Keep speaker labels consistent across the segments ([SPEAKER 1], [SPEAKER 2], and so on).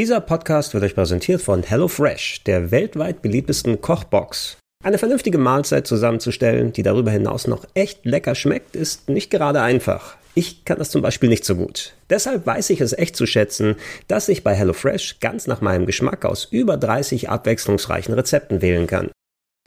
[SPEAKER 1] Dieser Podcast wird euch präsentiert von HelloFresh, der weltweit beliebtesten Kochbox. Eine vernünftige Mahlzeit zusammenzustellen, die darüber hinaus noch echt lecker schmeckt, ist nicht gerade einfach. Ich kann das zum Beispiel nicht so gut. Deshalb weiß ich es echt zu schätzen, dass ich bei HelloFresh ganz nach meinem Geschmack aus über 30 abwechslungsreichen Rezepten wählen kann.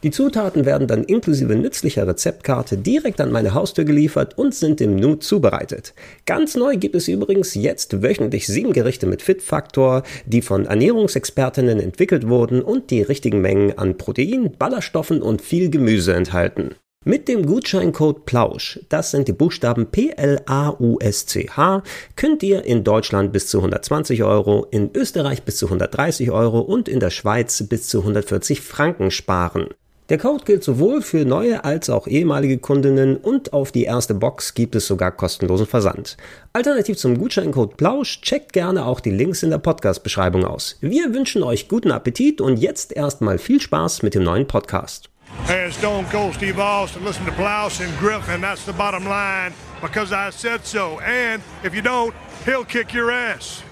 [SPEAKER 1] Die Zutaten werden dann inklusive nützlicher Rezeptkarte direkt an meine Haustür geliefert und sind im Nu zubereitet. Ganz neu gibt es übrigens jetzt wöchentlich sieben Gerichte mit Fit-Faktor, die von Ernährungsexpertinnen entwickelt wurden und die richtigen Mengen an Protein, Ballaststoffen und viel Gemüse enthalten. Mit dem Gutscheincode PLAUSCH, das sind die Buchstaben P-L-A-U-S-C-H, könnt ihr in Deutschland bis zu 120 Euro, in Österreich bis zu 130 Euro und in der Schweiz bis zu 140 Franken sparen. Der Code gilt sowohl für neue als auch ehemalige Kundinnen und auf die erste Box gibt es sogar kostenlosen Versand. Alternativ zum Gutscheincode Plausch checkt gerne auch die Links in der Podcast-Beschreibung aus. Wir wünschen euch guten Appetit und jetzt erstmal viel Spaß mit dem neuen Podcast.
[SPEAKER 2] Hey, it's Stone Cold Steve Austin. Listen to Plouse and Griffin. That's the bottom line because I said so. And if you don't, he'll kick your ass.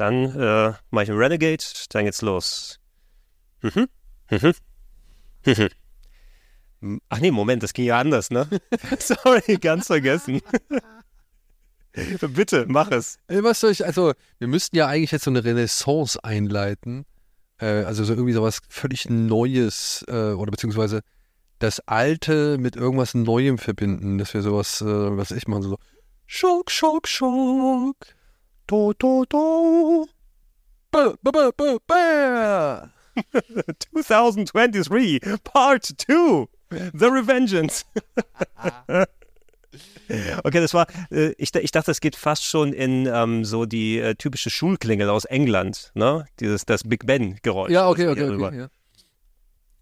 [SPEAKER 1] Dann äh, mache ich ein Renegade, dann geht's los. Mhm. Mhm. Mhm. Ach nee, Moment, das ging ja anders, ne? Sorry, ganz vergessen. Bitte, mach es.
[SPEAKER 3] Was soll ich, also, wir müssten ja eigentlich jetzt so eine Renaissance einleiten. Äh, also so irgendwie sowas völlig Neues äh, oder beziehungsweise das Alte mit irgendwas Neuem verbinden. Dass wir sowas, äh, was ich mache, so Schock, Schock, Schock. Bäh, bäh, bäh.
[SPEAKER 1] 2023, Part 2, The Revengeance. okay, das war, äh, ich, ich dachte, es geht fast schon in ähm, so die äh, typische Schulklingel aus England, ne? Dieses, das Big Ben-Geräusch.
[SPEAKER 3] Ja, okay,
[SPEAKER 1] das
[SPEAKER 3] okay,
[SPEAKER 1] rüber.
[SPEAKER 3] okay. Ja.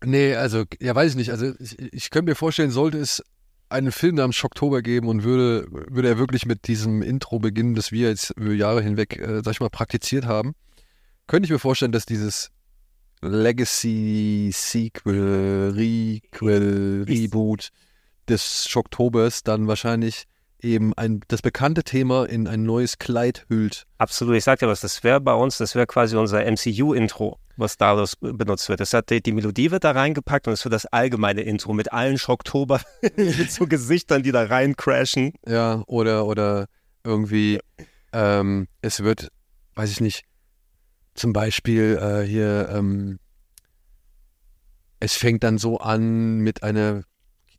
[SPEAKER 3] Nee, also, ja, weiß ich nicht. Also, ich, ich könnte mir vorstellen, sollte es einen Film namens Schocktober geben und würde, würde er wirklich mit diesem Intro beginnen, das wir jetzt über Jahre hinweg, äh, sag ich mal, praktiziert haben, könnte ich mir vorstellen, dass dieses Legacy, Sequel, Requel, Reboot des Schocktobers dann wahrscheinlich eben ein, das bekannte Thema in ein neues Kleid hüllt.
[SPEAKER 1] Absolut, ich sagte was, das wäre bei uns, das wäre quasi unser MCU-Intro, was daraus benutzt wird. Das hat die, die Melodie wird da reingepackt und es wird das allgemeine Intro mit allen Schocktober, mit so Gesichtern, die da rein crashen.
[SPEAKER 3] Ja, oder, oder irgendwie, ähm, es wird, weiß ich nicht, zum Beispiel äh, hier, ähm, es fängt dann so an mit einer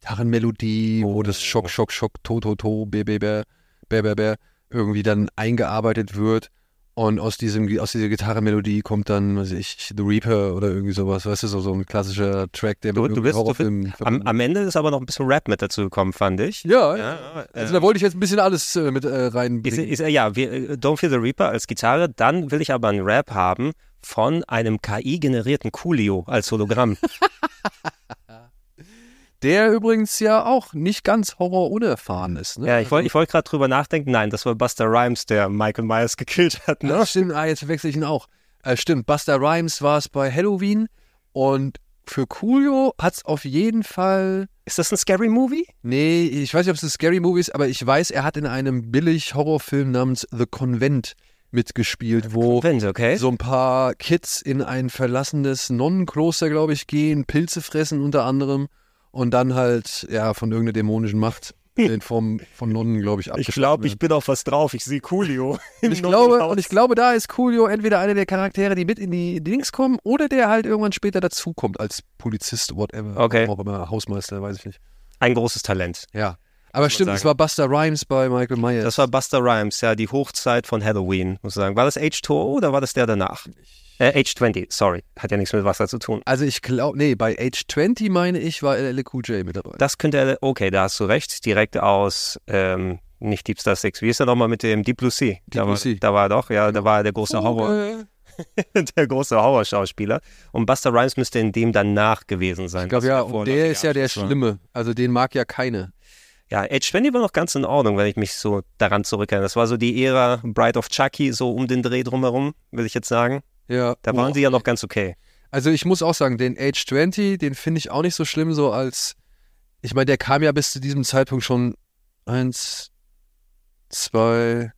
[SPEAKER 3] Gitarrenmelodie, wo das Schock, Schock, Schock, To, To, To, Bär, Bär, Bär, Bär, Bär, Bär irgendwie dann eingearbeitet wird. Und aus, diesem, aus dieser Gitarrenmelodie kommt dann, weiß ich, The Reaper oder irgendwie sowas, weißt du, so, so ein klassischer Track, der
[SPEAKER 1] Du, du bist, du,
[SPEAKER 3] Horrorfilmen
[SPEAKER 1] am, am Ende ist aber noch ein bisschen Rap mit dazu gekommen, fand ich.
[SPEAKER 3] Ja,
[SPEAKER 1] Ja,
[SPEAKER 3] also
[SPEAKER 1] äh,
[SPEAKER 3] da wollte ich jetzt ein bisschen alles äh, mit äh,
[SPEAKER 1] Ist,
[SPEAKER 3] reinbringen.
[SPEAKER 1] ist, ja, wir, äh, Don't Fear the Reaper als Gitarre, dann will ich aber einen Rap haben von einem KI-generierten Coolio als Hologramm.
[SPEAKER 3] Der übrigens ja auch nicht ganz horrorunerfahren ist. Ne?
[SPEAKER 1] ja, ich wollte wollt gerade drüber nachdenken. Nein, das war Buster Rhymes, der Michael Myers gekillt hat. Ne?
[SPEAKER 3] Ja, stimmt, ah, jetzt verwechsel ich ihn auch. Äh, stimmt, Buster Rhymes war es bei Halloween und für Coolio hat es auf jeden Fall.
[SPEAKER 1] Ist das ein Scary Movie?
[SPEAKER 3] Nee, ich weiß nicht, ob es ein Scary Movie ist, aber ich weiß, er hat in einem Billig-Horrorfilm namens The Convent mitgespielt, wo
[SPEAKER 1] Wenn, okay.
[SPEAKER 3] so ein paar Kids in ein verlassenes Nonnenkloster, glaube ich, gehen, Pilze fressen unter anderem und dann halt, ja, von irgendeiner dämonischen Macht in Form von Nonnen, glaube ich,
[SPEAKER 1] ich
[SPEAKER 3] abgeschlachtet
[SPEAKER 1] glaube, ich bin auf was drauf. Ich sehe Coolio.
[SPEAKER 3] Und ich, glaube, und ich glaube, da ist Coolio entweder einer der Charaktere, die mit in die Dings kommen, oder der halt irgendwann später dazukommt als Polizist, whatever.
[SPEAKER 1] Okay.
[SPEAKER 3] Auch immer Hausmeister, weiß ich nicht.
[SPEAKER 1] Ein großes Talent.
[SPEAKER 3] Ja. Aber stimmt, es war Buster Rhymes bei Michael Myers.
[SPEAKER 1] Das war Buster Rhymes, ja, die Hochzeit von Halloween, muss ich sagen. War das H2O oder war das der danach? Äh, H20, sorry. Hat ja nichts mit Wasser zu tun.
[SPEAKER 3] also ich glaube, nee, bei Age 20 meine ich, war LL Cool J mit dabei.
[SPEAKER 1] Das könnte, okay, da hast du recht, direkt aus, ähm, nicht Deep Star 6. Wie ist er nochmal mit dem Deep Blue Sea? da,
[SPEAKER 3] Blue
[SPEAKER 1] war,
[SPEAKER 3] Sea.
[SPEAKER 1] da war er doch, ja, da war er der große Horror.
[SPEAKER 4] Der große Horrorschauspieler. Und Buster Rhymes müsste in dem danach gewesen sein.
[SPEAKER 3] Ich glaube ja, und der ist ja der. Schlimme. Also den mag ja keine.
[SPEAKER 4] Ja, Age 20 war noch ganz in Ordnung, wenn ich mich so daran zurückerinnere. Das war so die Ära Bride of Chucky, so um den Dreh drumherum, will ich jetzt sagen.
[SPEAKER 3] Ja.
[SPEAKER 4] Da waren
[SPEAKER 3] Oh.
[SPEAKER 4] sie ja noch ganz okay.
[SPEAKER 3] Also ich muss auch sagen, den Age 20, den finde ich auch nicht so schlimm, so als, ich meine, der kam ja bis zu diesem Zeitpunkt schon eins, zwei,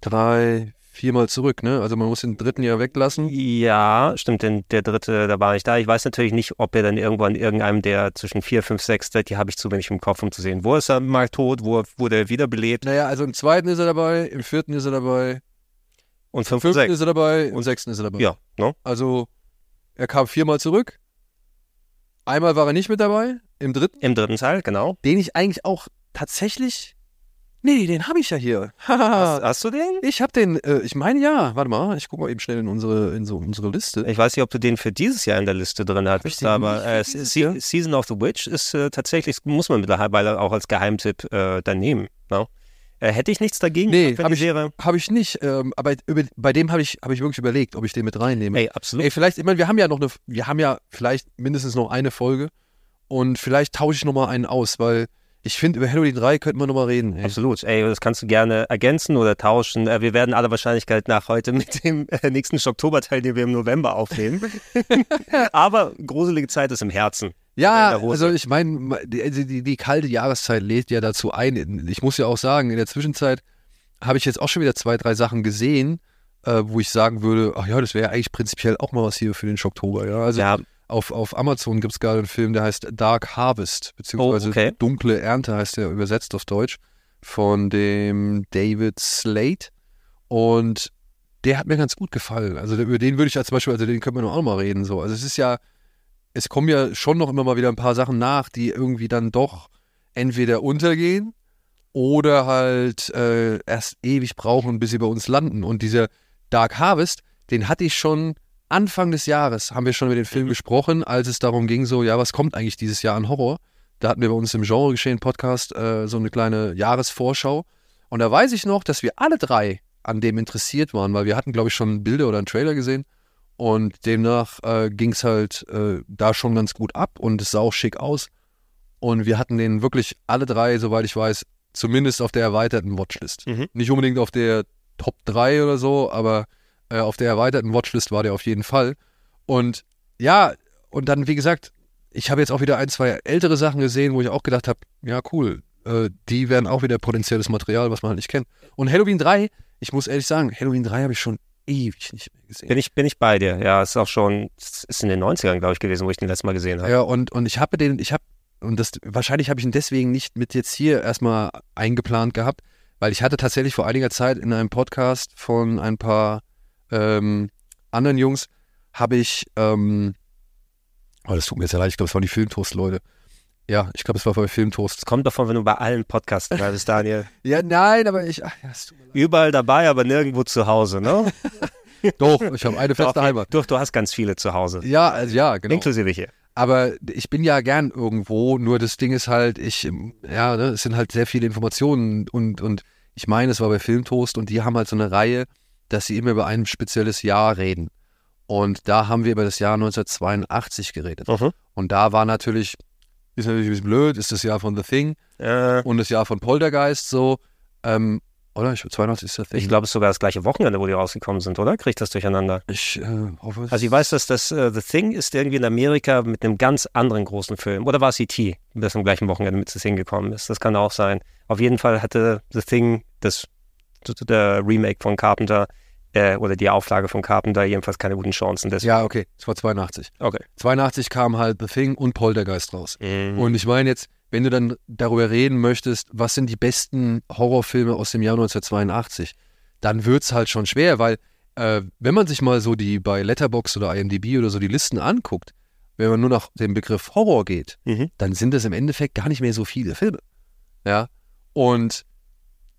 [SPEAKER 3] drei, viermal zurück, ne? Also man muss den dritten ja weglassen.
[SPEAKER 4] Ja, stimmt, denn der dritte, da war ich da. Ich weiß natürlich nicht, ob er dann irgendwann in irgendeinem der zwischen vier, fünf, sechs, die habe ich zu wenig im Kopf, um zu sehen. Wo ist er mal tot, wo wurde er wiederbelebt
[SPEAKER 3] Naja, also im zweiten ist er dabei, im vierten ist er dabei,
[SPEAKER 4] und fünf und
[SPEAKER 3] fünften
[SPEAKER 4] sechs.
[SPEAKER 3] ist er dabei, im sechsten ist er dabei.
[SPEAKER 4] Ja, ne?
[SPEAKER 3] Also er kam viermal zurück. Einmal war er nicht mit dabei, im dritten,
[SPEAKER 4] Im dritten Teil, genau.
[SPEAKER 3] den ich eigentlich auch tatsächlich. Nee, den habe ich ja hier.
[SPEAKER 4] Hast, hast du den?
[SPEAKER 3] Ich habe den, äh, ich meine ja, warte mal, ich gucke mal eben schnell in unsere, in so unsere Liste.
[SPEAKER 4] Ich weiß nicht, ob du den für dieses Jahr in der Liste drin hattest, aber äh? Season of the Witch ist äh, tatsächlich, muss man mittlerweile auch als Geheimtipp äh, dann nehmen. Ne? Äh, hätte ich nichts dagegen,
[SPEAKER 3] Nee,
[SPEAKER 4] gehabt, wenn
[SPEAKER 3] hab ich-
[SPEAKER 4] Serie.
[SPEAKER 3] Habe ich nicht, ähm, aber über, bei dem habe ich, hab ich wirklich überlegt, ob ich den mit reinnehme.
[SPEAKER 4] Ey, absolut.
[SPEAKER 3] Ey, vielleicht, ich meine, wir haben ja noch eine, wir haben ja vielleicht mindestens noch eine Folge und vielleicht tausche ich nochmal einen aus, weil ich finde, über Halloween 3 könnten wir nochmal reden. Ey.
[SPEAKER 4] Absolut. Ey, das kannst du gerne ergänzen oder tauschen. Äh, Wir werden aller Wahrscheinlichkeit nach heute mit dem äh, nächsten Oktoberteil, den wir im November aufnehmen. Aber gruselige Zeit ist im Herzen.
[SPEAKER 3] Ja, also ich meine, die, die, die kalte Jahreszeit lädt ja dazu ein. Ich muss ja auch sagen, in der Zwischenzeit habe ich jetzt auch schon wieder zwei, drei Sachen gesehen, äh, wo ich sagen würde, ach ja, das wäre eigentlich prinzipiell auch mal was hier für den Oktober. Ja, also
[SPEAKER 4] Ja,
[SPEAKER 3] auf, auf Amazon gibt es gerade einen Film, der heißt Dark Harvest, beziehungsweise
[SPEAKER 4] Oh, okay.
[SPEAKER 3] Dunkle Ernte heißt der übersetzt auf Deutsch, von dem David Slade. Und der hat mir ganz gut gefallen. Also über den würde ich ja zum Beispiel, also den können wir noch auch mal reden. So. Also es ist ja, es kommen ja schon noch immer mal wieder ein paar Sachen nach, die irgendwie dann doch entweder untergehen oder halt äh, erst ewig brauchen, bis sie bei uns landen. Und dieser Dark Harvest, den hatte ich schon Anfang des Jahres, haben wir schon über den Film gesprochen, als es darum ging, so, ja, was kommt eigentlich dieses Jahr an Horror? Da hatten wir bei uns im Genre geschehen Podcast äh, so eine kleine Jahresvorschau. Und da weiß ich noch, dass wir alle drei an dem interessiert waren, weil wir hatten, glaube ich, schon Bilder oder einen Trailer gesehen. Und demnach äh, ging es halt äh, da schon ganz gut ab und es sah auch schick aus. Und wir hatten den wirklich alle drei, soweit ich weiß, zumindest auf der erweiterten Watchlist.
[SPEAKER 4] Mhm.
[SPEAKER 3] Nicht unbedingt auf der Top 3 oder so, aber äh, auf der erweiterten Watchlist war der auf jeden Fall. Und ja, und dann, wie gesagt, ich habe jetzt auch wieder ein, zwei ältere Sachen gesehen, wo ich auch gedacht habe, ja, cool, äh, die wären auch wieder potenzielles Material, was man halt nicht kennt. Und Halloween 3, ich muss ehrlich sagen, Halloween 3 habe ich schon ewig nicht mehr gesehen.
[SPEAKER 4] bin ich, bin ich bei dir. Ja, ist auch schon, es ist in den 90ern, glaube ich, gewesen, wo ich den letztes Mal gesehen habe.
[SPEAKER 3] Ja, und, und ich habe den, ich habe, und das, wahrscheinlich habe ich ihn deswegen nicht mit jetzt hier erstmal eingeplant gehabt, weil ich hatte tatsächlich vor einiger Zeit in einem Podcast von ein paar ähm, anderen Jungs, habe ich, ähm, oh, das tut mir jetzt ja leid, ich glaube, es waren die Filmtoast-Leute. Ja, ich glaube, es war bei Filmtoast.
[SPEAKER 4] Es kommt davon, wenn du bei allen Podcasts bist, Daniel.
[SPEAKER 3] Ja, nein, aber ich, ach, ja.
[SPEAKER 4] Überall dabei, aber nirgendwo zu Hause, ne?
[SPEAKER 3] Doch, ich habe eine feste
[SPEAKER 4] Doch,
[SPEAKER 3] Heimat.
[SPEAKER 4] Doch, du hast ganz viele zu Hause.
[SPEAKER 3] Ja, also, ja, genau.
[SPEAKER 4] Inklusive hier.
[SPEAKER 3] Aber ich bin ja gern irgendwo, nur das Ding ist halt, ich, ja, ne, es sind halt sehr viele Informationen und, und ich meine, es war bei Filmtoast und die haben halt so eine Reihe, dass sie immer über ein spezielles Jahr reden. Und da haben wir über das Jahr 1982 geredet.
[SPEAKER 4] Mhm.
[SPEAKER 3] Und da war natürlich, ist natürlich ein bisschen blöd, ist das Jahr von The Thing
[SPEAKER 4] Äh,
[SPEAKER 3] und das Jahr von Poltergeist so. Ähm, oder? Ich, 82 ist The Thing.
[SPEAKER 4] ich glaube, es ist sogar das gleiche Wochenende, wo die rausgekommen sind, oder? Krieg ich das durcheinander?
[SPEAKER 3] Ich äh, hoffe es.
[SPEAKER 4] Also ich weiß, dass das äh, The Thing ist irgendwie in Amerika mit einem ganz anderen großen Film. Oder war es E.T., das am gleichen Wochenende mit The Thing gekommen ist? Das kann auch sein. Auf jeden Fall hatte The Thing, das, der Remake von Carpenter, äh, oder die Auflage von Carpenter, jedenfalls keine guten Chancen. Deswegen.
[SPEAKER 3] Ja, okay, es war 82.
[SPEAKER 4] Okay.
[SPEAKER 3] 82 kam halt The Thing und Poltergeist raus.
[SPEAKER 4] Mhm.
[SPEAKER 3] Und ich meine jetzt, wenn du dann darüber reden möchtest, was sind die besten Horrorfilme aus dem Jahr 1982, dann wird es halt schon schwer, weil äh, wenn man sich mal so die bei Letterbox oder IMDb oder so die Listen anguckt, wenn man nur nach dem Begriff Horror geht,
[SPEAKER 4] Mhm.
[SPEAKER 3] dann sind es im Endeffekt gar nicht mehr so viele Filme. Ja. Und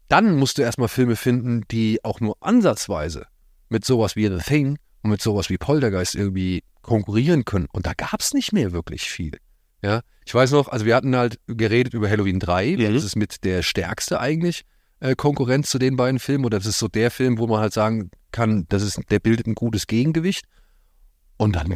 [SPEAKER 3] dann musst du erstmal Filme finden, die auch nur ansatzweise mit sowas wie The Thing und mit sowas wie Poltergeist irgendwie konkurrieren können. Und da gab es nicht mehr wirklich viel. Ja. Ich weiß noch, also wir hatten halt geredet über Halloween 3,
[SPEAKER 4] Mhm.
[SPEAKER 3] das ist mit der stärkste eigentlich. äh, Konkurrenz zu den beiden Filmen oder das ist so der Film, wo man halt sagen kann, das ist, der bildet ein gutes Gegengewicht. Und dann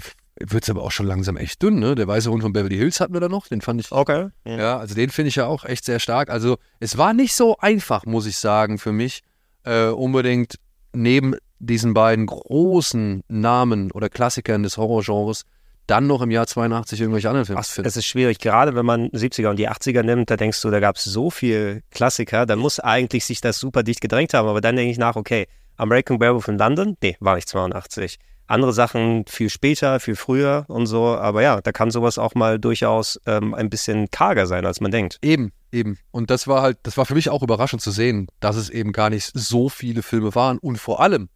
[SPEAKER 3] wird es aber auch schon langsam echt dünn, ne? Der weiße Hund von Beverly Hills hatten wir da noch, den fand ich.
[SPEAKER 4] Okay.
[SPEAKER 3] Ja, also den finde ich ja auch echt sehr stark. Also es war nicht so einfach, muss ich sagen, für mich, äh, unbedingt neben diesen beiden großen Namen oder Klassikern des Horrorgenres dann noch im Jahr 82 irgendwelche anderen Filme zu finden.
[SPEAKER 4] es ist schwierig, gerade wenn man 70er und die 80er nimmt, da denkst du, da gab es so viel Klassiker, dann muss eigentlich sich das super dicht gedrängt haben, aber dann denke ich nach, okay, American Werewolf in London, nee, war nicht 82. Andere Sachen viel später, viel früher und so, aber ja, da kann sowas auch mal durchaus ähm, ein bisschen karger sein, als man denkt.
[SPEAKER 3] Eben, eben. Und das war halt, das war für mich auch überraschend zu sehen, dass es eben gar nicht so viele Filme waren. Und vor allem,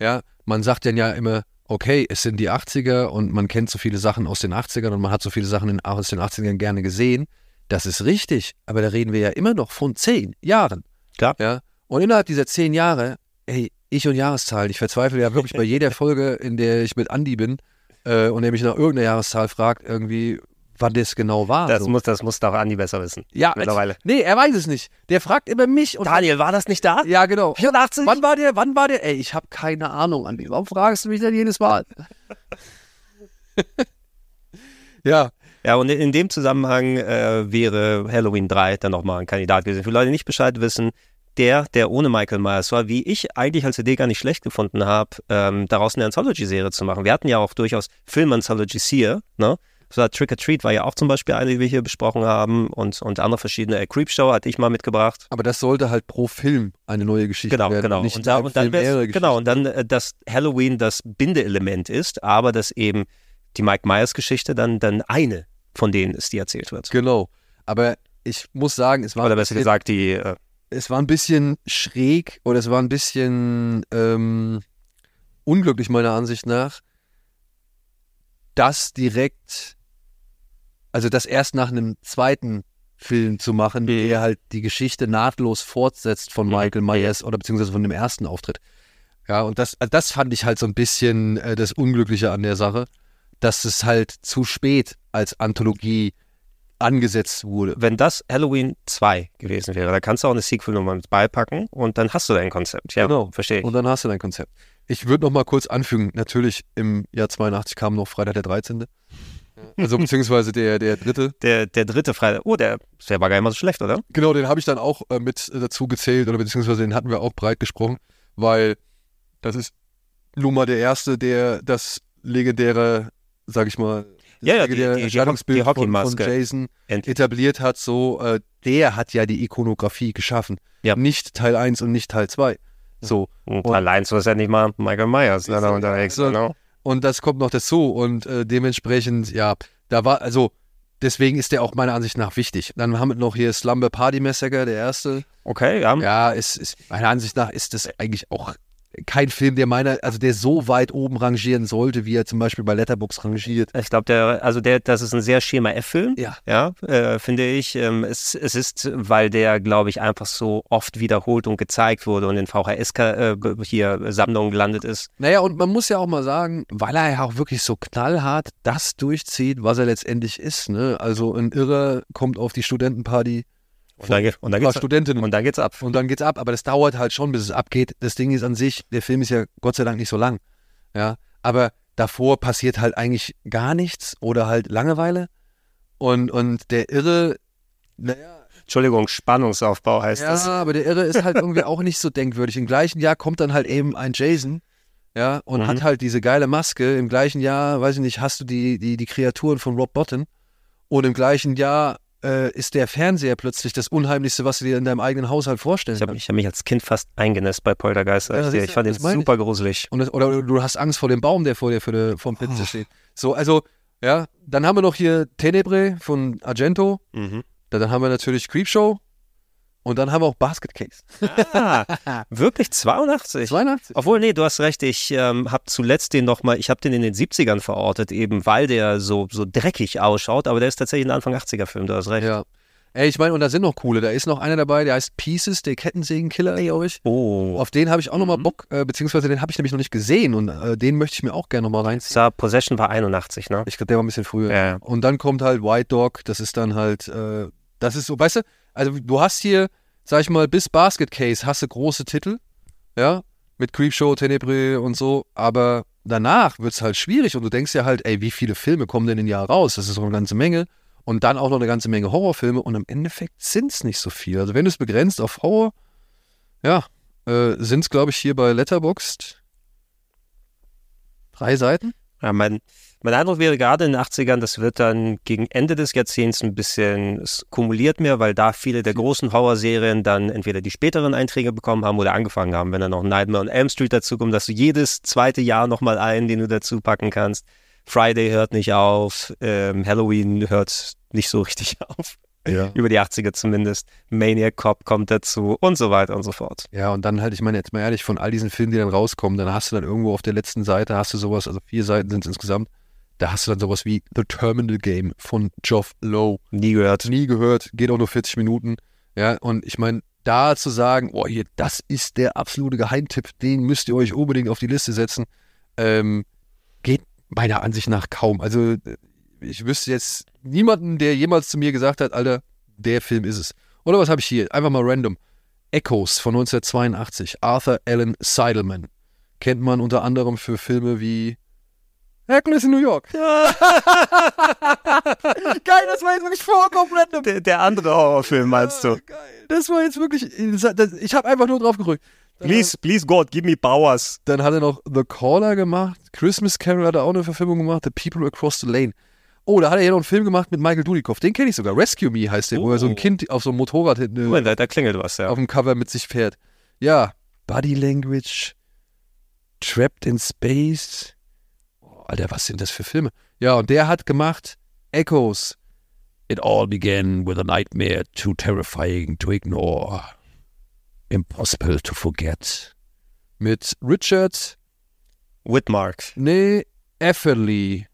[SPEAKER 3] ja, man sagt dann ja immer, okay, es sind die 80er und man kennt so viele Sachen aus den 80ern und man hat so viele Sachen in, aus den 80ern gerne gesehen. Das ist richtig, aber da reden wir ja immer noch von zehn Jahren.
[SPEAKER 4] Klar.
[SPEAKER 3] Ja. Und innerhalb dieser zehn Jahre, ey, ich und Jahreszahlen, ich verzweifle ja wirklich bei jeder Folge, in der ich mit Andi bin äh, und der mich nach irgendeiner Jahreszahl fragt, irgendwie, wann das genau war.
[SPEAKER 4] Das,
[SPEAKER 3] so.
[SPEAKER 4] muss, das muss doch Andi besser wissen.
[SPEAKER 3] ja,
[SPEAKER 4] mittlerweile.
[SPEAKER 3] Nee, er weiß es nicht. Der fragt immer mich und
[SPEAKER 4] Daniel, war das nicht da?
[SPEAKER 3] ja, genau.
[SPEAKER 4] 84?
[SPEAKER 3] Wann war der? Wann war der? Ey, ich habe keine Ahnung, Andi. Warum fragst du mich denn jedes Mal? ja,
[SPEAKER 4] Ja, und in dem Zusammenhang äh, wäre Halloween 3 dann nochmal ein Kandidat gewesen. Für Leute, die nicht Bescheid wissen, der, der ohne Michael Myers war, wie ich eigentlich als Idee gar nicht schlecht gefunden habe, ähm, daraus eine Anthology-Serie zu machen. Wir hatten ja auch durchaus Film-Anthologies hier, ne? So Trick or Treat war ja auch zum Beispiel eine, die wir hier besprochen haben und, und andere verschiedene. Äh, Creepshow hatte ich mal mitgebracht.
[SPEAKER 3] aber das sollte halt pro Film eine neue Geschichte
[SPEAKER 4] Genau,
[SPEAKER 3] werden.
[SPEAKER 4] genau.
[SPEAKER 3] Nicht
[SPEAKER 4] Und, da, und dann genau, und dann, äh, dass Halloween das Bindeelement ist, aber dass eben die Mike Myers-Geschichte dann, dann eine von denen ist, die erzählt wird.
[SPEAKER 3] Genau. Aber ich muss sagen, es war,
[SPEAKER 4] Oder besser gesagt, die äh,
[SPEAKER 3] es war ein bisschen schräg oder es war ein bisschen ähm, unglücklich meiner Ansicht nach, das direkt, also das erst nach einem zweiten Film zu machen, der halt die Geschichte nahtlos fortsetzt von
[SPEAKER 4] Mhm.
[SPEAKER 3] Michael Myers oder beziehungsweise von dem ersten Auftritt. Ja, und das, also das fand ich halt so ein bisschen äh, das Unglückliche an der Sache, dass es halt zu spät als Anthologie angesetzt wurde.
[SPEAKER 4] wenn das Halloween 2 gewesen wäre, da kannst du auch eine Sequel-Nummer mit beipacken und dann hast du dein Konzept. Ja,
[SPEAKER 3] Genau.
[SPEAKER 4] verstehe ich.
[SPEAKER 3] Und dann hast du dein Konzept. Ich würde noch mal kurz anfügen, natürlich im Jahr 82 kam noch Freitag der 13. Also beziehungsweise der, der dritte.
[SPEAKER 4] Der, der dritte Freitag, oh, der, der war gar nicht mal so schlecht, oder?
[SPEAKER 3] Genau, den habe ich dann auch äh, mit dazu gezählt oder beziehungsweise den hatten wir auch breit gesprochen, weil das ist nun mal der erste, der das legendäre, sag ich mal,
[SPEAKER 4] Ja, ja, die-
[SPEAKER 3] legendäre
[SPEAKER 4] die-
[SPEAKER 3] Erscheinungsbild
[SPEAKER 4] die
[SPEAKER 3] von, von. Jason
[SPEAKER 4] Endlich.
[SPEAKER 3] etabliert hat, so, äh, der hat ja die Ikonografie geschaffen.
[SPEAKER 4] Ja.
[SPEAKER 3] Nicht Teil 1 und nicht Teil 2. So.
[SPEAKER 4] Und allein so ist ja nicht mal Michael Myers da unterwegs.
[SPEAKER 3] so-
[SPEAKER 4] Genau.
[SPEAKER 3] Und das kommt noch dazu. Und äh, dementsprechend, ja, da war, also deswegen ist der auch meiner Ansicht nach wichtig. Dann haben wir noch hier Slumber Party Massacre, der erste.
[SPEAKER 4] Okay, ja.
[SPEAKER 3] Ja, ist, ist, meiner Ansicht nach ist das eigentlich auch kein Film, der meiner, also der so weit oben rangieren sollte, wie er zum Beispiel bei Letterbox rangiert.
[SPEAKER 4] Ich glaube, der, also der, das ist ein sehr Schema F-Film.
[SPEAKER 3] Ja.
[SPEAKER 4] Ja, äh, finde ich. Ähm, es, es ist, weil der, glaube ich, einfach so oft wiederholt und gezeigt wurde und in VHS äh, hier Sammlungen gelandet ist.
[SPEAKER 3] Naja, und man muss ja auch mal sagen, weil er ja auch wirklich so knallhart das durchzieht, was er letztendlich ist. Ne? Also ein Irrer kommt auf die Studentenparty,
[SPEAKER 4] Und dann, geht- und dann geht's,
[SPEAKER 3] Studentinnen
[SPEAKER 4] und dann geht's ab.
[SPEAKER 3] Und dann geht's ab, aber das dauert halt schon, bis es abgeht. Das Ding ist an sich, der Film ist ja Gott sei Dank nicht so lang. Ja, aber davor passiert halt eigentlich gar nichts oder halt Langeweile. Und, und der Irre, naja,
[SPEAKER 4] Entschuldigung, Spannungsaufbau heißt
[SPEAKER 3] ja,
[SPEAKER 4] das.
[SPEAKER 3] aber der Irre ist halt irgendwie auch nicht so denkwürdig. Im gleichen Jahr kommt dann halt eben ein Jason, ja, und
[SPEAKER 4] Mhm.
[SPEAKER 3] hat halt diese geile Maske. Im gleichen Jahr, weiß ich nicht, hast du die, die, die Kreaturen von Rob Bottom. Und im gleichen Jahr äh, ist der Fernseher plötzlich das Unheimlichste, was du dir in deinem eigenen Haushalt vorstellen
[SPEAKER 4] Ich habe hab mich als Kind fast eingenässt bei Poltergeist.
[SPEAKER 3] Ja,
[SPEAKER 4] ich, fand den
[SPEAKER 3] meine ich.
[SPEAKER 4] super gruselig.
[SPEAKER 3] Und das, oder du hast Angst vor dem Baum, der vor dir für die, vom Fenster steht. So, also, ja, dann haben wir noch hier Tenebre von Argento.
[SPEAKER 4] Mhm.
[SPEAKER 3] Dann haben wir natürlich Creepshow. Und dann haben wir auch Basket Case.
[SPEAKER 4] Ah, wirklich 82?
[SPEAKER 3] 82.
[SPEAKER 4] Obwohl, nee, du hast recht. Ich ähm, habe zuletzt den nochmal, ich habe den in den 70ern verortet, eben weil der so, so dreckig ausschaut, aber der ist tatsächlich ein Anfang 80er-Film, du hast recht.
[SPEAKER 3] Ja. Ey, ich meine, und da sind noch coole. Da ist noch einer dabei, der heißt Pieces, der Kettensägenkiller, glaube ich.
[SPEAKER 4] Oh,
[SPEAKER 3] Auf den habe ich auch nochmal
[SPEAKER 4] Mhm.
[SPEAKER 3] Bock, äh, beziehungsweise den habe ich nämlich noch nicht gesehen und äh, den möchte ich mir auch gerne nochmal reinziehen.
[SPEAKER 4] Star Possession war 81, ne?
[SPEAKER 3] Ich glaube, der war ein bisschen früher.
[SPEAKER 4] Ja, ja.
[SPEAKER 3] Und dann kommt halt White Dog, das ist dann halt, äh, das ist so, weißt du, also du hast hier sag ich mal, bis Basket Case hast du große Titel, ja, mit Creepshow, Tenebre und so, aber danach wird es halt schwierig und du denkst ja halt, ey, wie viele Filme kommen denn im Jahr raus? Das ist doch eine ganze Menge. Und dann auch noch eine ganze Menge Horrorfilme und im Endeffekt sind es nicht so viel. Also wenn du es begrenzt auf Horror, ja, äh, sind es, glaube ich, hier bei Letterboxd drei Seiten.
[SPEAKER 4] Ja, mein, mein Eindruck wäre gerade in den 80ern, das wird dann gegen Ende des Jahrzehnts ein bisschen, es kumuliert mehr, weil da viele der großen Horrorserien dann entweder die späteren Einträge bekommen haben oder angefangen haben. Wenn dann noch Nightmare on Elm Street dazu kommt, dass du jedes zweite Jahr nochmal einen, den du dazu packen kannst. Friday hört nicht auf, ähm, Halloween hört nicht so richtig auf.
[SPEAKER 3] Ja.
[SPEAKER 4] Über die 80er zumindest. Maniac Cop kommt dazu und so weiter und so fort.
[SPEAKER 3] Ja, und dann halt, ich meine, jetzt mal ehrlich, von all diesen Filmen, die dann rauskommen, dann hast du dann irgendwo auf der letzten Seite, hast du sowas, also vier Seiten sind es insgesamt, da hast du dann sowas wie The Terminal Game von Geoff Lowe.
[SPEAKER 4] Nie gehört.
[SPEAKER 3] Nie gehört, geht auch nur 40 Minuten. Ja, und ich meine, da zu sagen, oh hier, das ist der absolute Geheimtipp, den müsst ihr euch unbedingt auf die Liste setzen, ähm, geht meiner Ansicht nach kaum. Also ich wüsste jetzt niemanden, der jemals zu mir gesagt hat, Alter, der Film ist es. Oder was habe ich hier? Einfach mal random. Echoes von 1982. Arthur Allen Seidelman. Kennt man unter anderem für Filme wie Hercules in New York. geil, das war jetzt wirklich vollkommen random.
[SPEAKER 4] Der, der andere Horrorfilm meinst du?
[SPEAKER 3] Geil. Das war jetzt wirklich. Ich habe einfach nur drauf gedrückt. Dann,
[SPEAKER 4] Please, please God, give me powers.
[SPEAKER 3] dann hat er noch The Caller gemacht. Christmas Carol hat er auch eine Verfilmung gemacht. The People Across the Lane. Oh, da hat er ja noch einen Film gemacht mit Michael Dudikoff. Den kenne ich sogar. Rescue Me heißt der, wo er so ein
[SPEAKER 4] Oh.
[SPEAKER 3] Kind auf so einem Motorrad hinten,
[SPEAKER 4] Moment, da, da klingelt was, ja.
[SPEAKER 3] auf dem Cover mit sich fährt. Ja, Body Language, Trapped in Space. Alter, was sind das für Filme? Ja, und der hat gemacht Echoes. It all began with a nightmare too terrifying to ignore. Impossible to forget. Mit Richard,
[SPEAKER 4] Whitmark.
[SPEAKER 3] nee, Efferly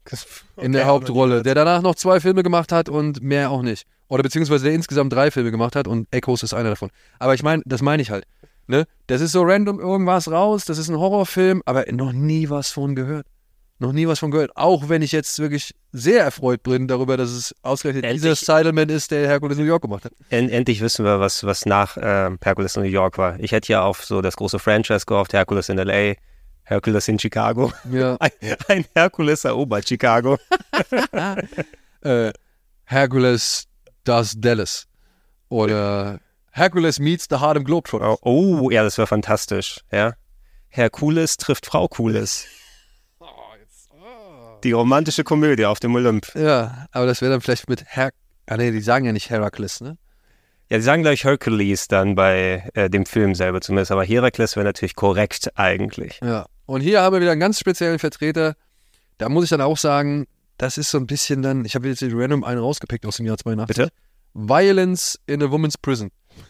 [SPEAKER 3] in der Hauptrolle, der danach noch zwei Filme gemacht hat und mehr auch nicht. Oder beziehungsweise der insgesamt drei Filme gemacht hat und Echoes ist einer davon. Aber ich meine, das meine ich halt. Ne? Das ist so random irgendwas raus, das ist ein Horrorfilm, aber noch nie was von gehört. Noch nie was von gehört. Auch wenn ich jetzt wirklich sehr erfreut bin darüber, dass es ausgerechnet
[SPEAKER 4] Endlich-
[SPEAKER 3] dieser Seidelman ist, der Hercules New York gemacht hat.
[SPEAKER 4] En endlich wissen wir, was, was nach ähm, Hercules New York war. Ich hätte ja auf so das große Franchise gehofft, Hercules in L.A., Hercules in Chicago.
[SPEAKER 3] Ja.
[SPEAKER 4] Ein, ein Hercules erobert Chicago.
[SPEAKER 3] äh, Hercules does Dallas. Oder Hercules meets the Harlem Globetrotters.
[SPEAKER 4] Oh, oh ja, das wäre fantastisch. Ja. Herkules trifft Frau Kules. Die romantische Komödie auf dem Olymp.
[SPEAKER 3] Ja, aber das wäre dann vielleicht mit Her... Ah nee, die sagen ja nicht Herakles, ne?
[SPEAKER 4] Ja, die sagen gleich Hercules dann bei äh, dem Film selber zumindest, aber Herakles wäre natürlich korrekt eigentlich.
[SPEAKER 3] Ja. Und hier haben wir wieder einen ganz speziellen Vertreter. Da muss ich dann auch sagen, das ist so ein bisschen dann, ich habe jetzt hier random einen rausgepickt aus dem Jahr 82.
[SPEAKER 4] Bitte?
[SPEAKER 3] Violence in a Woman's Prison.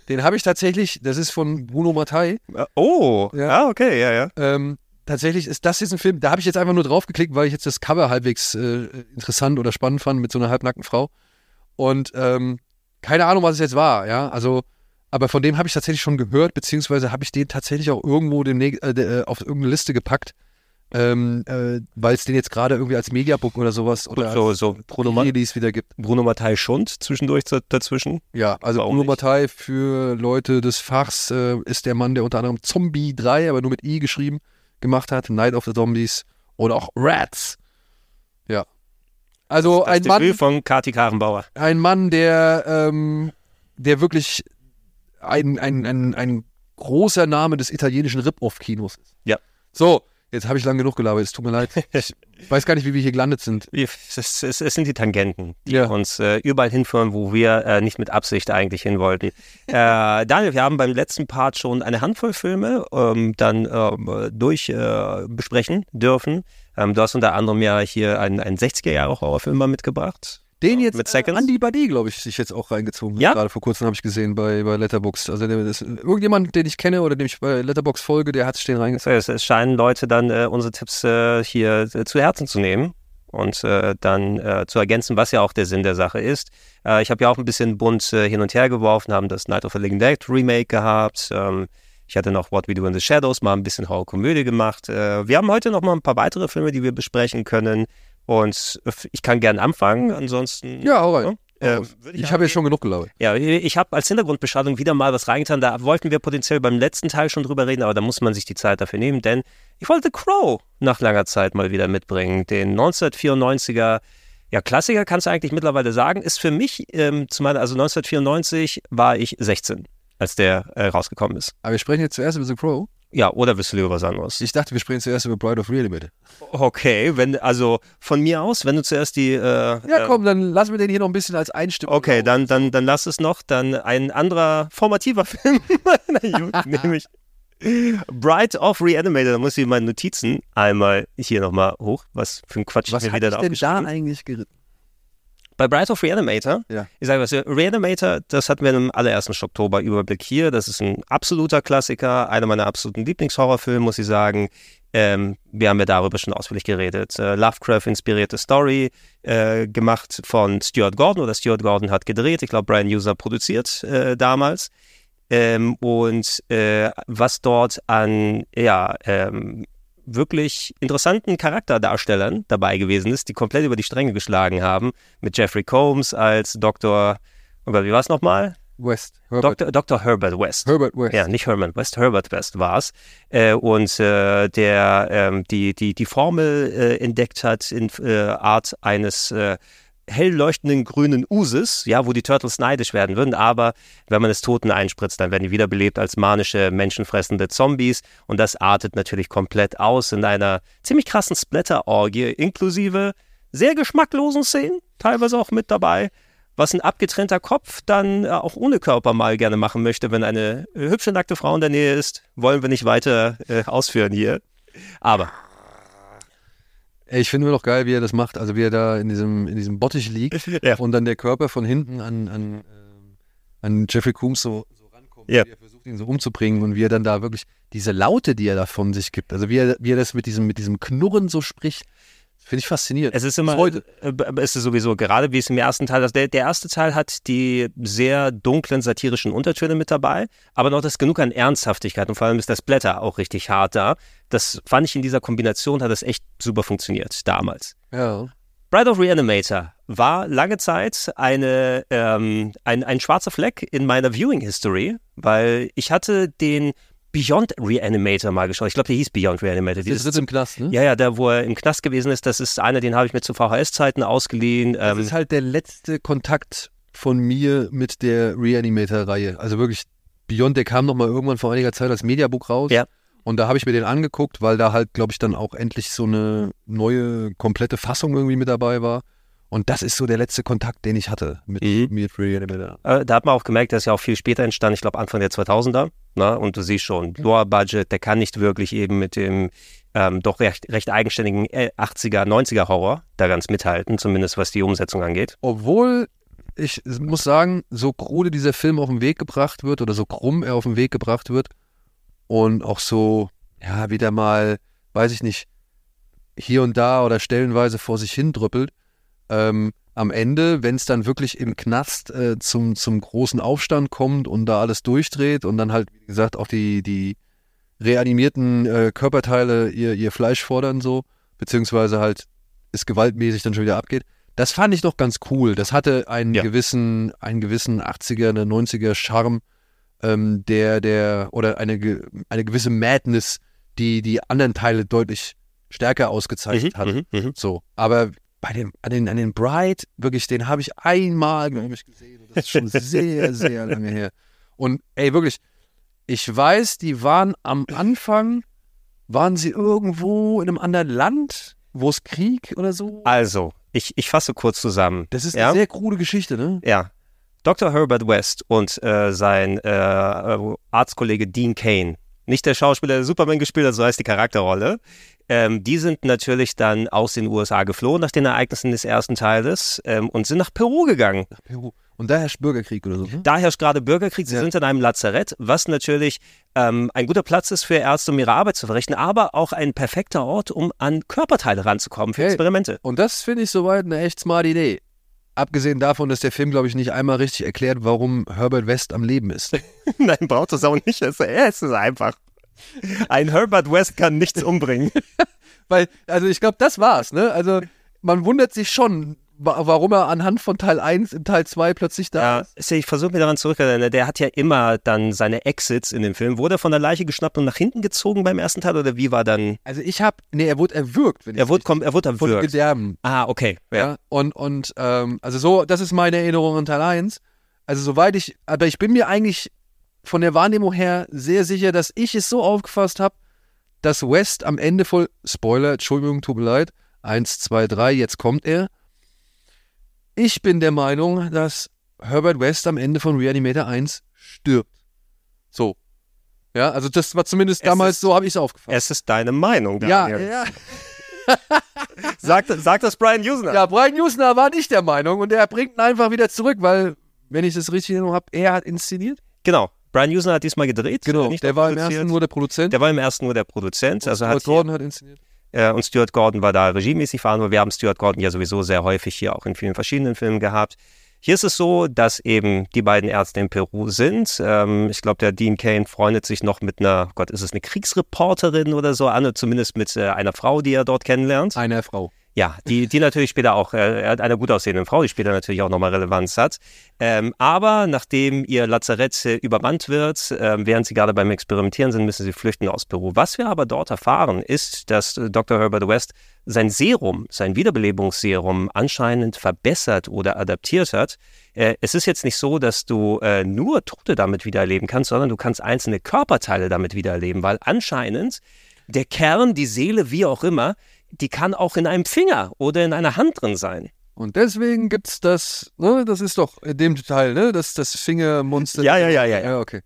[SPEAKER 3] Den habe ich tatsächlich, das ist von Bruno Mattei.
[SPEAKER 4] Äh, Oh,
[SPEAKER 3] Ja.
[SPEAKER 4] ja, okay, ja, ja.
[SPEAKER 3] Ähm, tatsächlich ist das jetzt ein Film, da habe ich jetzt einfach nur drauf geklickt, weil ich jetzt das Cover halbwegs äh, interessant oder spannend fand mit so einer halbnackten Frau. Und ähm, keine Ahnung, was es jetzt war, ja. Also, aber von dem habe ich tatsächlich schon gehört, beziehungsweise habe ich den tatsächlich auch irgendwo demnächst, äh, äh, auf irgendeine Liste gepackt, ähm, äh, weil es den jetzt gerade irgendwie als Mediabook oder sowas oder
[SPEAKER 4] so, so Bruno,
[SPEAKER 3] Release wieder gibt.
[SPEAKER 4] Bruno Mattei Schund zwischendurch dazwischen.
[SPEAKER 3] Ja, also
[SPEAKER 4] Warum
[SPEAKER 3] Bruno? Mattei für Leute des Fachs äh, ist der Mann, der unter anderem Zombie 3, aber nur mit I geschrieben, gemacht hat, Night of the Zombies oder auch Rats. Ja. Also
[SPEAKER 4] Das
[SPEAKER 3] ein
[SPEAKER 4] Debüt
[SPEAKER 3] Mann,
[SPEAKER 4] von Kati Karenbauer.
[SPEAKER 3] ein Mann, der, ähm, der wirklich ein, ein, ein, ein großer Name des italienischen Rip-Off-Kinos ist.
[SPEAKER 4] Ja.
[SPEAKER 3] So, jetzt habe ich lang genug gelabert, es tut mir leid. Ich weiß gar nicht, wie wir hier gelandet sind.
[SPEAKER 4] Es, es, es sind die Tangenten, die
[SPEAKER 3] Ja.
[SPEAKER 4] uns äh, überall hinführen, wo wir äh, nicht mit Absicht eigentlich hin wollten. äh, Daniel, wir haben beim letzten Part schon eine Handvoll Filme ähm, dann ähm, durch äh, besprechen dürfen. Ähm, du hast unter anderem ja hier einen, einen 60er-Jahre-Horrorfilm mal mitgebracht.
[SPEAKER 3] Den jetzt
[SPEAKER 4] Mit
[SPEAKER 3] äh,
[SPEAKER 4] Seconds?
[SPEAKER 3] Andy Badi, glaube ich, sich jetzt auch reingezogen.
[SPEAKER 4] Ja?
[SPEAKER 3] Gerade vor kurzem habe ich gesehen bei, bei Letterboxd. Also der, das, irgendjemand, den ich kenne oder dem ich bei Letterboxd folge, der hat sich den reingezogen.
[SPEAKER 4] Das heißt, es scheinen Leute dann äh, unsere Tipps äh, hier äh, zu Herzen zu nehmen und äh, dann äh, zu ergänzen, was ja auch der Sinn der Sache ist. Äh, ich habe ja auch ein bisschen bunt äh, hin und her geworfen, haben das Night of the Living Dead Remake gehabt. Ähm, ich hatte noch What We Do in the Shadows, mal ein bisschen Horrorkomödie gemacht. Äh, wir haben heute noch mal ein paar weitere Filme, die wir besprechen können. Und ich kann gern anfangen, ansonsten.
[SPEAKER 3] Ja, hau rein.
[SPEAKER 4] äh,
[SPEAKER 3] ich, ich habe jetzt schon genug gelabert.
[SPEAKER 4] Ja, ich habe als Hintergrundbeschreibung wieder mal was reingetan. Da wollten wir potenziell beim letzten Teil schon drüber reden, aber da muss man sich die Zeit dafür nehmen, denn ich wollte Crow nach langer Zeit mal wieder mitbringen. Den 1994er, ja, Klassiker kannst du eigentlich mittlerweile sagen, ist für mich, ähm, zumal, also 1994 war ich 16, als der äh, rausgekommen ist.
[SPEAKER 3] Aber wir sprechen jetzt zuerst über The Crow.
[SPEAKER 4] Ja, oder willst du lieber was anderes?
[SPEAKER 3] Ich dachte, wir sprechen zuerst über Bride of Reanimator.
[SPEAKER 4] Okay, wenn, also von mir aus, wenn du zuerst die. Äh,
[SPEAKER 3] ja, komm, dann lassen wir den hier noch ein bisschen als Einstimmung.
[SPEAKER 4] Okay, dann, dann, dann lass es noch. Dann ein anderer formativer Film. Na gut, nämlich Bride of Reanimator. Da muss ich meine Notizen einmal hier nochmal hoch. Was für ein Quatsch
[SPEAKER 3] Was
[SPEAKER 4] ich mir
[SPEAKER 3] hat
[SPEAKER 4] wieder da
[SPEAKER 3] denn da eigentlich geritten?
[SPEAKER 4] Bei Bride of Reanimator,
[SPEAKER 3] Ja.
[SPEAKER 4] ich sage was, Reanimator, das hatten wir im allerersten Oktober Überblick hier. Das ist ein absoluter Klassiker, einer meiner absoluten Lieblingshorrorfilme, muss ich sagen. Ähm, wir haben ja darüber schon ausführlich geredet. Äh, Lovecraft-inspirierte Story, äh, gemacht von Stuart Gordon, oder Stuart Gordon hat gedreht. Ich glaube, Brian User produziert äh, damals. Ähm, und äh, was dort an, ja, ähm, wirklich interessanten Charakterdarstellern dabei gewesen ist, die komplett über die Stränge geschlagen haben. Mit Jeffrey Combs als Dr. Oh wie war es nochmal?
[SPEAKER 3] West. Herbert,
[SPEAKER 4] Dr. Dr. Herbert West.
[SPEAKER 3] Herbert West.
[SPEAKER 4] Ja, nicht Herman West, Herbert West war es. Äh, und äh, der ähm, die, die, die Formel äh, entdeckt hat in äh, Art eines äh, hell leuchtenden grünen Uses, ja, wo die Turtles neidisch werden würden, aber wenn man es Toten einspritzt, dann werden die wiederbelebt als manische, menschenfressende Zombies. Und das artet natürlich komplett aus in einer ziemlich krassen Splatter-Orgie, inklusive sehr geschmacklosen Szenen, teilweise auch mit dabei, was ein abgetrennter Kopf dann äh, auch ohne Körper mal gerne machen möchte, wenn eine hübsche nackte Frau in der Nähe ist, wollen wir nicht weiter äh, ausführen hier. Aber
[SPEAKER 3] ich finde immer noch geil, wie er das macht. Also wie er da in diesem, in diesem Bottich liegt
[SPEAKER 4] Ja.
[SPEAKER 3] und dann der Körper von hinten an, an, ähm, an Jeffrey Coombs so, so rankommt.
[SPEAKER 4] Ja.
[SPEAKER 3] Wie er versucht, ihn so umzubringen und wie er dann da wirklich diese Laute, die er da von sich gibt, also wie er, wie er das mit diesem, mit diesem Knurren so spricht, finde ich faszinierend.
[SPEAKER 4] Es ist immer,
[SPEAKER 3] heute.
[SPEAKER 4] äh, es ist sowieso, gerade wie es im ersten Teil, also der, der erste Teil hat die sehr dunklen satirischen Untertöne mit dabei, aber noch das genug an Ernsthaftigkeit und vor allem ist das Blätter auch richtig hart da. Das fand ich in dieser Kombination, hat es echt super funktioniert damals.
[SPEAKER 3] Ja.
[SPEAKER 4] Bride of Reanimator war lange Zeit eine, ähm, ein, ein schwarzer Fleck in meiner Viewing History, weil ich hatte den Beyond Reanimator mal geschaut. Ich glaube, der hieß Beyond Reanimator.
[SPEAKER 3] Der sitzt im Knast, ne?
[SPEAKER 4] Ja, ja, der, wo er im Knast gewesen ist, das ist einer, den habe ich mir zu VHS-Zeiten ausgeliehen.
[SPEAKER 3] Das
[SPEAKER 4] Ähm,
[SPEAKER 3] ist halt der letzte Kontakt von mir mit der Reanimator-Reihe. Also wirklich, Beyond, der kam noch mal irgendwann vor einiger Zeit als Mediabook raus.
[SPEAKER 4] Ja.
[SPEAKER 3] Und da habe ich mir den angeguckt, weil da halt, glaube ich, dann auch endlich so eine neue, komplette Fassung irgendwie mit dabei war. Und das ist so der letzte Kontakt, den ich hatte mit,
[SPEAKER 4] Mhm.
[SPEAKER 3] mit Reanimator.
[SPEAKER 4] äh, da hat man auch gemerkt, ist ja auch viel später entstanden, ich glaube Anfang der 2000er. Ne? Und du siehst schon, Lower Budget, der kann nicht wirklich eben mit dem ähm, doch recht, recht eigenständigen äh, 80er, 90er Horror da ganz mithalten, zumindest was die Umsetzung angeht.
[SPEAKER 3] Obwohl, ich muss sagen, so krude dieser Film auf den Weg gebracht wird oder so krumm er auf den Weg gebracht wird und auch so, ja, wieder mal, weiß ich nicht, hier und da oder stellenweise vor sich hin drüppelt, ähm, am Ende, wenn es dann wirklich im Knast äh, zum, zum großen Aufstand kommt und da alles durchdreht und dann halt, wie gesagt, auch die, die reanimierten äh, Körperteile ihr, ihr Fleisch fordern so, beziehungsweise halt es gewaltmäßig dann schon wieder abgeht. Das fand ich doch ganz cool. Das hatte einen
[SPEAKER 4] Ja.
[SPEAKER 3] gewissen, einen gewissen 80er, eine 90er Charme, ähm, der, der, oder eine, eine gewisse Madness, die die anderen Teile deutlich stärker ausgezeichnet hat.
[SPEAKER 4] Mhm, mhm.
[SPEAKER 3] So. Aber bei dem, an den, an den Bright, wirklich, den habe ich einmal, glaube ich, gesehen. Und das ist schon sehr, sehr lange her. Und ey, wirklich, ich weiß, die waren am Anfang, waren sie irgendwo in einem anderen Land, wo es Krieg oder so?
[SPEAKER 4] Also, ich, ich fasse kurz zusammen.
[SPEAKER 3] Das ist
[SPEAKER 4] ja?
[SPEAKER 3] eine sehr krude Geschichte, ne?
[SPEAKER 4] Ja. Dr. Herbert West und äh, sein äh, äh, Arztkollege Dean Kane, nicht der Schauspieler, der Superman gespielt hat, so heißt die Charakterrolle, ähm, die sind natürlich dann aus den USA geflohen nach den Ereignissen des ersten Teiles ähm, und sind nach Peru gegangen.
[SPEAKER 3] Peru. Und da herrscht Bürgerkrieg oder so, ne?
[SPEAKER 4] Da herrscht gerade Bürgerkrieg, sie
[SPEAKER 3] Ja.
[SPEAKER 4] sind in einem Lazarett, was natürlich ähm, ein guter Platz ist für Ärzte, um ihre Arbeit zu verrichten, aber auch ein perfekter Ort, um an Körperteile ranzukommen für
[SPEAKER 3] Hey.
[SPEAKER 4] Experimente.
[SPEAKER 3] Und das finde ich soweit eine echt smarte Idee. Abgesehen davon, dass der Film, glaube ich, nicht einmal richtig erklärt, warum Herbert West am Leben ist.
[SPEAKER 4] Nein, braucht es auch nicht. Es es ist einfach. Ein Herbert West kann nichts umbringen.
[SPEAKER 3] Weil, also ich glaube, das war's, ne? Also man wundert sich schon, wa warum er anhand von Teil 1 in Teil 2 plötzlich da
[SPEAKER 4] Ja,
[SPEAKER 3] ist.
[SPEAKER 4] ich versuche mir daran zurückzuerinnern. Der hat ja immer dann seine Exits in dem Film. Wurde er von der Leiche geschnappt und nach hinten gezogen beim ersten Teil oder wie war dann?
[SPEAKER 3] Also ich habe, nee, er wurde erwürgt, wenn
[SPEAKER 4] Er
[SPEAKER 3] ich
[SPEAKER 4] wurde, kom- er wurde
[SPEAKER 3] von
[SPEAKER 4] erwürgt.
[SPEAKER 3] Gedärmen.
[SPEAKER 4] Ah, okay. Ja.
[SPEAKER 3] Ja. Und, und ähm, also so, das ist meine Erinnerung an Teil 1. Also soweit ich, aber ich bin mir eigentlich von der Wahrnehmung her sehr sicher, dass ich es so aufgefasst habe, dass West am Ende voll, Spoiler, Entschuldigung, tut mir leid, eins, zwei, drei, jetzt kommt er. Ich bin der Meinung, dass Herbert West am Ende von Reanimator 1 stirbt. So. Ja, also das war zumindest
[SPEAKER 4] Es
[SPEAKER 3] damals
[SPEAKER 4] ist-
[SPEAKER 3] so, habe ich es aufgefasst.
[SPEAKER 4] Es ist deine Meinung,
[SPEAKER 3] Ja,
[SPEAKER 4] Daniel.
[SPEAKER 3] ja,
[SPEAKER 4] Sagt, sagt das Brian Usner.
[SPEAKER 3] Ja, Brian Usner war nicht der Meinung und er bringt ihn einfach wieder zurück, weil, wenn ich das richtig in Erinnerung habe, er hat inszeniert.
[SPEAKER 4] Genau. Brian Usner hat diesmal gedreht. äh, nicht
[SPEAKER 3] der war im
[SPEAKER 4] produziert.
[SPEAKER 3] ersten nur der Produzent.
[SPEAKER 4] Der war im ersten nur der Produzent. Also
[SPEAKER 3] Stuart
[SPEAKER 4] hat hier,
[SPEAKER 3] Gordon hat inszeniert.
[SPEAKER 4] äh, und Stuart Gordon war da regiemäßig verantwortlich. Wir haben Stuart Gordon ja sowieso sehr häufig hier auch in vielen verschiedenen Filmen gehabt. Hier ist es so, dass eben die beiden Ärzte in Peru sind. Ähm, ich glaube, der Dean Kane freundet sich noch mit einer, Gott, ist es eine Kriegsreporterin oder so an, zumindest mit äh, einer Frau, die er dort kennenlernt.
[SPEAKER 3] Einer Frau.
[SPEAKER 4] Ja, die, die natürlich später auch, äh, er hat eine gut aussehende Frau, die später natürlich auch nochmal Relevanz hat. Ähm, aber nachdem ihr Lazarett äh, übermannt wird, ähm, während sie gerade beim Experimentieren sind, müssen sie flüchten aus Peru. Was wir aber dort erfahren, ist, dass äh, Dr. Herbert West sein Serum, sein Wiederbelebungsserum anscheinend verbessert oder adaptiert hat. Äh, es ist jetzt nicht so, dass du äh, nur Tote damit wiedererleben kannst, sondern du kannst einzelne Körperteile damit wiedererleben, weil anscheinend der Kern, die Seele, wie auch immer, die kann auch in einem Finger oder in einer Hand drin sein.
[SPEAKER 3] Und deswegen gibt's das, ne, das ist doch in dem Teil, ne, das, das Fingermonster.
[SPEAKER 4] Ja, ja, ja, ja, ja.
[SPEAKER 3] Ja, okay.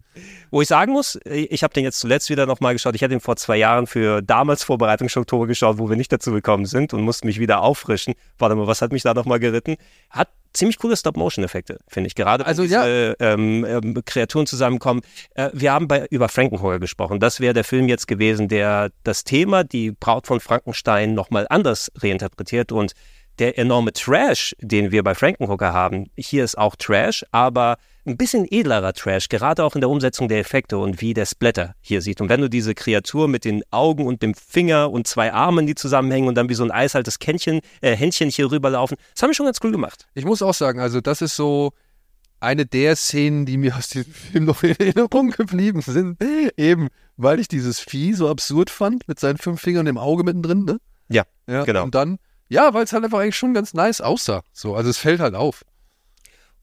[SPEAKER 4] Wo ich sagen muss, ich habe den jetzt zuletzt wieder nochmal geschaut. Ich hatte ihn vor zwei Jahren für damals Vorbereitungsoktober geschaut, wo wir nicht dazu gekommen sind und musste mich wieder auffrischen. Warte mal, was hat mich da nochmal geritten? Hat ziemlich coole Stop-Motion-Effekte, finde ich. Gerade wenn
[SPEAKER 3] Also,
[SPEAKER 4] diese ähm, ähm, Kreaturen zusammenkommen. Äh, wir haben bei, über Frankenheuer gesprochen. Das wäre der Film jetzt gewesen, der das Thema, die Braut von Frankenstein, nochmal anders reinterpretiert und der enorme Trash, den wir bei Frankenhooker haben, hier ist auch Trash, aber ein bisschen edlerer Trash, gerade auch in der Umsetzung der Effekte und wie der Splatter hier sieht. Und wenn du diese Kreatur mit den Augen und dem Finger und zwei Armen, die zusammenhängen und dann wie so ein eisaltes Kännchen, äh, Händchen hier rüberlaufen, das haben wir schon ganz cool gemacht.
[SPEAKER 3] Ich muss auch sagen, also das ist so eine der Szenen, die mir aus diesem Film noch in Erinnerung geblieben sind. Eben, weil ich dieses Vieh so absurd fand, mit seinen fünf Fingern im Auge mittendrin, ne?
[SPEAKER 4] Ja,
[SPEAKER 3] Ja,
[SPEAKER 4] genau.
[SPEAKER 3] Und dann, ja, weil es halt einfach eigentlich schon ganz nice aussah. So, also es fällt halt auf.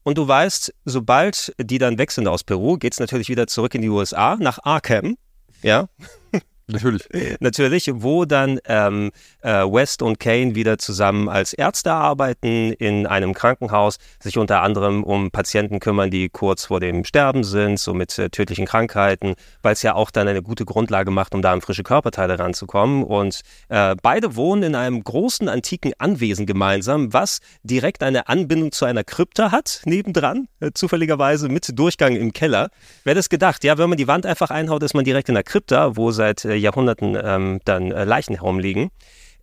[SPEAKER 4] Und du weißt, sobald die dann weg sind aus Peru, geht's natürlich wieder zurück in die USA, nach Arkham. Ja,
[SPEAKER 3] Natürlich.
[SPEAKER 4] natürlich, wo dann ähm, äh, West und Kane wieder zusammen als Ärzte arbeiten in einem Krankenhaus, sich unter anderem um Patienten kümmern, die kurz vor dem Sterben sind, so mit äh, tödlichen Krankheiten, weil es ja auch dann eine gute Grundlage macht, um da an frische Körperteile ranzukommen. Und äh, beide wohnen in einem großen antiken Anwesen gemeinsam, was direkt eine Anbindung zu einer Krypta hat, nebendran, äh, zufälligerweise mit Durchgang im Keller. Wer das gedacht? Ja, wenn man die Wand einfach einhaut, ist man direkt in der Krypta, wo seit äh, Jahrhunderten ähm, dann äh, Leichen herumliegen.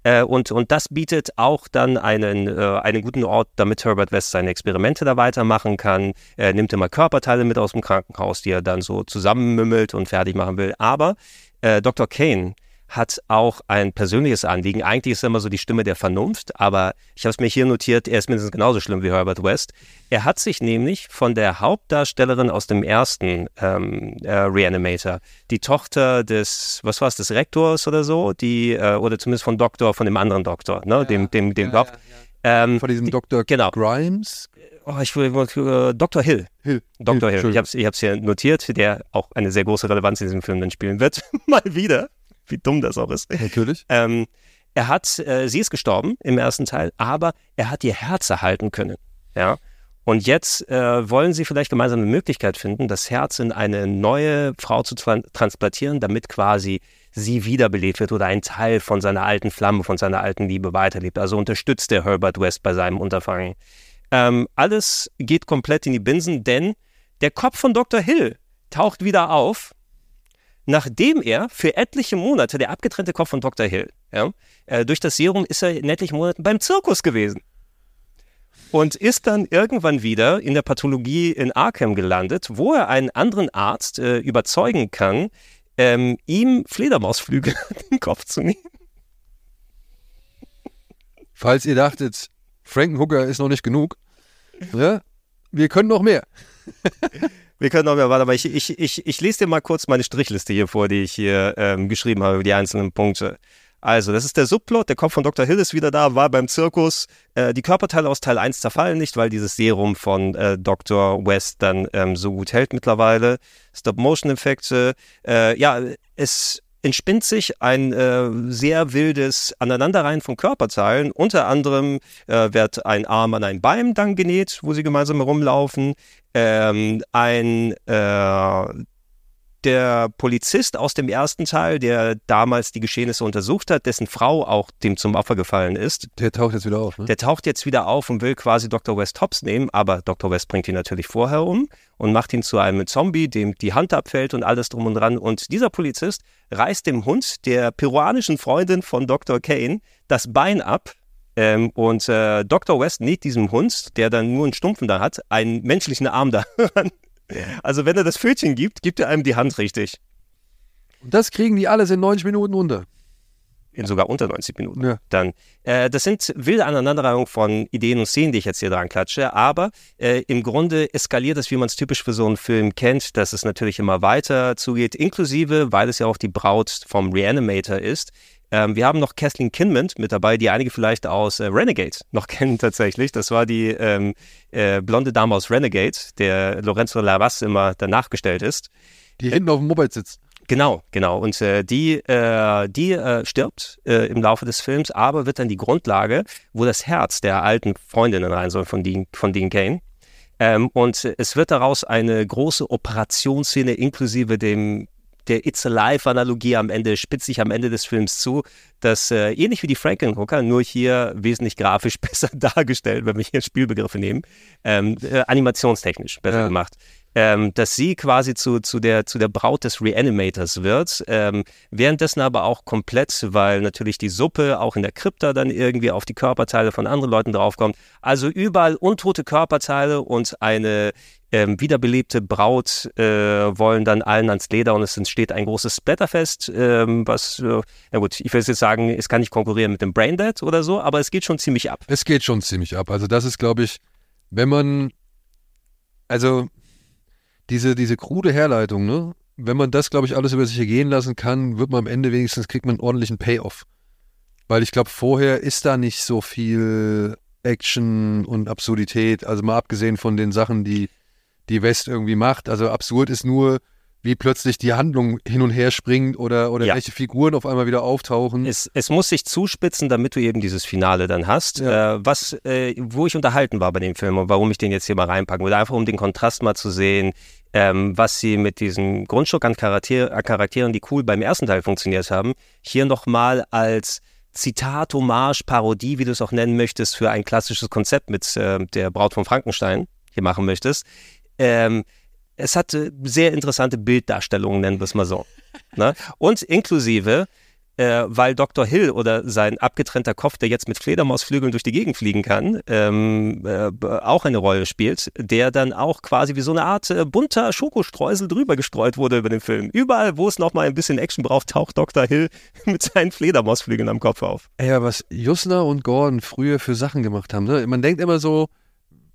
[SPEAKER 4] Äh, und, und das bietet auch dann einen, äh, einen guten Ort, damit Herbert West seine Experimente da weitermachen kann. Er nimmt immer Körperteile mit aus dem Krankenhaus, die er dann so zusammenmümmelt und fertig machen will. Aber äh, Dr. Kane hat auch ein persönliches Anliegen. Eigentlich ist er immer so die Stimme der Vernunft, aber ich habe es mir hier notiert, er ist mindestens genauso schlimm wie Herbert West. Er hat sich nämlich von der Hauptdarstellerin aus dem ersten ähm, äh, Reanimator, die Tochter des, was war es, des Rektors oder so, die, äh, oder zumindest von Doktor, von dem anderen Doktor, ne, dem, dem, dem Kopf. Ähm,
[SPEAKER 3] Von diesem Dr.
[SPEAKER 4] genau.
[SPEAKER 3] Grimes.
[SPEAKER 4] Oh, ich will, äh, Dr. Hill.
[SPEAKER 3] Hill.
[SPEAKER 4] Dr. Hill. Ich
[SPEAKER 3] Entschuldigung.
[SPEAKER 4] habe es ich hab's hier notiert, der auch eine sehr große Relevanz in diesem Film dann spielen wird. Mal wieder. Wie dumm das auch ist.
[SPEAKER 3] Natürlich.
[SPEAKER 4] Ähm, er hat, äh, sie ist gestorben im ersten Teil, aber er hat ihr Herz erhalten können. Ja. Und jetzt äh, wollen sie vielleicht gemeinsam eine Möglichkeit finden, das Herz in eine neue Frau zu tran transplantieren, damit quasi sie wiederbelebt wird oder ein Teil von seiner alten Flamme, von seiner alten Liebe weiterlebt. Also unterstützt der Herbert West bei seinem Unterfangen. Ähm, alles geht komplett in die Binsen, denn der Kopf von Dr. Hill taucht wieder auf, nachdem er für etliche Monate, der abgetrennte Kopf von Dr. Hill, ja, äh, durch das Serum ist er in etlichen Monaten beim Zirkus gewesen. Und ist dann irgendwann wieder in der Pathologie in Arkham gelandet, wo er einen anderen Arzt äh, überzeugen kann, ähm, ihm Fledermausflügel an den Kopf zu nehmen.
[SPEAKER 3] Falls ihr dachtet, Frankenhooker ist noch nicht genug. Ja? Wir können noch mehr.
[SPEAKER 4] Wir können noch mehr, warte, aber ich, ich, ich, ich lese dir mal kurz meine Strichliste hier vor, die ich hier ähm, geschrieben habe über die einzelnen Punkte. Also, das ist der Subplot, der Kopf von Dr. Hill ist wieder da, war beim Zirkus. Äh, die Körperteile aus Teil 1 zerfallen nicht, weil dieses Serum von äh, Dr. West dann ähm, so gut hält mittlerweile. Stop-Motion-Effekte. Äh, ja, es entspinnt sich ein äh, sehr wildes Aneinanderreihen von Körperteilen. Unter anderem äh, wird ein Arm an ein Bein dann genäht, wo sie gemeinsam herumlaufen. Ähm, ein äh, der Polizist aus dem ersten Teil, der damals die Geschehnisse untersucht hat, dessen Frau auch dem zum Opfer gefallen ist.
[SPEAKER 3] Der taucht jetzt wieder auf, ne?
[SPEAKER 4] Der taucht jetzt wieder auf und will quasi Dr. West Hops nehmen, aber Dr. West bringt ihn natürlich vorher um und macht ihn zu einem Zombie, dem die Hand abfällt und alles drum und dran. Und dieser Polizist reißt dem Hund der peruanischen Freundin von Dr. Kane das Bein ab. Ähm, und äh, Dr. West näht diesem Hund, der dann nur einen Stumpfen da hat, einen menschlichen Arm daran. Also wenn er das Pfötchen gibt, gibt er einem die Hand richtig.
[SPEAKER 3] Und das kriegen die alles in 90 Minuten unter.
[SPEAKER 4] In sogar unter 90 Minuten.
[SPEAKER 3] Ja.
[SPEAKER 4] Dann, äh, das sind wilde Aneinanderreihungen von Ideen und Szenen, die ich jetzt hier dran klatsche, aber äh, im Grunde eskaliert es, wie man es typisch für so einen Film kennt, dass es natürlich immer weiter zugeht, inklusive, weil es ja auch die Braut vom Reanimator ist. Ähm, wir haben noch Kathleen Kinman mit dabei, die einige vielleicht aus äh, Renegade noch kennen tatsächlich. Das war die ähm, äh, blonde Dame aus Renegade, der Lorenzo Larraz immer danach gestellt ist.
[SPEAKER 3] Die hinten auf dem Moped sitzt.
[SPEAKER 4] Genau, genau. Und äh, die, äh, die äh, stirbt äh, im Laufe des Films, aber wird dann die Grundlage, wo das Herz der alten Freundinnen rein soll von Dean, von Dean Kane. Ähm, und es wird daraus eine große Operationsszene inklusive dem der It's Alive-Analogie am Ende, spitzt sich am Ende des Films zu, dass äh, ähnlich wie die Frankenhooker, nur hier wesentlich grafisch besser dargestellt, wenn wir hier Spielbegriffe nehmen, ähm, äh, animationstechnisch besser
[SPEAKER 3] Ja.
[SPEAKER 4] gemacht. Ähm, dass sie quasi zu, zu, der, zu der Braut des Reanimators wird, ähm, währenddessen aber auch komplett, weil natürlich die Suppe auch in der Krypta dann irgendwie auf die Körperteile von anderen Leuten draufkommt. Also überall untote Körperteile und eine ähm, wiederbelebte Braut äh, wollen dann allen ans Leder und es entsteht ein großes Splatterfest, ähm, was, äh, na gut, ich will jetzt sagen, es kann nicht konkurrieren mit dem Braindead oder so, aber es geht schon ziemlich ab.
[SPEAKER 3] Es geht schon ziemlich ab. Also das ist, glaube ich, wenn man, also diese, diese krude Herleitung, ne? Wenn man das, glaube ich, alles über sich ergehen lassen kann, wird man am Ende wenigstens, kriegt man einen ordentlichen Payoff. Weil ich glaube, vorher ist da nicht so viel Action und Absurdität, also mal abgesehen von den Sachen, die die West irgendwie macht. Also absurd ist nur, wie plötzlich die Handlung hin und her springt oder, oder
[SPEAKER 4] Ja.
[SPEAKER 3] welche Figuren auf einmal wieder auftauchen.
[SPEAKER 4] Es, es muss sich zuspitzen, damit du eben dieses Finale dann hast.
[SPEAKER 3] Ja.
[SPEAKER 4] Äh, was, äh, wo ich unterhalten war bei dem Film und warum ich den jetzt hier mal reinpacken will, einfach um den Kontrast mal zu sehen, ähm, was sie mit diesem Grundstück an, Charakter, an Charakteren, die cool beim ersten Teil funktioniert haben, hier nochmal als Zitat, Hommage, Parodie, wie du es auch nennen möchtest, für ein klassisches Konzept mit äh, der Braut von Frankenstein hier machen möchtest. Ähm, es hatte sehr interessante Bilddarstellungen, nennen wir es mal so. ne? Und inklusive, äh, weil Dr. Hill oder sein abgetrennter Kopf, der jetzt mit Fledermausflügeln durch die Gegend fliegen kann, ähm, äh, auch eine Rolle spielt, der dann auch quasi wie so eine Art äh, bunter Schokostreusel drüber gestreut wurde über den Film. Überall, wo es nochmal ein bisschen Action braucht, taucht Dr. Hill mit seinen Fledermausflügeln am Kopf auf.
[SPEAKER 3] Ja, was Jusner und Gordon früher für Sachen gemacht haben. Ne? Man denkt immer so,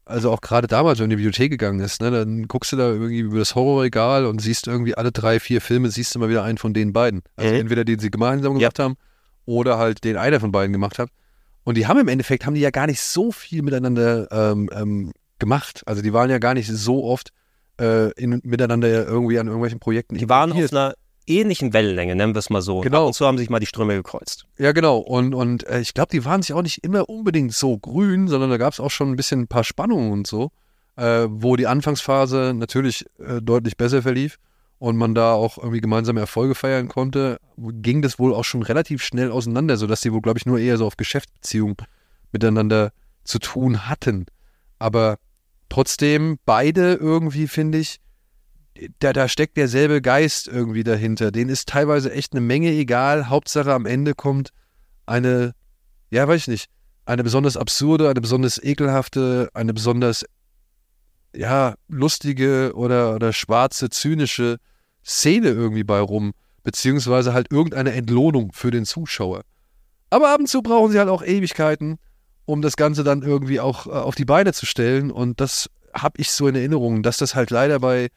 [SPEAKER 3] also auch gerade damals, wenn du in die Bibliothek gegangen ist, ne, dann guckst du da irgendwie über das Horrorregal und siehst irgendwie alle drei, vier Filme, siehst du mal wieder einen von den beiden. Also
[SPEAKER 4] Mhm.
[SPEAKER 3] entweder den sie gemeinsam gemacht haben oder halt den einer von beiden gemacht hat. Und die haben im Endeffekt, haben die ja gar nicht so viel miteinander ähm, ähm, gemacht. Also die waren ja gar nicht so oft äh, in, miteinander irgendwie an irgendwelchen Projekten.
[SPEAKER 4] Die waren auf einer ähnlichen Wellenlänge, nennen wir es mal so.
[SPEAKER 3] Genau.
[SPEAKER 4] Und zu haben sich mal die Ströme gekreuzt.
[SPEAKER 3] Ja, genau. Und, und äh, ich glaube, die waren sich auch nicht immer unbedingt so grün, sondern da gab es auch schon ein bisschen ein paar Spannungen und so, äh, wo die Anfangsphase natürlich äh, deutlich besser verlief und man da auch irgendwie gemeinsame Erfolge feiern konnte, ging das wohl auch schon relativ schnell auseinander, sodass die wohl, glaube ich, nur eher so auf Geschäftsbeziehungen miteinander zu tun hatten. Aber trotzdem, beide irgendwie, finde ich, da, da steckt derselbe Geist irgendwie dahinter. Den ist teilweise echt eine Menge egal. Hauptsache am Ende kommt eine, ja, weiß ich nicht, eine besonders absurde, eine besonders ekelhafte, eine besonders, ja, lustige oder, oder schwarze, zynische Szene irgendwie bei rum. Beziehungsweise halt irgendeine Entlohnung für den Zuschauer. Aber ab und zu brauchen sie halt auch Ewigkeiten. um das Ganze dann irgendwie auch äh, auf die Beine zu stellen. Und das habe ich so in Erinnerung, dass das halt leider bei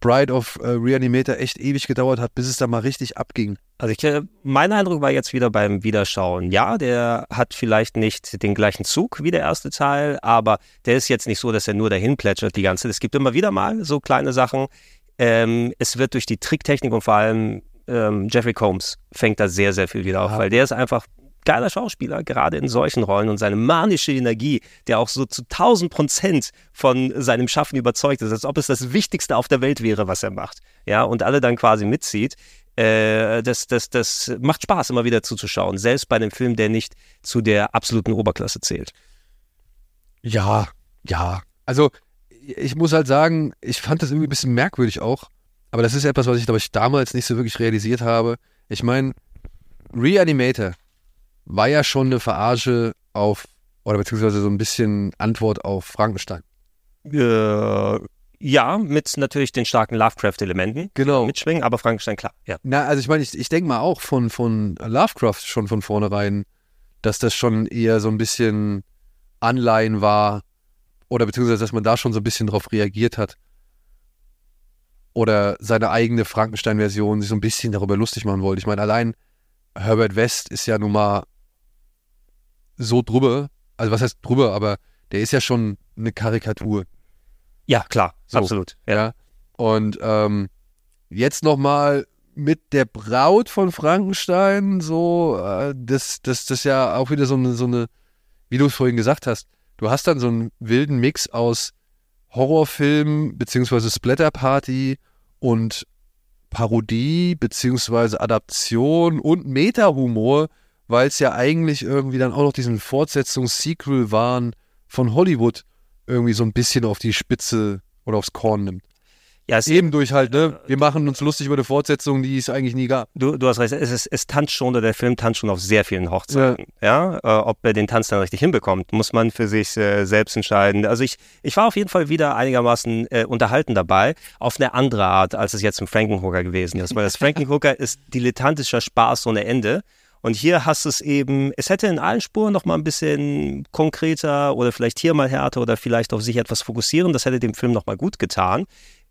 [SPEAKER 3] Bride of äh, Reanimator echt ewig gedauert hat, bis es da mal richtig abging.
[SPEAKER 4] Also ich, äh, mein Eindruck war jetzt wieder beim Wiederschauen. Ja, der hat vielleicht nicht den gleichen Zug wie der erste Teil, aber der ist jetzt nicht so, dass er nur dahin plätschert die ganze. Es gibt immer wieder mal so kleine Sachen. Ähm, es wird durch die Tricktechnik und vor allem ähm, Jeffrey Combs fängt da sehr, sehr viel wieder auf,
[SPEAKER 3] Ja.
[SPEAKER 4] weil der ist einfach geiler Schauspieler, gerade in solchen Rollen und seine manische Energie, der auch so zu 1000 Prozent von seinem Schaffen überzeugt ist, als ob es das Wichtigste auf der Welt wäre, was er macht. Ja, und alle dann quasi mitzieht. Äh, das, das, das macht Spaß, immer wieder zuzuschauen, selbst bei einem Film, der nicht zu der absoluten Oberklasse zählt.
[SPEAKER 3] Ja, ja. Also ich muss halt sagen, ich fand das irgendwie ein bisschen merkwürdig auch. Aber das ist etwas, was ich, glaube ich, damals nicht so wirklich realisiert habe. Ich meine, Reanimator war ja schon eine Verarsche auf, oder beziehungsweise so ein bisschen Antwort auf Frankenstein.
[SPEAKER 4] Äh, ja, mit natürlich den starken Lovecraft-Elementen
[SPEAKER 3] Genau.
[SPEAKER 4] mitschwingen, aber Frankenstein, klar, ja.
[SPEAKER 3] Na, also ich meine, ich, ich denke mal auch von, von Lovecraft schon von vornherein, dass das schon eher so ein bisschen Anleihen war oder beziehungsweise, dass man da schon so ein bisschen drauf reagiert hat. Oder seine eigene Frankenstein-Version sich so ein bisschen darüber lustig machen wollte. Ich meine, allein Herbert West ist ja nun mal so drüber, also was heißt drüber, aber der ist ja schon eine Karikatur.
[SPEAKER 4] Ja, klar,
[SPEAKER 3] So.
[SPEAKER 4] absolut. Ja.
[SPEAKER 3] Ja. Und ähm, jetzt nochmal mit der Braut von Frankenstein, so, äh, das, das, das ist ja auch wieder so eine, so eine, wie du es vorhin gesagt hast, du hast dann so einen wilden Mix aus Horrorfilm beziehungsweise Splatterparty und Parodie beziehungsweise Adaption und Meta-Humor, weil es ja eigentlich irgendwie dann auch noch diesen Fortsetzungs-Sequel waren von Hollywood irgendwie so ein bisschen auf die Spitze oder aufs Korn nimmt.
[SPEAKER 4] Ja, es,
[SPEAKER 3] Eben durch halt, ne? Wir machen uns lustig über eine Fortsetzung, die es eigentlich nie gab.
[SPEAKER 4] du, du hast recht, es, ist, es tanzt schon, oder der Film tanzt schon auf sehr vielen Hochzeiten. Ja, Äh, ob er den Tanz dann richtig hinbekommt, muss man für sich äh, selbst entscheiden. Also ich, ich war auf jeden Fall wieder einigermaßen äh, unterhalten dabei, auf eine andere Art, als es jetzt im Frankenhooker gewesen ist. Weil das Frankenhooker ist dilettantischer Spaß ohne Ende. Und hier hast es eben, es hätte in allen Spuren noch mal ein bisschen konkreter oder vielleicht hier mal härter oder vielleicht auf sich etwas fokussieren. Das hätte dem Film noch mal gut getan.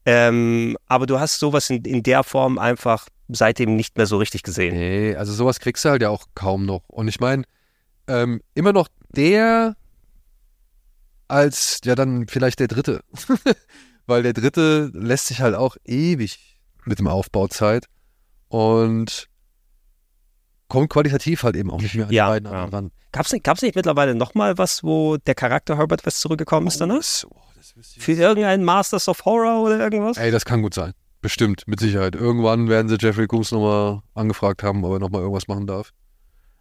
[SPEAKER 4] Ähm, aber du hast sowas in, in der Form einfach seitdem nicht mehr so richtig gesehen.
[SPEAKER 3] Nee, also sowas kriegst du halt ja auch kaum noch. Und ich meine, ähm, immer noch der als ja dann vielleicht der dritte. Weil der dritte lässt sich halt auch ewig mit dem Aufbauzeit und kommt qualitativ halt eben auch nicht mehr an
[SPEAKER 4] Ja,
[SPEAKER 3] die beiden
[SPEAKER 4] ja.
[SPEAKER 3] anderen ran.
[SPEAKER 4] Gab's nicht, gab's nicht mittlerweile noch mal was, wo der Charakter Herbert West zurückgekommen ist danach?
[SPEAKER 3] Oh, wüsste ich
[SPEAKER 4] Für irgendeinen Masters of Horror oder irgendwas?
[SPEAKER 3] Ey, das kann gut sein. Bestimmt, mit Sicherheit. Irgendwann werden sie Jeffrey Combs nochmal angefragt haben, ob er nochmal irgendwas machen darf.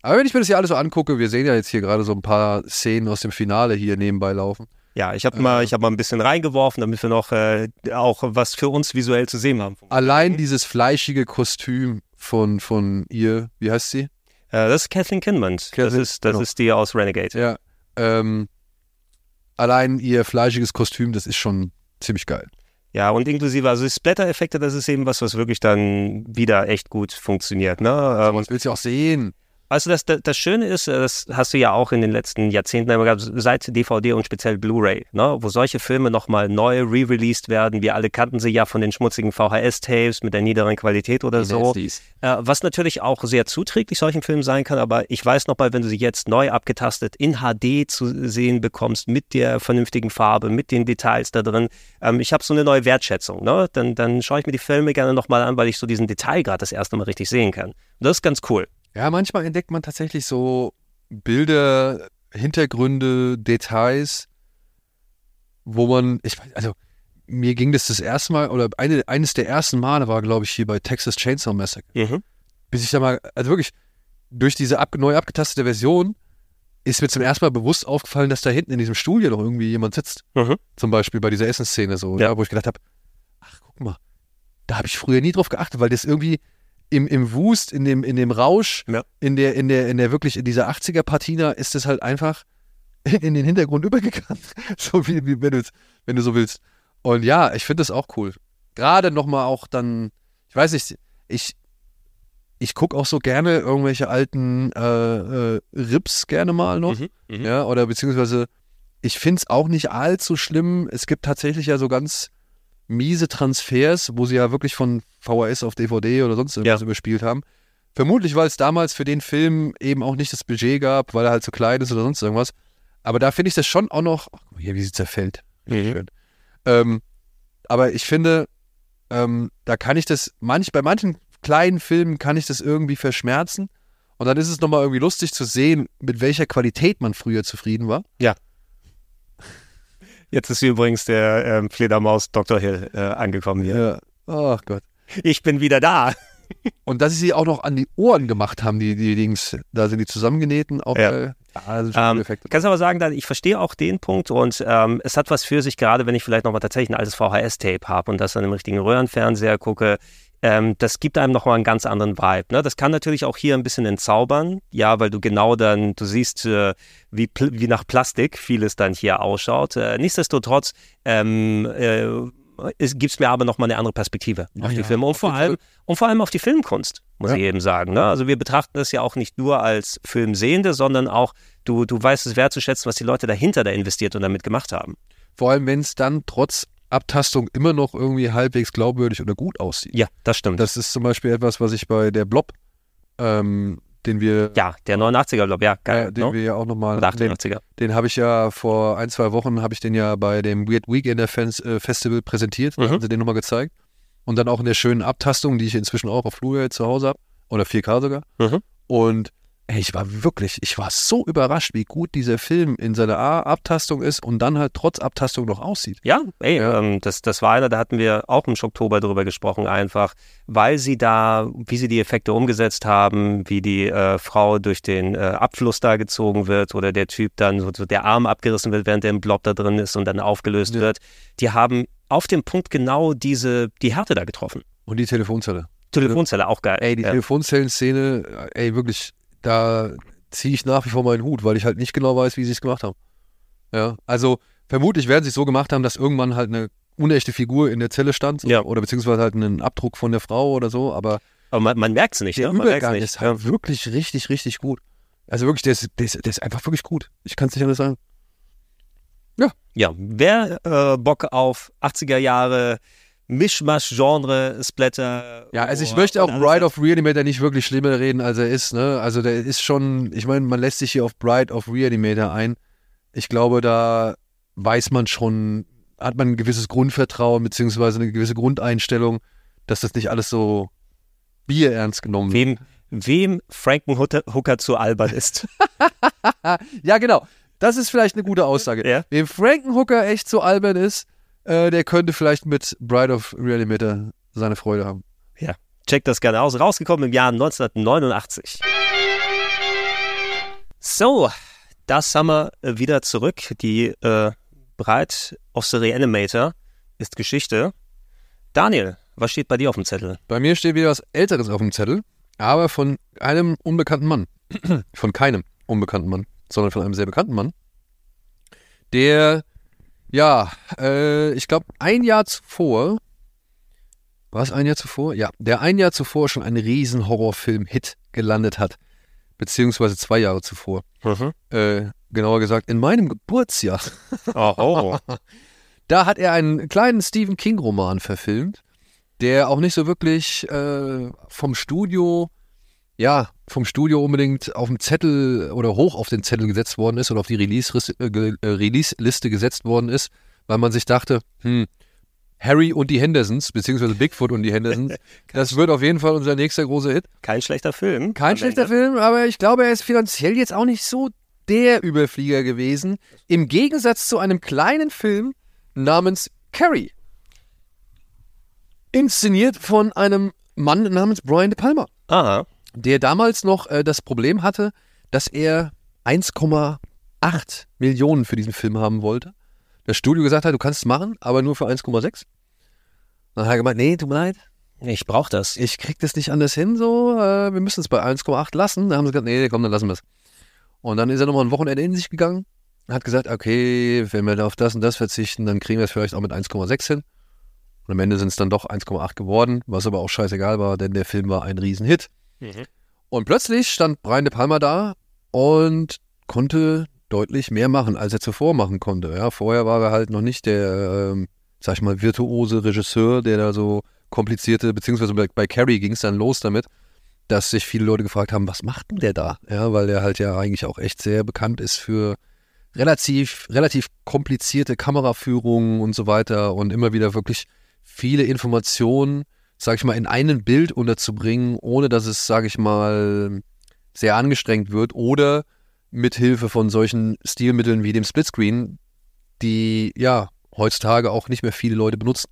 [SPEAKER 3] Aber wenn ich mir das hier alles so angucke, wir sehen ja jetzt hier gerade so ein paar Szenen aus dem Finale hier nebenbei laufen.
[SPEAKER 4] Ja, ich habe mal, ich hab mal ein bisschen reingeworfen, damit wir noch äh, auch was für uns visuell zu sehen haben.
[SPEAKER 3] Allein dieses fleischige Kostüm von, von ihr, wie heißt sie?
[SPEAKER 4] Äh, das ist Kathleen Kinman. Das, ist, das
[SPEAKER 3] genau.
[SPEAKER 4] ist die aus Renegade.
[SPEAKER 3] Ja. Ähm, allein ihr fleischiges Kostüm, das ist schon ziemlich geil.
[SPEAKER 4] Ja, und inklusive, also Splatter-Effekte, das ist eben was, was wirklich dann wieder echt gut funktioniert. Ne? Ähm,
[SPEAKER 3] Was willst du auch sehen?
[SPEAKER 4] Also das, das, das Schöne ist, äh, das hast du ja auch in den letzten Jahrzehnten immer gehabt, seit DVD und speziell Blu-ray, ne, wo solche Filme nochmal neu re-released werden. Wir alle kannten sie ja von den schmutzigen VHS-Tapes mit der niederen Qualität oder so. Äh, was natürlich auch sehr zuträglich solchen Filmen sein kann, aber ich weiß noch mal, wenn du sie jetzt neu abgetastet in HD zu sehen bekommst, mit der vernünftigen Farbe, mit den Details da drin, ähm, ich habe so eine neue Wertschätzung. Ne? Dann, dann schaue ich mir die Filme gerne nochmal an, weil ich so diesen Detailgrad das erste Mal richtig sehen kann. Und das ist ganz cool.
[SPEAKER 3] Ja, manchmal entdeckt man tatsächlich so Bilder, Hintergründe, Details, wo man, ich weiß, also mir ging das das erste Mal, oder eine, eines der ersten Male war, glaube ich, hier bei Texas Chainsaw Massacre.
[SPEAKER 4] Mhm.
[SPEAKER 3] Bis ich da mal, also wirklich, durch diese ab, neu abgetastete Version ist mir zum ersten Mal bewusst aufgefallen, dass da hinten in diesem Stuhl ja noch irgendwie jemand sitzt.
[SPEAKER 4] Mhm.
[SPEAKER 3] Zum Beispiel bei dieser Essensszene so,
[SPEAKER 4] Ja.
[SPEAKER 3] ja. wo ich gedacht habe, ach guck mal, da habe ich früher nie drauf geachtet, weil das irgendwie im, im Wust, in dem, in dem Rausch,
[SPEAKER 4] Ja.
[SPEAKER 3] in der, in der, in der wirklich, in dieser 80er Patina ist es halt einfach in den Hintergrund übergegangen. so wie, wie wenn, du, wenn du so willst. Und ja, ich finde das auch cool. Gerade nochmal auch dann, ich weiß nicht, ich, ich gucke auch so gerne irgendwelche alten äh, äh, Rips gerne mal noch.
[SPEAKER 4] Mhm, mhm.
[SPEAKER 3] Ja, oder beziehungsweise ich finde es auch nicht allzu schlimm. Es gibt tatsächlich ja so ganz miese Transfers, wo sie ja wirklich von VHS auf DVD oder sonst irgendwas
[SPEAKER 4] Ja.
[SPEAKER 3] überspielt haben. Vermutlich, weil es damals für den Film eben auch nicht das Budget gab, weil er halt so klein ist oder sonst irgendwas. Aber da finde ich das schon auch noch. Ach, guck mal hier, wie sie zerfällt.
[SPEAKER 4] Mhm.
[SPEAKER 3] Schön. Ähm, aber ich finde, ähm, da kann ich das, manch, bei manchen kleinen Filmen kann ich das irgendwie verschmerzen. Und dann ist es nochmal irgendwie lustig zu sehen, mit welcher Qualität man früher zufrieden war.
[SPEAKER 4] Jetzt ist übrigens der ähm, Fledermaus Dr. Hill äh, angekommen hier.
[SPEAKER 3] Ja. Ach Gott.
[SPEAKER 4] Ich bin wieder da.
[SPEAKER 3] Und dass sie sie auch noch an die Ohren gemacht haben, die, die Dings, da sind die zusammengenähten. Auch,
[SPEAKER 4] Ja.
[SPEAKER 3] äh, ja, das
[SPEAKER 4] Ähm, kannst aber sagen, ich verstehe auch den Punkt und ähm, es hat was für sich, gerade wenn ich vielleicht nochmal tatsächlich ein altes VHS-Tape habe und das dann im richtigen Röhrenfernseher gucke. Ähm, das gibt einem nochmal einen ganz anderen Vibe. Ne? Das kann natürlich auch hier ein bisschen entzaubern, ja, weil du genau dann, du siehst, äh, wie, wie nach Plastik vieles dann hier ausschaut. Äh, nichtsdestotrotz ähm, äh, es gibt mir aber nochmal eine andere Perspektive auf die
[SPEAKER 3] ja,
[SPEAKER 4] Filme und vor allem und vor allem auf die Filmkunst, muss
[SPEAKER 3] Ja.
[SPEAKER 4] ich eben sagen. Ne? Also wir betrachten das ja auch nicht nur als Filmsehende, sondern auch, du, du weißt es wertzuschätzen, was die Leute dahinter da investiert und damit gemacht haben.
[SPEAKER 3] Vor allem, wenn es dann trotz Abtastung immer noch irgendwie halbwegs glaubwürdig oder gut aussieht.
[SPEAKER 4] Ja, das stimmt.
[SPEAKER 3] Das ist zum Beispiel etwas, was ich bei der Blob, ähm, den wir,
[SPEAKER 4] ja, der 89er, glaube ich, ja, geil.
[SPEAKER 3] äh, den
[SPEAKER 4] ne?
[SPEAKER 3] wir ja auch nochmal, den,
[SPEAKER 4] 88er.
[SPEAKER 3] den habe ich ja vor ein, zwei Wochen, habe ich den ja bei dem Weird Weekender Fans, äh, Festival präsentiert, da
[SPEAKER 4] Mhm.
[SPEAKER 3] haben sie den nochmal gezeigt. Und dann auch in der schönen Abtastung, die ich inzwischen auch auf Blu-ray zu Hause habe, oder 4K sogar.
[SPEAKER 4] Mhm.
[SPEAKER 3] Und ey, ich war wirklich, ich war so überrascht, wie gut dieser Film in seiner Abtastung ist und dann halt trotz Abtastung noch aussieht.
[SPEAKER 4] Ja, ey,
[SPEAKER 3] Ja.
[SPEAKER 4] Ähm, das, das war einer, da hatten wir auch im Oktober drüber gesprochen, einfach, weil sie da, wie sie die Effekte umgesetzt haben, wie die äh, Frau durch den äh, Abfluss da gezogen wird oder der Typ dann, so, so der Arm abgerissen wird, während der im Blob da drin ist und dann aufgelöst
[SPEAKER 3] Ja.
[SPEAKER 4] wird. Die haben auf dem Punkt genau diese, die Härte da getroffen.
[SPEAKER 3] Und die Telefonzelle.
[SPEAKER 4] Telefonzelle auch geil.
[SPEAKER 3] Ey, die
[SPEAKER 4] ja.
[SPEAKER 3] Telefonzellenszene, ey, wirklich, da ziehe ich nach wie vor meinen Hut, weil ich halt nicht genau weiß, wie sie es gemacht haben. Ja, also vermutlich werden sie es so gemacht haben, dass irgendwann halt eine unechte Figur in der Zelle stand
[SPEAKER 4] Ja.
[SPEAKER 3] oder beziehungsweise halt einen Abdruck von der Frau oder so, aber
[SPEAKER 4] Aber man, man merkt es nicht,
[SPEAKER 3] der
[SPEAKER 4] ne? Man
[SPEAKER 3] Übergang
[SPEAKER 4] nicht.
[SPEAKER 3] ist halt wirklich richtig, richtig gut. Also wirklich, der ist, der ist, der ist einfach wirklich gut. Ich kann es nicht anders sagen.
[SPEAKER 4] Ja, wer äh, Bock auf 80er Jahre Mischmasch-Genre, Splatter.
[SPEAKER 3] Ja, also ich
[SPEAKER 4] oh,
[SPEAKER 3] möchte auch Bride of Reanimator nicht wirklich schlimmer reden, als er ist. Ne? Also der ist schon, ich meine, man lässt sich hier auf Bride of Reanimator ein. Ich glaube, da weiß man schon, hat man ein gewisses Grundvertrauen beziehungsweise eine gewisse Grundeinstellung, dass das nicht alles so bierernst genommen wird.
[SPEAKER 4] Wem, wem Frankenhooker Hooker zu albern ist.
[SPEAKER 3] Ja, genau. Das ist vielleicht eine gute Aussage.
[SPEAKER 4] Ja.
[SPEAKER 3] Wem Frankenhooker echt so albern ist, äh, der könnte vielleicht mit Bride of Reanimator seine Freude haben.
[SPEAKER 4] Checkt das gerne aus. Rausgekommen im Jahr 1989. So, das haben wir äh, wieder zurück. Die äh, Bride of the Reanimator ist Geschichte. Daniel, was steht bei dir auf dem Zettel?
[SPEAKER 3] Bei mir steht wieder was Älteres auf dem Zettel, aber von einem unbekannten Mann. von keinem unbekannten Mann, sondern von einem sehr bekannten Mann, der, ja, äh, ich glaube, ein Jahr zuvor, war es ein Jahr zuvor? Ja, der ein Jahr zuvor schon einen riesen Horrorfilm-Hit gelandet hat, beziehungsweise zwei Jahre zuvor. Äh, genauer gesagt, in meinem Geburtsjahr.
[SPEAKER 4] Oh, oh.
[SPEAKER 3] Da hat er einen kleinen Stephen King-Roman verfilmt, der auch nicht so wirklich äh, vom Studio, ja, vom Studio unbedingt auf dem Zettel oder hoch auf den Zettel gesetzt worden ist oder auf die Release-Liste äh, äh, Release-Liste gesetzt worden ist, weil man sich dachte, hm, Harry und die Hendersons, beziehungsweise Bigfoot und die Hendersons, das wird auf jeden Fall unser nächster großer Hit.
[SPEAKER 4] Kein schlechter Film.
[SPEAKER 3] Kein schlechter
[SPEAKER 4] Ende.
[SPEAKER 3] Film, aber ich glaube, er ist finanziell jetzt auch nicht so der Überflieger gewesen. Im Gegensatz zu einem kleinen Film namens Carrie. Inszeniert von einem Mann namens Brian De Palma,
[SPEAKER 4] Aha.
[SPEAKER 3] Der damals noch äh, das Problem hatte, dass er 1,8 Millionen für diesen Film haben wollte. Das Studio gesagt hat, du kannst es machen, aber nur für 1,6. Dann hat er gemeint, nee, tut mir leid,
[SPEAKER 4] Ich brauche das.
[SPEAKER 3] ich krieg das nicht anders hin, so, äh, wir müssen es bei 1,8 lassen. Da haben sie gesagt, nee, komm, dann lassen wir es. Und dann ist er nochmal ein Wochenende in sich gegangen, hat gesagt, okay, wenn wir da auf das und das verzichten, dann kriegen wir es vielleicht auch mit 1,6 hin. Und am Ende sind es dann doch 1,8 geworden, was aber auch scheißegal war, denn der Film war ein Riesenhit. Und plötzlich stand Brian De Palma da und konnte deutlich mehr machen, als er zuvor machen konnte. Ja, vorher war er halt noch nicht der, ähm, sag ich mal, virtuose Regisseur, der da so komplizierte, beziehungsweise bei, bei Carrie ging es dann los damit, dass sich viele Leute gefragt haben, was macht denn der da? Ja, weil der halt ja eigentlich auch echt sehr bekannt ist für relativ, relativ komplizierte Kameraführungen und so weiter und immer wieder wirklich viele Informationen, sag ich mal, in einem Bild unterzubringen, ohne dass es, sag ich mal, sehr angestrengt wird oder mit Hilfe von solchen Stilmitteln wie dem Splitscreen, die ja heutzutage auch nicht mehr viele Leute benutzen.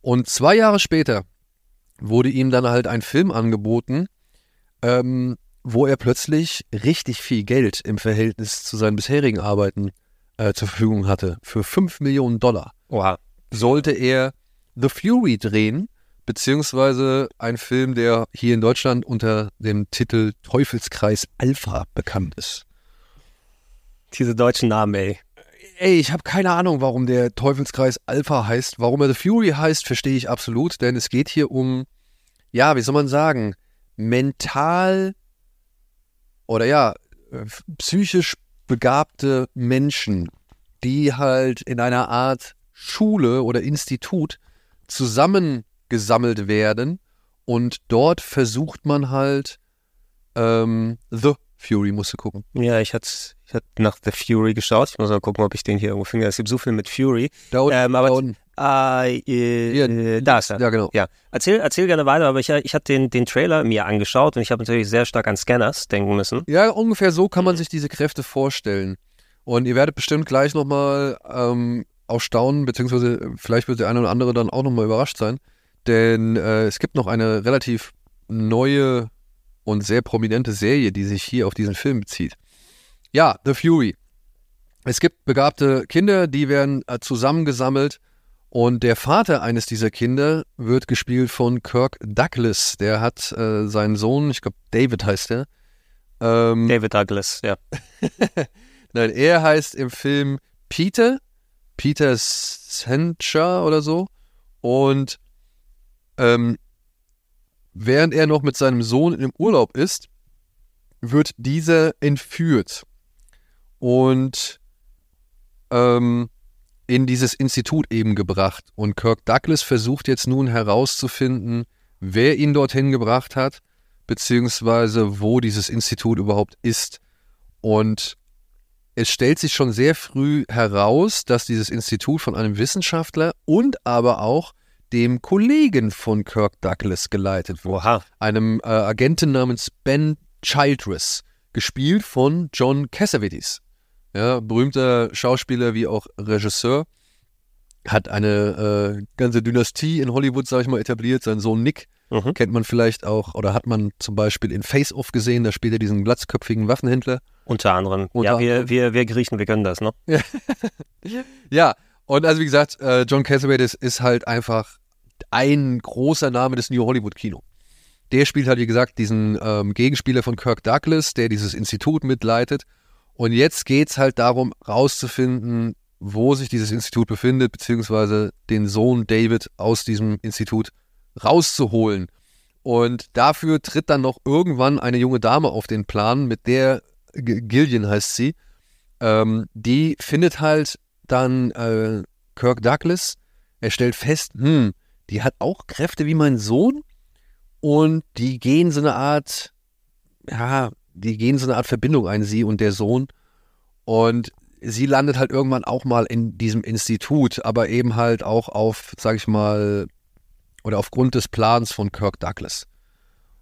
[SPEAKER 3] Und zwei Jahre später wurde ihm dann halt ein Film angeboten, ähm, wo er plötzlich richtig viel Geld im Verhältnis zu seinen bisherigen Arbeiten äh, zur Verfügung hatte. Für 5 Millionen Dollar
[SPEAKER 4] Oha.
[SPEAKER 3] sollte er The Fury drehen, beziehungsweise ein Film, der hier in Deutschland unter dem Titel Teufelskreis Alpha bekannt ist.
[SPEAKER 4] Diese deutschen Namen, ey.
[SPEAKER 3] Ey, ich habe keine Ahnung, warum der Teufelskreis Alpha heißt. Warum er The Fury heißt, verstehe ich absolut, denn es geht hier um, ja, wie soll man sagen, mental oder ja, psychisch begabte Menschen, die halt in einer Art Schule oder Institut zusammengesammelt werden und dort versucht man halt ähm, The Fury musst du gucken.
[SPEAKER 4] Ja, ich hatte ich hatte nach The Fury geschaut. Ich muss mal gucken, ob ich den hier irgendwo finde. Es gibt so viel mit Fury.
[SPEAKER 3] Da unten,
[SPEAKER 4] Ähm, aber-
[SPEAKER 3] da unten.
[SPEAKER 4] Ah, äh,
[SPEAKER 3] Hier,
[SPEAKER 4] äh, da ist er.
[SPEAKER 3] Ja, genau.
[SPEAKER 4] Ja, erzähl, erzähl gerne weiter, aber ich, ich hatte den, den Trailer mir angeschaut und ich habe natürlich sehr stark an Scanners denken müssen.
[SPEAKER 3] Ja, ungefähr so kann man sich diese Kräfte vorstellen. Und ihr werdet bestimmt gleich nochmal ähm, auch staunen, beziehungsweise vielleicht wird der eine oder andere dann auch nochmal überrascht sein. Denn äh, es gibt noch eine relativ neue und sehr prominente Serie, die sich hier auf diesen Film bezieht. Ja, The Fury. Es gibt begabte Kinder, die werden äh, zusammengesammelt und der Vater eines dieser Kinder wird gespielt von Kirk Douglas. Der hat äh, seinen Sohn, ich glaube David heißt er, ähm,
[SPEAKER 4] David Douglas, ja.
[SPEAKER 3] Nein, er heißt im Film Peter, Peter Sencher oder so. Und ähm, während er noch mit seinem Sohn im Urlaub ist, wird dieser entführt und ähm, in dieses Institut eben gebracht. Und Kirk Douglas versucht jetzt nun herauszufinden, wer ihn dorthin gebracht hat, beziehungsweise wo dieses Institut überhaupt ist. Und es stellt sich schon sehr früh heraus, dass dieses Institut von einem Wissenschaftler und aber auch dem Kollegen von Kirk Douglas geleitet wird.
[SPEAKER 4] Oha.
[SPEAKER 3] Einem äh, Agenten namens Ben Childress, gespielt von John Cassavetes. Ja, berühmter Schauspieler wie auch Regisseur. Hat eine äh, ganze Dynastie in Hollywood, sag ich mal, etabliert. Sein Sohn Nick
[SPEAKER 4] Mhm.
[SPEAKER 3] kennt man vielleicht auch, oder hat man zum Beispiel in Face Off gesehen, da spielt er diesen glatzköpfigen Waffenhändler.
[SPEAKER 4] Unter anderem.
[SPEAKER 3] Unter
[SPEAKER 4] ja, wir, wir, wir Griechen, wir können das, ne?
[SPEAKER 3] Ja, und also wie gesagt, äh, John Cassavetes ist halt einfach ein großer Name des New Hollywood Kino. Der spielt halt, wie gesagt, diesen ähm, Gegenspieler von Kirk Douglas, der dieses Institut mitleitet. Und jetzt geht's halt darum, rauszufinden, wo sich dieses Institut befindet, beziehungsweise den Sohn David aus diesem Institut rauszuholen. Und dafür tritt dann noch irgendwann eine junge Dame auf den Plan, mit der Gillian heißt sie. Ähm, die findet halt dann äh, Kirk Douglas. Er stellt fest, hm, die hat auch Kräfte wie mein Sohn und die gehen so eine Art, ja, die gehen so eine Art Verbindung ein, sie und der Sohn. Und sie landet halt irgendwann auch mal in diesem Institut, aber eben halt auch auf, sag ich mal, oder aufgrund des Plans von Kirk Douglas.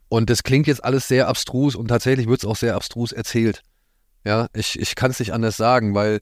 [SPEAKER 3] Und das klingt jetzt alles sehr abstrus und tatsächlich wird es auch sehr abstrus erzählt. Ja, ich, ich kann es nicht anders sagen, weil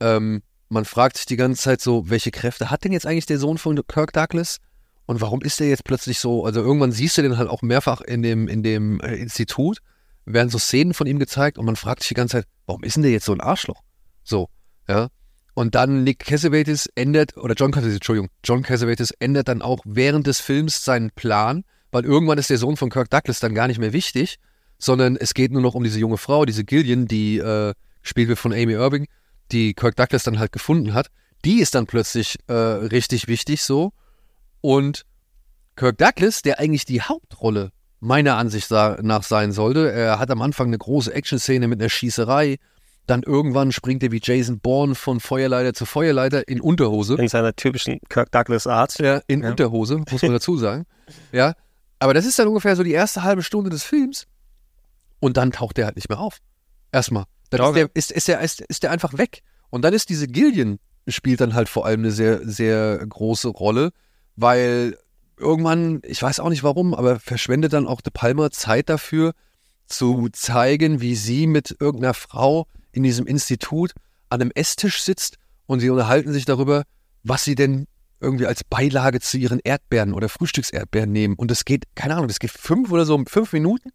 [SPEAKER 3] ähm, man fragt sich die ganze Zeit so, welche Kräfte hat denn jetzt eigentlich der Sohn von Kirk Douglas? Und warum ist der jetzt plötzlich so? Also irgendwann siehst du den halt auch mehrfach in dem, in dem äh, Institut, werden so Szenen von ihm gezeigt und man fragt sich die ganze Zeit, warum ist denn der jetzt so ein Arschloch? So, ja. Und dann Nick Cassavetes ändert, oder John Cassavetes, Entschuldigung, John Cassavetes ändert dann auch während des Films seinen Plan, weil irgendwann ist der Sohn von Kirk Douglas dann gar nicht mehr wichtig, sondern es geht nur noch um diese junge Frau, diese Gillian, die äh, gespielt wird von Amy Irving, die Kirk Douglas dann halt gefunden hat. Die ist dann plötzlich äh, richtig wichtig so. Und Kirk Douglas, der eigentlich die Hauptrolle meiner Ansicht nach sein sollte. Er hat am Anfang eine große Action-Szene mit einer Schießerei. Dann irgendwann springt er wie Jason Bourne von Feuerleiter zu Feuerleiter in Unterhose.
[SPEAKER 4] In seiner typischen Kirk Douglas Art.
[SPEAKER 3] Ja, in ja. Unterhose, muss man dazu sagen. ja. Aber das ist dann ungefähr so die erste halbe Stunde des Films. Und dann taucht er halt nicht mehr auf. Erstmal. Dann ist der, ist, ist, der, ist, ist der einfach weg. Und dann ist diese Gillian spielt dann halt vor allem eine sehr, sehr große Rolle, weil irgendwann, ich weiß auch nicht warum, aber verschwendet dann auch De Palma Zeit dafür, zu zeigen, wie sie mit irgendeiner Frau in diesem Institut an einem Esstisch sitzt und sie unterhalten sich darüber, was sie denn irgendwie als Beilage zu ihren Erdbeeren oder Frühstückserdbeeren nehmen. Und es geht, keine Ahnung, das geht fünf oder so, fünf Minuten,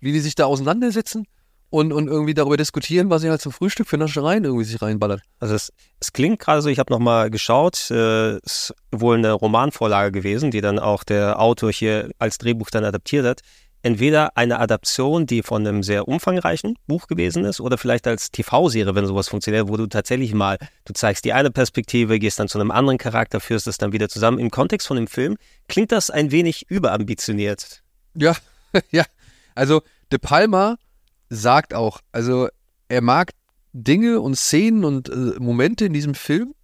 [SPEAKER 3] wie die sich da auseinandersetzen und, und irgendwie darüber diskutieren, was sie halt zum Frühstück für Naschereien irgendwie sich reinballert.
[SPEAKER 4] Also es, es klingt gerade so, ich habe nochmal geschaut, äh, ist wohl eine Romanvorlage gewesen, die dann auch der Autor hier als Drehbuch dann adaptiert hat. Entweder eine Adaption, die von einem sehr umfangreichen Buch gewesen ist, oder vielleicht als TV-Serie, wenn sowas funktioniert, wo du tatsächlich mal, du zeigst die eine Perspektive, gehst dann zu einem anderen Charakter, führst es dann wieder zusammen. Im Kontext von dem Film klingt das ein wenig überambitioniert.
[SPEAKER 3] Ja, ja. Also De Palma sagt auch, also er mag Dinge und Szenen und äh, Momente in diesem Film,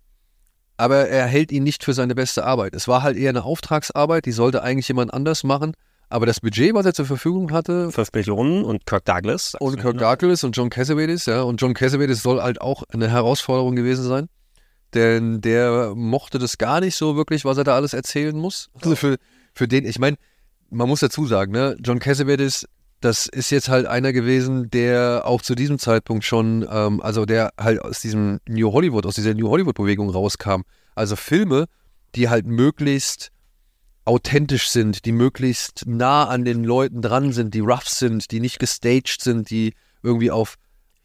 [SPEAKER 3] aber er hält ihn nicht für seine beste Arbeit. Es war halt eher eine Auftragsarbeit, die sollte eigentlich jemand anders machen. Aber das Budget, was er zur Verfügung hatte.
[SPEAKER 4] 5 Millionen und Kirk Douglas.
[SPEAKER 3] Und Kirk Douglas und John Cassavetes, ja. Und John Cassavetes soll halt auch eine Herausforderung gewesen sein. Denn der mochte das gar nicht so wirklich, was er da alles erzählen muss. Also für, für den, ich meine, man muss dazu sagen, ne, John Cassavetes das ist jetzt halt einer gewesen, der auch zu diesem Zeitpunkt schon, ähm, also der halt aus diesem New Hollywood, aus dieser New Hollywood-Bewegung rauskam. Also Filme, die halt möglichst authentisch sind, die möglichst nah an den Leuten dran sind, die rough sind, die nicht gestaged sind, die irgendwie auf,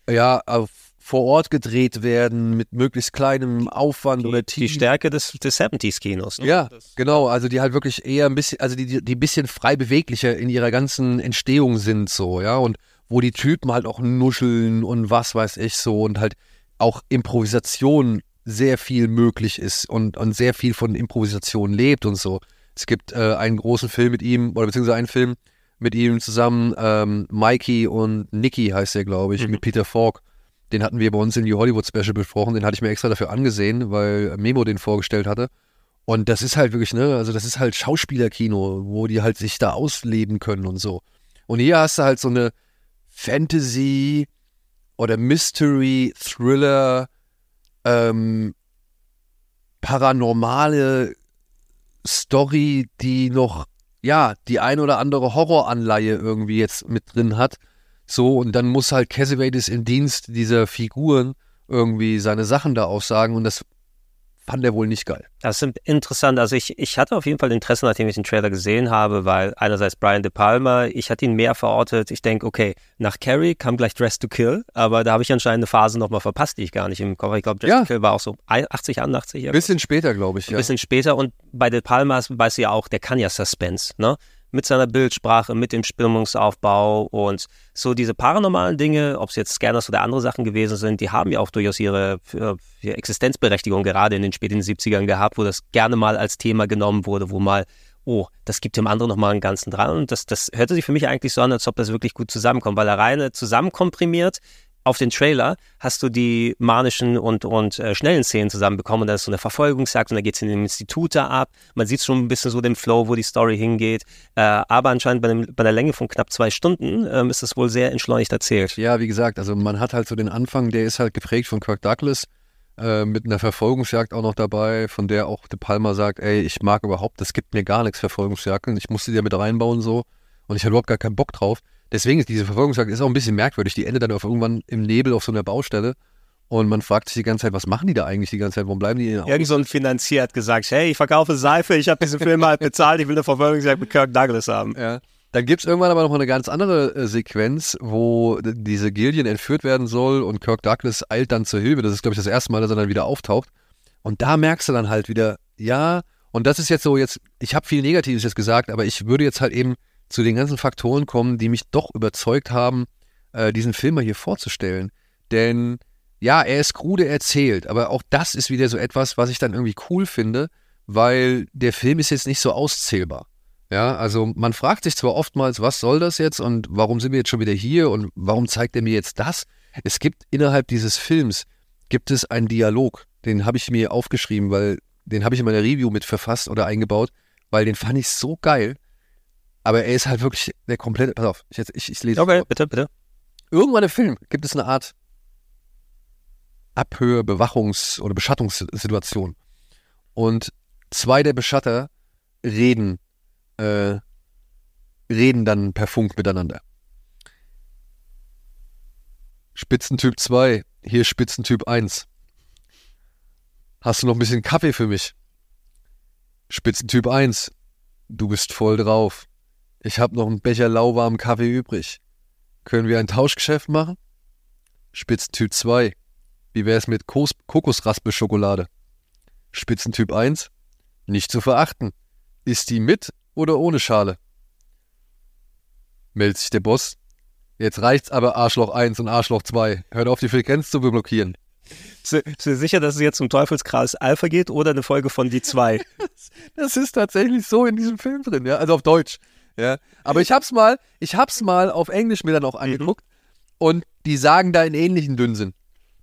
[SPEAKER 3] ja, auf vor Ort gedreht werden mit möglichst kleinem Aufwand
[SPEAKER 4] die,
[SPEAKER 3] oder
[SPEAKER 4] Team. Die Stärke des, des 70s-Kinos.
[SPEAKER 3] Ne? Ja, genau. Also die halt wirklich eher ein bisschen, also die, die ein bisschen frei beweglicher in ihrer ganzen Entstehung sind, so, ja. Und wo die Typen halt auch nuscheln und was weiß ich so und halt auch Improvisation sehr viel möglich ist und, und sehr viel von Improvisation lebt und so. Es gibt äh, einen großen Film mit ihm, oder beziehungsweise einen Film mit ihm zusammen, ähm, Mikey und Nicky heißt der, glaube ich, mhm. mit Peter Falk den hatten wir bei uns in die Hollywood Special besprochen. Den hatte ich mir extra dafür angesehen, weil Memo den vorgestellt hatte. Und das ist halt wirklich, ne, also das ist halt Schauspielerkino, wo die halt sich da ausleben können und so. Und hier hast du halt so eine Fantasy oder Mystery, Thriller, ähm, paranormale Story, die noch, ja, die ein oder andere Horroranleihe irgendwie jetzt mit drin hat. So, und dann muss halt Cassavetes im Dienst dieser Figuren irgendwie seine Sachen da aussagen und das fand er wohl nicht geil.
[SPEAKER 4] Das ist interessant. Also ich, ich hatte auf jeden Fall Interesse, nachdem ich den Trailer gesehen habe, weil einerseits Brian De Palma, ich hatte ihn mehr verortet. Ich denke, okay, nach Carrie kam gleich Dress to Kill, aber da habe ich anscheinend eine Phase nochmal verpasst, die ich gar nicht im Kopf Ich glaube, Dress ja. to Kill war auch so 80, 81.
[SPEAKER 3] Ein bisschen später, glaube ich.
[SPEAKER 4] Ja. Ein bisschen später und bei De Palma weißt du ja auch, der kann ja Suspense, ne? Mit seiner Bildsprache, mit dem Stimmungsaufbau und so diese paranormalen Dinge, ob es jetzt Scanners oder andere Sachen gewesen sind, die haben ja auch durchaus ihre, ihre Existenzberechtigung gerade in den späten 70ern gehabt, wo das gerne mal als Thema genommen wurde, wo mal oh, das gibt dem anderen nochmal einen ganzen dran. Und das, das hörte sich für mich eigentlich so an, als ob das wirklich gut zusammenkommt, weil er reine zusammenkomprimiert auf den Trailer hast du die manischen und, und äh, schnellen Szenen zusammenbekommen. Da ist so eine Verfolgungsjagd und da geht es in dem Institut da ab. Man sieht schon ein bisschen so den Flow, wo die Story hingeht. Äh, aber anscheinend bei, dem, bei der Länge von knapp zwei Stunden ähm, ist das wohl sehr entschleunigt erzählt.
[SPEAKER 3] Ja, wie gesagt, also man hat halt so den Anfang, der ist halt geprägt von Kirk Douglas. Äh, mit einer Verfolgungsjagd auch noch dabei, von der auch De Palma sagt, ey, ich mag überhaupt, das gibt mir gar nichts, Verfolgungsjagden. Ich musste die ja mit reinbauen so und ich habe überhaupt gar keinen Bock drauf. Deswegen ist diese Verfolgungsjagd ist auch ein bisschen merkwürdig. Die endet dann auf irgendwann im Nebel auf so einer Baustelle. Und man fragt sich die ganze Zeit, was machen die da eigentlich die ganze Zeit? Warum bleiben die in
[SPEAKER 4] Irgend so ein Finanzier hat gesagt, hey, ich verkaufe Seife, ich habe diesen Film halt bezahlt, ich will eine Verfolgungsjagd mit Kirk Douglas haben.
[SPEAKER 3] Ja. Dann gibt es irgendwann aber noch eine ganz andere äh, Sequenz, wo diese Gillian entführt werden soll und Kirk Douglas eilt dann zur Hilfe. Das ist, glaube ich, das erste Mal, dass er dann wieder auftaucht. Und da merkst du dann halt wieder, ja, und das ist jetzt so, jetzt, ich habe viel Negatives jetzt gesagt, aber ich würde jetzt halt eben zu den ganzen Faktoren kommen, die mich doch überzeugt haben, äh, diesen Film mal hier vorzustellen. Denn ja, er ist krude erzählt, aber auch das ist wieder so etwas, was ich dann irgendwie cool finde, weil der Film ist jetzt nicht so auszählbar. Ja, also man fragt sich zwar oftmals, was soll das jetzt und warum sind wir jetzt schon wieder hier und warum zeigt er mir jetzt das? Es gibt innerhalb dieses Films gibt es einen Dialog, den habe ich mir aufgeschrieben, weil den habe ich in meiner Review mit verfasst oder eingebaut, weil den fand ich so geil. Aber er ist halt wirklich der komplette. Pass auf, ich, ich, ich lese.
[SPEAKER 4] Okay, bitte, bitte.
[SPEAKER 3] Irgendwann im Film gibt es eine Art Abhör-, Bewachungs- oder Beschattungssituation. Und zwei der Beschatter reden, äh, reden dann per Funk miteinander. Spitzentyp 2, hier Spitzentyp 1. Hast du noch ein bisschen Kaffee für mich? Spitzentyp 1, du bist voll drauf. Ich habe noch einen Becher lauwarmen Kaffee übrig. Können wir ein Tauschgeschäft machen? Spitzentyp 2, wie wär's mit Kos Kokosraspelschokolade? Spitzentyp 1, nicht zu verachten. Ist die mit oder ohne Schale? Meldet sich der Boss. Jetzt reicht's aber Arschloch 1 und Arschloch 2. Hört auf, die Frequenz zu blockieren.
[SPEAKER 4] Bist du sicher, dass es jetzt um Teufelskreis Alpha geht oder eine Folge von Die 2?
[SPEAKER 3] Das ist tatsächlich so in diesem Film drin, ja, also auf Deutsch. Ja, aber ich hab's mal, ich hab's mal auf Englisch mir dann auch angeguckt und die sagen da in ähnlichen Dünnsinn.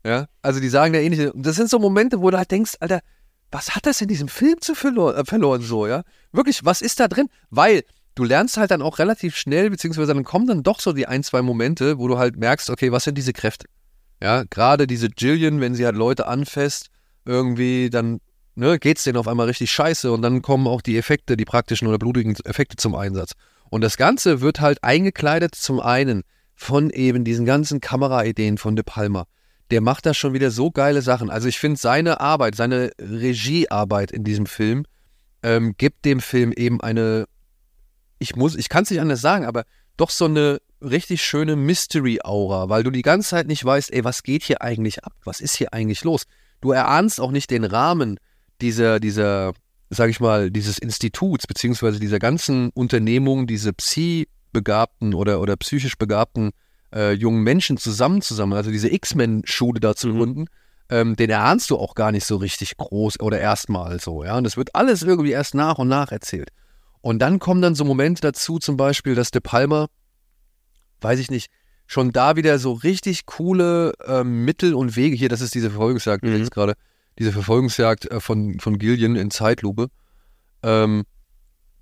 [SPEAKER 3] Ja, also die sagen da ähnliche. Und das sind so Momente, wo du halt denkst, Alter, was hat das in diesem Film zu verloren, äh, verloren so, ja? Wirklich, was ist da drin? Weil du lernst halt dann auch relativ schnell, beziehungsweise dann kommen dann doch so die ein, zwei Momente, wo du halt merkst, okay, was sind diese Kräfte? Ja, gerade diese Jillian, wenn sie halt Leute anfasst, irgendwie, dann ne, geht es denen auf einmal richtig scheiße und dann kommen auch die Effekte, die praktischen oder blutigen Effekte zum Einsatz. Und das Ganze wird halt eingekleidet zum einen von eben diesen ganzen Kameraideen von De Palma. Der macht da schon wieder so geile Sachen. Also ich finde seine Arbeit, seine Regiearbeit in diesem Film ähm, gibt dem Film eben eine, ich muss, ich kann es nicht anders sagen, aber doch so eine richtig schöne Mystery-Aura, weil du die ganze Zeit nicht weißt, ey, was geht hier eigentlich ab? Was ist hier eigentlich los? Du erahnst auch nicht den Rahmen dieser, dieser, sag ich mal, dieses Instituts, beziehungsweise dieser ganzen Unternehmung, diese Psi-begabten oder, oder psychisch begabten äh, jungen Menschen zusammen zusammen, also diese X-Men-Schule da zu gründen, ähm, den erahnst du auch gar nicht so richtig groß oder erstmal so, ja. Und das wird alles irgendwie erst nach und nach erzählt. Und dann kommen dann so Momente dazu, zum Beispiel, dass De Palma, weiß ich nicht, schon da wieder so richtig coole ähm, Mittel und Wege, hier, das ist diese Verfolgungsjagd,
[SPEAKER 4] Mhm.
[SPEAKER 3] jetzt gerade, diese Verfolgungsjagd äh, von, von Gillian in Zeitlupe, ähm,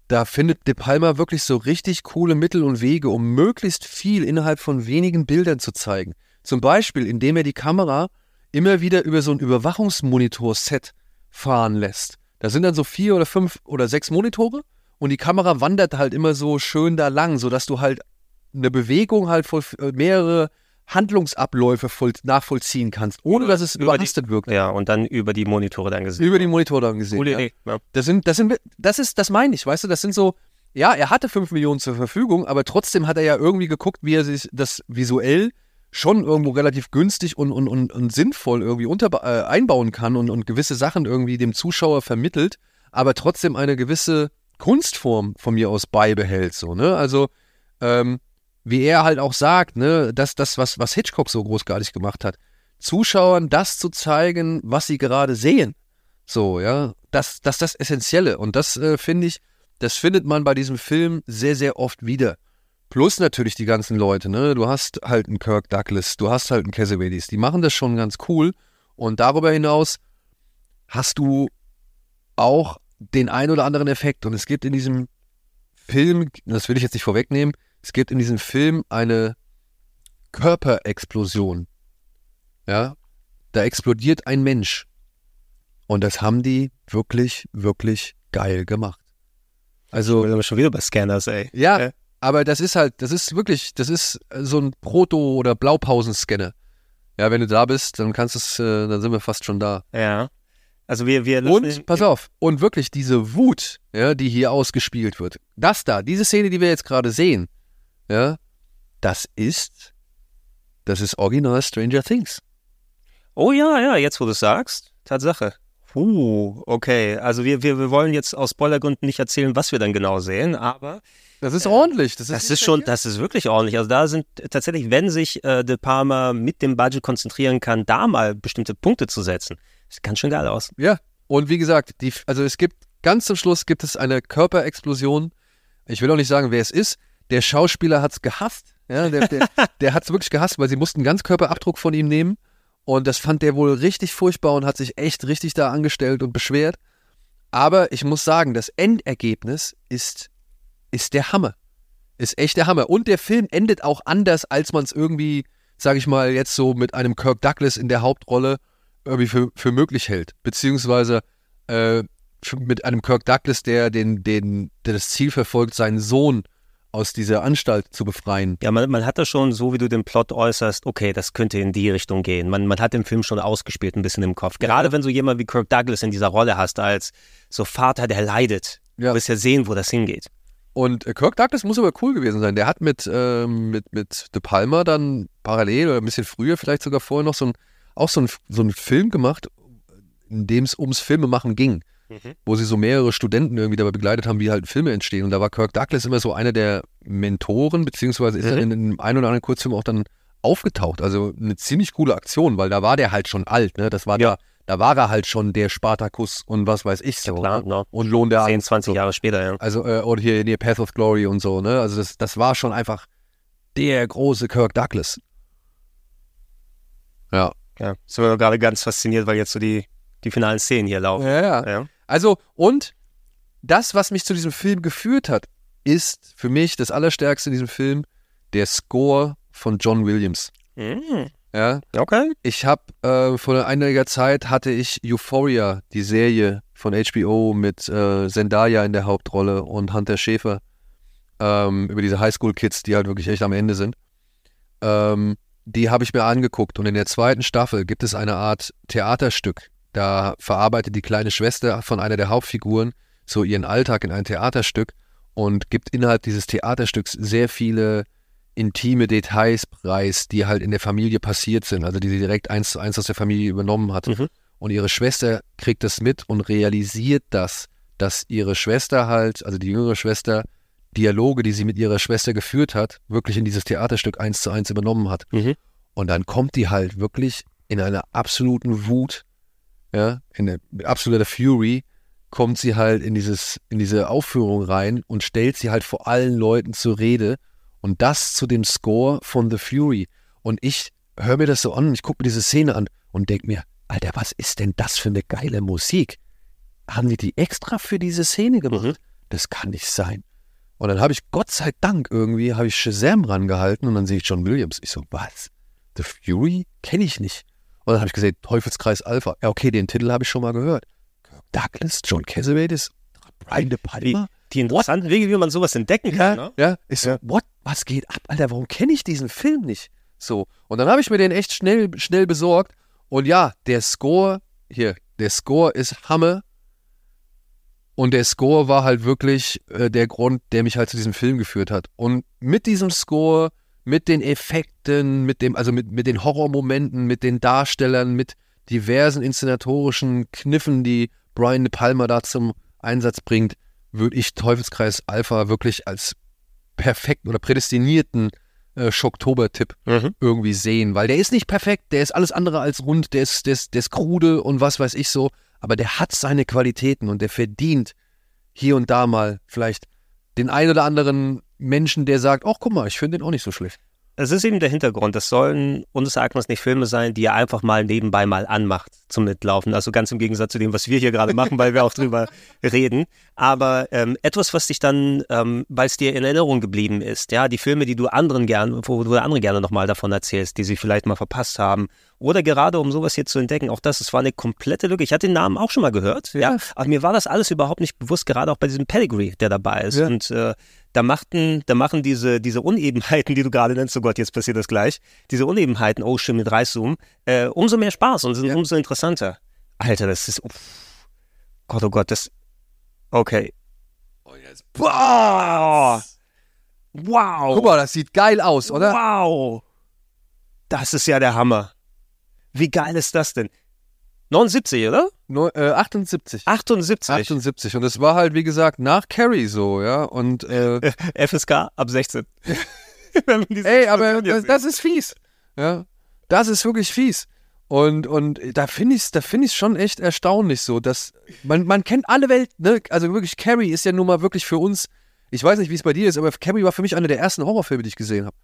[SPEAKER 3] da findet De Palma wirklich so richtig coole Mittel und Wege, um möglichst viel innerhalb von wenigen Bildern zu zeigen. Zum Beispiel, indem er die Kamera immer wieder über so ein Überwachungsmonitor-Set fahren lässt. Da sind dann so vier oder fünf oder sechs Monitore und die Kamera wandert halt immer so schön da lang, sodass du halt eine Bewegung halt voll, äh, mehrere Handlungsabläufe voll, nachvollziehen kannst, ohne dass es
[SPEAKER 4] Über die-
[SPEAKER 3] überhastet wirkt.
[SPEAKER 4] Ja, und dann über die Monitore dann gesehen.
[SPEAKER 3] Über die Monitore dann gesehen.
[SPEAKER 4] Coole
[SPEAKER 3] ja.
[SPEAKER 4] Idee. Ja.
[SPEAKER 3] Das sind, das sind, das ist, das meine ich, weißt du, das sind so, ja, er hatte 5 Millionen zur Verfügung, aber trotzdem hat er ja irgendwie geguckt, wie er sich das visuell schon irgendwo relativ günstig und, und, und, und sinnvoll irgendwie unter, äh, einbauen kann und, und gewisse Sachen irgendwie dem Zuschauer vermittelt, aber trotzdem eine gewisse Kunstform von mir aus beibehält, so, ne? Also, ähm, wie er halt auch sagt, ne, dass das, was, was Hitchcock so großartig gemacht hat, Zuschauern das zu zeigen, was sie gerade sehen. So, ja, das, das das Essentielle. Und das äh, finde ich, das findet man bei diesem Film sehr, sehr oft wieder. Plus natürlich die ganzen Leute, ne? Du hast halt einen Kirk Douglas, du hast halt einen Cassavetes, die machen das schon ganz cool. Und darüber hinaus hast du auch den ein oder anderen Effekt. Und es gibt in diesem Film, das will ich jetzt nicht vorwegnehmen, es gibt in diesem Film eine Körperexplosion. Ja, da explodiert ein Mensch. Und das haben die wirklich, wirklich geil gemacht. Also,
[SPEAKER 4] Wir schon wieder bei Scanners, ey.
[SPEAKER 3] ja,
[SPEAKER 4] Äh.
[SPEAKER 3] aber das ist halt, das ist wirklich, das ist so ein Proto- oder Blaupausenscanner. Ja, wenn du da bist, dann kannst du es, äh, dann sind wir fast schon da.
[SPEAKER 4] Ja. Also wir, wir
[SPEAKER 3] Und, pass auf, und wirklich diese Wut, ja, die hier ausgespielt wird, das da, diese Szene, die wir jetzt gerade sehen, ja, das ist, das ist original Stranger Things.
[SPEAKER 4] Oh ja, ja, jetzt wo du es sagst. Tatsache. Uh, okay. Also wir, wir, wir wollen jetzt aus Spoilergründen nicht erzählen, was wir dann genau sehen, aber
[SPEAKER 3] Das ist ordentlich. Das ist,
[SPEAKER 4] das ist schon, das ist wirklich ordentlich. Also da sind tatsächlich, wenn sich äh, De Palma mit dem Budget konzentrieren kann, da mal bestimmte Punkte zu setzen. Das sieht ganz schön geil aus.
[SPEAKER 3] Ja, und wie gesagt, die, also es gibt, ganz zum Schluss gibt es eine Körperexplosion Ich will auch nicht sagen, wer es ist. Der Schauspieler hat's gehasst. Ja, der, der, der hat's wirklich gehasst, weil sie mussten einen Ganzkörperabdruck von ihm nehmen. Und das fand der wohl richtig furchtbar und hat sich echt richtig da angestellt und beschwert. Aber ich muss sagen, das Endergebnis ist, ist der Hammer. Ist echt der Hammer. Und der Film endet auch anders, als man es irgendwie, sag ich mal, jetzt so mit einem Kirk Douglas in der Hauptrolle irgendwie für, für möglich hält. Beziehungsweise äh, mit einem Kirk Douglas, der, den, den, der das Ziel verfolgt, seinen Sohn aus dieser Anstalt zu befreien.
[SPEAKER 4] Ja, man, man hat da schon, so wie du den Plot äußerst, okay, das könnte in die Richtung gehen. Man, man hat den Film schon ausgespielt, ein bisschen im Kopf. Gerade wenn du jemanden wie Kirk Douglas in dieser Rolle hast, als so Vater, der leidet.
[SPEAKER 3] Ja.
[SPEAKER 4] Du wirst ja sehen, wo das hingeht.
[SPEAKER 3] Und äh, Kirk Douglas muss aber cool gewesen sein. Der hat mit, ähm, mit, mit De Palma dann parallel oder ein bisschen früher, vielleicht sogar vorher noch so ein, auch so ein, so einen Film gemacht, in dem es ums Filmemachen ging. Wo sie so mehrere Studenten irgendwie dabei begleitet haben, wie halt Filme entstehen. Und da war Kirk Douglas immer so einer der Mentoren, beziehungsweise ist er in einem einen oder anderen Kurzfilm auch dann aufgetaucht. Also eine ziemlich coole Aktion, weil da war der halt schon alt. Ne? Das war
[SPEAKER 4] Ja.
[SPEAKER 3] da, da war er halt schon der Spartacus und was weiß ich so.
[SPEAKER 4] klar,
[SPEAKER 3] ne?
[SPEAKER 4] ne?
[SPEAKER 3] Und Lohn der
[SPEAKER 4] 10,
[SPEAKER 3] Angst
[SPEAKER 4] 20
[SPEAKER 3] so.
[SPEAKER 4] Jahre später, ja.
[SPEAKER 3] Also, äh, oder hier, hier Path of Glory und so, ne? Also, das, das war schon einfach der große Kirk Douglas. Ja.
[SPEAKER 4] ja. Sind wir gerade ganz fasziniert, weil jetzt so die, die finalen Szenen hier laufen.
[SPEAKER 3] Ja, ja.
[SPEAKER 4] Ja.
[SPEAKER 3] Also, und das, was mich zu diesem Film geführt hat, ist für mich das Allerstärkste in diesem Film der Score von John Williams.
[SPEAKER 4] Mhm.
[SPEAKER 3] Ja.
[SPEAKER 4] Okay.
[SPEAKER 3] Ich habe äh, vor einiger Zeit hatte ich Euphoria, die Serie von HBO mit äh, Zendaya in der Hauptrolle und Hunter Schäfer ähm, über diese Highschool-Kids, die halt wirklich echt am Ende sind. Ähm, die habe ich mir angeguckt und in der zweiten Staffel gibt es eine Art Theaterstück. Da verarbeitet die kleine Schwester von einer der Hauptfiguren so ihren Alltag in ein Theaterstück und gibt innerhalb dieses Theaterstücks sehr viele intime Details preis, die halt in der Familie passiert sind, also die sie direkt eins zu eins aus der Familie übernommen hat.
[SPEAKER 4] Mhm.
[SPEAKER 3] Und ihre Schwester kriegt das mit und realisiert das, dass ihre Schwester halt, also die jüngere Schwester, Dialoge, die sie mit ihrer Schwester geführt hat, wirklich in dieses Theaterstück eins zu eins übernommen hat.
[SPEAKER 4] Mhm.
[SPEAKER 3] Und dann kommt die halt wirklich in einer absoluten Wut, ja, in der, mit absoluter Fury, kommt sie halt in dieses, in diese Aufführung rein und stellt sie halt vor allen Leuten zur Rede. Und das zu dem Score von The Fury. Und ich höre mir das so an, ich gucke mir diese Szene an und denke mir, Alter, was ist denn das für eine geile Musik? Haben die die extra für diese Szene gemacht?
[SPEAKER 4] Mhm.
[SPEAKER 3] Das kann nicht sein. Und dann habe ich, Gott sei Dank, irgendwie, habe ich Shazam rangehalten und dann sehe ich John Williams. Ich so, was? The Fury? Kenne ich nicht. Und dann habe ich gesehen, Teufelskreis Alpha. Ja, okay, den Titel habe ich schon mal gehört. Kirk Douglas, John Cassavetes, Brian De
[SPEAKER 4] Die,
[SPEAKER 3] Palma.
[SPEAKER 4] die interessanten Wege, wie man sowas entdecken kann.
[SPEAKER 3] Ja,
[SPEAKER 4] Ne?
[SPEAKER 3] ja. Ich so, what? Was geht ab, Alter? Warum kenne ich diesen Film nicht? So. Und dann habe ich mir den echt schnell, schnell besorgt. Und ja, der Score, hier, der Score ist Hammer. Und der Score war halt wirklich äh, der Grund, der mich halt zu diesem Film geführt hat. Und mit diesem Score, mit den Effekten, mit dem, also mit, mit den Horrormomenten, mit den Darstellern, mit diversen inszenatorischen Kniffen, die Brian De Palma da zum Einsatz bringt, würde ich Teufelskreis Alpha wirklich als perfekten oder prädestinierten äh, Schocktober-Tipp
[SPEAKER 4] Mhm.
[SPEAKER 3] irgendwie sehen, weil der ist nicht perfekt, der ist alles andere als rund, der ist, der ist, der ist krude und was weiß ich so, aber der hat seine Qualitäten und der verdient hier und da mal vielleicht den ein oder anderen Menschen, der sagt, ach guck mal, ich finde den auch nicht so schlecht.
[SPEAKER 4] Es ist eben der Hintergrund. Das sollen unseres Erachtens nicht Filme sein, die er einfach mal nebenbei mal anmacht zum Mitlaufen. Also ganz im Gegensatz zu dem, was wir hier gerade machen, weil wir auch drüber reden. Aber ähm, etwas, was dich dann, ähm, weil es dir in Erinnerung geblieben ist, ja, die Filme, die du anderen gern, wo du andere gerne nochmal davon erzählst, die sie vielleicht mal verpasst haben. Oder gerade um sowas hier zu entdecken, auch das, es war eine komplette Lücke. Ich hatte den Namen auch schon mal gehört, ja, aber mir war das alles überhaupt nicht bewusst, gerade auch bei diesem Pedigree, der dabei ist.
[SPEAKER 3] Ja.
[SPEAKER 4] Und äh, da machten, da machen diese, diese Unebenheiten, die du gerade nennst, oh Gott, jetzt passiert das gleich, diese Unebenheiten, oh schön mit Reißzoom, äh, umso mehr Spaß und sind
[SPEAKER 3] Ja.
[SPEAKER 4] umso interessanter. Alter, das ist, uff. Gott, oh Gott, das, okay. Boah! Wow!
[SPEAKER 3] Guck mal, das sieht geil aus, oder?
[SPEAKER 4] Wow! Das ist ja der Hammer. Wie geil ist das denn? 79, oder?
[SPEAKER 3] Neu- äh, 78.
[SPEAKER 4] 78.
[SPEAKER 3] 78. Und es war halt, wie gesagt, nach Carrie so, ja. Und äh,
[SPEAKER 4] FSK ab 16. Wenn man diese
[SPEAKER 3] ey, aber das, das ist fies. Ja. Das ist wirklich fies. Und, und da finde ich es da find ich's schon echt erstaunlich so, dass man, man kennt alle Welt, ne? Also wirklich, Carrie ist ja nun mal wirklich für uns Ich weiß nicht, wie es bei dir ist, aber Carrie war für mich einer der ersten Horrorfilme, die ich gesehen habe.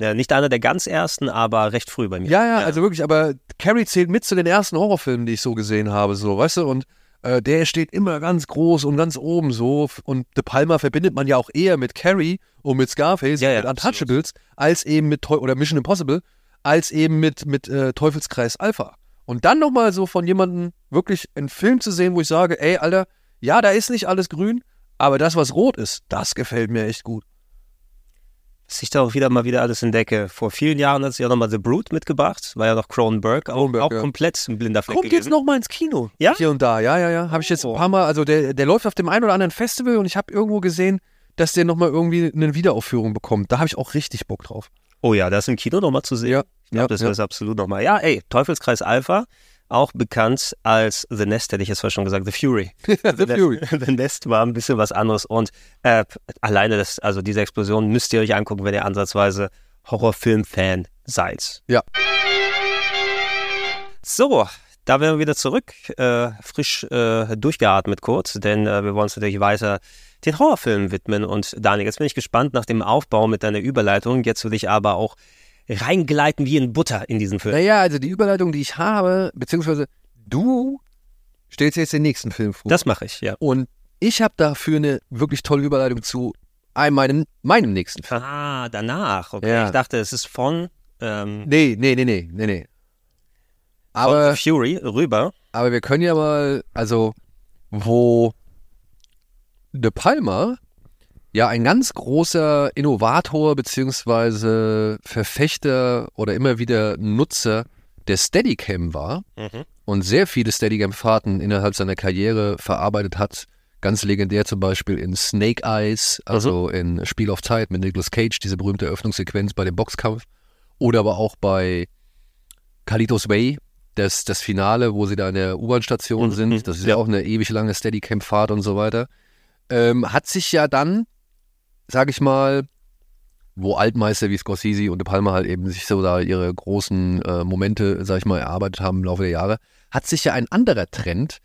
[SPEAKER 4] Ja, nicht einer der ganz ersten, aber recht früh bei mir.
[SPEAKER 3] Ja, ja, also wirklich, aber Carrie zählt mit zu den ersten Horrorfilmen, die ich so gesehen habe, so, weißt du, und äh, der steht immer ganz groß und ganz oben so und De Palma verbindet man ja auch eher mit Carrie und mit Scarface
[SPEAKER 4] Ja, ja,
[SPEAKER 3] und Untouchables als eben mit Teu oder Mission Impossible als eben mit mit äh, Teufelskreis Alpha. Und dann nochmal so von jemandem wirklich einen Film zu sehen, wo ich sage, ey, Alter, ja, da ist nicht alles grün, aber das, was rot ist, das gefällt mir echt gut.
[SPEAKER 4] Dass ich da auch wieder mal wieder alles entdecke. Vor vielen Jahren hat sie ja nochmal The Brood mitgebracht, war ja noch Cronenberg, auch,
[SPEAKER 3] Cronenberg,
[SPEAKER 4] auch
[SPEAKER 3] ja.
[SPEAKER 4] komplett ein blinder Fleck
[SPEAKER 3] Kommt jetzt
[SPEAKER 4] gewesen.
[SPEAKER 3] noch mal ins Kino.
[SPEAKER 4] Ja?
[SPEAKER 3] Hier und da, ja, ja, ja. Habe ich jetzt
[SPEAKER 4] Oh.
[SPEAKER 3] ein paar Mal, also der, der läuft auf dem einen oder anderen Festival und ich habe irgendwo gesehen, dass der nochmal irgendwie eine Wiederaufführung bekommt. Da habe ich auch richtig Bock drauf.
[SPEAKER 4] Oh ja, das im Kino nochmal zu sehen.
[SPEAKER 3] Ja,
[SPEAKER 4] Ich glaube,
[SPEAKER 3] ja,
[SPEAKER 4] das
[SPEAKER 3] ja.
[SPEAKER 4] es absolut nochmal. Ja, ey, Teufelskreis Alpha, auch bekannt als The Nest, hätte ich jetzt vorher schon gesagt, The Fury.
[SPEAKER 3] The Fury.
[SPEAKER 4] The Nest war ein bisschen was anderes und äh, alleine das, also diese Explosion müsst ihr euch angucken, wenn ihr ansatzweise Horrorfilm-Fan seid.
[SPEAKER 3] Ja.
[SPEAKER 4] So, da wären wir wieder zurück, äh, frisch äh, durchgeatmet kurz, denn äh, wir wollen uns natürlich weiter den Horrorfilmen widmen. Und Daniel, jetzt bin ich gespannt nach dem Aufbau mit deiner Überleitung. Jetzt will ich aber auch reingleiten wie in Butter in diesen Film.
[SPEAKER 3] Naja, also die Überleitung, die ich habe, beziehungsweise du stellst jetzt den nächsten Film vor.
[SPEAKER 4] Das mache ich, ja.
[SPEAKER 3] und ich habe dafür eine wirklich tolle Überleitung zu einem, meinem, meinem nächsten Film.
[SPEAKER 4] Ah, danach. Okay.
[SPEAKER 3] Ja.
[SPEAKER 4] Ich dachte, es ist von, ähm,
[SPEAKER 3] Nee, nee, nee, nee, nee, nee.
[SPEAKER 4] von
[SPEAKER 3] Aber,
[SPEAKER 4] The Fury rüber.
[SPEAKER 3] aber wir können ja mal, also, wo De Palma ja ein ganz großer Innovator beziehungsweise Verfechter oder immer wieder Nutzer der Steadicam war
[SPEAKER 4] Mhm.
[SPEAKER 3] und sehr viele Steadicam-Fahrten innerhalb seiner Karriere verarbeitet hat. Ganz legendär zum Beispiel in Snake Eyes, also in Spiel auf Zeit mit Nicolas Cage, diese berühmte Eröffnungssequenz bei dem Boxkampf. Oder aber auch bei Kalitos Way, das, das Finale, wo sie da in der U-Bahn-Station
[SPEAKER 4] Mhm.
[SPEAKER 3] sind. Das ist ja auch eine ewig lange Steadicam-Fahrt und so weiter. Ähm, hat sich ja dann, sag ich mal, wo Altmeister wie Scorsese und De Palma halt eben sich so da ihre großen äh, Momente, sag ich mal, erarbeitet haben im Laufe der Jahre, hat sich ja ein anderer Trend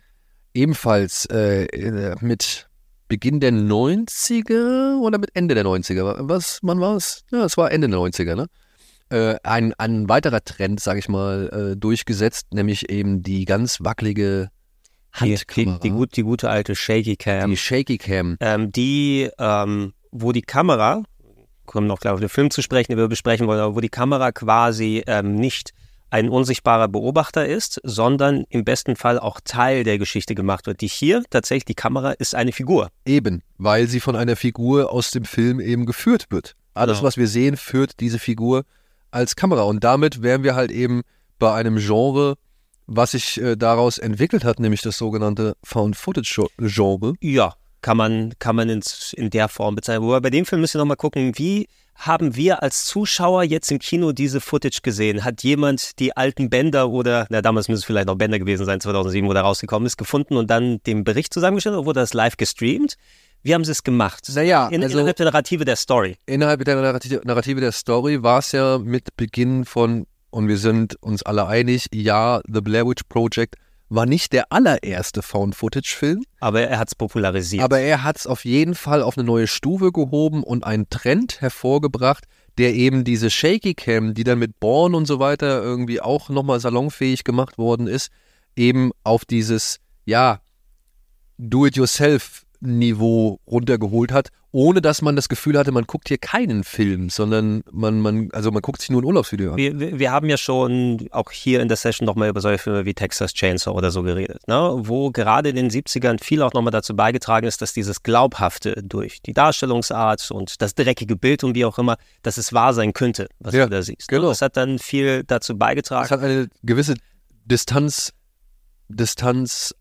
[SPEAKER 3] ebenfalls äh, äh, mit Beginn der 90er oder mit Ende der 90er, was, wann war es? Ja, es war Ende der 90er, ne? Äh, ein, ein weiterer Trend, sag ich mal, äh, durchgesetzt, nämlich eben die ganz wackelige
[SPEAKER 4] Die, die,
[SPEAKER 3] Handkamera.
[SPEAKER 4] die, gut, die gute alte Shaky Cam.
[SPEAKER 3] die Shaky Cam.
[SPEAKER 4] ähm, die, ähm, wo die Kamera, kommen noch gleich auf den Film zu sprechen, den wir besprechen wollen, aber wo die Kamera quasi ähm, nicht ein unsichtbarer Beobachter ist, sondern im besten Fall auch Teil der Geschichte gemacht wird. Die hier tatsächlich, die Kamera ist eine Figur.
[SPEAKER 3] Eben, weil sie von einer Figur aus dem Film eben geführt wird. Alles,
[SPEAKER 4] Genau.
[SPEAKER 3] was wir sehen, führt diese Figur als Kamera. Und damit wären wir halt eben bei einem Genre, was sich äh, daraus entwickelt hat, nämlich das sogenannte Found-Footage-Genre.
[SPEAKER 4] Ja, kann man, kann man ins, in der Form bezeichnen. Wobei bei dem Film müssen wir nochmal gucken, wie haben wir als Zuschauer jetzt im Kino diese Footage gesehen? Hat jemand die alten Bänder oder, na damals müssen es vielleicht noch Bänder gewesen sein, 2007, wo der rausgekommen ist, gefunden und dann den Bericht zusammengestellt oder wurde das live gestreamt? Wie haben sie es gemacht?
[SPEAKER 3] Naja,
[SPEAKER 4] In,
[SPEAKER 3] also-
[SPEAKER 4] innerhalb der Narrative der Story.
[SPEAKER 3] Innerhalb der Narrative, Narrative der Story war es ja mit Beginn von, und wir sind uns alle einig, ja, The Blair Witch Project war nicht der allererste Found-Footage-Film,
[SPEAKER 4] Aber er hat es popularisiert.
[SPEAKER 3] Aber er hat es auf jeden Fall auf eine neue Stufe gehoben und einen Trend hervorgebracht, der eben diese Shaky Cam, die dann mit Born und so weiter irgendwie auch nochmal salonfähig gemacht worden ist, eben auf dieses, ja, Do-it-yourself-Niveau runtergeholt hat, ohne dass man das Gefühl hatte, man guckt hier keinen Film, sondern man, man, also man guckt sich nur ein Urlaubsvideo an.
[SPEAKER 4] Wir, wir haben ja schon auch hier in der Session nochmal über solche Filme wie Texas Chainsaw oder so geredet, ne? wo gerade in den 70ern viel auch nochmal dazu beigetragen ist, dass dieses Glaubhafte durch die Darstellungsart und das dreckige Bild und wie auch immer, dass es wahr sein könnte, was
[SPEAKER 3] Ja,
[SPEAKER 4] du da siehst. ne?
[SPEAKER 3] genau.
[SPEAKER 4] Das hat dann viel dazu beigetragen.
[SPEAKER 3] Es hat eine gewisse Distanz, Distanz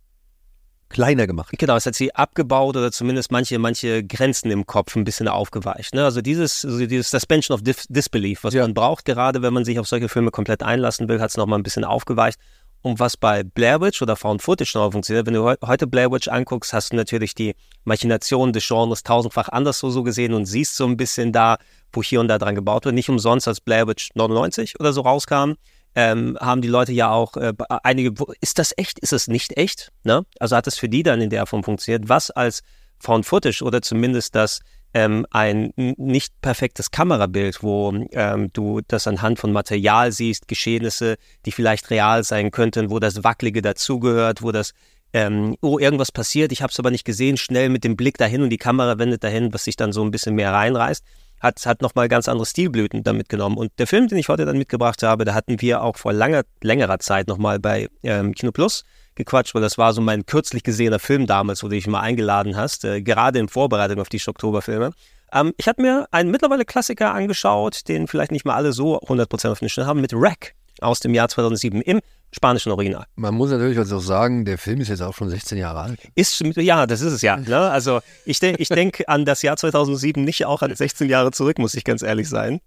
[SPEAKER 3] kleiner gemacht.
[SPEAKER 4] Genau, es hat sie abgebaut oder zumindest manche, manche Grenzen im Kopf ein bisschen aufgeweicht. Ne? Also dieses, also dieses Suspension of Dis Disbelief, was
[SPEAKER 3] Ja.
[SPEAKER 4] man braucht, gerade wenn man sich auf solche Filme komplett einlassen will, hat es nochmal ein bisschen aufgeweicht. Und was bei Blair Witch oder Found Footage noch funktioniert, wenn du heu- heute Blair Witch anguckst, hast du natürlich die Machination des Genres tausendfach anders so, so gesehen und siehst so ein bisschen da, wo hier und da dran gebaut wird. Nicht umsonst, als Blair Witch 99 oder so rauskam, ähm, haben die Leute ja auch äh, einige, ist das echt, ist es nicht echt? Ne? Also hat es für die dann in der Form funktioniert, was als Found Footage oder zumindest das ähm, ein nicht perfektes Kamerabild, wo ähm, du das anhand von Material siehst, Geschehnisse, die vielleicht real sein könnten, wo das Wackelige dazugehört, wo das ähm, oh, irgendwas passiert, ich habe es aber nicht gesehen, schnell mit dem Blick dahin und die Kamera wendet dahin, was sich dann so ein bisschen mehr reinreißt, hat, hat nochmal ganz andere Stilblüten da mitgenommen. Und der Film, den ich heute dann mitgebracht habe, da hatten wir auch vor langer, längerer Zeit nochmal bei ähm, Kino Plus gequatscht, weil das war so mein kürzlich gesehener Film damals, wo du dich mal eingeladen hast, äh, gerade in Vorbereitung auf die Oktoberfilme. Ähm, ich habe mir einen mittlerweile Klassiker angeschaut, den vielleicht nicht mal alle so 100% auf den Schnitt haben, mit Rack aus dem Jahr 2007 im spanischen Original.
[SPEAKER 3] Man muss natürlich auch sagen, der Film ist jetzt auch schon 16 Jahre alt.
[SPEAKER 4] Ist, ja, das ist es ja. Ne? Also ich, de ich denke an das Jahr 2007 nicht auch an 16 Jahre zurück, muss ich ganz ehrlich sein.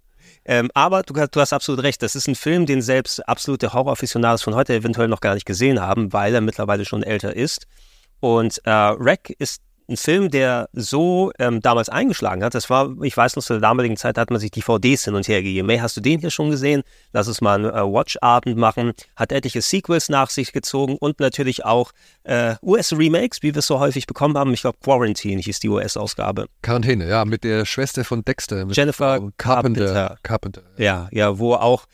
[SPEAKER 4] Ähm, aber du, du, hast absolut recht, das ist ein Film, den selbst absolute Horror-Aficionados von heute eventuell noch gar nicht gesehen haben, weil er mittlerweile schon älter ist. Und äh, Wreck ist ein Film, der so ähm, damals eingeschlagen hat. Das war, ich weiß noch, zu der damaligen Zeit hat man sich DVDs hin und her gegeben. Hey, hast du den hier schon gesehen? Lass uns mal einen äh, Watch-Abend machen. Hat etliche Sequels nach sich gezogen und natürlich auch äh, US-Remakes, wie wir es so häufig bekommen haben. Ich glaube, Quarantine hieß die US-Ausgabe.
[SPEAKER 3] Quarantäne, ja, mit der Schwester von Dexter.
[SPEAKER 4] Jennifer Carpenter.
[SPEAKER 3] Carpenter. Carpenter.
[SPEAKER 4] Ja, ja, wo auch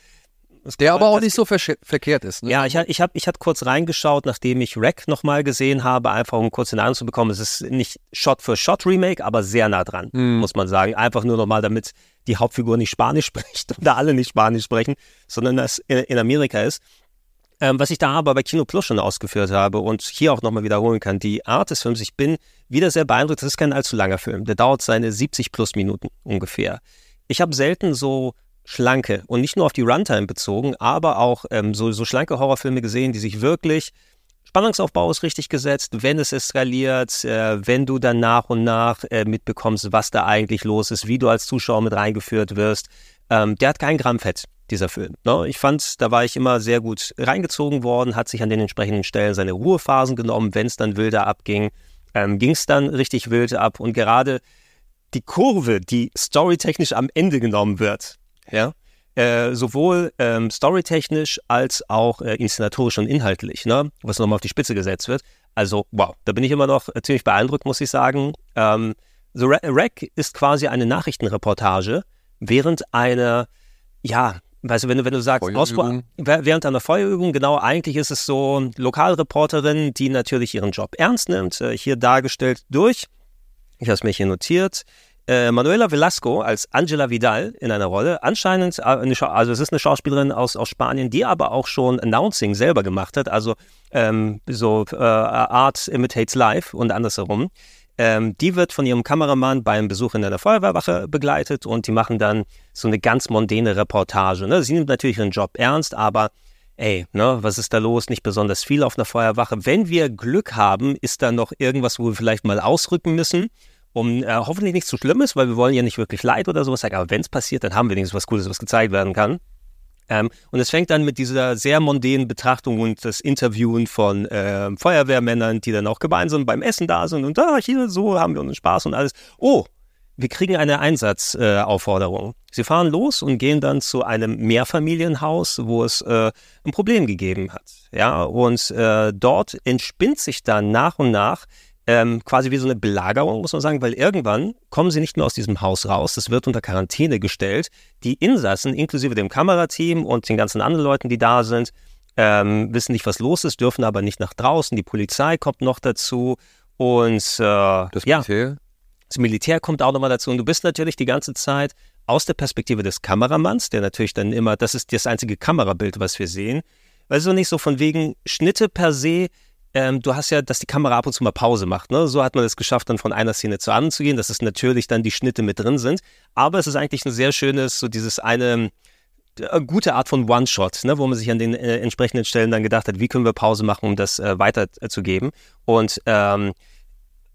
[SPEAKER 3] der aber auch nicht so ver verkehrt ist. Ne?
[SPEAKER 4] Ja, ich, ich habe ich hab kurz reingeschaut, nachdem ich Rack nochmal gesehen habe, einfach um kurz den Eindruck zu bekommen. Es ist nicht Shot-für-Shot-Remake, aber sehr nah dran, mhm. muss man sagen. Einfach nur nochmal, damit die Hauptfigur nicht Spanisch spricht und da alle nicht Spanisch sprechen, sondern das in Amerika ist. Ähm, was ich da aber bei Kino Plus schon ausgeführt habe und hier auch nochmal wiederholen kann, die Art des Films, ich bin wieder sehr beeindruckt, das ist kein allzu langer Film. Der dauert seine 70 plus Minuten ungefähr. Ich habe selten so schlanke und nicht nur auf die Runtime bezogen, aber auch ähm, so, so schlanke Horrorfilme gesehen, die sich wirklich Spannungsaufbau ist richtig gesetzt, wenn es eskaliert, äh, wenn du dann nach und nach äh, mitbekommst, was da eigentlich los ist, wie du als Zuschauer mit reingeführt wirst. Ähm, der hat kein Gramm Fett, dieser Film. Ne? Ich fand, da war ich immer sehr gut reingezogen worden, hat sich an den entsprechenden Stellen seine Ruhephasen genommen, wenn es dann wilder abging, ähm, ging es dann richtig wild ab und gerade die Kurve, die storytechnisch am Ende genommen wird, ja. Äh, sowohl ähm, storytechnisch als auch äh, inszenatorisch und inhaltlich, ne? was nochmal auf die Spitze gesetzt wird. Also, wow, da bin ich immer noch äh, ziemlich beeindruckt, muss ich sagen. Ähm, The Rack ist quasi eine Nachrichtenreportage während einer, ja, weißt du, wenn du, wenn du sagst, Ausbau, während einer Feuerübung, genau, eigentlich ist es so Lokalreporterin, die natürlich ihren Job ernst nimmt, äh, hier dargestellt durch, ich habe es mir hier notiert, äh, Manuela Velasco als Angela Vidal in einer Rolle. Anscheinend, äh, also es ist eine Schauspielerin aus, aus Spanien, die aber auch schon Announcing selber gemacht hat, also ähm, so äh, Art imitates life und andersherum. Ähm, die wird von ihrem Kameramann beim Besuch in einer Feuerwehrwache begleitet und die machen dann so eine ganz mondäne Reportage. Ne? Sie nimmt natürlich ihren Job ernst, aber ey, ne, was ist da los? Nicht besonders viel auf einer Feuerwache. Wenn wir Glück haben, ist da noch irgendwas, wo wir vielleicht mal ausrücken müssen um äh, hoffentlich nichts zu Schlimmes, weil wir wollen ja nicht wirklich Leid oder sowas sagen, aber wenn es passiert, dann haben wir wenigstens was Cooles, was gezeigt werden kann. Ähm, und es fängt dann mit dieser sehr mondänen Betrachtung und das Interviewen von äh, Feuerwehrmännern, die dann auch gemeinsam beim Essen da sind und da, ah, hier, so haben wir unseren Spaß und alles. Oh, wir kriegen eine Einsatzaufforderung. Äh, Sie fahren los und gehen dann zu einem Mehrfamilienhaus, wo es äh, ein Problem gegeben hat. Ja, und äh, dort entspinnt sich dann nach und nach ähm, quasi wie so eine Belagerung, muss man sagen, weil irgendwann kommen sie nicht mehr aus diesem Haus raus. Es wird unter Quarantäne gestellt. Die Insassen, inklusive dem Kamerateam und den ganzen anderen Leuten, die da sind, ähm, wissen nicht, was los ist, dürfen aber nicht nach draußen. Die Polizei kommt noch dazu und äh,
[SPEAKER 3] das Militär?
[SPEAKER 4] Ja, das Militär kommt auch nochmal dazu. Und du bist natürlich die ganze Zeit aus der Perspektive des Kameramanns, der natürlich dann immer, das ist das einzige Kamerabild, was wir sehen. Weißt du, nicht so von wegen Schnitte per se ähm, du hast ja, dass die Kamera ab und zu mal Pause macht. Ne? So hat man es geschafft, dann von einer Szene zur anderen zu gehen, dass es natürlich dann die Schnitte mit drin sind. Aber es ist eigentlich ein sehr schönes, so dieses eine äh, gute Art von One-Shot, ne, wo man sich an den äh, entsprechenden Stellen dann gedacht hat, wie können wir Pause machen, um das äh, weiterzugeben. Und ähm,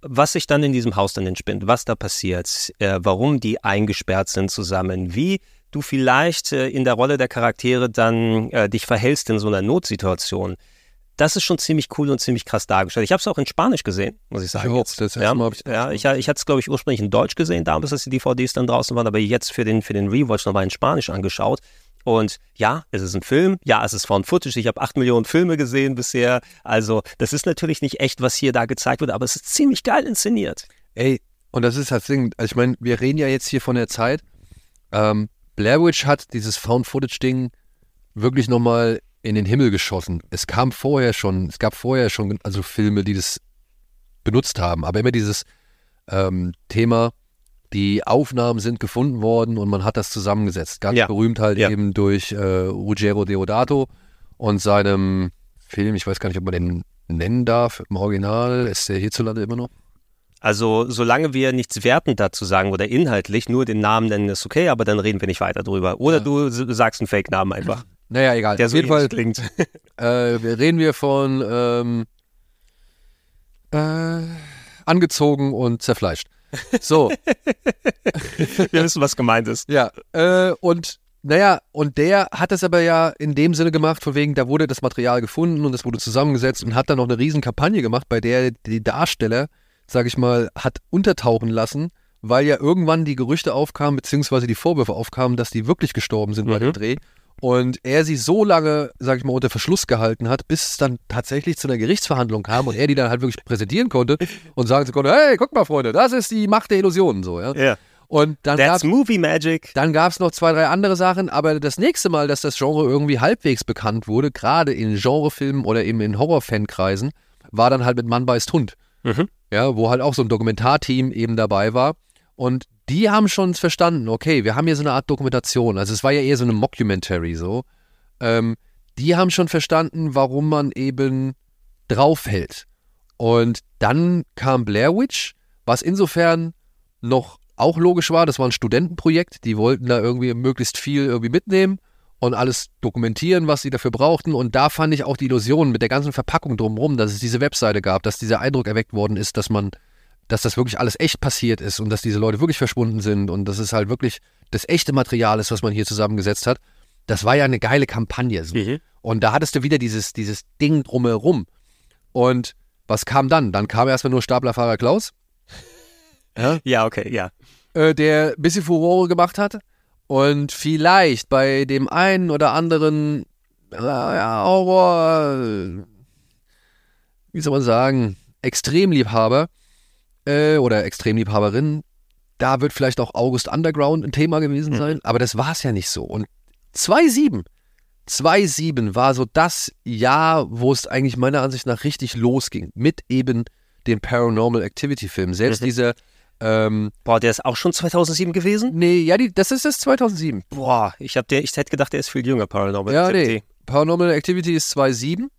[SPEAKER 4] was sich dann in diesem Haus dann entspinnt, was da passiert, äh, warum die eingesperrt sind zusammen, wie du vielleicht äh, in der Rolle der Charaktere dann äh, dich verhältst in so einer Notsituation das ist schon ziemlich cool und ziemlich krass dargestellt. Ich habe es auch in Spanisch gesehen, muss ich sagen.
[SPEAKER 3] Ich das
[SPEAKER 4] ja,
[SPEAKER 3] Mal ich
[SPEAKER 4] ja, ich, ich hatte es, glaube ich, ursprünglich in Deutsch gesehen, damals, als die DVDs dann draußen waren, aber jetzt für den, für den Rewatch nochmal in Spanisch angeschaut. Und ja, es ist ein Film, ja, es ist Found Footage. Ich habe acht Millionen Filme gesehen bisher. Also, das ist natürlich nicht echt, was hier da gezeigt wird, aber es ist ziemlich geil inszeniert.
[SPEAKER 3] Ey, Und das ist das Ding. Also ich meine, wir reden ja jetzt hier von der Zeit. Ähm, Blair Witch hat dieses Found-Footage-Ding wirklich nochmal in den Himmel geschossen. Es kam vorher schon, es gab vorher schon also Filme, die das benutzt haben, aber immer dieses ähm, Thema, die Aufnahmen sind gefunden worden und man hat das zusammengesetzt. Ganz
[SPEAKER 4] Ja.
[SPEAKER 3] berühmt halt
[SPEAKER 4] Ja.
[SPEAKER 3] eben durch äh, Ruggero Deodato und seinem Film, ich weiß gar nicht, ob man den nennen darf, im Original, ist der hierzulande immer noch?
[SPEAKER 4] Also, solange wir nichts wertend dazu sagen oder inhaltlich, nur den Namen nennen ist okay, aber dann reden wir nicht weiter drüber. Oder du s- sagst einen Fake-Namen einfach,
[SPEAKER 3] Naja, egal.
[SPEAKER 4] der
[SPEAKER 3] Auf
[SPEAKER 4] so
[SPEAKER 3] jeden Fall
[SPEAKER 4] klingt.
[SPEAKER 3] äh, reden wir von ähm, äh, angezogen und zerfleischt. So,
[SPEAKER 4] wir wissen, was gemeint ist.
[SPEAKER 3] ja. Äh, und naja, und der hat das aber ja in dem Sinne gemacht, von wegen, da wurde das Material gefunden und es wurde zusammengesetzt und hat dann noch eine riesen Kampagne gemacht, bei der die Darsteller, sag ich mal, hat untertauchen lassen, weil ja irgendwann die Gerüchte aufkamen, beziehungsweise die Vorwürfe aufkamen, dass die wirklich gestorben sind bei dem
[SPEAKER 4] Mhm.
[SPEAKER 3] Dreh. Und er sie so lange, sag ich mal, unter Verschluss gehalten hat, bis es dann tatsächlich zu einer Gerichtsverhandlung kam und er die dann halt wirklich präsentieren konnte und sagen zu konnte, hey, guck mal, Freunde, das ist die Macht der Illusionen, so, ja.
[SPEAKER 4] Ja.
[SPEAKER 3] Und dann
[SPEAKER 4] That's
[SPEAKER 3] gab's,
[SPEAKER 4] Movie Magic.
[SPEAKER 3] dann gab's noch zwei, drei andere Sachen, aber das nächste Mal, dass das Genre irgendwie halbwegs bekannt wurde, gerade in Genrefilmen oder eben in Horrorfankreisen, war dann halt mit Mann beißt Hund.
[SPEAKER 4] Mhm.
[SPEAKER 3] Ja, wo halt auch so ein Dokumentarteam eben dabei war. Und die haben schon verstanden, okay, wir haben hier so eine Art Dokumentation. Also es war ja eher so eine Mockumentary so. Ähm, die haben schon verstanden, warum man eben draufhält. Und dann kam Blair Witch, was insofern noch auch logisch war. Das war ein Studentenprojekt. Die wollten da irgendwie möglichst viel irgendwie mitnehmen und alles dokumentieren, was sie dafür brauchten. Und da fand ich auch die Illusion mit der ganzen Verpackung drumherum, dass es diese Webseite gab, dass dieser Eindruck erweckt worden ist, dass man, dass das wirklich alles echt passiert ist und dass diese Leute wirklich verschwunden sind und dass es halt wirklich das echte Material ist, was man hier zusammengesetzt hat. Das war ja eine geile Kampagne. So.
[SPEAKER 4] Mhm.
[SPEAKER 3] Und da hattest du wieder dieses, dieses Ding drumherum. Und was kam dann? Dann kam erstmal nur Staplerfahrer Klaus,
[SPEAKER 4] Ja, okay, ja.
[SPEAKER 3] äh, der ein bisschen Furore gemacht hat. Und vielleicht bei dem einen oder anderen äh, ja, Horror, äh, wie soll man sagen, Extremliebhaber äh, oder Extremliebhaberin, da wird vielleicht auch August Underground ein Thema gewesen sein. Aber das war es ja nicht so. Und 2.7, 2.7 war so das Jahr, wo es eigentlich meiner Ansicht nach richtig losging. Mit eben den Paranormal Activity Film. Selbst
[SPEAKER 4] Mhm.
[SPEAKER 3] dieser ähm,
[SPEAKER 4] Boah, der ist auch schon 2007 gewesen?
[SPEAKER 3] Nee, ja, die, das ist das 2007.
[SPEAKER 4] Boah, ich, hab der, ich hätte gedacht, der ist viel jünger, Paranormal
[SPEAKER 3] Ja,
[SPEAKER 4] Activity.
[SPEAKER 3] nee. Paranormal Activity ist 2007.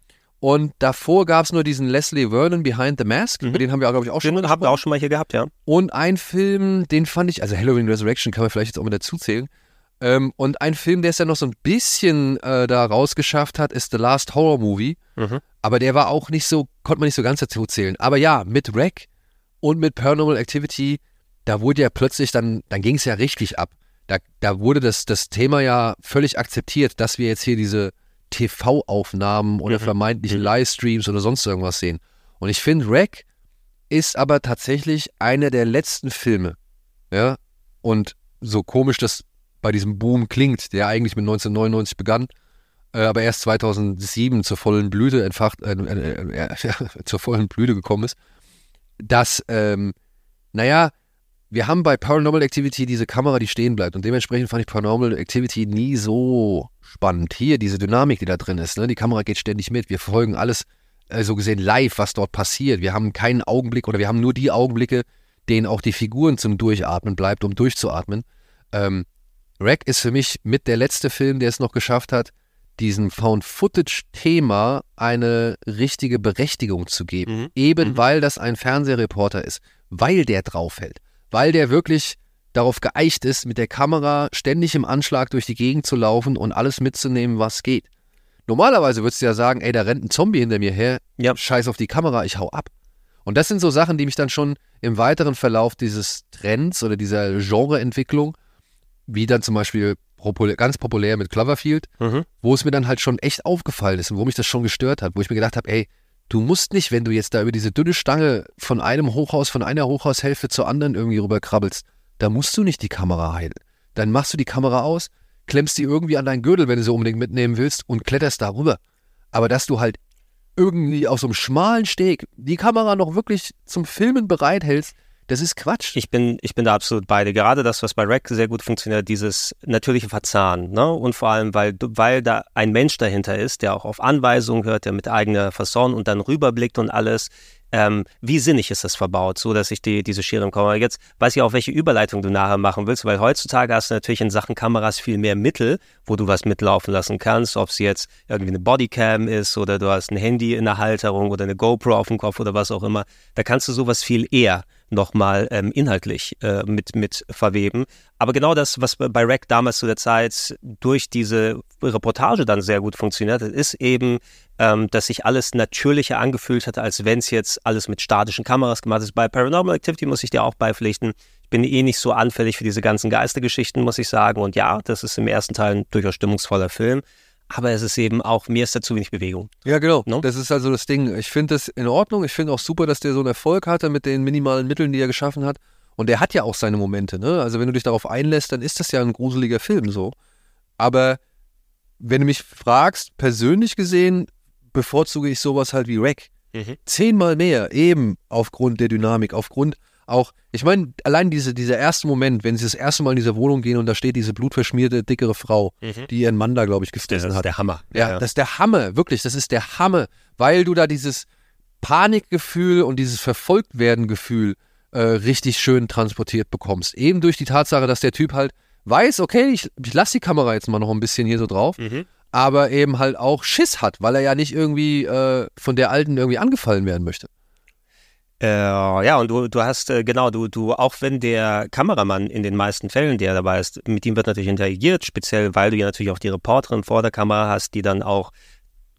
[SPEAKER 3] Und davor gab es nur diesen Leslie Vernon Behind the Mask.
[SPEAKER 4] Mhm.
[SPEAKER 3] Über den haben wir, glaube ich, auch schon
[SPEAKER 4] Den
[SPEAKER 3] mal
[SPEAKER 4] haben wir auch schon mal hier gehabt, ja.
[SPEAKER 3] Und ein Film, den fand ich, also Halloween Resurrection kann man vielleicht jetzt auch mit dazu zählen. Ähm, und ein Film, der es ja noch so ein bisschen äh, da rausgeschafft hat, ist The Last Horror Movie.
[SPEAKER 4] Mhm.
[SPEAKER 3] Aber der war auch nicht so, konnte man nicht so ganz dazu zählen. Aber ja, mit Rec und mit Paranormal Activity, da wurde ja plötzlich dann, dann ging es ja richtig ab. Da, da wurde das, das Thema ja völlig akzeptiert, dass wir jetzt hier diese TV-Aufnahmen oder
[SPEAKER 4] Mhm.
[SPEAKER 3] vermeintlichen
[SPEAKER 4] Mhm.
[SPEAKER 3] Livestreams oder sonst irgendwas sehen. Und ich finde, Rec ist aber tatsächlich einer der letzten Filme. Ja, und so komisch das bei diesem Boom klingt, der eigentlich mit 1999 begann, äh, aber erst 2007 zur vollen Blüte entfacht, äh, äh, äh, ja, zur vollen Blüte gekommen ist, dass, ähm, naja, wir haben bei Paranormal Activity diese Kamera, die stehen bleibt und dementsprechend fand ich Paranormal Activity nie so spannend. Hier, diese Dynamik, die da drin ist, ne? die Kamera geht ständig mit, wir verfolgen alles äh, so gesehen live, was dort passiert. Wir haben keinen Augenblick oder wir haben nur die Augenblicke, denen auch die Figuren zum Durchatmen bleibt, um durchzuatmen. Ähm, Rack ist für mich mit der letzte Film, der es noch geschafft hat, diesem Found-Footage-Thema eine richtige Berechtigung zu geben.
[SPEAKER 4] Mhm.
[SPEAKER 3] Eben
[SPEAKER 4] Mhm.
[SPEAKER 3] weil das ein Fernsehreporter ist, weil der draufhält, weil der wirklich darauf geeicht ist, mit der Kamera ständig im Anschlag durch die Gegend zu laufen und alles mitzunehmen, was geht. Normalerweise würdest du ja sagen, ey, da rennt ein Zombie hinter mir her,
[SPEAKER 4] Ja.
[SPEAKER 3] scheiß auf die Kamera, ich hau ab. Und das sind so Sachen, die mich dann schon im weiteren Verlauf dieses Trends oder dieser Genreentwicklung, wie dann zum Beispiel popul ganz populär mit Cloverfield,
[SPEAKER 4] Mhm.
[SPEAKER 3] wo es mir dann halt schon echt aufgefallen ist und wo mich das schon gestört hat, wo ich mir gedacht habe, ey, du musst nicht, wenn du jetzt da über diese dünne Stange von einem Hochhaus, von einer Hochhaushälfte zur anderen irgendwie rüberkrabbelst, da musst du nicht die Kamera heilen. Dann machst du die Kamera aus, klemmst die irgendwie an deinen Gürtel, wenn du sie unbedingt mitnehmen willst und kletterst da rüber. Aber dass du halt irgendwie auf so einem schmalen Steg die Kamera noch wirklich zum Filmen bereithältst, Das ist Quatsch.
[SPEAKER 4] Ich bin, ich bin da absolut beide. Gerade das, was bei Rack sehr gut funktioniert, dieses natürliche Verzahnen. Ne? Und vor allem, weil, weil da ein Mensch dahinter ist, der auch auf Anweisungen hört, der mit eigener Fasson und dann rüberblickt und alles. Ähm, wie sinnig ist das verbaut, so dass ich die, diese Schere Kamera. Jetzt weiß ich auch, welche Überleitung du nachher machen willst, weil heutzutage hast du natürlich in Sachen Kameras viel mehr Mittel, wo du was mitlaufen lassen kannst, ob es jetzt irgendwie eine Bodycam ist oder du hast ein Handy in der Halterung oder eine GoPro auf dem Kopf oder was auch immer. Da kannst du sowas viel eher nochmal ähm, inhaltlich äh, mit, mit verweben. Aber genau das, was bei Rack damals zu der Zeit durch diese Reportage dann sehr gut funktioniert hat, ist eben, ähm, dass sich alles natürlicher angefühlt hat, als wenn es jetzt alles mit statischen Kameras gemacht ist. Bei Paranormal Activity muss ich dir auch beipflichten. Ich bin eh nicht so anfällig für diese ganzen Geistergeschichten, muss ich sagen. Und ja, das ist im ersten Teil ein durchaus stimmungsvoller Film aber es ist eben auch, mir ist da zu wenig Bewegung.
[SPEAKER 3] Ja, genau. No? Das ist also das Ding. Ich finde das in Ordnung. Ich finde auch super, dass der so einen Erfolg hatte mit den minimalen Mitteln, die er geschaffen hat. Und der hat ja auch seine Momente, ne? Also wenn du dich darauf einlässt, dann ist das ja ein gruseliger Film so. Aber wenn du mich fragst, persönlich gesehen, bevorzuge ich sowas halt wie Rack. Mhm. Zehnmal mehr, eben aufgrund der Dynamik, aufgrund auch, ich meine, allein diese, dieser erste Moment, wenn sie das erste Mal in diese Wohnung gehen und da steht diese blutverschmierte, dickere Frau, mhm. die ihren Mann da, glaube ich, gefressen
[SPEAKER 4] hat.
[SPEAKER 3] Das ist
[SPEAKER 4] der Hammer.
[SPEAKER 3] Ja, ja, das ist der Hammer, wirklich, das ist der Hammer, weil du da dieses Panikgefühl und dieses Verfolgtwerden-Gefühl äh, richtig schön transportiert bekommst. Eben durch die Tatsache, dass der Typ halt weiß, okay, ich, ich lasse die Kamera jetzt mal noch ein bisschen hier so drauf, mhm. aber eben halt auch Schiss hat, weil er ja nicht irgendwie äh, von der Alten irgendwie angefallen werden möchte.
[SPEAKER 4] Äh, ja, und du, du hast, äh, genau, du, du, auch wenn der Kameramann in den meisten Fällen, der dabei ist, mit ihm wird natürlich interagiert, speziell weil du ja natürlich auch die Reporterin vor der Kamera hast, die dann auch,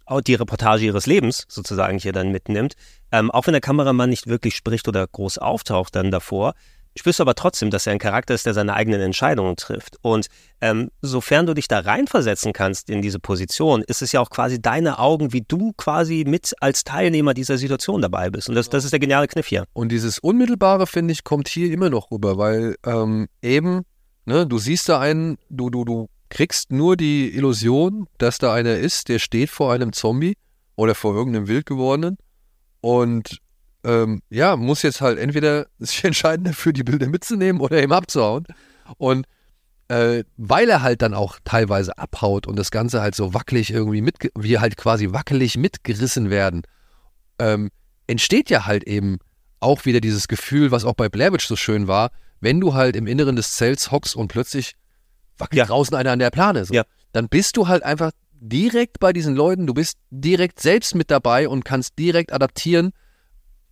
[SPEAKER 4] auch die Reportage ihres Lebens sozusagen hier dann mitnimmt. Ähm, auch wenn der Kameramann nicht wirklich spricht oder groß auftaucht dann davor, spürst du aber trotzdem, dass er ein Charakter ist, der seine eigenen Entscheidungen trifft. Und ähm, sofern du dich da reinversetzen kannst in diese Position, ist es ja auch quasi deine Augen, wie du quasi mit als Teilnehmer dieser Situation dabei bist. Und das, das ist der geniale Kniff hier.
[SPEAKER 3] Und dieses Unmittelbare, finde ich, kommt hier immer noch rüber, weil ähm, eben, ne, du siehst da einen, du, du, du kriegst nur die Illusion, dass da einer ist, der steht vor einem Zombie oder vor irgendeinem Wildgewordenen und ähm, ja, muss jetzt halt entweder sich entscheiden dafür, die Bilder mitzunehmen oder eben abzuhauen. Und äh, weil er halt dann auch teilweise abhaut und das Ganze halt so wackelig irgendwie mit, wir halt quasi wackelig mitgerissen werden, ähm, entsteht ja halt eben auch wieder dieses Gefühl, was auch bei Blair so schön war, wenn du halt im Inneren des Zells hockst und plötzlich wackelt ja. draußen einer an der Plane. So. Ja. Dann bist du halt einfach direkt bei diesen Leuten, du bist direkt selbst mit dabei und kannst direkt adaptieren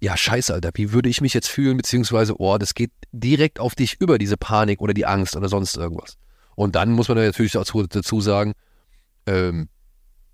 [SPEAKER 3] ja, scheiße, Alter, wie würde ich mich jetzt fühlen, beziehungsweise, oh, das geht direkt auf dich über, diese Panik oder die Angst oder sonst irgendwas. Und dann muss man natürlich dazu, sagen, ähm,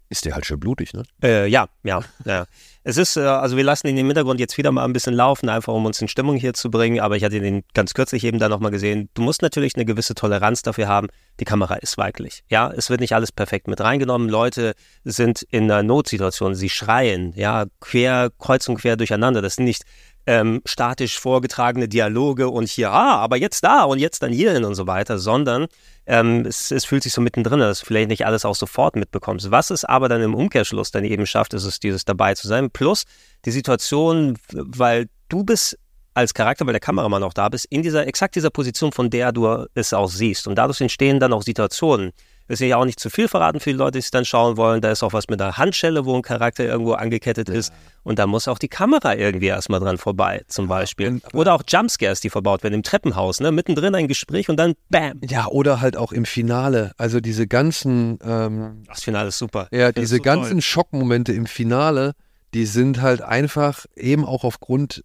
[SPEAKER 3] ist der halt schön blutig, ne?
[SPEAKER 4] Äh, ja, ja, ja. Es ist, äh, also wir lassen ihn im Hintergrund jetzt wieder mal ein bisschen laufen, einfach um uns in Stimmung hier zu bringen. Aber ich hatte den ganz kürzlich eben da nochmal gesehen. Du musst natürlich eine gewisse Toleranz dafür haben. Die Kamera ist weiblich. Ja, es wird nicht alles perfekt mit reingenommen. Leute sind in einer Notsituation. Sie schreien, ja, quer, kreuz und quer durcheinander. Das sind nicht ähm, statisch vorgetragene Dialoge und hier, ah, aber jetzt da und jetzt dann hierhin und so weiter, sondern ähm, es, es, fühlt sich so mittendrin, dass du vielleicht nicht alles auch sofort mitbekommst. Was es aber dann im Umkehrschluss dann eben schafft, ist es, dieses dabei zu sein. Plus die Situation, weil du bist als Charakter, weil der Kameramann auch da bist, in dieser, exakt dieser Position, von der du es auch siehst. Und dadurch entstehen dann auch Situationen, will ja auch nicht zu viel verraten für die Leute, die es dann schauen wollen. Da ist auch was mit einer Handschelle, wo ein Charakter irgendwo angekettet ja. ist. Und da muss auch die Kamera irgendwie erstmal dran vorbei, zum Beispiel. Oder auch Jumpscares, die verbaut werden im Treppenhaus, ne? Mittendrin ein Gespräch und dann BAM.
[SPEAKER 3] Ja, oder halt auch im Finale. Also diese ganzen. Ähm,
[SPEAKER 4] das Finale ist super.
[SPEAKER 3] Ja, diese so ganzen toll. Schockmomente im Finale, die sind halt einfach eben auch aufgrund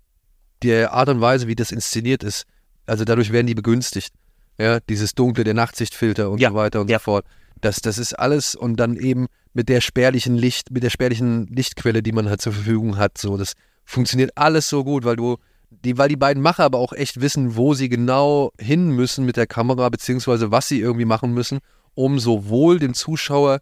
[SPEAKER 3] der Art und Weise, wie das inszeniert ist. Also dadurch werden die begünstigt. Ja, dieses Dunkle, der Nachtsichtfilter und ja. so weiter und ja. so fort. Das, das ist alles und dann eben mit der spärlichen Licht, mit der spärlichen Lichtquelle, die man halt zur Verfügung hat. So, das funktioniert alles so gut, weil du, die, weil die beiden Macher aber auch echt wissen, wo sie genau hin müssen mit der Kamera, beziehungsweise was sie irgendwie machen müssen, um sowohl dem Zuschauer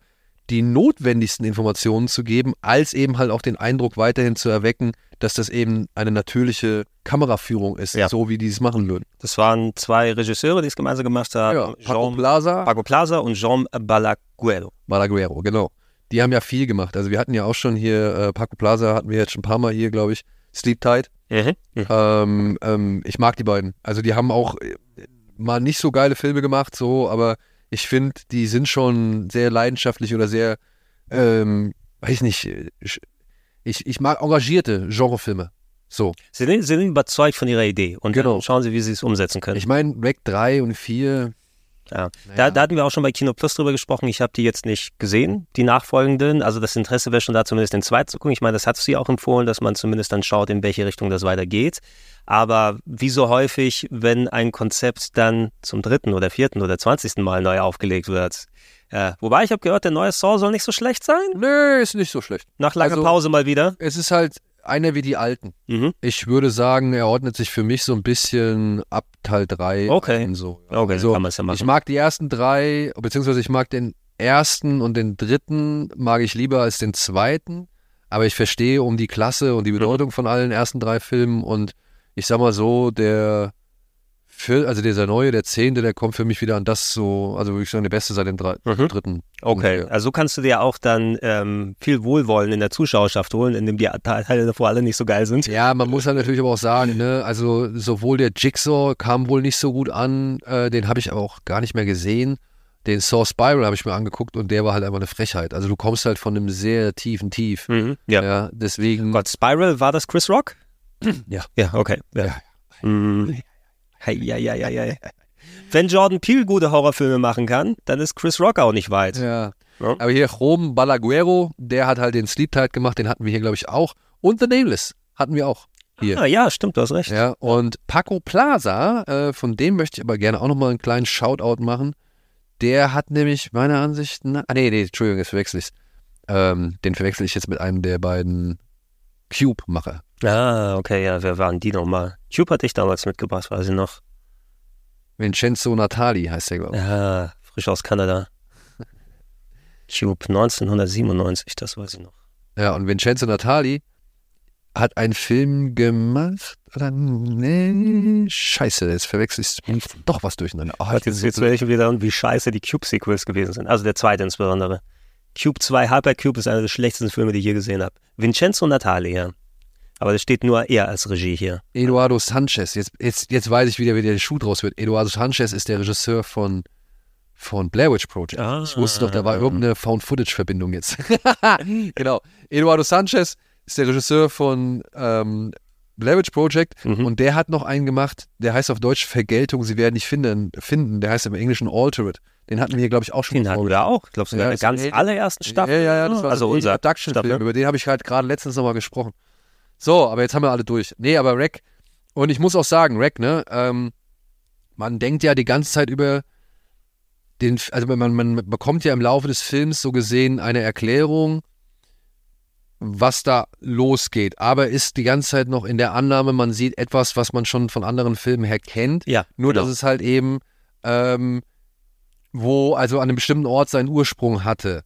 [SPEAKER 3] die notwendigsten Informationen zu geben, als eben halt auch den Eindruck weiterhin zu erwecken, dass das eben eine natürliche Kameraführung ist, ja. so wie die es machen würden.
[SPEAKER 4] Das waren zwei Regisseure, die es gemeinsam gemacht haben. Ja,
[SPEAKER 3] Paco Jean, Plaza.
[SPEAKER 4] Paco Plaza und Jean Balaguero.
[SPEAKER 3] Balaguero, genau. Die haben ja viel gemacht. Also wir hatten ja auch schon hier, äh, Paco Plaza hatten wir jetzt schon ein paar Mal hier, glaube ich. Sleep Tight.
[SPEAKER 4] Mhm.
[SPEAKER 3] Ähm, ähm, ich mag die beiden. Also die haben auch äh, mal nicht so geile Filme gemacht, so, aber ich finde, die sind schon sehr leidenschaftlich oder sehr, ähm, weiß nicht, ich, ich mag engagierte Genrefilme. So.
[SPEAKER 4] Sie sind, sie sind überzeugt von ihrer Idee und
[SPEAKER 3] Genau.
[SPEAKER 4] dann schauen sie, wie sie es umsetzen können.
[SPEAKER 3] Ich meine, Rack 3 und 4.
[SPEAKER 4] Ja.
[SPEAKER 3] naja.
[SPEAKER 4] Da, da hatten wir auch schon bei Kino Plus drüber gesprochen. Ich habe die jetzt nicht gesehen, die nachfolgenden. Also das Interesse wäre schon da, zumindest den zweiten zu gucken. Ich meine, das hat sie auch empfohlen, dass man zumindest dann schaut, in welche Richtung das weitergeht. Aber wie so häufig, wenn ein Konzept dann zum dritten oder vierten oder zwanzigsten Mal neu aufgelegt wird. Äh, wobei ich habe gehört, der neue Saw soll nicht so schlecht sein.
[SPEAKER 3] Nö, ist nicht so schlecht.
[SPEAKER 4] Nach langer
[SPEAKER 3] Also-
[SPEAKER 4] Pause mal wieder.
[SPEAKER 3] Es ist halt einer wie die alten.
[SPEAKER 4] Mhm.
[SPEAKER 3] Ich würde sagen, er ordnet sich für mich so ein bisschen ab Teil 3
[SPEAKER 4] Okay.
[SPEAKER 3] ein. So.
[SPEAKER 4] Okay,
[SPEAKER 3] Also,
[SPEAKER 4] kann man es ja machen.
[SPEAKER 3] Ich mag die ersten drei, beziehungsweise ich mag den ersten und den dritten mag ich lieber als den zweiten. Aber ich verstehe um die Klasse und die Bedeutung von allen ersten drei Filmen und ich sag mal so, der Fil- also dieser neue, der zehnte, der kommt für mich wieder an das so, also würde ich sagen, der beste seit dem drei,
[SPEAKER 4] Mhm.
[SPEAKER 3] dritten.
[SPEAKER 4] Okay, also so kannst du dir auch dann ähm, viel Wohlwollen in der Zuschauerschaft holen, indem die Teile davor alle nicht so geil sind.
[SPEAKER 3] Ja, man muss halt natürlich aber auch sagen, ne, also sowohl der Jigsaw kam wohl nicht so gut an, äh, den habe ich aber auch gar nicht mehr gesehen. Den Saw Spiral habe ich mir angeguckt und der war halt einfach eine Frechheit. Also du kommst halt von einem sehr tiefen Tief.
[SPEAKER 4] Mhm. Ja.
[SPEAKER 3] Ja, deswegen.
[SPEAKER 4] Gott, Spiral, war das Chris Rock?
[SPEAKER 3] Ja.
[SPEAKER 4] Ja, okay. Ja.
[SPEAKER 3] Ja,
[SPEAKER 4] Mhm. Hei, hei, hei, hei, hei. Wenn Jordan Peele gute Horrorfilme machen kann, dann ist Chris Rock auch nicht weit.
[SPEAKER 3] Ja.
[SPEAKER 4] Ja.
[SPEAKER 3] Aber hier Chrom Balaguero, der hat halt den Sleep Tight gemacht, den hatten wir hier, glaube ich, auch. Und The Nameless hatten wir auch. Hier.
[SPEAKER 4] Ah, ja, stimmt, du hast recht.
[SPEAKER 3] Ja, und Paco Plaza, äh, von dem möchte ich aber gerne auch nochmal einen kleinen Shoutout machen. Der hat nämlich meiner Ansicht nach, ah nee, nee, Entschuldigung, jetzt verwechsel ich's. Ähm, den verwechsel ich jetzt mit einem der beiden Cube-Macher.
[SPEAKER 4] Ah, okay, ja, wer waren die nochmal? Cube hatte ich damals mitgebracht, weiß ich noch.
[SPEAKER 3] Vincenzo Natali heißt der, glaube ich.
[SPEAKER 4] Ja, frisch aus Kanada. Cube 1997, das weiß ich noch.
[SPEAKER 3] Ja, und Vincenzo Natali hat einen Film gemacht, oder nee, scheiße, jetzt verwechsel ich doch was durcheinander. Oh,
[SPEAKER 4] jetzt, jetzt werde ich wieder und wie scheiße die Cube-Sequels gewesen sind. Also der zweite insbesondere. Cube 2, Hypercube ist einer der schlechtesten Filme, die ich je gesehen habe. Vincenzo Natali, ja. Aber das steht nur er als Regie hier.
[SPEAKER 3] Eduardo Sanchez, jetzt, jetzt, jetzt weiß ich wieder, wie der Schuh draus wird. Eduardo Sanchez ist der Regisseur von, von Blair Witch Project.
[SPEAKER 4] Ah.
[SPEAKER 3] Ich wusste doch, da war irgendeine Found-Footage-Verbindung jetzt. genau. Eduardo Sanchez ist der Regisseur von ähm, Blair Witch Project
[SPEAKER 4] Mhm.
[SPEAKER 3] und der hat noch einen gemacht, der heißt auf Deutsch Vergeltung, sie werden nicht finden, finden. Der heißt im Englischen Alterate. Den hatten wir hier, glaube ich, auch schon
[SPEAKER 4] Den hatten wir auch. Ich glaube
[SPEAKER 3] Ja,
[SPEAKER 4] in der ganz allerersten Staffel.
[SPEAKER 3] Ja, ja, ja, das war
[SPEAKER 4] also unser
[SPEAKER 3] Abduction-Film,
[SPEAKER 4] Staffel.
[SPEAKER 3] über den habe ich halt gerade letztens nochmal gesprochen. So, aber jetzt haben wir alle durch. Nee, aber Rack, und ich muss auch sagen, Rack, ne, ähm, man denkt ja die ganze Zeit über den, also man, man bekommt ja im Laufe des Films so gesehen eine Erklärung, was da losgeht, aber ist die ganze Zeit noch in der Annahme, man sieht etwas, was man schon von anderen Filmen her kennt.
[SPEAKER 4] Ja,
[SPEAKER 3] Nur,
[SPEAKER 4] genau.
[SPEAKER 3] dass es halt eben, ähm, wo, also an einem bestimmten Ort seinen Ursprung hatte.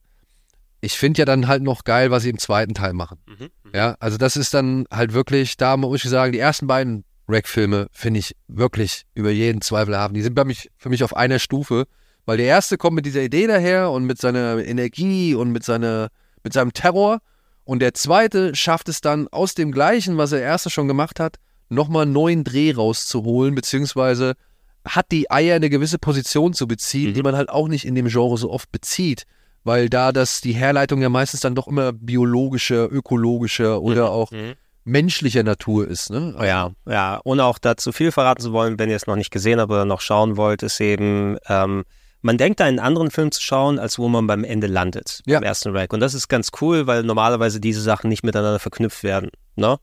[SPEAKER 3] Ich finde ja dann halt noch geil, was sie im zweiten Teil machen.
[SPEAKER 4] Mhm,
[SPEAKER 3] Ja, also das ist dann halt wirklich, da muss ich sagen, die ersten beiden Rack-Filme finde ich wirklich über jeden Zweifel haben. Die sind bei mich, für mich auf einer Stufe, weil der erste kommt mit dieser Idee daher und mit seiner Energie und mit, seiner, mit seinem Terror. Und der zweite schafft es dann aus dem gleichen, was der erste schon gemacht hat, nochmal einen neuen Dreh rauszuholen, beziehungsweise hat die Eier eine gewisse Position zu beziehen,
[SPEAKER 4] Mhm.
[SPEAKER 3] die man halt auch nicht in dem Genre so oft bezieht. Weil da das die Herleitung ja meistens dann doch immer biologischer, ökologischer oder auch
[SPEAKER 4] Mhm.
[SPEAKER 3] menschlicher Natur ist. Ne?
[SPEAKER 4] Ja, ja. Ohne auch dazu viel verraten zu wollen, wenn ihr es noch nicht gesehen habt oder noch schauen wollt, ist eben, ähm, man denkt da einen anderen Film zu schauen, als wo man beim Ende landet,
[SPEAKER 3] Ja.
[SPEAKER 4] im ersten Rack. Und das ist ganz cool, weil normalerweise diese Sachen nicht miteinander verknüpft werden. Ne?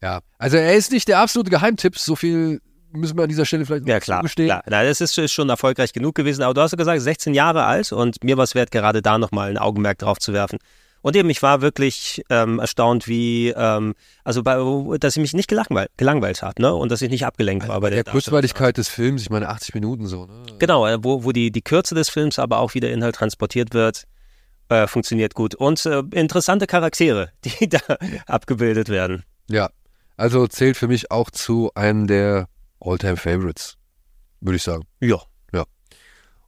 [SPEAKER 3] Ja. Also er ist nicht der absolute Geheimtipp, so viel müssen wir an dieser Stelle vielleicht noch
[SPEAKER 4] Ja, klar.
[SPEAKER 3] zugestehen.
[SPEAKER 4] klar. Das ist, ist schon erfolgreich genug gewesen. Aber du hast ja gesagt, 16 Jahre alt und mir war es wert, gerade da nochmal ein Augenmerk drauf zu werfen. Und eben, ich war wirklich ähm, erstaunt, wie, ähm, also bei, dass ich mich nicht gelangweilt, gelangweilt habe, ne? Und dass ich nicht abgelenkt war bei
[SPEAKER 3] Bei der
[SPEAKER 4] der
[SPEAKER 3] Kurzweiligkeit des Films, ich meine 80 Minuten so. Ne?
[SPEAKER 4] Genau, äh, wo, wo die, die Kürze des Films aber auch wieder Inhalt transportiert wird, äh, funktioniert gut. Und äh, interessante Charaktere, die da abgebildet werden.
[SPEAKER 3] Ja. Also zählt für mich auch zu einem der Alltime Favorites, würde ich sagen.
[SPEAKER 4] Ja.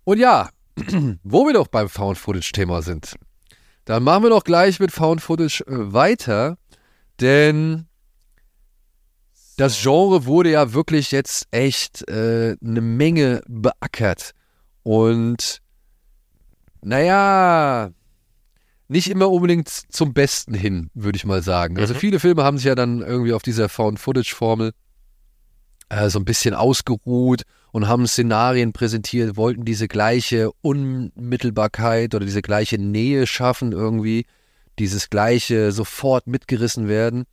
[SPEAKER 3] Und ja, wo wir doch beim Found Footage-Thema sind, dann machen wir doch gleich mit Found Footage äh, weiter, denn das Genre wurde ja wirklich jetzt echt äh, eine Menge beackert. Und naja, nicht immer unbedingt zum Besten hin, würde ich mal sagen. Also
[SPEAKER 4] Mhm.
[SPEAKER 3] viele Filme haben sich ja dann irgendwie auf dieser Found-Footage-Formel äh, so ein bisschen ausgeruht und haben Szenarien präsentiert, wollten diese gleiche Unmittelbarkeit oder diese gleiche Nähe schaffen irgendwie, dieses gleiche sofort mitgerissen werden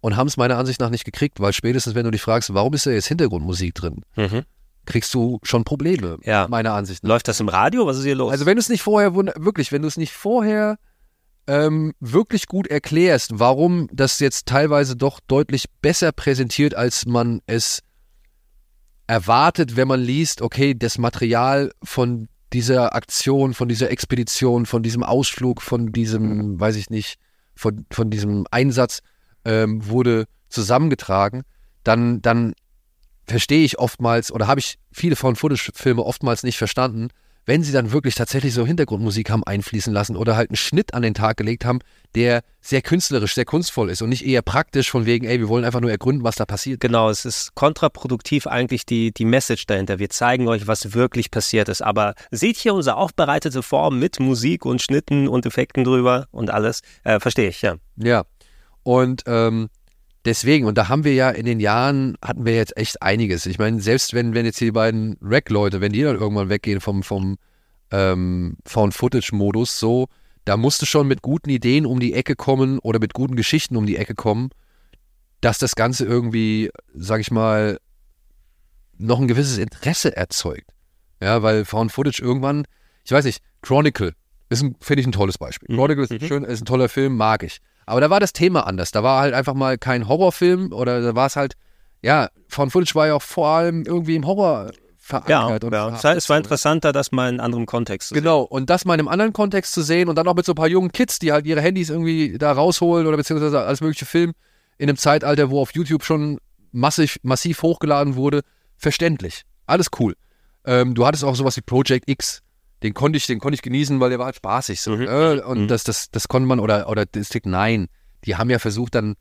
[SPEAKER 3] und haben es meiner Ansicht nach nicht gekriegt, weil spätestens, wenn du dich fragst, warum ist da jetzt Hintergrundmusik drin,
[SPEAKER 4] Mhm.
[SPEAKER 3] kriegst du schon Probleme,
[SPEAKER 4] Ja.
[SPEAKER 3] meiner Ansicht nach.
[SPEAKER 4] Läuft das im Radio? Was ist hier los?
[SPEAKER 3] Also wenn du es nicht vorher, wirklich, wenn du es nicht vorher ähm, wirklich gut erklärst, warum das jetzt teilweise doch deutlich besser präsentiert, als man es erwartet, wenn man liest, okay, das Material von dieser Aktion, von dieser Expedition, von diesem Ausflug, von diesem, weiß ich nicht, von, von diesem Einsatz ähm, wurde zusammengetragen, dann, dann verstehe ich oftmals oder habe ich viele von Footage-Filme oftmals nicht verstanden, wenn sie dann wirklich tatsächlich so Hintergrundmusik haben einfließen lassen oder halt einen Schnitt an den Tag gelegt haben, der sehr künstlerisch, sehr kunstvoll ist und nicht eher praktisch von wegen, ey, wir wollen einfach nur ergründen, was da passiert.
[SPEAKER 4] Genau, es ist kontraproduktiv eigentlich die, die Message dahinter. Wir zeigen euch, was wirklich passiert ist. Aber seht hier unsere aufbereitete Form mit Musik und Schnitten und Effekten drüber und alles. Äh, Verstehe ich, ja.
[SPEAKER 3] Ja. Und ähm, deswegen, und da haben wir ja in den Jahren, hatten wir jetzt echt einiges. Ich meine, selbst wenn, wenn jetzt die beiden Rack-Leute, wenn die dann irgendwann weggehen vom, vom ähm, Found-Footage-Modus, so, da musst du schon mit guten Ideen um die Ecke kommen oder mit guten Geschichten um die Ecke kommen, dass das Ganze irgendwie, sag ich mal, noch ein gewisses Interesse erzeugt. Ja, weil Found Footage irgendwann, ich weiß nicht, Chronicle ist, ein- finde ich, ein tolles Beispiel.
[SPEAKER 4] Mhm.
[SPEAKER 3] Chronicle ist,
[SPEAKER 4] Mhm.
[SPEAKER 3] schön, ist ein toller Film, mag ich. Aber da war das Thema anders. Da war halt einfach mal kein Horrorfilm oder da war es halt, ja, Found Footage war ja auch vor allem irgendwie im Horror verankert.
[SPEAKER 4] Ja,
[SPEAKER 3] und
[SPEAKER 4] ja. Es war, es war interessanter, das mal in einem anderen Kontext zu sehen.
[SPEAKER 3] Genau, und das mal in einem anderen Kontext zu sehen und dann auch mit so ein paar jungen Kids, die halt ihre Handys irgendwie da rausholen oder beziehungsweise alles mögliche Film in einem Zeitalter, wo auf YouTube schon massiv, massiv hochgeladen wurde, verständlich. Alles cool. Ähm, du hattest auch sowas wie Project X. Den konnte ich, den konnte ich genießen, weil der war halt spaßig. So,
[SPEAKER 4] Mhm.
[SPEAKER 3] äh, und
[SPEAKER 4] Mhm.
[SPEAKER 3] das, das, das konnte man, oder, oder District 9, die haben ja versucht, dann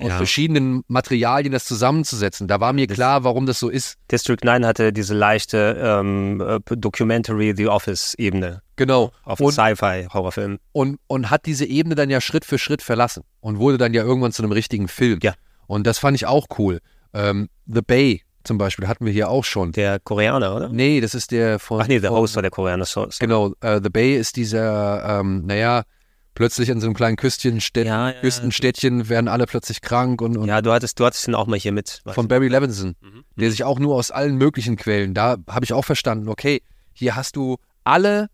[SPEAKER 3] aus
[SPEAKER 4] Ja.
[SPEAKER 3] verschiedenen Materialien das zusammenzusetzen. Da war mir klar, warum das so ist.
[SPEAKER 4] District 9 hatte diese leichte ähm, äh, Documentary The Office-Ebene
[SPEAKER 3] Genau.
[SPEAKER 4] auf Sci-Fi-Horrorfilm.
[SPEAKER 3] und, und hat diese Ebene dann ja Schritt für Schritt verlassen und wurde dann ja irgendwann zu einem richtigen Film.
[SPEAKER 4] Ja.
[SPEAKER 3] Und das fand ich auch cool. Ähm, The Bay zum Beispiel hatten wir hier auch schon.
[SPEAKER 4] Der Koreaner, oder?
[SPEAKER 3] nee, das ist der von.
[SPEAKER 4] Ach nee, der Host war der Koreaner. So, so.
[SPEAKER 3] Genau, äh, The Bay ist dieser, ähm, naja, plötzlich in so einem kleinen Küstchen,
[SPEAKER 4] Ja, ja,
[SPEAKER 3] Küstenstädtchen werden alle plötzlich krank und, und
[SPEAKER 4] ja, du hattest, du hattest ihn auch mal hier mit.
[SPEAKER 3] von. Barry Levinson,
[SPEAKER 4] Mhm.
[SPEAKER 3] der sich auch nur aus allen möglichen Quellen, da habe ich auch verstanden, okay, hier hast du alle,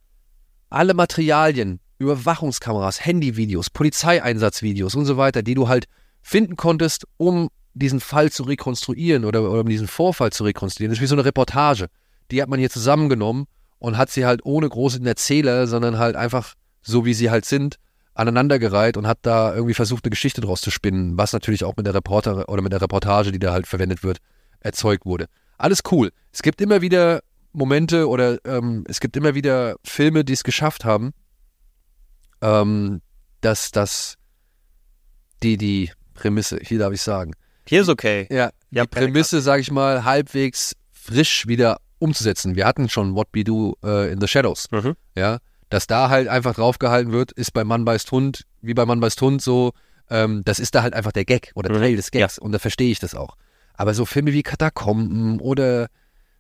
[SPEAKER 3] alle Materialien, Überwachungskameras, Handyvideos, Polizeieinsatzvideos und so weiter, die du halt finden konntest, um diesen Fall zu rekonstruieren oder, oder diesen Vorfall zu rekonstruieren. Das ist wie so eine Reportage. Die hat man hier zusammengenommen und hat sie halt ohne großen Erzähler, sondern halt einfach so, wie sie halt sind, aneinandergereiht und hat da irgendwie versucht, eine Geschichte draus zu spinnen, was natürlich auch mit der Reporter oder mit der Reportage, die da halt verwendet wird, erzeugt wurde. Alles cool. Es gibt immer wieder Momente oder ähm, es gibt immer wieder Filme, die es geschafft haben, ähm, dass das die, die Prämisse, hier darf ich sagen,
[SPEAKER 4] Hier ist okay.
[SPEAKER 3] ja, die
[SPEAKER 4] Ja,
[SPEAKER 3] Prämisse, sage ich mal, halbwegs frisch wieder umzusetzen. Wir hatten schon What We Do äh, in the Shadows,
[SPEAKER 4] Mhm.
[SPEAKER 3] ja, dass da halt einfach draufgehalten wird, ist bei Mann beißt Hund, wie bei Mann beißt Hund so, ähm, das ist da halt einfach der Gag oder
[SPEAKER 4] Mhm.
[SPEAKER 3] Teil des Gags und da verstehe ich das auch. Aber so Filme wie Katakomben oder,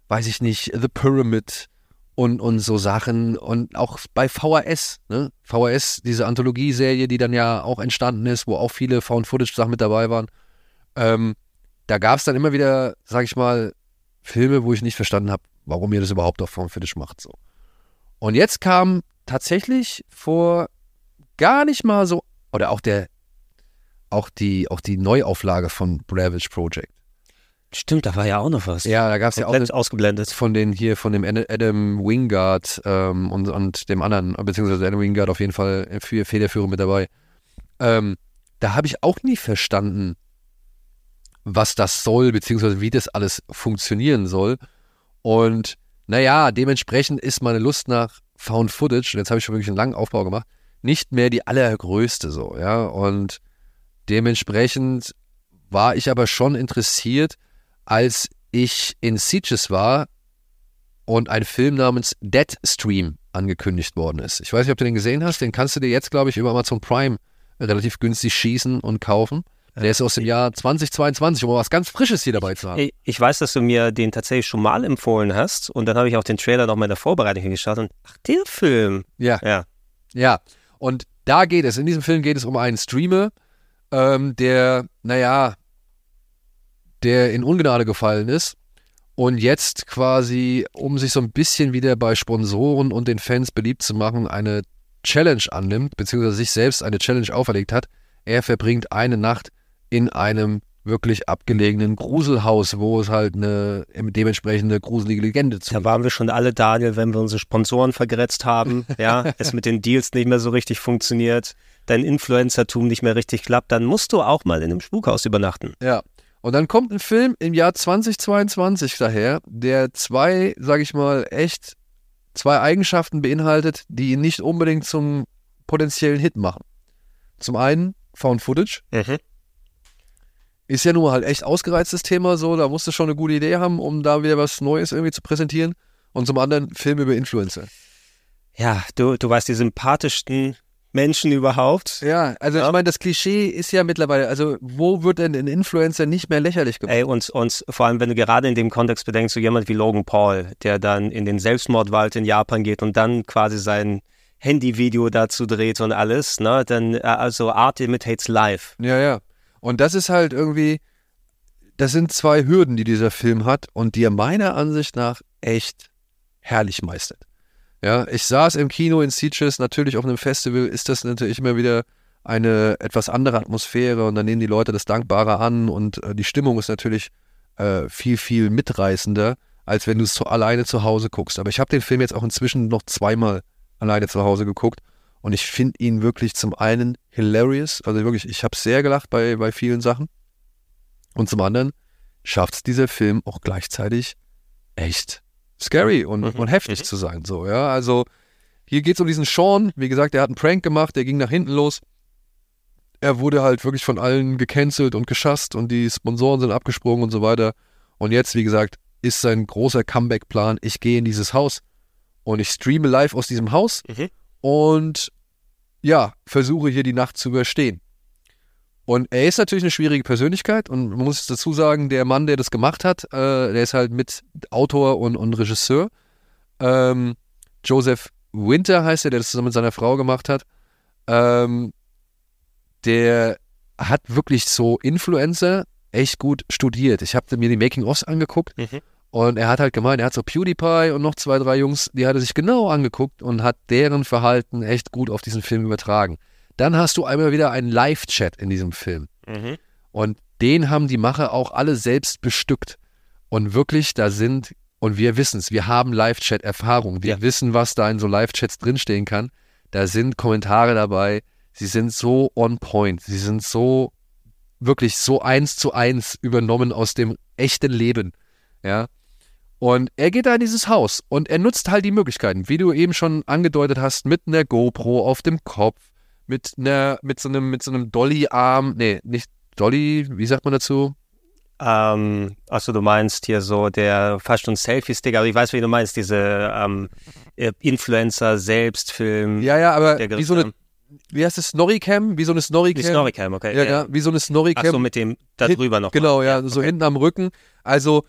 [SPEAKER 3] weiß ich nicht, The Pyramid und, und so Sachen und auch bei VHS, ne? VHS, diese Anthologieserie, die dann ja auch entstanden ist, wo auch viele Found-Footage-Sachen mit dabei waren, ähm, da gab es dann immer wieder, sag ich mal, Filme, wo ich nicht verstanden habe, warum ihr das überhaupt auf Found-Footage macht. So. Und jetzt kam tatsächlich vor gar nicht mal so, oder auch der, auch die, auch die Neuauflage von Bravage Project.
[SPEAKER 4] Stimmt, da war ja auch noch was.
[SPEAKER 3] Ja, da gab es ja auch
[SPEAKER 4] ausgeblendet.
[SPEAKER 3] von den hier, von dem Ad- Adam Wingard ähm, und, und dem anderen, beziehungsweise Adam Wingard auf jeden Fall für Federführung mit dabei. Ähm, da habe ich auch nie verstanden, was das soll, beziehungsweise wie das alles funktionieren soll. Und naja, dementsprechend ist meine Lust nach Found Footage, und jetzt habe ich schon wirklich einen langen Aufbau gemacht, nicht mehr die allergrößte so, ja. Und dementsprechend war ich aber schon interessiert, als ich in Sieges war und ein Film namens Deadstream angekündigt worden ist. Ich weiß nicht, ob du den gesehen hast. Den kannst du dir jetzt, glaube ich, über Amazon Prime relativ günstig schießen und kaufen. Der ist aus dem Jahr 2022, um was ganz Frisches hier dabei zu haben.
[SPEAKER 4] Ich, ich weiß, dass du mir den tatsächlich schon mal empfohlen hast und dann habe ich auch den Trailer noch mal in der Vorbereitung geschaut und ach, der Film.
[SPEAKER 3] Ja,
[SPEAKER 4] Ja.
[SPEAKER 3] ja. Und da geht es, in diesem Film geht es um einen Streamer, ähm, der, naja, der in Ungnade gefallen ist und jetzt quasi, um sich so ein bisschen wieder bei Sponsoren und den Fans beliebt zu machen, eine Challenge annimmt, beziehungsweise sich selbst eine Challenge auferlegt hat. Er verbringt eine Nacht in einem wirklich abgelegenen Gruselhaus, wo es halt eine dementsprechende gruselige Legende zu
[SPEAKER 4] Da waren wir schon alle, Daniel, wenn wir unsere Sponsoren vergrätzt haben, ja, es mit den Deals nicht mehr so richtig funktioniert, dein Influencertum nicht mehr richtig klappt, dann musst du auch mal in einem Spukhaus übernachten.
[SPEAKER 3] Ja. Und dann kommt ein Film im Jahr 2022 daher, der zwei, sag ich mal, echt zwei Eigenschaften beinhaltet, die ihn nicht unbedingt zum potenziellen Hit machen. Zum einen Found Footage. Ist ja nun halt echt ausgereiztes Thema so, da musst du schon eine gute Idee haben, um da wieder was Neues irgendwie zu präsentieren. Und zum anderen Film über Influencer.
[SPEAKER 4] Ja, du, du weißt die sympathischsten Menschen überhaupt.
[SPEAKER 3] Ja, also
[SPEAKER 4] Ja.
[SPEAKER 3] ich meine, das Klischee ist ja mittlerweile, also wo wird denn ein Influencer nicht mehr lächerlich gemacht?
[SPEAKER 4] Ey, und, und vor allem, wenn du gerade in dem Kontext bedenkst, so jemand wie Logan Paul, der dann in den Selbstmordwald in Japan geht und dann quasi sein Handyvideo dazu dreht und alles, ne, dann, äh, also Art imitates life.
[SPEAKER 3] Ja, ja. Und das ist halt irgendwie, das sind zwei Hürden, die dieser Film hat und die er meiner Ansicht nach echt herrlich meistert. Ja, ich saß im Kino in Sitges, natürlich auf einem Festival ist das natürlich immer wieder eine etwas andere Atmosphäre und dann nehmen die Leute das Dankbare an und äh, die Stimmung ist natürlich äh, viel, viel mitreißender, als wenn du es alleine zu Hause guckst. Aber ich habe den Film jetzt auch inzwischen noch zweimal alleine zu Hause geguckt und ich finde ihn wirklich zum einen hilarious, also wirklich, ich habe sehr gelacht bei, bei vielen Sachen. Und zum anderen schafft es dieser Film auch gleichzeitig echt scary und,
[SPEAKER 4] Mhm,
[SPEAKER 3] und heftig
[SPEAKER 4] mhm.
[SPEAKER 3] zu sein. So, ja. Also hier geht es um diesen Sean, wie gesagt, der hat einen Prank gemacht, der ging nach hinten los. Er wurde halt wirklich von allen gecancelt und geschasst und die Sponsoren sind abgesprungen und so weiter. Und jetzt, wie gesagt, ist sein großer Comeback-Plan, ich gehe in dieses Haus und ich streame live aus diesem Haus
[SPEAKER 4] Mhm.
[SPEAKER 3] und ja, versuche hier die Nacht zu überstehen. Und er ist natürlich eine schwierige Persönlichkeit und man muss dazu sagen, der Mann, der das gemacht hat, äh, der ist halt mit Autor und, und Regisseur. Ähm, Joseph Winter heißt er, der das zusammen mit seiner Frau gemacht hat. Ähm, der hat wirklich so Influencer echt gut studiert. Ich habe mir die Making-ofs angeguckt
[SPEAKER 4] Mhm.
[SPEAKER 3] Und er hat halt gemeint, er hat so PewDiePie und noch zwei, drei Jungs, die hat er sich genau angeguckt und hat deren Verhalten echt gut auf diesen Film übertragen. Dann hast du einmal wieder einen Live-Chat in diesem Film.
[SPEAKER 4] Mhm.
[SPEAKER 3] Und den haben die Macher auch alle selbst bestückt. Und wirklich, da sind, und wir wissen es, wir haben Live-Chat-Erfahrung. Wir
[SPEAKER 4] Ja.
[SPEAKER 3] wissen, was da in so Live-Chats drinstehen kann. Da sind Kommentare dabei, sie sind so on point, sie sind so, wirklich so eins zu eins übernommen aus dem echten Leben. Ja. Und er geht da in dieses Haus und er nutzt halt die Möglichkeiten, wie du eben schon angedeutet hast, mit einer GoPro auf dem Kopf, mit einer, mit so einem, mit so einem Dolly-Arm, nee, nicht Dolly, wie sagt man dazu?
[SPEAKER 4] Ähm, achso, du meinst hier so der fast schon Selfie-Stick, aber ich weiß, wie du meinst, diese ähm, äh, Influencer-Selbstfilm.
[SPEAKER 3] Ja, ja, aber wie so eine, wie heißt es, Snorri-Cam? Wie so eine Snorri-Cam?
[SPEAKER 4] Snorri-Cam, okay.
[SPEAKER 3] Ja, ja, wie so eine Snorri-Cam.
[SPEAKER 4] Achso, mit dem da drüber noch.
[SPEAKER 3] Genau, ja, so hinten am Rücken. Also,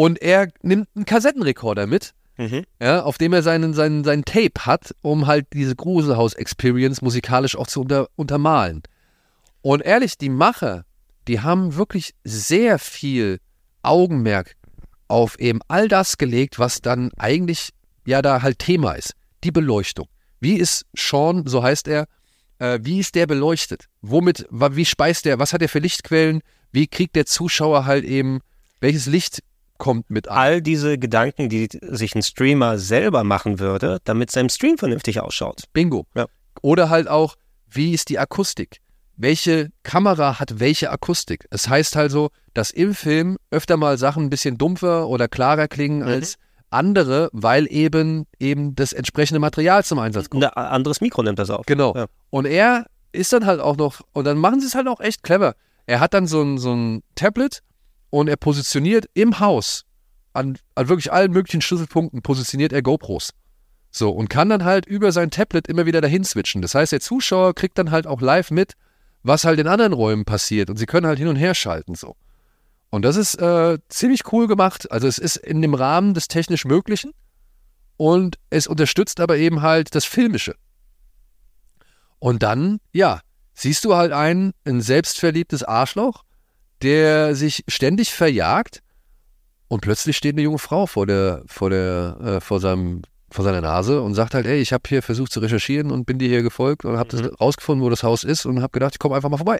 [SPEAKER 3] und er nimmt einen Kassettenrekorder mit,
[SPEAKER 4] Mhm.
[SPEAKER 3] ja, auf dem er seinen, seinen, seinen Tape hat, um halt diese Gruselhaus-Experience musikalisch auch zu unter, untermalen. Und ehrlich, die Macher, die haben wirklich sehr viel Augenmerk auf eben all das gelegt, was dann eigentlich ja da halt Thema ist. Die Beleuchtung. Wie ist Sean, so heißt er, äh, wie ist der beleuchtet? Womit, wie speist der, was hat er für Lichtquellen? Wie kriegt der Zuschauer halt eben, welches Licht kommt mit an?
[SPEAKER 4] All diese Gedanken, die sich ein Streamer selber machen würde, damit sein Stream vernünftig ausschaut.
[SPEAKER 3] Bingo.
[SPEAKER 4] Ja.
[SPEAKER 3] Oder halt auch, wie ist die Akustik? Welche Kamera hat welche Akustik? Es heißt halt so, dass im Film öfter mal Sachen ein bisschen dumpfer oder klarer klingen
[SPEAKER 4] Mhm.
[SPEAKER 3] als andere, weil eben eben das entsprechende Material zum Einsatz kommt.
[SPEAKER 4] Ein anderes Mikro nimmt das auf.
[SPEAKER 3] Genau.
[SPEAKER 4] Ja.
[SPEAKER 3] Und er ist dann halt auch noch, und dann machen sie es halt auch echt clever. Er hat dann so ein, so ein Tablet und er positioniert im Haus an, an wirklich allen möglichen Schlüsselpunkten positioniert er GoPros. So, und kann dann halt über sein Tablet immer wieder dahin switchen. Das heißt, der Zuschauer kriegt dann halt auch live mit, was halt in anderen Räumen passiert. Und sie können halt hin und her schalten so. Und das ist äh, ziemlich cool gemacht. Also es ist in dem Rahmen des technisch Möglichen und es unterstützt aber eben halt das Filmische. Und dann, ja, siehst du halt ein, ein selbstverliebtes Arschloch, der sich ständig verjagt und plötzlich steht eine junge Frau vor der, vor der, äh, vor seinem, vor seiner Nase und sagt halt, ey, ich habe hier versucht zu recherchieren und bin dir hier gefolgt und habe mhm. rausgefunden, wo das Haus ist und habe gedacht, ich komme einfach mal vorbei.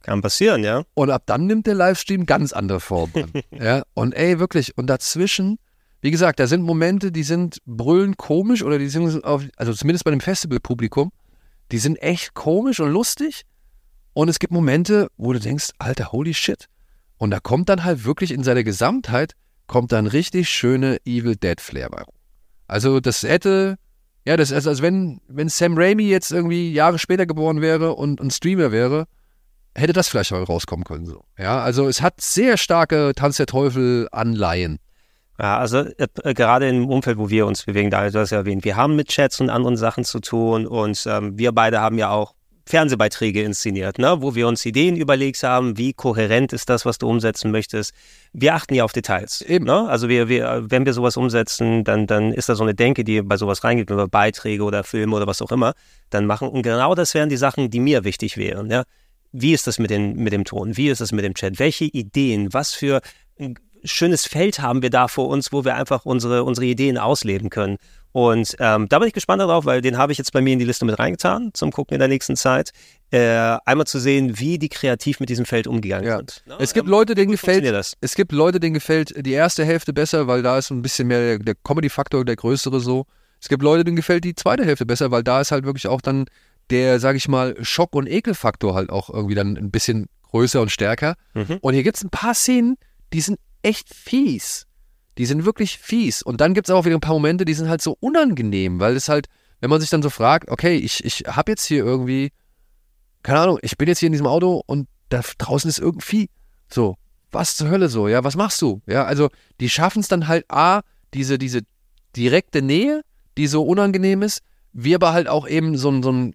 [SPEAKER 4] Kann passieren, ja.
[SPEAKER 3] Und ab dann nimmt der Livestream ganz andere Formen an. ja, und ey, wirklich, und dazwischen, wie gesagt, da sind Momente, die sind brüllend komisch oder die sind, auf, also zumindest bei dem Festivalpublikum, die sind echt komisch und lustig. Und es gibt Momente, wo du denkst, alter, holy shit. Und da kommt dann halt wirklich in seiner Gesamtheit, kommt dann richtig schöne Evil Dead Flair bei. Also das hätte, ja, das ist, als wenn, wenn Sam Raimi jetzt irgendwie Jahre später geboren wäre und ein Streamer wäre, hätte das vielleicht mal rauskommen können. So. Ja, also es hat sehr starke Tanz der Teufel Anleihen.
[SPEAKER 4] Ja, also äh, gerade im Umfeld, wo wir uns bewegen, da du hast ja erwähnt, wir haben mit Chats und anderen Sachen zu tun und ähm, wir beide haben ja auch Fernsehbeiträge inszeniert, ne? wo wir uns Ideen überlegt haben, wie kohärent ist das, was du umsetzen möchtest. Wir achten ja auf Details. Eben. Ne? Also wir, wir, wenn wir sowas umsetzen, dann, dann ist da so eine Denke, die bei sowas reingeht, wenn wir Beiträge oder Filme oder was auch immer dann machen. Und genau das wären die Sachen, die mir wichtig wären. Ja? Wie ist das mit, den, mit dem Ton? Wie ist das mit dem Chat? Welche Ideen? Was für schönes Feld haben wir da vor uns, wo wir einfach unsere, unsere Ideen ausleben können? Und ähm, da bin ich gespannt darauf, weil den habe ich jetzt bei mir in die Liste mit reingetan, zum Gucken in der nächsten Zeit. Äh, einmal zu sehen, wie die kreativ mit diesem Feld umgegangen ja. sind.
[SPEAKER 3] No, es gibt ähm, Leute, denen gefällt, das? es gibt Leute, denen gefällt die erste Hälfte besser, weil da ist ein bisschen mehr der, der Comedy-Faktor, der größere so. Es gibt Leute, denen gefällt die zweite Hälfte besser, weil da ist halt wirklich auch dann der, sag ich mal, Schock- und Ekelfaktor halt auch irgendwie dann ein bisschen größer und stärker. Mhm. Und hier gibt es ein paar Szenen, die sind echt fies. Die sind wirklich fies. Und dann gibt es auch wieder ein paar Momente, die sind halt so unangenehm, weil es halt, wenn man sich dann so fragt, okay, ich, ich habe jetzt hier irgendwie, keine Ahnung, ich bin jetzt hier in diesem Auto und da draußen ist irgendwie so, was zur Hölle so, ja, was machst du? Ja, also die schaffen es dann halt A, diese, diese direkte Nähe, die so unangenehm ist, wie aber halt auch eben so, so ein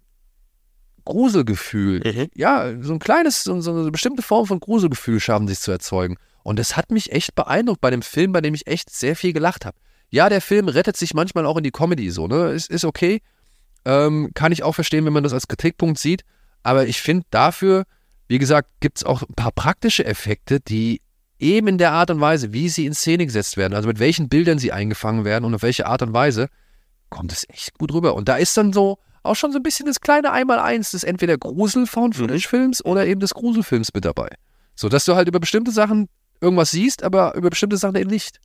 [SPEAKER 3] Gruselgefühl. Mhm. Ja, so ein kleines, so, so, eine bestimmte Form von Gruselgefühl schaffen sich zu erzeugen. Und das hat mich echt beeindruckt bei dem Film, bei dem ich echt sehr viel gelacht habe. Ja, der Film rettet sich manchmal auch in die Comedy so, ne? Ist, ist okay. Ähm, kann ich auch verstehen, wenn man das als Kritikpunkt sieht. Aber ich finde dafür, wie gesagt, gibt es auch ein paar praktische Effekte, die eben in der Art und Weise, wie sie in Szene gesetzt werden, also mit welchen Bildern sie eingefangen werden und auf welche Art und Weise, kommt es echt gut rüber. Und da ist dann so auch schon so ein bisschen das kleine Einmaleins des entweder Grusel-Found-Footage-Films mhm. oder eben des Gruselfilms mit dabei. So dass du halt über bestimmte Sachen irgendwas siehst, aber über bestimmte Sachen eben nicht.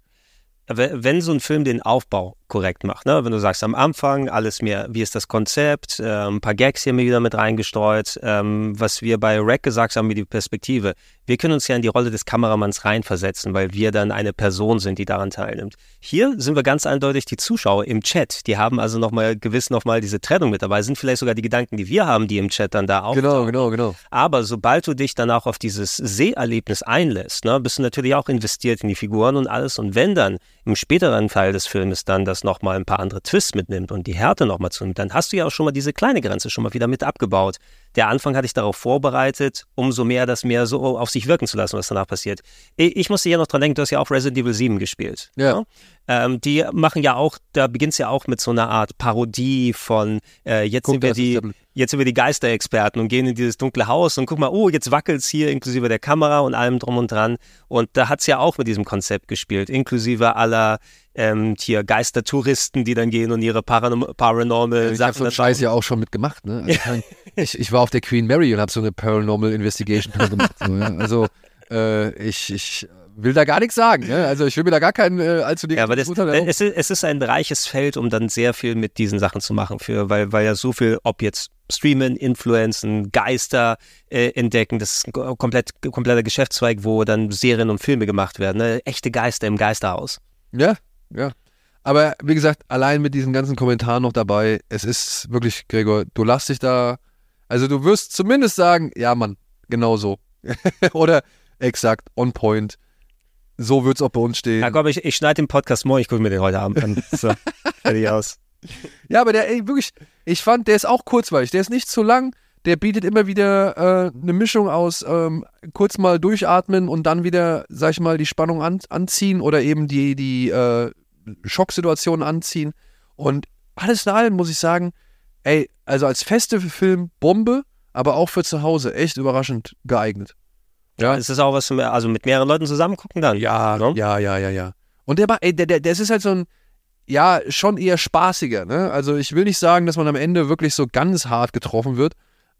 [SPEAKER 4] Wenn so ein Film den Aufbau korrekt macht. Ne? Wenn du sagst, am Anfang alles mehr, wie ist das Konzept, äh, ein paar Gags hier wieder mit reingestreut, ähm, was wir bei Rack gesagt haben, wie die Perspektive. Wir können uns ja in die Rolle des Kameramanns reinversetzen, weil wir dann eine Person sind, die daran teilnimmt. Hier sind wir ganz eindeutig die Zuschauer im Chat. Die haben also nochmal gewiss nochmal diese Trennung mit dabei, sind vielleicht sogar die Gedanken, die wir haben, die im Chat dann da auch.
[SPEAKER 3] Genau, genau, genau.
[SPEAKER 4] Aber sobald du dich dann auch auf dieses Seherlebnis einlässt, ne, bist du natürlich auch investiert in die Figuren und alles. Und wenn dann im späteren Teil des Filmes dann das nochmal ein paar andere Twists mitnimmt und die Härte nochmal zunimmt, dann hast du ja auch schon mal diese kleine Grenze schon mal wieder mit abgebaut. Der Anfang hatte ich darauf vorbereitet, umso mehr das mehr so auf sich wirken zu lassen, was danach passiert. Ich musste ja noch dran denken, du hast ja auch Resident Evil 7 gespielt.
[SPEAKER 3] Ja. ja?
[SPEAKER 4] Ähm, die machen ja auch, da beginnt es ja auch mit so einer Art Parodie von äh, jetzt Guck, sind wir die, jetzt sind wir die Geisterexperten und gehen in dieses dunkle Haus und guck mal, oh, jetzt wackelt es hier inklusive der Kamera und allem drum und dran. Und da hat es ja auch mit diesem Konzept gespielt, inklusive aller ähm, hier Geistertouristen, die dann gehen und ihre Paranorm Paranormal
[SPEAKER 3] ja, ich Sachen. Ich habe so Scheiß ja auch schon mitgemacht. Ne? Also ich, ich war auf der Queen Mary und habe so eine Paranormal Investigation gemacht. So, ja? Also äh, ich, ich will da gar nichts sagen. Ne? Also ich will mir da gar keinen äh, allzu
[SPEAKER 4] Ja, aber das, es, ist, es ist ein reiches Feld, um dann sehr viel mit diesen Sachen zu machen, für, weil, weil ja so viel, ob jetzt Streamen, Influenzen, Geister äh, entdecken, das ist ein komplett, kompletter Geschäftszweig, wo dann Serien und Filme gemacht werden. Ne? Echte Geister im Geisterhaus.
[SPEAKER 3] Ja, ja. Aber wie gesagt, allein mit diesen ganzen Kommentaren noch dabei, es ist wirklich, Gregor, du lass dich da, also du wirst zumindest sagen, ja Mann, genau so. Oder exakt, on point. So wird es auch bei uns stehen.
[SPEAKER 4] Ja, komm, ich, ich schneide den Podcast morgen, ich gucke mir den heute Abend an. So, fertig aus.
[SPEAKER 3] Ja, aber der, ey, wirklich, ich fand, der ist auch kurzweilig. Der ist nicht zu lang. Der bietet immer wieder äh, eine Mischung aus ähm, kurz mal durchatmen und dann wieder, sag ich mal, die Spannung an, anziehen oder eben die, die äh, Schocksituation anziehen. Und alles in allem muss ich sagen, ey, also als Festivalfilm Bombe, aber auch für zu Hause echt überraschend geeignet.
[SPEAKER 4] Ja. Ist das auch was, also mit mehreren Leuten zusammen gucken dann?
[SPEAKER 3] Ja, ne? ja, ja, ja, ja. Und der, ey, der, der, der ist halt so ein, ja, schon eher spaßiger, ne? Also ich will nicht sagen, dass man am Ende wirklich so ganz hart getroffen wird,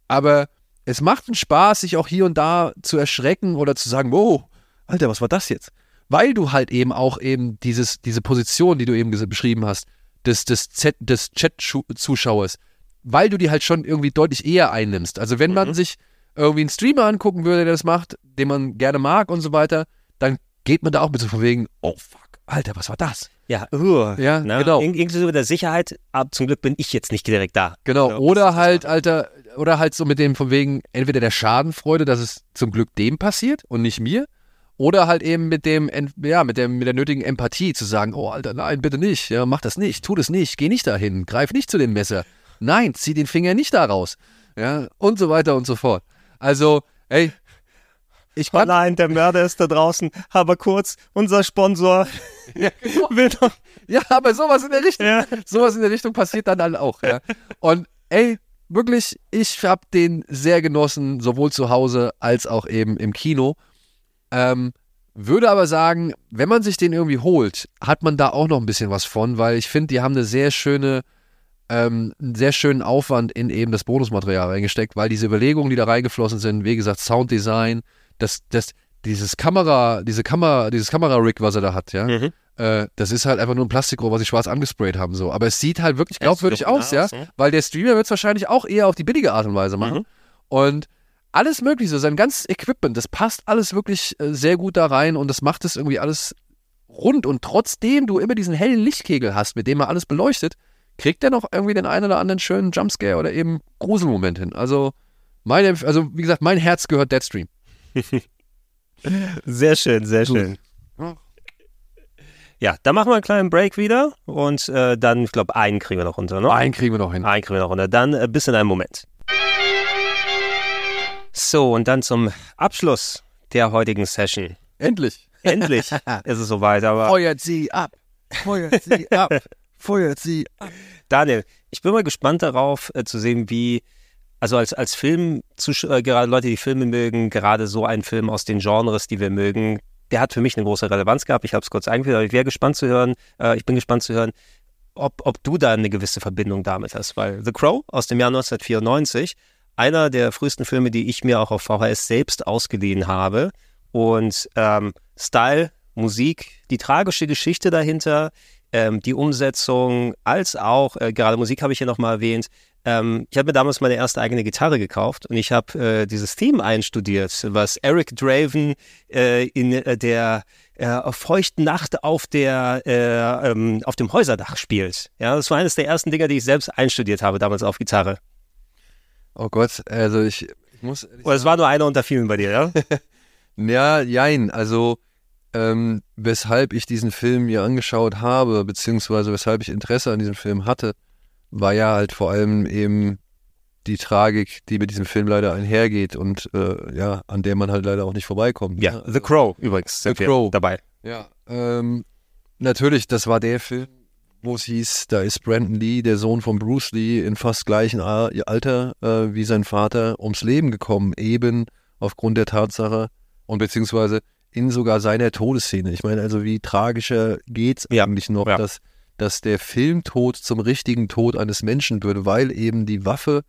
[SPEAKER 3] aber es macht einen Spaß, sich auch hier und da zu erschrecken oder zu sagen, wow, Alter, was war das jetzt? Weil du halt eben auch eben dieses, diese Position, die du eben beschrieben hast, des, des, Z, des Chat-Zuschauers, weil du die halt schon irgendwie deutlich eher einnimmst. Also wenn man mhm. sich irgendwie einen Streamer angucken würde, der das macht, den man gerne mag und so weiter, dann geht man da auch mit so von wegen, oh fuck, Alter, was war das?
[SPEAKER 4] Ja, uh,
[SPEAKER 3] ja,
[SPEAKER 4] ne?
[SPEAKER 3] genau.
[SPEAKER 4] Inklusive der Sicherheit, aber zum Glück bin ich jetzt nicht direkt da.
[SPEAKER 3] Genau, so, oder halt, Alter, oder halt so mit dem von wegen, entweder der Schadenfreude, dass es zum Glück dem passiert und nicht mir, oder halt eben mit dem, ja, mit dem, mit der nötigen Empathie zu sagen, oh Alter, nein, bitte nicht, ja, mach das nicht, tu das nicht, geh nicht dahin, greif nicht zu dem Messer, nein, zieh den Finger nicht da raus, ja, und so weiter und so fort. Also, ey,
[SPEAKER 4] ich kann. Oh nein, der Mörder ist da draußen. Aber kurz, unser Sponsor
[SPEAKER 3] ja, genau. will doch. Ja, aber sowas in der Richtung. Ja. Sowas in der Richtung passiert dann halt auch. Ja. Und ey, wirklich, ich habe den sehr genossen, sowohl zu Hause als auch eben im Kino. Ähm, würde aber sagen, wenn man sich den irgendwie holt, hat man da auch noch ein bisschen was von, weil ich finde, die haben eine sehr schöne, ähm, einen sehr schönen Aufwand in eben das Bonusmaterial reingesteckt, weil diese Überlegungen, die da reingeflossen sind, wie gesagt, Sounddesign, das, das, dieses Kamera, diese Kamera, dieses Kamera-Rig, was er da hat, ja, mhm. äh, das ist halt einfach nur ein Plastikrohr, was sie schwarz angesprayt haben, so. Aber es sieht halt wirklich glaubwürdig aus, ja, aus, ja, weil der Streamer wird es wahrscheinlich auch eher auf die billige Art und Weise machen. Mhm. Und alles mögliche, so sein ganzes Equipment, das passt alles wirklich äh, sehr gut da rein und das macht es irgendwie alles rund. Und trotzdem du immer diesen hellen Lichtkegel hast, mit dem er alles beleuchtet, kriegt er noch irgendwie den einen oder anderen schönen Jumpscare oder eben Gruselmoment hin. Also, meine, also wie gesagt, mein Herz gehört Deadstream.
[SPEAKER 4] sehr schön, sehr schön. Ja, dann machen wir einen kleinen Break wieder und äh, dann, ich glaube, einen kriegen wir noch runter, ne?
[SPEAKER 3] Einen kriegen wir noch hin.
[SPEAKER 4] Einen kriegen wir noch runter. Dann äh, bis in einen Moment. So, und dann zum Abschluss der heutigen Session.
[SPEAKER 3] Endlich.
[SPEAKER 4] Endlich ist es soweit, aber.
[SPEAKER 3] Feuert sie ab. Feuert sie ab. Feuert sie ab.
[SPEAKER 4] Daniel, ich bin mal gespannt darauf äh, zu sehen, wie also als, als Film, äh, gerade Leute, die Filme mögen, gerade so ein Film aus den Genres, die wir mögen, der hat für mich eine große Relevanz gehabt. Ich habe es kurz eingeführt, aber ich wäre gespannt zu hören, äh, ich bin gespannt zu hören, ob, ob du da eine gewisse Verbindung damit hast, weil The Crow aus dem Jahr 1994, einer der frühesten Filme, die ich mir auch auf VHS selbst ausgeliehen habe und ähm, Style, Musik, die tragische Geschichte dahinter, ähm, die Umsetzung, als auch, äh, gerade Musik habe ich hier nochmal erwähnt, ähm, ich habe mir damals meine erste eigene Gitarre gekauft und ich habe äh, dieses Theme einstudiert, was Eric Draven äh, in äh, der äh, feuchten Nacht auf der äh, ähm, auf dem Häuserdach spielt. Ja, das war eines der ersten Dinger, die ich selbst einstudiert habe damals auf Gitarre.
[SPEAKER 3] Oh Gott, also ich, ich muss.
[SPEAKER 4] Oder es war nur einer unter vielen bei dir, ja?
[SPEAKER 3] ja, jein. Also ähm, weshalb ich diesen Film mir angeschaut habe, beziehungsweise weshalb ich Interesse an diesem Film hatte, war ja halt vor allem eben die Tragik, die mit diesem Film leider einhergeht und äh, ja, an der man halt leider auch nicht vorbeikommt.
[SPEAKER 4] Ja, ne? The Crow übrigens
[SPEAKER 3] The Crow
[SPEAKER 4] dabei.
[SPEAKER 3] Ja, ähm, natürlich, das war der Film, wo es hieß, da ist Brandon Lee, der Sohn von Bruce Lee, in fast gleichem Alter äh, wie sein Vater ums Leben gekommen, eben aufgrund der Tatsache und beziehungsweise in sogar seiner Todesszene. Ich meine, also wie tragischer geht's ja. eigentlich noch, ja. dass dass der Filmtod zum richtigen Tod eines Menschen würde, weil eben die Waffe,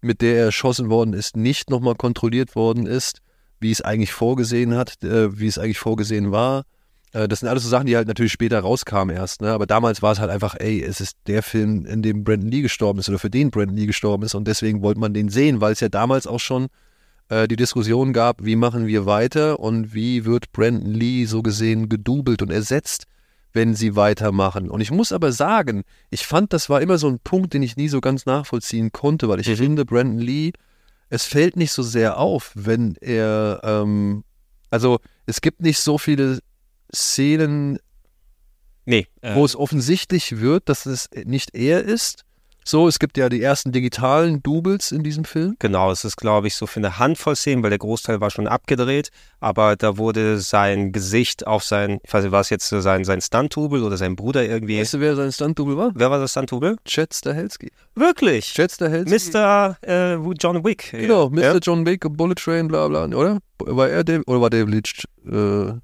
[SPEAKER 3] mit der er erschossen worden ist, nicht nochmal kontrolliert worden ist, wie es eigentlich vorgesehen hat, äh, wie es eigentlich vorgesehen war. Äh, das sind alles so Sachen, die halt natürlich später rauskamen erst. Ne? Aber damals war es halt einfach, ey, es ist der Film, in dem Brandon Lee gestorben ist oder für den Brandon Lee gestorben ist und deswegen wollte man den sehen, weil es ja damals auch schon äh, die Diskussion gab, wie machen wir weiter und wie wird Brandon Lee so gesehen gedoubelt und ersetzt wenn sie weitermachen. Und ich muss aber sagen, ich fand, das war immer so ein Punkt, den ich nie so ganz nachvollziehen konnte, weil ich mhm. finde, Brandon Lee es fällt nicht so sehr auf, wenn er, ähm, also es gibt nicht so viele Szenen,
[SPEAKER 4] Nee, äh,
[SPEAKER 3] wo es offensichtlich wird, dass es nicht er ist. So, es gibt ja die ersten digitalen Doubles in diesem Film.
[SPEAKER 4] Genau, es ist, glaube ich, so für eine Handvoll Szenen, weil der Großteil war schon abgedreht, aber da wurde sein Gesicht auf sein, ich weiß nicht, war es jetzt sein, sein Stunt-Double oder sein Bruder irgendwie.
[SPEAKER 3] Weißt du, wer sein Stunt-Double war?
[SPEAKER 4] Wer war das Stunt-Double?
[SPEAKER 3] Chad Stahelski.
[SPEAKER 4] Wirklich?
[SPEAKER 3] Chad Stahelski.
[SPEAKER 4] Mr. Äh, John Wick.
[SPEAKER 3] Genau, Mr.
[SPEAKER 4] Ja?
[SPEAKER 3] John Wick, Bullet Train, bla bla, oder? War er Dave, oder war Dave Leach? Äh,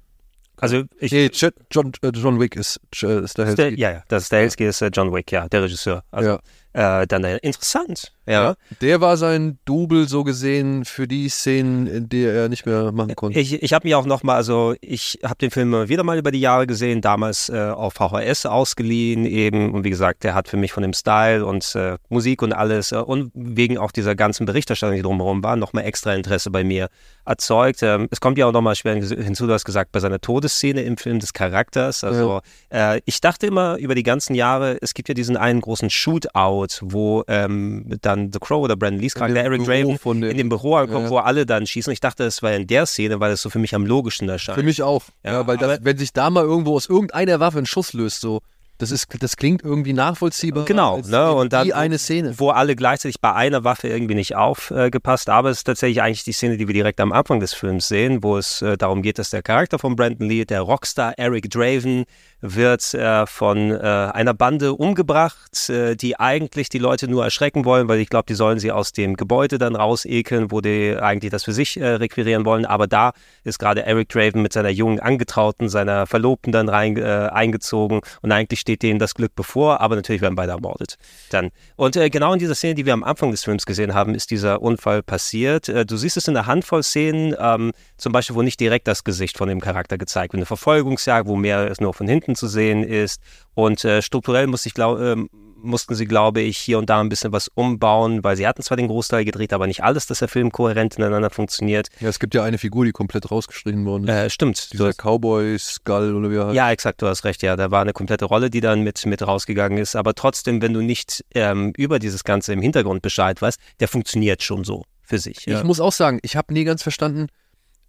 [SPEAKER 4] Also ich,
[SPEAKER 3] nee, John, äh, John Wick ist Ch-
[SPEAKER 4] der,
[SPEAKER 3] Stahelski.
[SPEAKER 4] ja, ja, das Stahelski ist äh, John Wick, ja, der Regisseur. Also, äh, dann äh, interessant. Ja.
[SPEAKER 3] Der war sein Double so gesehen für die Szenen, in der er nicht mehr machen konnte.
[SPEAKER 4] Ich, ich habe mir auch nochmal, also ich habe den Film wieder mal über die Jahre gesehen, damals äh, auf VHS ausgeliehen eben und wie gesagt, der hat für mich von dem Style und äh, Musik und alles äh, und wegen auch dieser ganzen Berichterstattung, die drumherum war, nochmal extra Interesse bei mir erzeugt. Ähm, es kommt ja auch nochmal schwer hinzu, du hast gesagt, bei seiner Todesszene im Film des Charakters, also äh, ich dachte immer über die ganzen Jahre, es gibt ja diesen einen großen Shootout, wo ähm, dann The Crow oder Brandon Lees Charakter, Eric Draven,
[SPEAKER 3] dem-
[SPEAKER 4] in dem Büro ankommt,
[SPEAKER 3] Ja.
[SPEAKER 4] wo alle dann schießen. Ich dachte, es war in der Szene, weil es so für mich am logischsten erscheint.
[SPEAKER 3] Für mich auch.
[SPEAKER 4] Ja,
[SPEAKER 3] Ja, weil das, wenn sich da mal irgendwo aus irgendeiner Waffe ein Schuss löst, so, das ist, das klingt irgendwie nachvollziehbar.
[SPEAKER 4] Genau, ne? Und dann
[SPEAKER 3] eine Szene.
[SPEAKER 4] wo alle gleichzeitig bei einer Waffe irgendwie nicht aufgepasst, aber es ist tatsächlich eigentlich die Szene, die wir direkt am Anfang des Films sehen, wo es äh, darum geht, dass der Charakter von Brandon Lee, der Rockstar Eric Draven, wird äh, von äh, einer Bande umgebracht, äh, die eigentlich die Leute nur erschrecken wollen, weil ich glaube, die sollen sie aus dem Gebäude dann rausekeln, wo die eigentlich das für sich äh, requirieren wollen. Aber da ist gerade Eric Draven mit seiner jungen Angetrauten, seiner Verlobten dann rein, äh, eingezogen und eigentlich steht denen das Glück bevor, aber natürlich werden beide ermordet. Dann. Und äh, genau in dieser Szene, die wir am Anfang des Films gesehen haben, ist dieser Unfall passiert. Du siehst es in einer Handvoll Szenen, ähm, zum Beispiel, wo nicht direkt das Gesicht von dem Charakter gezeigt wird. Eine Verfolgungsjagd, wo mehr es nur von hinten zu sehen ist. Und äh, strukturell muss ich glaub, ähm, mussten sie, glaube ich, hier und da ein bisschen was umbauen, weil sie hatten zwar den Großteil gedreht, aber nicht alles, dass der Film kohärent ineinander funktioniert.
[SPEAKER 3] Ja, es gibt ja eine Figur, die komplett rausgestrichen worden ist.
[SPEAKER 4] Äh, stimmt.
[SPEAKER 3] Dieser Cowboy-Skull oder wie er heißt.
[SPEAKER 4] ja, exakt, du hast recht, ja. Da war eine komplette Rolle, die dann mit, mit rausgegangen ist. Aber trotzdem, wenn du nicht ähm, über dieses Ganze im Hintergrund Bescheid weißt, der funktioniert schon so für sich. Ja.
[SPEAKER 3] Ich muss auch sagen, ich habe nie ganz verstanden,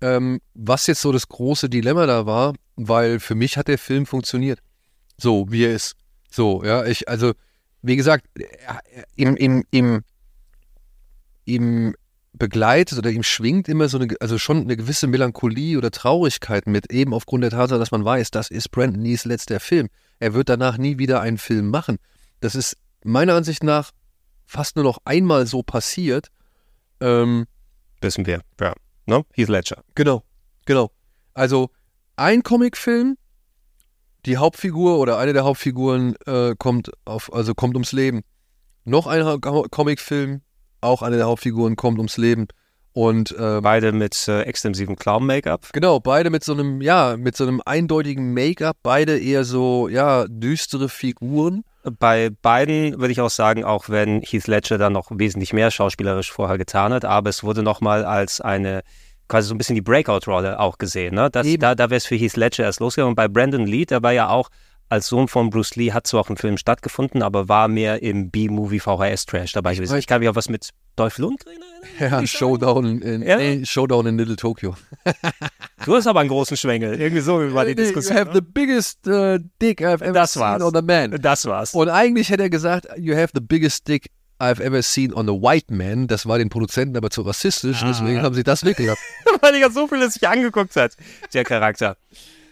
[SPEAKER 3] ähm, was jetzt so das große Dilemma da war, weil für mich hat der Film funktioniert. So, wie er ist. So, ja, ich, also, wie gesagt, äh, im, im, im, im begleitet oder ihm schwingt immer so eine, also schon eine gewisse Melancholie oder Traurigkeit mit, eben aufgrund der Tatsache, dass man weiß, das ist Brandon Lees letzter Film. Er wird danach nie wieder einen Film machen. Das ist meiner Ansicht nach fast nur noch einmal so passiert. Ähm,
[SPEAKER 4] Wissen wir, ja. Ne? Heath Ledger.
[SPEAKER 3] Genau, genau. Also ein Comicfilm, die Hauptfigur oder eine der Hauptfiguren äh, kommt auf, also kommt ums Leben. Noch ein Ha- Comicfilm, auch eine der Hauptfiguren kommt ums Leben. Und äh,
[SPEAKER 4] Beide mit äh, extensivem Clown-Make-up.
[SPEAKER 3] genau, beide mit so einem, ja, mit so einem eindeutigen Make-up, beide eher so, ja, düstere Figuren.
[SPEAKER 4] Bei beiden würde ich auch sagen, auch wenn Heath Ledger dann noch wesentlich mehr schauspielerisch vorher getan hat, aber es wurde nochmal als eine quasi so ein bisschen die Breakout-Rolle auch gesehen. Ne? Das, da da wäre es für Heath Ledger erst losgegangen. Und bei Brandon Lee, der war ja auch als Sohn von Bruce Lee, hat zwar auch im Film stattgefunden, aber war mehr im B-Movie VHS-Trash dabei gewesen. Ich kann mich auch was mit Dolph Lundgren.
[SPEAKER 3] Ja, Showdown in,
[SPEAKER 4] Ja?
[SPEAKER 3] nee, Showdown in Little Tokyo.
[SPEAKER 4] Du hast aber einen großen Schwengel. Irgendwie so war die
[SPEAKER 3] You
[SPEAKER 4] Diskussion.
[SPEAKER 3] have the biggest uh, dick I've ever
[SPEAKER 4] Das
[SPEAKER 3] seen
[SPEAKER 4] war's.
[SPEAKER 3] on a man.
[SPEAKER 4] Das war's.
[SPEAKER 3] Und eigentlich hätte er gesagt, you have the biggest dick I've ever seen on a white man. Das war den Produzenten aber zu rassistisch,
[SPEAKER 4] Ah.
[SPEAKER 3] deswegen haben sie das weggelassen.
[SPEAKER 4] weil er so viel sich angeguckt hat, der Charakter.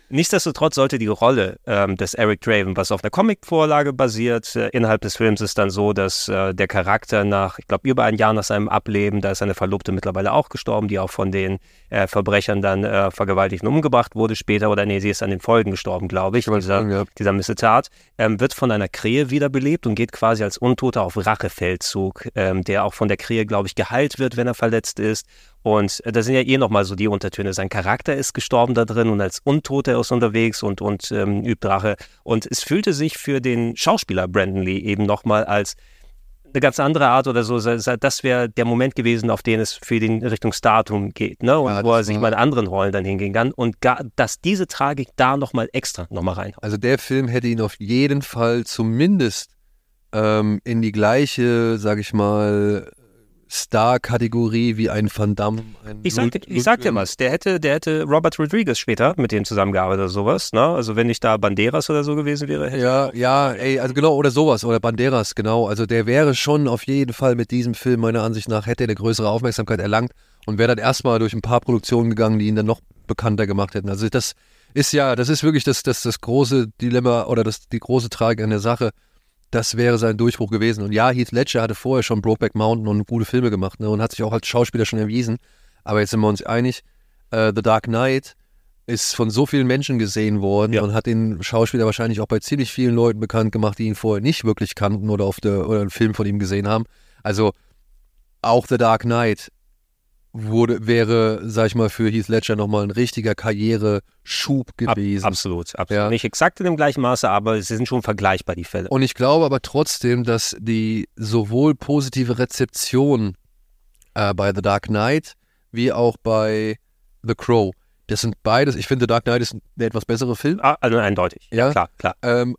[SPEAKER 4] Nichtsdestotrotz sollte die Rolle ähm, des Eric Draven, was auf einer Comicvorlage basiert, äh, innerhalb des Films ist dann so, dass äh, der Charakter nach, ich glaube, über ein Jahr nach seinem Ableben, da ist seine Verlobte mittlerweile auch gestorben, die auch von den äh, Verbrechern dann äh, vergewaltigt und umgebracht wurde später, oder nee, sie ist an den Folgen gestorben, glaube ich,
[SPEAKER 3] wollte
[SPEAKER 4] dieser,
[SPEAKER 3] sagen, ja.
[SPEAKER 4] dieser Missetat, ähm, wird von einer Krähe wiederbelebt und geht quasi als Untoter auf Rachefeldzug, ähm, der auch von der Krähe, glaube ich, geheilt wird, wenn er verletzt ist. Und äh, da sind ja eh nochmal so die Untertöne. Sein Charakter ist gestorben da drin und als Untoter ist unterwegs und, und ähm, übt Rache. Und es fühlte sich für den Schauspieler Brandon Lee eben nochmal als eine ganz andere Art oder so. Das wäre der Moment gewesen, auf den es für den Richtung Startum geht, ne? Und
[SPEAKER 3] Ja,
[SPEAKER 4] wo er sich mal in anderen Rollen dann hingehen kann. Und gar, dass diese Tragik da nochmal extra nochmal reinhaut.
[SPEAKER 3] Also der Film hätte ihn auf jeden Fall zumindest ähm, in die gleiche, sag ich mal, Star-Kategorie wie ein Van Damme. Ein
[SPEAKER 4] Ich sag, ich sag dir was, der hätte, der hätte Robert Rodriguez später mit dem zusammengearbeitet oder sowas, ne? Also wenn nicht da Banderas oder so gewesen wäre, hätte
[SPEAKER 3] Ja, ja, ey, also genau, oder sowas, oder Banderas, genau. Also der wäre schon auf jeden Fall mit diesem Film, meiner Ansicht nach, hätte er eine größere Aufmerksamkeit erlangt und wäre dann erstmal durch ein paar Produktionen gegangen, die ihn dann noch bekannter gemacht hätten. Also das ist ja, das ist wirklich das, das, das große Dilemma oder das, die große Tragik an der Sache. Das wäre sein Durchbruch gewesen. Und ja, Heath Ledger hatte vorher schon Brokeback Mountain und gute Filme gemacht ne, und hat sich auch als Schauspieler schon erwiesen. Aber jetzt sind wir uns einig, äh, The Dark Knight ist von so vielen Menschen gesehen worden
[SPEAKER 4] Ja.
[SPEAKER 3] und hat den Schauspieler wahrscheinlich auch bei ziemlich vielen Leuten bekannt gemacht, die ihn vorher nicht wirklich kannten oder auf der oder einen Film von ihm gesehen haben. Also auch The Dark Knight wurde, wäre, sag ich mal, für Heath Ledger nochmal ein richtiger Karriereschub
[SPEAKER 4] Ab,
[SPEAKER 3] gewesen.
[SPEAKER 4] absolut, absolut.
[SPEAKER 3] Ja.
[SPEAKER 4] Nicht exakt in dem gleichen Maße, aber sie sind schon vergleichbar, die Fälle.
[SPEAKER 3] Und ich glaube aber trotzdem, dass die sowohl positive Rezeption äh, bei The Dark Knight wie auch bei The Crow, das sind beides, ich finde The Dark Knight ist der etwas bessere Film,
[SPEAKER 4] Ah, also eindeutig.
[SPEAKER 3] Ja.
[SPEAKER 4] klar, klar.
[SPEAKER 3] ähm,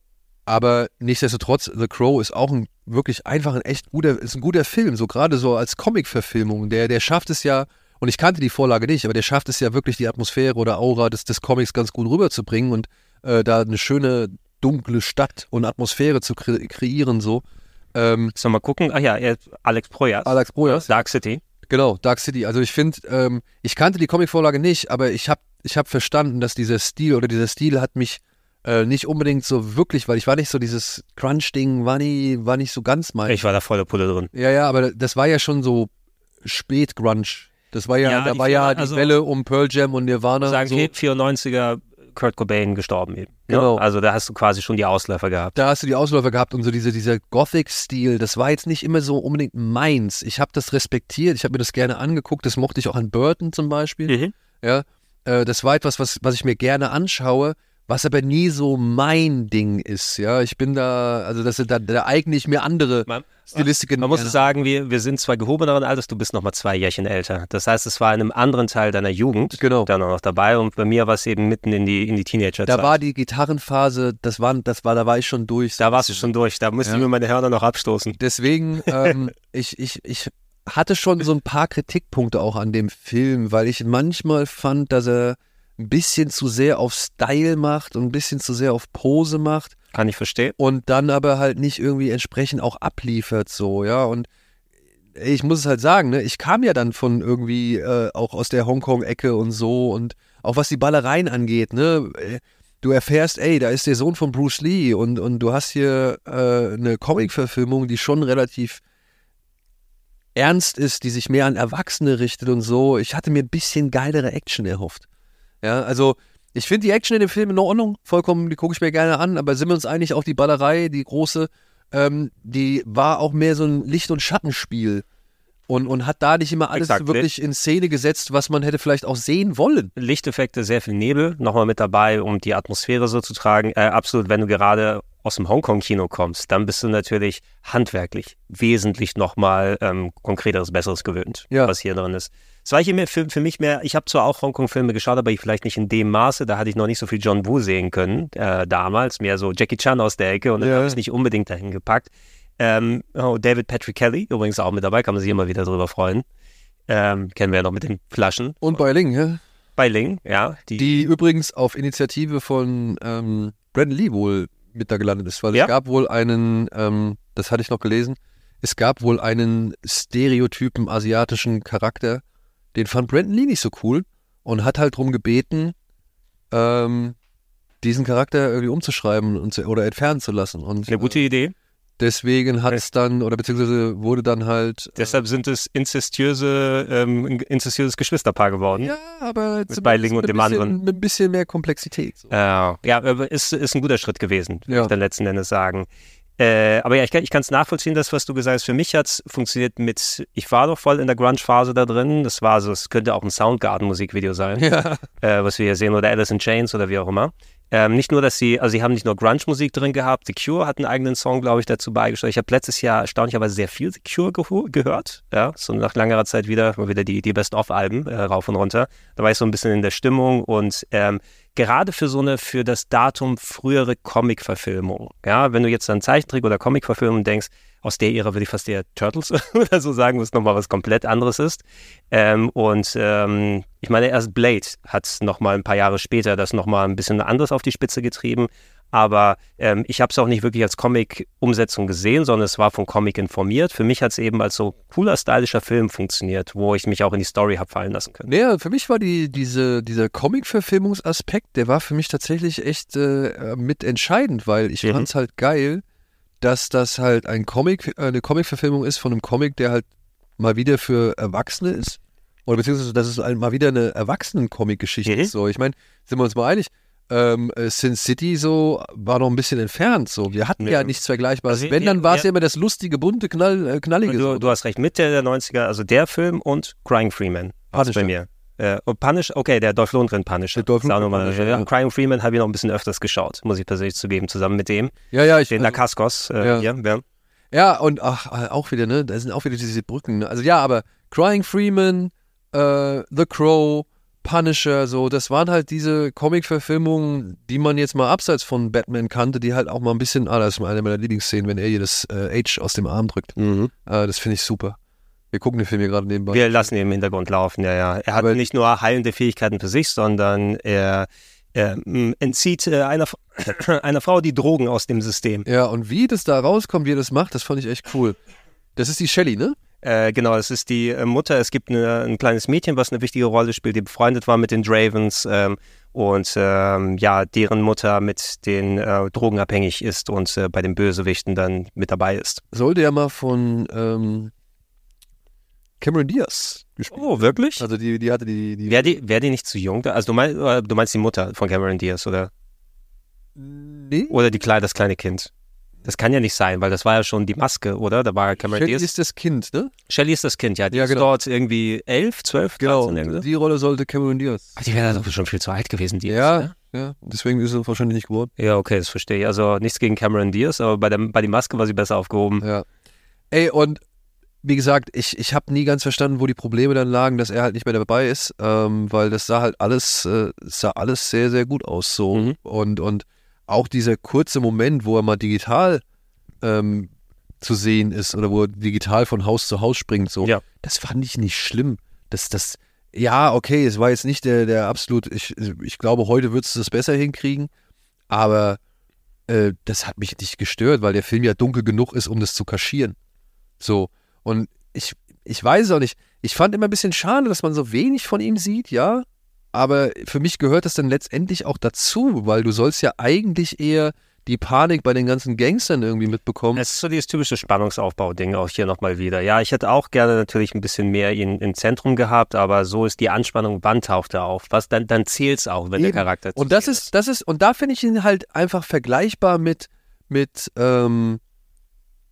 [SPEAKER 3] aber nichtsdestotrotz, The Crow ist auch ein wirklich einfach ein echt guter, ist ein guter Film, so gerade so als Comic-Verfilmung. Der, der schafft es ja, und ich kannte die Vorlage nicht, aber der schafft es ja wirklich, die Atmosphäre oder Aura des, des Comics ganz gut rüberzubringen und äh, da eine schöne dunkle Stadt und Atmosphäre zu kre kreieren, so. Ähm,
[SPEAKER 4] Sollen wir mal gucken? Ach ja, er, Alex Proyas.
[SPEAKER 3] Alex Proyas.
[SPEAKER 4] Dark City.
[SPEAKER 3] Genau, Dark City. Also ich finde, ähm, ich kannte die Comicvorlage nicht, aber ich habe ich hab verstanden, dass dieser Stil oder dieser Stil hat mich äh, nicht unbedingt so wirklich, weil ich war nicht so dieses Crunch-Ding, war, nie, war nicht so ganz mein.
[SPEAKER 4] Ich war da volle Pulle drin.
[SPEAKER 3] Ja, ja, aber das war ja schon so spät Grunge. Das war ja,
[SPEAKER 4] Ja,
[SPEAKER 3] da war ja die
[SPEAKER 4] also-
[SPEAKER 3] Welle um Pearl Jam und Nirvana.
[SPEAKER 4] Sagen
[SPEAKER 3] so.
[SPEAKER 4] wir 94er Kurt Cobain gestorben eben. ne?
[SPEAKER 3] Genau.
[SPEAKER 4] Also da hast du quasi schon die Ausläufer gehabt.
[SPEAKER 3] da hast du die Ausläufer gehabt und so diese, dieser Gothic-Stil, das war jetzt nicht immer so unbedingt meins. Ich habe das respektiert, ich habe mir das gerne angeguckt, das mochte ich auch an Burton zum Beispiel.
[SPEAKER 4] Mhm.
[SPEAKER 3] Ja, äh, das war etwas, was, was ich mir gerne anschaue, was aber nie so mein Ding ist. Ja, ich bin da, also das da, da eigne ich mir andere
[SPEAKER 4] Man-
[SPEAKER 3] Stilistiken.
[SPEAKER 4] Man muss
[SPEAKER 3] gerne
[SPEAKER 4] sagen, wir, wir sind zwar gehobeneren Alters, du bist noch mal zwei Jährchen älter. Das heißt, es war in einem anderen Teil deiner Jugend
[SPEAKER 3] Genau.
[SPEAKER 4] dann auch noch dabei und bei mir war es eben mitten in die, in die Teenagerzeit.
[SPEAKER 3] Da war die Gitarrenphase, das war, das war, da war ich schon durch.
[SPEAKER 4] da warst du schon durch, da musste
[SPEAKER 3] Ja.
[SPEAKER 4] ich mir meine Hörner noch abstoßen.
[SPEAKER 3] Deswegen, ähm, ich, ich, ich hatte schon so ein paar Kritikpunkte auch an dem Film, weil ich manchmal fand, dass er ein bisschen zu sehr auf Style macht und ein bisschen zu sehr auf Pose macht
[SPEAKER 4] Kann ich verstehen.
[SPEAKER 3] und dann aber halt nicht irgendwie entsprechend auch abliefert so, ja. Und ich muss es halt sagen, ne, ich kam ja dann von irgendwie äh, auch aus der Hongkong-Ecke und so und auch was die Ballereien angeht, ne, äh, du erfährst, ey, da ist der Sohn von Bruce Lee und, und du hast hier äh, eine Comic-Verfilmung, die schon relativ ernst ist, die sich mehr an Erwachsene richtet und so. Ich hatte mir ein bisschen geilere Action erhofft. Ja, also ich finde die Action in dem Film in Ordnung, vollkommen, die gucke ich mir gerne an, aber sind wir uns einig, auch die Ballerei, die große, ähm, die war auch mehr so ein Licht- und Schattenspiel. Und, und hat da nicht immer alles
[SPEAKER 4] Exakt.
[SPEAKER 3] wirklich in Szene gesetzt, was man hätte vielleicht auch sehen wollen.
[SPEAKER 4] Lichteffekte, sehr viel Nebel nochmal mit dabei, um die Atmosphäre so zu tragen. Äh, absolut, wenn du gerade aus dem Hongkong-Kino kommst, dann bist du natürlich handwerklich wesentlich nochmal ähm, konkreteres, besseres gewöhnt,
[SPEAKER 3] Ja.
[SPEAKER 4] was hier drin ist. Es war hier für, für mich mehr, ich habe zwar auch Hongkong-Filme geschaut, aber ich vielleicht nicht in dem Maße, da hatte ich noch nicht so viel John Woo sehen können, äh, damals, mehr so Jackie Chan aus der Ecke und dann
[SPEAKER 3] Ja.
[SPEAKER 4] habe ich es nicht unbedingt dahin gepackt. Ähm, oh, David Patrick Kelly, übrigens auch mit dabei, kann man sich immer wieder drüber freuen. Ähm, kennen wir ja noch mit den Flaschen.
[SPEAKER 3] Und bei Ling, ja?
[SPEAKER 4] Bei Ling, ja.
[SPEAKER 3] die übrigens auf Initiative von ähm, Brandon Lee wohl mit da gelandet ist, weil
[SPEAKER 4] Ja.
[SPEAKER 3] es gab wohl einen, ähm, das hatte ich noch gelesen, es gab wohl einen stereotypen asiatischen Charakter, den fand Brandon Lee nicht so cool und hat halt drum gebeten, ähm, diesen Charakter irgendwie umzuschreiben und zu, oder entfernen zu lassen. Und
[SPEAKER 4] Eine gute Idee.
[SPEAKER 3] deswegen hat es dann, oder beziehungsweise wurde dann halt.
[SPEAKER 4] Deshalb sind es inzestiöse, ähm, ein inzestiöses Geschwisterpaar geworden.
[SPEAKER 3] ja, aber
[SPEAKER 4] Mit Beiling und
[SPEAKER 3] mit
[SPEAKER 4] dem
[SPEAKER 3] bisschen,
[SPEAKER 4] anderen.
[SPEAKER 3] Mit ein bisschen mehr Komplexität. So.
[SPEAKER 4] Äh, ja, aber ist, ist ein guter Schritt gewesen, würde
[SPEAKER 3] Ja.
[SPEAKER 4] ich dann letzten Endes sagen. Äh, aber ja, ich kann ich es nachvollziehen, das, was du gesagt hast. Für mich hat es funktioniert mit, ich war doch voll in der Grunge-Phase da drin. Das war so, es könnte auch ein Soundgarden-Musikvideo sein.
[SPEAKER 3] Ja.
[SPEAKER 4] äh, was wir hier sehen, oder Alice in Chains oder wie auch immer. Ähm, nicht nur, dass sie, also sie haben nicht nur Grunge-Musik drin gehabt, The Cure hat einen eigenen Song, glaube ich, dazu beigesteuert. Ich habe letztes Jahr erstaunlicherweise sehr viel The Cure geho- gehört, ja, so nach langer Zeit wieder, mal wieder die, die Best-of-Alben äh, rauf und runter. Da war ich so ein bisschen in der Stimmung und ähm, gerade für so eine, für das Datum frühere Comic-Verfilmung, ja, wenn du jetzt an Zeichentrick oder Comic-Verfilmung denkst, aus der Ära würde ich fast eher Turtles oder so sagen, was nochmal was komplett anderes ist. Ähm, und ähm, ich meine, erst Blade hat nochmal ein paar Jahre später das nochmal ein bisschen anderes auf die Spitze getrieben. Aber ähm, ich habe es auch nicht wirklich als Comic-Umsetzung gesehen, sondern es war vom Comic informiert. Für mich hat es eben als so cooler, stylischer Film funktioniert, wo ich mich auch in die Story habe fallen lassen können.
[SPEAKER 3] Naja, für mich war die, diese, dieser Comic-Verfilmungsaspekt, der war für mich tatsächlich echt äh, mit entscheidend, weil ich mhm. fand es halt geil, dass das halt ein Comic, äh, eine Comic-Verfilmung ist von einem Comic, der halt mal wieder für Erwachsene ist. Oder beziehungsweise, dass es halt mal wieder eine Erwachsenen-Comic-Geschichte mhm. ist. So, ich meine, sind wir uns mal einig, ähm, äh, Sin City so war noch ein bisschen entfernt. So, wir hatten nee. ja nichts Vergleichbares. Also, Wenn, dann war es ja, immer das lustige, bunte, knall, äh, knallige.
[SPEAKER 4] Du,
[SPEAKER 3] so.
[SPEAKER 4] du, hast recht, Mitte der 90er, also der Film und Crying Freeman. Punisher. bei mir. Äh, und Punish, okay, der Dolph Lundgren Punisher. Der Dolph Lundgren Punisher, ja. Crying Freeman habe ich noch ein bisschen öfters geschaut, muss ich persönlich zugeben, zusammen mit dem.
[SPEAKER 3] Ja, ja, ich.
[SPEAKER 4] Den also, Lakaskos, äh,
[SPEAKER 3] ja.
[SPEAKER 4] Hier, ja.
[SPEAKER 3] Ja, und ach, auch wieder, ne? Da sind auch wieder diese Brücken. Ne? Also ja, aber Crying Freeman, äh, The Crow, Punisher, so, das waren halt diese Comic-Verfilmungen, die man jetzt mal abseits von Batman kannte, die halt auch mal ein bisschen, ah, das ist eine meiner Lieblingsszenen, wenn er hier das äh, H aus dem Arm drückt. Mhm. Äh, das finde ich super. Wir gucken den Film hier gerade nebenbei.
[SPEAKER 4] Wir lassen ihn im Hintergrund laufen, ja, ja. Er hat Aber nicht nur heilende Fähigkeiten für sich, sondern er, er entzieht äh, einer, einer Frau die Drogen aus dem System.
[SPEAKER 3] Ja, und wie das da rauskommt, wie er das macht, das fand ich echt cool. Das ist die Shelly, ne?
[SPEAKER 4] Äh, genau, es ist die äh, Mutter. Es gibt eine, ein kleines Mädchen, was eine wichtige Rolle spielt, die befreundet war mit den Dravens ähm, und ähm, ja, deren Mutter mit den äh, Drogen abhängig ist und äh, bei den Bösewichten dann mit dabei ist.
[SPEAKER 3] Sollte ja mal von ähm, Cameron Diaz
[SPEAKER 4] gespielt. Oh, wirklich?
[SPEAKER 3] Also die, die hatte die. die
[SPEAKER 4] Wäre die, wär die nicht zu jung? Also du meinst, du meinst die Mutter von Cameron Diaz, oder?
[SPEAKER 3] Nee.
[SPEAKER 4] Oder die, das kleine Kind? Das kann ja nicht sein, weil das war ja schon die Maske, oder? Da war Cameron
[SPEAKER 3] Shelly Diaz. ist das Kind, ne?
[SPEAKER 4] Shelly ist das Kind, ja. Die
[SPEAKER 3] ja,
[SPEAKER 4] genau. ist dort irgendwie elf, zwölf,
[SPEAKER 3] genau. Die Rolle sollte Cameron Diaz.
[SPEAKER 4] Ach, die wäre doch schon viel zu alt gewesen, die
[SPEAKER 3] Ja, ist, ne? ja. Deswegen ist sie wahrscheinlich nicht geworden.
[SPEAKER 4] Ja, okay, das verstehe ich. Also nichts gegen Cameron Diaz, aber bei der, bei die Maske war sie besser aufgehoben.
[SPEAKER 3] Ja. Ey, und wie gesagt, ich, ich habe nie ganz verstanden, wo die Probleme dann lagen, dass er halt nicht mehr dabei ist, ähm, weil das sah halt alles, äh, sah alles sehr, sehr gut aus so. Mhm. Und, und auch dieser kurze Moment, wo er mal digital ähm, zu sehen ist oder wo er digital von Haus zu Haus springt, so,
[SPEAKER 4] ja.
[SPEAKER 3] das fand ich nicht schlimm. Das, das, ja, okay, es war jetzt nicht der, der absolut, ich, ich glaube, heute würdest du das besser hinkriegen, aber äh, das hat mich nicht gestört, weil der Film ja dunkel genug ist, um das zu kaschieren. So, und ich, ich weiß auch nicht, ich fand immer ein bisschen schade, dass man so wenig von ihm sieht, ja, aber für mich gehört das dann letztendlich auch dazu, weil du sollst ja eigentlich eher die Panik bei den ganzen Gangstern irgendwie mitbekommen.
[SPEAKER 4] Es ist so dieses typische Spannungsaufbau-Ding auch hier nochmal wieder. Ja, ich hätte auch gerne natürlich ein bisschen mehr ihn im Zentrum gehabt, aber so ist die Anspannung, wann taucht er auf? Was, dann dann zählt es auch, wenn Eben. der Charakter
[SPEAKER 3] Und das ist, das ist, und da finde ich ihn halt einfach vergleichbar mit, mit ähm,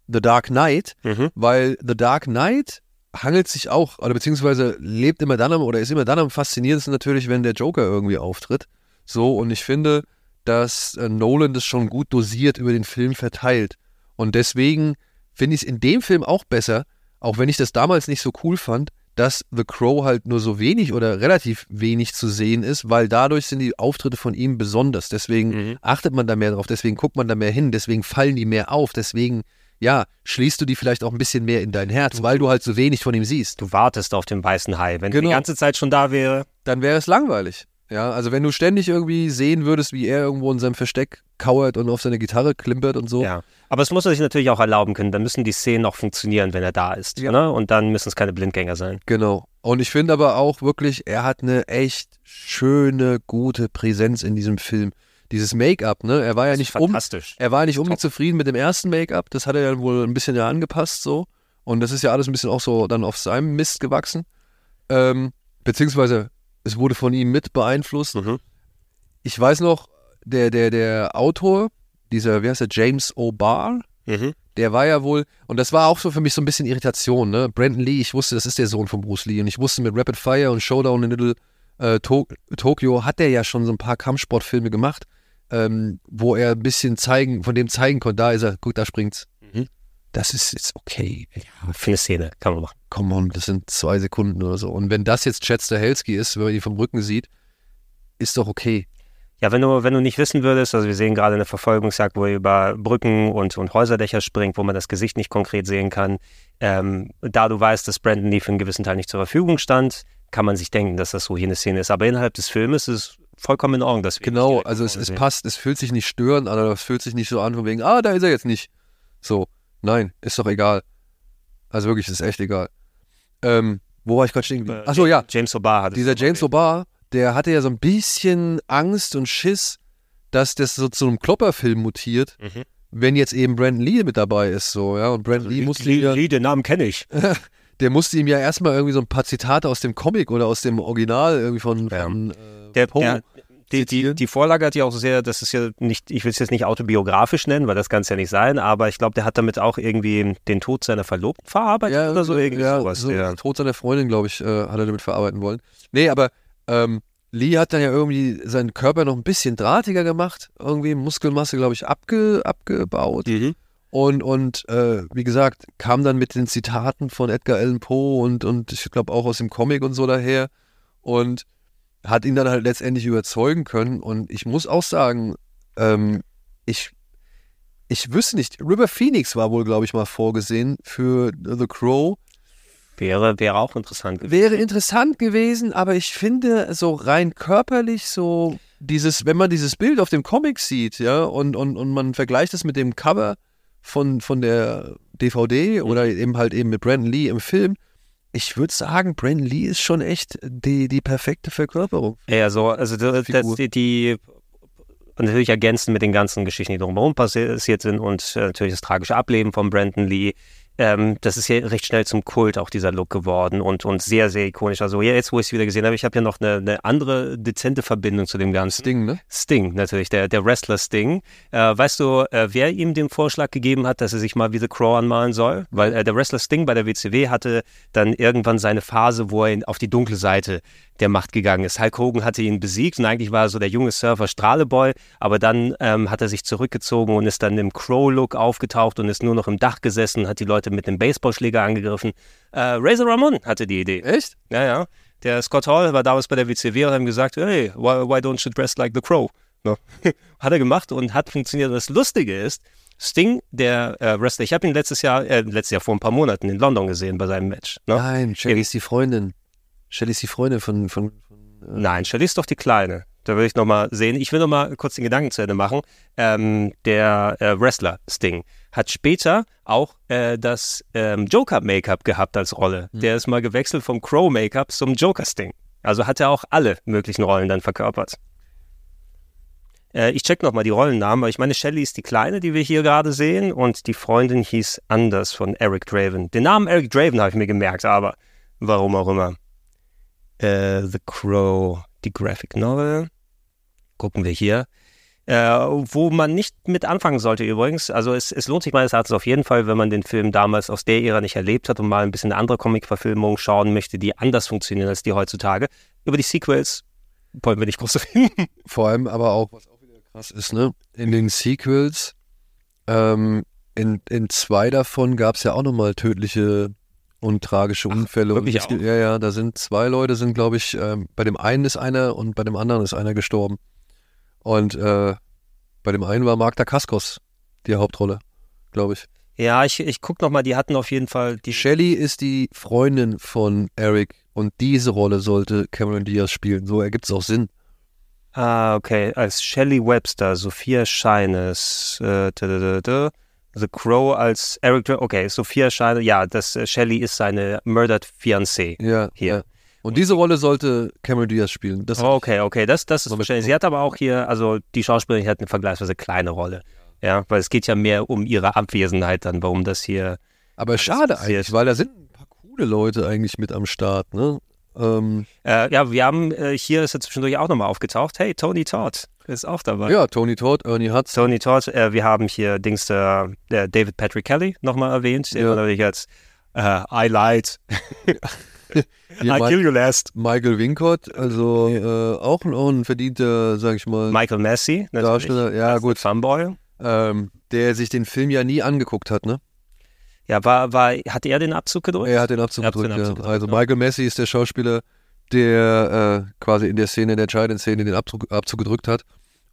[SPEAKER 3] The Dark Knight, mhm. weil The Dark Knight hangelt sich auch, oder beziehungsweise lebt immer dann am, oder ist immer dann am faszinierendsten natürlich, wenn der Joker irgendwie auftritt. So, und ich finde, dass äh, Nolan das schon gut dosiert über den Film verteilt. Und deswegen finde ich es in dem Film auch besser, auch wenn ich das damals nicht so cool fand, dass The Crow halt nur so wenig oder relativ wenig zu sehen ist, weil dadurch sind die Auftritte von ihm besonders. Deswegen mhm. achtet man da mehr drauf, deswegen guckt man da mehr hin, deswegen fallen die mehr auf, deswegen, ja, schließt du die vielleicht auch ein bisschen mehr in dein Herz, weil du halt so wenig von ihm siehst.
[SPEAKER 4] Du wartest auf den weißen Hai. Wenn genau. die ganze Zeit schon da wäre.
[SPEAKER 3] Dann wäre es langweilig. Ja, also wenn du ständig irgendwie sehen würdest, wie er irgendwo in seinem Versteck kauert und auf seine Gitarre klimpert und so.
[SPEAKER 4] Ja, aber es muss er sich natürlich auch erlauben können. Dann müssen die Szenen auch funktionieren, wenn er da ist. Ja. Ne? Und dann müssen es keine Blindgänger sein.
[SPEAKER 3] Genau. Und ich finde aber auch wirklich, er hat eine echt schöne, gute Präsenz in diesem Film. Dieses Make-up, ne? Er war ja nicht
[SPEAKER 4] fantastisch.
[SPEAKER 3] um, er war nicht unbedingt zufrieden mit dem ersten Make-up. Das hat er ja wohl ein bisschen ja angepasst so. Und das ist ja alles ein bisschen auch so dann auf seinem Mist gewachsen. Ähm, beziehungsweise es wurde von ihm mit beeinflusst. Mhm. Ich weiß noch, der, der, der Autor, dieser, wie heißt der, James O'Barr, mhm. der war ja wohl, und das war auch so für mich so ein bisschen Irritation, ne? Brandon Lee, ich wusste, das ist der Sohn von Bruce Lee und ich wusste mit Rapid Fire und Showdown in Little äh, to Tokyo hat der ja schon so ein paar Kampfsportfilme gemacht, ähm, wo er ein bisschen zeigen, von dem zeigen konnte, da ist er, guck, da springt's. Mhm. Das ist jetzt okay.
[SPEAKER 4] Ja, für eine Szene kann man machen.
[SPEAKER 3] Come on, das sind zwei Sekunden oder so. Und wenn das jetzt Chad Stahelski ist, wenn man ihn vom Rücken sieht, ist doch okay.
[SPEAKER 4] Ja, wenn du, wenn du nicht wissen würdest, also wir sehen gerade eine Verfolgungsjagd, wo er über Brücken und, und Häuserdächer springt, wo man das Gesicht nicht konkret sehen kann. Ähm, da du weißt, dass Brandon Lee für einen gewissen Teil nicht zur Verfügung stand, kann man sich denken, dass das so hier eine Szene ist. Aber innerhalb des Filmes ist es vollkommen in Ordnung, dass wir
[SPEAKER 3] Genau, also es, es passt, es fühlt sich nicht störend an, oder es fühlt sich nicht so an von wegen, ah, da ist er jetzt nicht. So, nein, ist doch egal. Also wirklich, ist echt egal. Ähm, wo war ich gerade stehen geblieben?
[SPEAKER 4] Äh,
[SPEAKER 3] Achso, ja,
[SPEAKER 4] James O'Barr hat es
[SPEAKER 3] dieser James. O'Barr, der hatte ja so ein bisschen Angst und Schiss, dass das so zu einem Klopperfilm mutiert,
[SPEAKER 4] Mhm.
[SPEAKER 3] wenn jetzt eben Brandon Lee mit dabei ist, so, ja. Und Brandon Lee musste ja,
[SPEAKER 4] Lee, den Namen kenne ich.
[SPEAKER 3] der musste ihm ja erstmal irgendwie so ein paar Zitate aus dem Comic oder aus dem Original irgendwie von,
[SPEAKER 4] Ja.
[SPEAKER 3] von äh,
[SPEAKER 4] Der, der, die, die, die Vorlage hat ja auch sehr, das ist ja nicht, ich will es jetzt nicht autobiografisch nennen, weil das kann es ja nicht sein, aber ich glaube, der hat damit auch irgendwie den Tod seiner Verlobten verarbeitet oder so irgendwie
[SPEAKER 3] ja,
[SPEAKER 4] sowas.
[SPEAKER 3] So,
[SPEAKER 4] ja.
[SPEAKER 3] Tod seiner Freundin, glaube ich, äh, hat er damit verarbeiten wollen. Nee, aber ähm, Lee hat dann ja irgendwie seinen Körper noch ein bisschen drahtiger gemacht, irgendwie Muskelmasse, glaube ich, abge, abgebaut.
[SPEAKER 4] Mhm.
[SPEAKER 3] Und, und äh, wie gesagt, kam dann mit den Zitaten von Edgar Allan Poe und, und ich glaube auch aus dem Comic und so daher und hat ihn dann halt letztendlich überzeugen können. Und ich muss auch sagen, ähm, ich, ich wüsste nicht, River Phoenix war wohl, glaube ich, mal vorgesehen für The Crow.
[SPEAKER 4] Wäre, wäre auch interessant gewesen.
[SPEAKER 3] Wäre interessant gewesen, aber ich finde, so rein körperlich, so dieses, wenn man dieses Bild auf dem Comic sieht, ja, und, und, und man vergleicht es mit dem Cover von, von der DVD oder eben halt eben mit Brandon Lee im Film, ich würde sagen, Brandon Lee ist schon echt die, die perfekte Verkörperung.
[SPEAKER 4] Ja, so, also das, das, die, die natürlich ergänzen mit den ganzen Geschichten, die drumherum passiert sind und äh, natürlich das tragische Ableben von Brandon Lee. Ähm, das ist ja recht schnell zum Kult auch dieser Look geworden und, und sehr, sehr ikonisch. Also jetzt, wo ich es wieder gesehen habe, ich habe ja noch eine, eine andere dezente Verbindung zu dem Ganzen.
[SPEAKER 3] Ding, ne?
[SPEAKER 4] Sting, natürlich, der, der Wrestler Sting. Äh, weißt du, äh, wer ihm den Vorschlag gegeben hat, dass er sich mal wie The Crow anmalen soll? Weil äh, der Wrestler Sting bei der WCW hatte dann irgendwann seine Phase, wo er auf die dunkle Seite der Macht gegangen ist. Hulk Hogan hatte ihn besiegt und eigentlich war er so der junge Surfer Strahleboy, aber dann ähm, hat er sich zurückgezogen und ist dann im Crow-Look aufgetaucht und ist nur noch im Dach gesessen und hat die Leute mit dem Baseballschläger angegriffen. Äh, Razor Ramon hatte die Idee.
[SPEAKER 3] Echt?
[SPEAKER 4] Ja, ja. Der Scott Hall war damals bei der WCW und hat ihm gesagt, hey, why, why don't you dress like the Crow? Ne? hat er gemacht und hat funktioniert. Das Lustige ist, Sting, der äh, Wrestler, ich habe ihn letztes Jahr, äh, letztes Jahr vor ein paar Monaten in London gesehen bei seinem Match. Ne?
[SPEAKER 3] Nein, Shelly ist die Freundin. Shelly ist die Freundin von, von, von
[SPEAKER 4] Nein, Shelly ist doch die Kleine. Da will ich nochmal sehen. Ich will nochmal kurz den Gedanken zu Ende machen. Ähm, der äh, Wrestler Sting hat später auch äh, das ähm, Joker-Make-up gehabt als Rolle. Der ist mal gewechselt vom Crow-Make-up zum Joker-Sting. Also hat er auch alle möglichen Rollen dann verkörpert. Äh, ich check nochmal die Rollennamen, weil ich meine, Shelly ist die Kleine, die wir hier gerade sehen, und die Freundin hieß anders von Eric Draven. Den Namen Eric Draven habe ich mir gemerkt, aber warum auch immer. Äh, The Crow, die Graphic Novel. Gucken wir hier. Äh, wo man nicht mit anfangen sollte übrigens. Also es, es lohnt sich meines Erachtens auf jeden Fall, wenn man den Film damals aus der Ära nicht erlebt hat und mal ein bisschen eine andere Comic-Verfilmung schauen möchte, die anders funktionieren als die heutzutage. Über die Sequels wollen wir nicht groß reden.
[SPEAKER 3] Vor allem aber auch, was auch wieder krass ist, ne? In den Sequels, ähm, in, in zwei davon gab es ja auch nochmal tödliche und tragische Unfälle.
[SPEAKER 4] wirklich
[SPEAKER 3] und gibt- Ja, ja, da sind zwei Leute, sind, glaube ich, ähm, bei dem einen ist einer und bei dem anderen ist einer gestorben. Und äh, bei dem einen war Mark Dacascos die Hauptrolle, glaube ich.
[SPEAKER 4] Ja, ich, ich guck nochmal, die hatten auf jeden Fall die.
[SPEAKER 3] Shelly ist die Freundin von Eric und diese Rolle sollte Cameron Diaz spielen. So ergibt es auch Sinn.
[SPEAKER 4] Ah, okay. Als Shelley Webster, Sophia Scheines, äh. The Crow als Eric. Okay, Sophia Scheine. Ja, das äh, Shelley ist seine murdered Fiancée.
[SPEAKER 3] Ja,
[SPEAKER 4] Hier.
[SPEAKER 3] Ja. Und diese Rolle sollte Cameron Diaz spielen. Das
[SPEAKER 4] Oh, okay, okay, das, das ist verständlich. Sie hat aber auch hier, also die Schauspielerin hat eine vergleichsweise kleine Rolle. Ja, weil es geht ja mehr um ihre Abwesenheit dann, warum das hier.
[SPEAKER 3] Aber schade
[SPEAKER 4] passiert.
[SPEAKER 3] eigentlich, weil da sind ein paar coole Leute eigentlich mit am Start, ne? Ähm,
[SPEAKER 4] Äh, ja, wir haben, äh, hier ist er zwischendurch auch nochmal aufgetaucht. Hey, Tony Todd ist auch dabei.
[SPEAKER 3] ja, Tony Todd, Ernie Hudson.
[SPEAKER 4] Tony Todd, äh, wir haben hier Dings der, der David Patrick Kelly nochmal erwähnt, der
[SPEAKER 3] Ja.
[SPEAKER 4] natürlich als äh, I lied, I kill you last.
[SPEAKER 3] Michael Wincott, also äh, auch, ein, auch ein verdienter, sag ich mal,
[SPEAKER 4] Michael Massey, natürlich.
[SPEAKER 3] Darsteller. Ja,
[SPEAKER 4] als
[SPEAKER 3] gut.
[SPEAKER 4] der Funboy.
[SPEAKER 3] ähm, der sich den Film ja nie angeguckt hat, ne?
[SPEAKER 4] Ja, war, war, hat er den Abzug gedrückt?
[SPEAKER 3] Er hat den Abzug
[SPEAKER 4] hat den
[SPEAKER 3] gedrückt, ja.
[SPEAKER 4] Abzug gedrückt,
[SPEAKER 3] Also
[SPEAKER 4] ja.
[SPEAKER 3] Michael Messi ist der Schauspieler, der äh, quasi in der Szene, in der entscheidenden Szene den Abzug, Abzug gedrückt hat.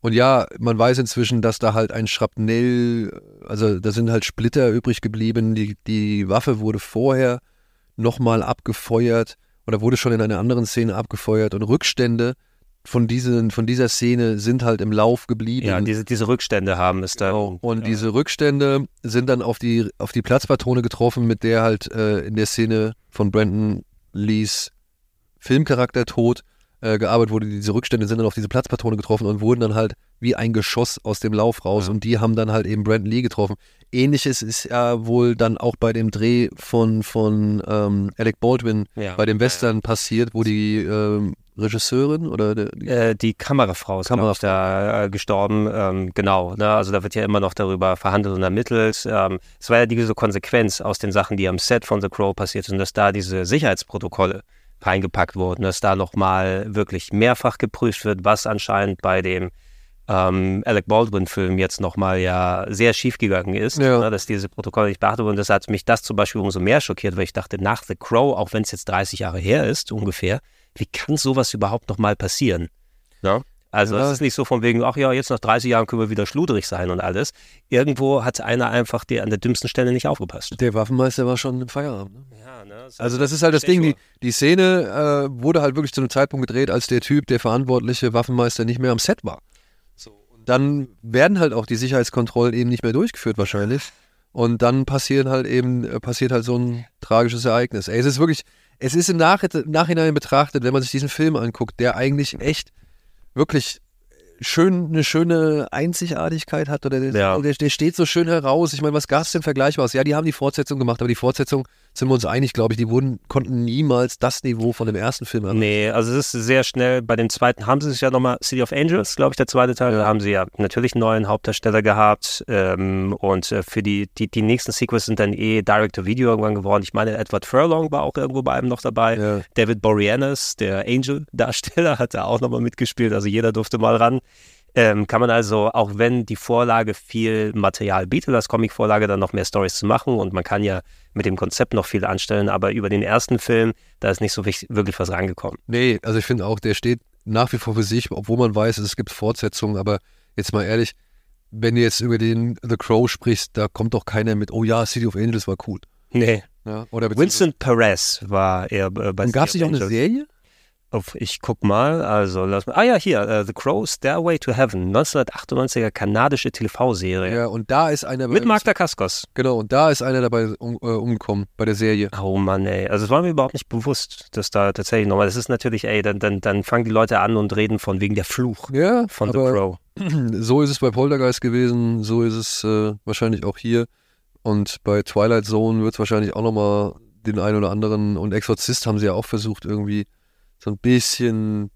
[SPEAKER 3] Und ja, man weiß inzwischen, dass da halt ein Schrapnell, also da sind halt Splitter übrig geblieben. Die, die Waffe wurde vorher nochmal abgefeuert oder wurde schon in einer anderen Szene abgefeuert und Rückstände von, diesen, von dieser Szene sind halt im Lauf geblieben.
[SPEAKER 4] Ja, diese, diese Rückstände haben es da.
[SPEAKER 3] Genau. Und diese Rückstände sind dann auf die, auf die Platzpatrone getroffen, mit der halt äh, in der Szene von Brandon Lees Filmcharakter tot äh, gearbeitet wurde. Diese Rückstände sind dann auf diese Platzpatrone getroffen und wurden dann halt wie ein Geschoss aus dem Lauf raus.
[SPEAKER 4] Ja.
[SPEAKER 3] Und die haben dann halt eben Brandon Lee getroffen. Ähnliches ist ja wohl dann auch bei dem Dreh von, von ähm, Alec Baldwin
[SPEAKER 4] Ja.
[SPEAKER 3] bei dem Western passiert, wo die ähm, Regisseurin oder der, die,
[SPEAKER 4] Äh, die Kamerafrau ist glaub ich, da äh, gestorben, ähm, genau. Ne? Also da wird ja immer noch darüber verhandelt und ermittelt. Ähm, es war ja diese Konsequenz aus den Sachen, die am Set von The Crow passiert sind, dass da diese Sicherheitsprotokolle reingepackt wurden, dass da nochmal wirklich mehrfach geprüft wird, was anscheinend bei dem ähm, Alec Baldwin-Film jetzt nochmal ja sehr schief gegangen ist,
[SPEAKER 3] Ja.
[SPEAKER 4] ne, dass diese Protokolle nicht beachtet wurden. Das hat mich das zum Beispiel umso mehr schockiert, weil ich dachte, nach The Crow, auch wenn es jetzt 30 Jahre her ist, ungefähr, wie kann sowas überhaupt nochmal passieren? Ja? Also
[SPEAKER 3] Ja.
[SPEAKER 4] es ist nicht so von wegen, ach ja, jetzt nach 30 Jahren können wir wieder schludrig sein und alles. Irgendwo hat einer einfach die, an der dümmsten Stelle nicht aufgepasst.
[SPEAKER 3] der Waffenmeister war schon im Feierabend. Ne?
[SPEAKER 4] Ja, ne?
[SPEAKER 3] Also das ist halt das Ding, die, die Szene äh, wurde halt wirklich zu einem Zeitpunkt gedreht, als der Typ, der verantwortliche Waffenmeister, nicht mehr am Set war. So, und dann werden halt auch die Sicherheitskontrollen eben nicht mehr durchgeführt wahrscheinlich. Und dann passieren halt eben, äh, passiert halt so ein tragisches Ereignis. Ey, es ist wirklich, es ist im Nach Nachhinein betrachtet, wenn man sich diesen Film anguckt, der eigentlich echt wirklich schön eine schöne Einzigartigkeit hat oder der,
[SPEAKER 4] Ja.
[SPEAKER 3] der, der steht so schön heraus. Ich meine, was gab es denn Vergleichbares? Ja, die haben die Fortsetzung gemacht, aber die Fortsetzung, sind wir uns einig, glaube ich, die wurden, konnten niemals das Niveau von dem ersten Film erreichen.
[SPEAKER 4] Nee, also es ist sehr schnell. Bei dem zweiten haben sie sich ja nochmal City of Angels, glaube ich, der zweite Teil. Da haben sie ja natürlich einen neuen Hauptdarsteller gehabt. Ähm, und äh, für die, die, die nächsten Sequels sind dann eh Direct-to-Video irgendwann geworden. Ich meine, Edward Furlong war auch irgendwo bei einem noch dabei.
[SPEAKER 3] Ja.
[SPEAKER 4] David Boreanaz, der Angel-Darsteller, hat da auch nochmal mitgespielt. Also jeder durfte mal ran. Ähm, kann man also, auch wenn die Vorlage viel Material bietet, als Comic-Vorlage, dann noch mehr Stories zu machen und man kann ja mit dem Konzept noch viel anstellen, aber über den ersten Film, da ist nicht so wirklich was rangekommen.
[SPEAKER 3] Nee, also ich finde auch, der steht nach wie vor für sich, obwohl man weiß, es gibt Fortsetzungen, aber jetzt mal ehrlich, wenn du jetzt über den The Crow sprichst, da kommt doch keiner mit, oh ja, City of Angels war cool.
[SPEAKER 4] Nee.
[SPEAKER 3] Ja,
[SPEAKER 4] Vincent Perez war er äh, bei
[SPEAKER 3] Und gab es nicht auch eine. Serie?
[SPEAKER 4] Auf, ich guck mal, also lass mal. Ah ja, hier, äh, The Crow Stairway to Heaven, 1998er kanadische TV-Serie.
[SPEAKER 3] Ja, und da ist einer
[SPEAKER 4] Mit Mark Dacascos.
[SPEAKER 3] Genau, und da ist einer dabei um, äh, umgekommen bei der Serie.
[SPEAKER 4] Oh Mann, ey. Also es war mir überhaupt nicht bewusst, dass da tatsächlich nochmal. Das ist natürlich, ey, dann, dann, dann fangen die Leute an und reden von wegen der Fluch
[SPEAKER 3] Ja,
[SPEAKER 4] von The Crow.
[SPEAKER 3] so ist es bei Poltergeist gewesen, so ist es äh, wahrscheinlich auch hier. Und bei Twilight Zone wird es wahrscheinlich auch nochmal den einen oder anderen. Und Exorzist haben sie ja auch versucht, irgendwie so ein bisschen,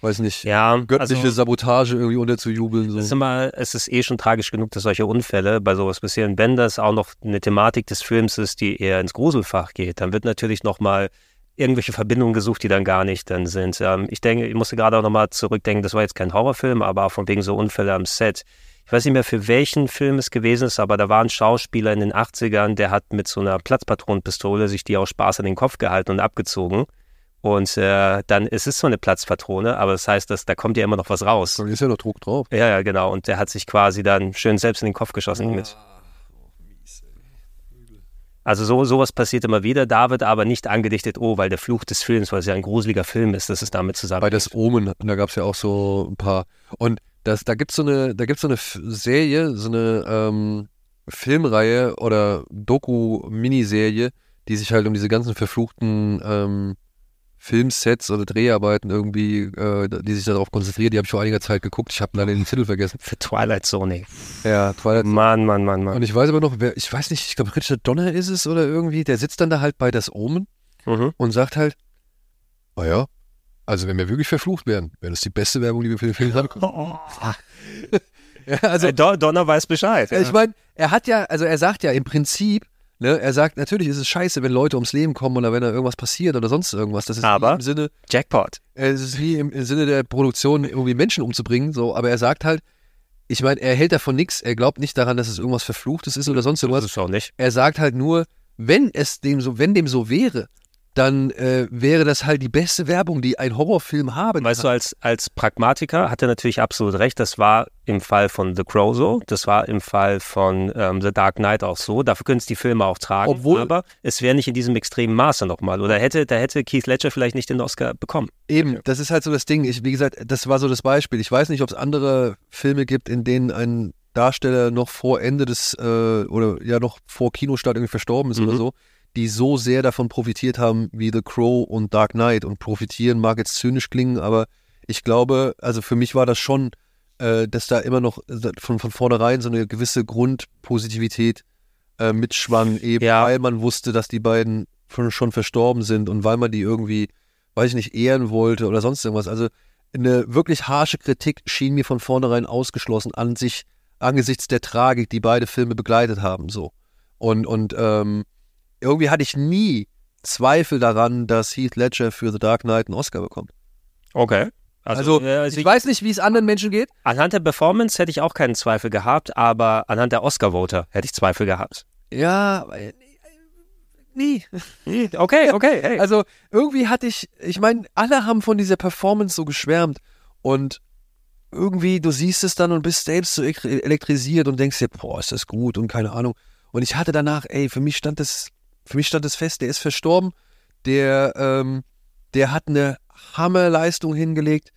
[SPEAKER 3] weiß nicht,
[SPEAKER 4] Ja,
[SPEAKER 3] göttliche
[SPEAKER 4] also,
[SPEAKER 3] Sabotage irgendwie unterzujubeln.
[SPEAKER 4] Das ist
[SPEAKER 3] So.
[SPEAKER 4] immer, es ist eh schon tragisch genug, dass solche Unfälle bei sowas passieren. Wenn das auch noch eine Thematik des Films ist, die eher ins Gruselfach geht, dann wird natürlich nochmal irgendwelche Verbindungen gesucht, die dann gar nicht dann sind. Ähm, ich denke, ich musste gerade auch nochmal zurückdenken, das war jetzt kein Horrorfilm, aber auch von wegen so Unfälle am Set. Ich weiß nicht mehr, für welchen Film es gewesen ist, aber da war ein Schauspieler in den 80ern, der hat mit so einer Platzpatronenpistole sich die aus Spaß an den Kopf gehalten und abgezogen. Und äh, dann es ist so eine Platzpatrone, aber das heißt, dass da kommt ja immer noch was raus.
[SPEAKER 3] Da ist ja noch Druck drauf.
[SPEAKER 4] Ja, ja, genau. Und der hat sich quasi dann schön selbst in den Kopf geschossen mit. Also so, sowas passiert immer wieder. Da wird aber nicht angedichtet, oh, weil der Fluch des Films, weil es ja ein gruseliger Film ist, dass es damit zusammen.
[SPEAKER 3] Bei das Omen, da gab es ja auch so ein paar. Und das, da gibt es so eine, da gibt's so eine Serie, so eine ähm, Filmreihe oder Doku-Miniserie, die sich halt um diese ganzen verfluchten ähm, Filmsets oder Dreharbeiten irgendwie, äh, die sich darauf konzentriert. Die habe ich vor einiger Zeit geguckt. Ich habe leider den Titel vergessen.
[SPEAKER 4] Für Twilight Zone.
[SPEAKER 3] Ja, Twilight.
[SPEAKER 4] Mann, Mann, Mann, Mann.
[SPEAKER 3] Und ich weiß aber noch, wer, ich weiß nicht, ich glaube Richard Donner ist es oder irgendwie, der sitzt dann da halt bei das Omen
[SPEAKER 4] Mhm.
[SPEAKER 3] und sagt halt, naja, also wenn wir wirklich verflucht wären, wäre das die beste Werbung, die wir für den Film haben können. ja, also,
[SPEAKER 4] Don Donner weiß Bescheid.
[SPEAKER 3] ich meine, er hat ja, also er sagt ja im Prinzip, ne, er sagt, natürlich ist es scheiße, wenn Leute ums Leben kommen oder wenn da irgendwas passiert oder sonst irgendwas. Das ist
[SPEAKER 4] Aber-
[SPEAKER 3] im Sinne,
[SPEAKER 4] Jackpot.
[SPEAKER 3] äh, es ist wie im, im Sinne der Produktion, irgendwie Menschen umzubringen, so, aber er sagt halt, ich meine, er hält davon nichts, er glaubt nicht daran, dass es irgendwas Verfluchtes ist oder sonst
[SPEAKER 4] Das
[SPEAKER 3] irgendwas.
[SPEAKER 4] ist auch nicht.
[SPEAKER 3] Er sagt halt nur, wenn es dem so, wenn dem so wäre, dann äh, wäre das halt die beste Werbung, die ein Horrorfilm haben
[SPEAKER 4] Weißt
[SPEAKER 3] kann.
[SPEAKER 4] du, als, als Pragmatiker hat er natürlich absolut recht. Das war im Fall von The Crow so. Das war im Fall von ähm, The Dark Knight auch so. Dafür können es die Filme auch tragen.
[SPEAKER 3] Obwohl-
[SPEAKER 4] aber es wäre nicht in diesem extremen Maße nochmal. Oder hätte, da hätte Keith Ledger vielleicht nicht den Oscar bekommen.
[SPEAKER 3] Eben, das ist halt so das Ding. Ich, wie gesagt, das war so das Beispiel. Ich weiß nicht, ob es andere Filme gibt, in denen ein Darsteller noch vor Ende des, äh, oder ja noch vor Kinostart irgendwie verstorben ist
[SPEAKER 4] Mhm.
[SPEAKER 3] oder so, die so sehr davon profitiert haben wie The Crow und Dark Knight. Und profitieren mag jetzt zynisch klingen, aber ich glaube, also für mich war das schon, äh, dass da immer noch von, von vornherein so eine gewisse Grundpositivität äh, mitschwang, eben
[SPEAKER 4] Ja.
[SPEAKER 3] weil man wusste, dass die beiden schon, schon verstorben sind und weil man die irgendwie, weiß ich nicht, ehren wollte oder sonst irgendwas. Also eine wirklich harsche Kritik schien mir von vornherein ausgeschlossen an sich, angesichts der Tragik, die beide Filme begleitet haben. So. Und, und ähm, irgendwie hatte ich nie Zweifel daran, dass Heath Ledger für The Dark Knight einen Oscar bekommt.
[SPEAKER 4] Okay.
[SPEAKER 3] Also,
[SPEAKER 4] äh, also
[SPEAKER 3] ich
[SPEAKER 4] ich,
[SPEAKER 3] weiß nicht, wie es anderen Menschen geht.
[SPEAKER 4] anhand der Performance hätte ich auch keinen Zweifel gehabt, aber anhand der Oscar-Voter hätte ich Zweifel gehabt.
[SPEAKER 3] Ja, aber, äh, nie.
[SPEAKER 4] Okay, okay. Hey.
[SPEAKER 3] Also irgendwie hatte ich, ich meine, alle haben von dieser Performance so geschwärmt und irgendwie, du siehst es dann und bist selbst so ek- elektrisiert und denkst dir, boah, ist das gut und keine Ahnung. Und ich hatte danach, ey, für mich stand das, für mich stand das fest, der ist verstorben, der, ähm, der hat eine Hammerleistung hingelegt,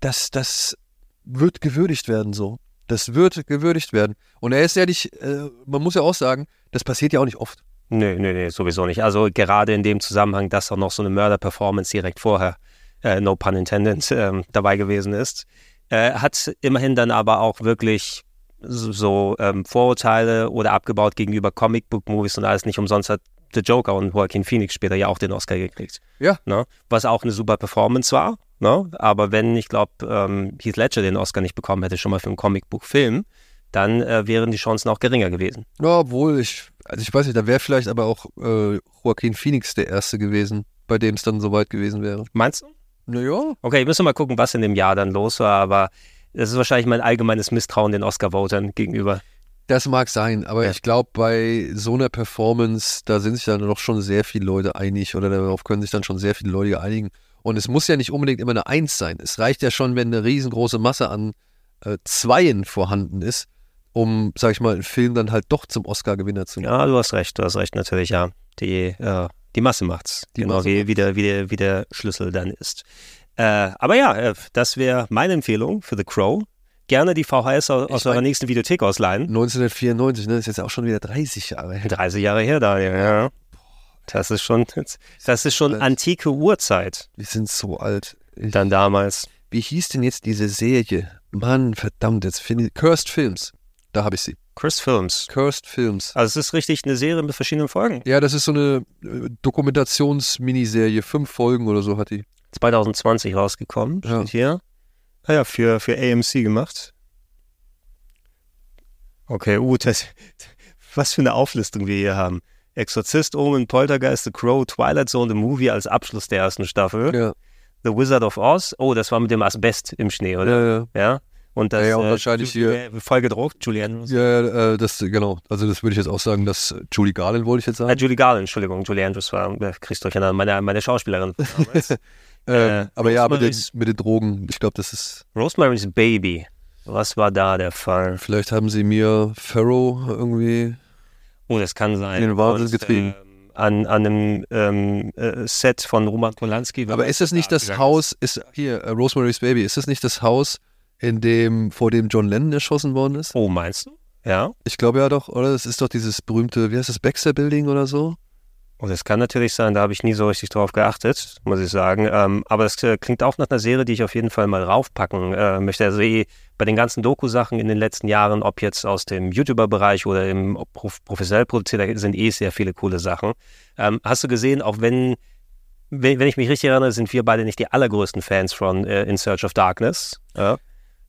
[SPEAKER 3] das, das wird gewürdigt werden so. Das wird gewürdigt werden. Und er ist nicht, äh, man muss ja auch sagen, das passiert ja auch nicht oft.
[SPEAKER 4] Nö, nö, nö, sowieso nicht. Also gerade in dem Zusammenhang, dass auch noch so eine Mörder-Performance direkt vorher, äh, no pun intended, ähm, dabei gewesen ist, äh, hat immerhin dann aber auch wirklich so, ähm, Vorurteile oder abgebaut gegenüber Comic-Book-Movies und alles nicht umsonst hat The Joker und Joaquin Phoenix später ja auch den Oscar gekriegt.
[SPEAKER 3] Ja.
[SPEAKER 4] Ne? Was auch eine super Performance war. Ne? Aber wenn, ich glaube, ähm, Heath Ledger den Oscar nicht bekommen hätte, schon mal für einen Comic-Book-Film, dann äh, wären die Chancen auch geringer gewesen.
[SPEAKER 3] Ja, obwohl ich, also ich weiß nicht, da wäre vielleicht aber auch äh, Joaquin Phoenix der Erste gewesen, bei dem es dann soweit gewesen wäre.
[SPEAKER 4] Meinst du?
[SPEAKER 3] Naja.
[SPEAKER 4] Okay, ich muss noch mal gucken, was in dem Jahr dann los war, aber das ist wahrscheinlich mein allgemeines Misstrauen den Oscar-Votern gegenüber.
[SPEAKER 3] Das mag sein, aber
[SPEAKER 4] Ja.
[SPEAKER 3] ich glaube, bei so einer Performance, da sind sich dann doch schon sehr viele Leute einig oder darauf können sich dann schon sehr viele Leute einigen. Und es muss ja nicht unbedingt immer eine Eins sein. Es reicht ja schon, wenn eine riesengroße Masse an äh, Zweien vorhanden ist, um, sag ich mal, einen Film dann halt doch zum Oscar-Gewinner zu machen.
[SPEAKER 4] Ja, du hast recht, du hast recht natürlich, ja. Die, äh, die Masse macht's.
[SPEAKER 3] Die
[SPEAKER 4] genau,
[SPEAKER 3] Masse
[SPEAKER 4] wie, wie, der, wie, der, wie der Schlüssel dann ist. Äh, aber ja, äh, das wäre meine Empfehlung für The Crow. Gerne die VHS aus, eurer nächsten Videothek ausleihen.
[SPEAKER 3] 1994, ne? Das ist jetzt auch schon wieder 30 Jahre her.
[SPEAKER 4] 30 Jahre her, Daniel, ja. Das ist schon, das ist schon antike Urzeit
[SPEAKER 3] Wir sind so alt. Ich,
[SPEAKER 4] dann damals.
[SPEAKER 3] wie hieß denn jetzt diese Serie? Mann, verdammt, jetzt finde ich. Cursed Films. Da habe ich sie.
[SPEAKER 4] Chris Films.
[SPEAKER 3] Cursed Films.
[SPEAKER 4] Also es ist richtig eine Serie mit verschiedenen Folgen.
[SPEAKER 3] Ja, das ist so eine äh, Dokumentations-Miniserie. Fünf Folgen oder so hat die.
[SPEAKER 4] 2020 rausgekommen,
[SPEAKER 3] Ja.
[SPEAKER 4] steht hier. Ah ja, für, für AMC gemacht. Okay, uh, das, was für eine Auflistung wir hier haben. Exorzist, Omen, Poltergeist, The Crow, Twilight Zone, The Movie als Abschluss der ersten Staffel.
[SPEAKER 3] Ja,
[SPEAKER 4] The Wizard of Oz. Oh, das war mit dem Asbest im Schnee, oder?
[SPEAKER 3] ja, ja.
[SPEAKER 4] Ja. Und das
[SPEAKER 3] Ja, ja, und
[SPEAKER 4] äh,
[SPEAKER 3] wahrscheinlich
[SPEAKER 4] Ju-
[SPEAKER 3] hier-
[SPEAKER 4] äh, voll gedruckt, Julian.
[SPEAKER 3] Ja, ja, äh, das, genau. Also, das würde ich jetzt auch sagen, dass äh, Julie Garland wollte ich jetzt
[SPEAKER 4] Äh,
[SPEAKER 3] sagen.
[SPEAKER 4] Julie Garland, Entschuldigung, Julie Andrews war, äh, kriegst durcheinander, meine, meine Schauspielerin.
[SPEAKER 3] äh,
[SPEAKER 4] äh,
[SPEAKER 3] aber ja, mit den,
[SPEAKER 4] Rosemary's-
[SPEAKER 3] mit den Drogen, ich glaube, das ist.
[SPEAKER 4] Rosemary's Baby. Was war da der Fall?
[SPEAKER 3] Vielleicht haben sie mir Farrow irgendwie.
[SPEAKER 4] Oh, das kann sein.
[SPEAKER 3] In den Wahnsinn getrieben.
[SPEAKER 4] ähm, an, an einem ähm, äh, Set von Roman Polanski.
[SPEAKER 3] Aber ist das nicht das
[SPEAKER 4] gegangen
[SPEAKER 3] Haus, ist hier, äh, Rosemary's Baby, ist das nicht das Haus, in dem, vor dem John Lennon erschossen worden ist?
[SPEAKER 4] Oh, meinst du? Ja.
[SPEAKER 3] Ich glaube ja doch, oder? Das ist doch dieses berühmte, wie heißt das, Baxter Building oder so?
[SPEAKER 4] Oh, das kann natürlich sein, da habe ich nie so richtig drauf geachtet, muss ich sagen. Ähm, aber das äh, klingt auch nach einer Serie, die ich auf jeden Fall mal raufpacken äh, möchte. Also eh bei den ganzen Doku-Sachen in den letzten Jahren, ob jetzt aus dem YouTuber-Bereich oder im prof professionell produziert, sind eh sehr viele coole Sachen. Ähm, hast du gesehen, auch wenn, wenn, wenn ich mich richtig erinnere, sind wir beide nicht die allergrößten Fans von äh, In Search of Darkness. Ja.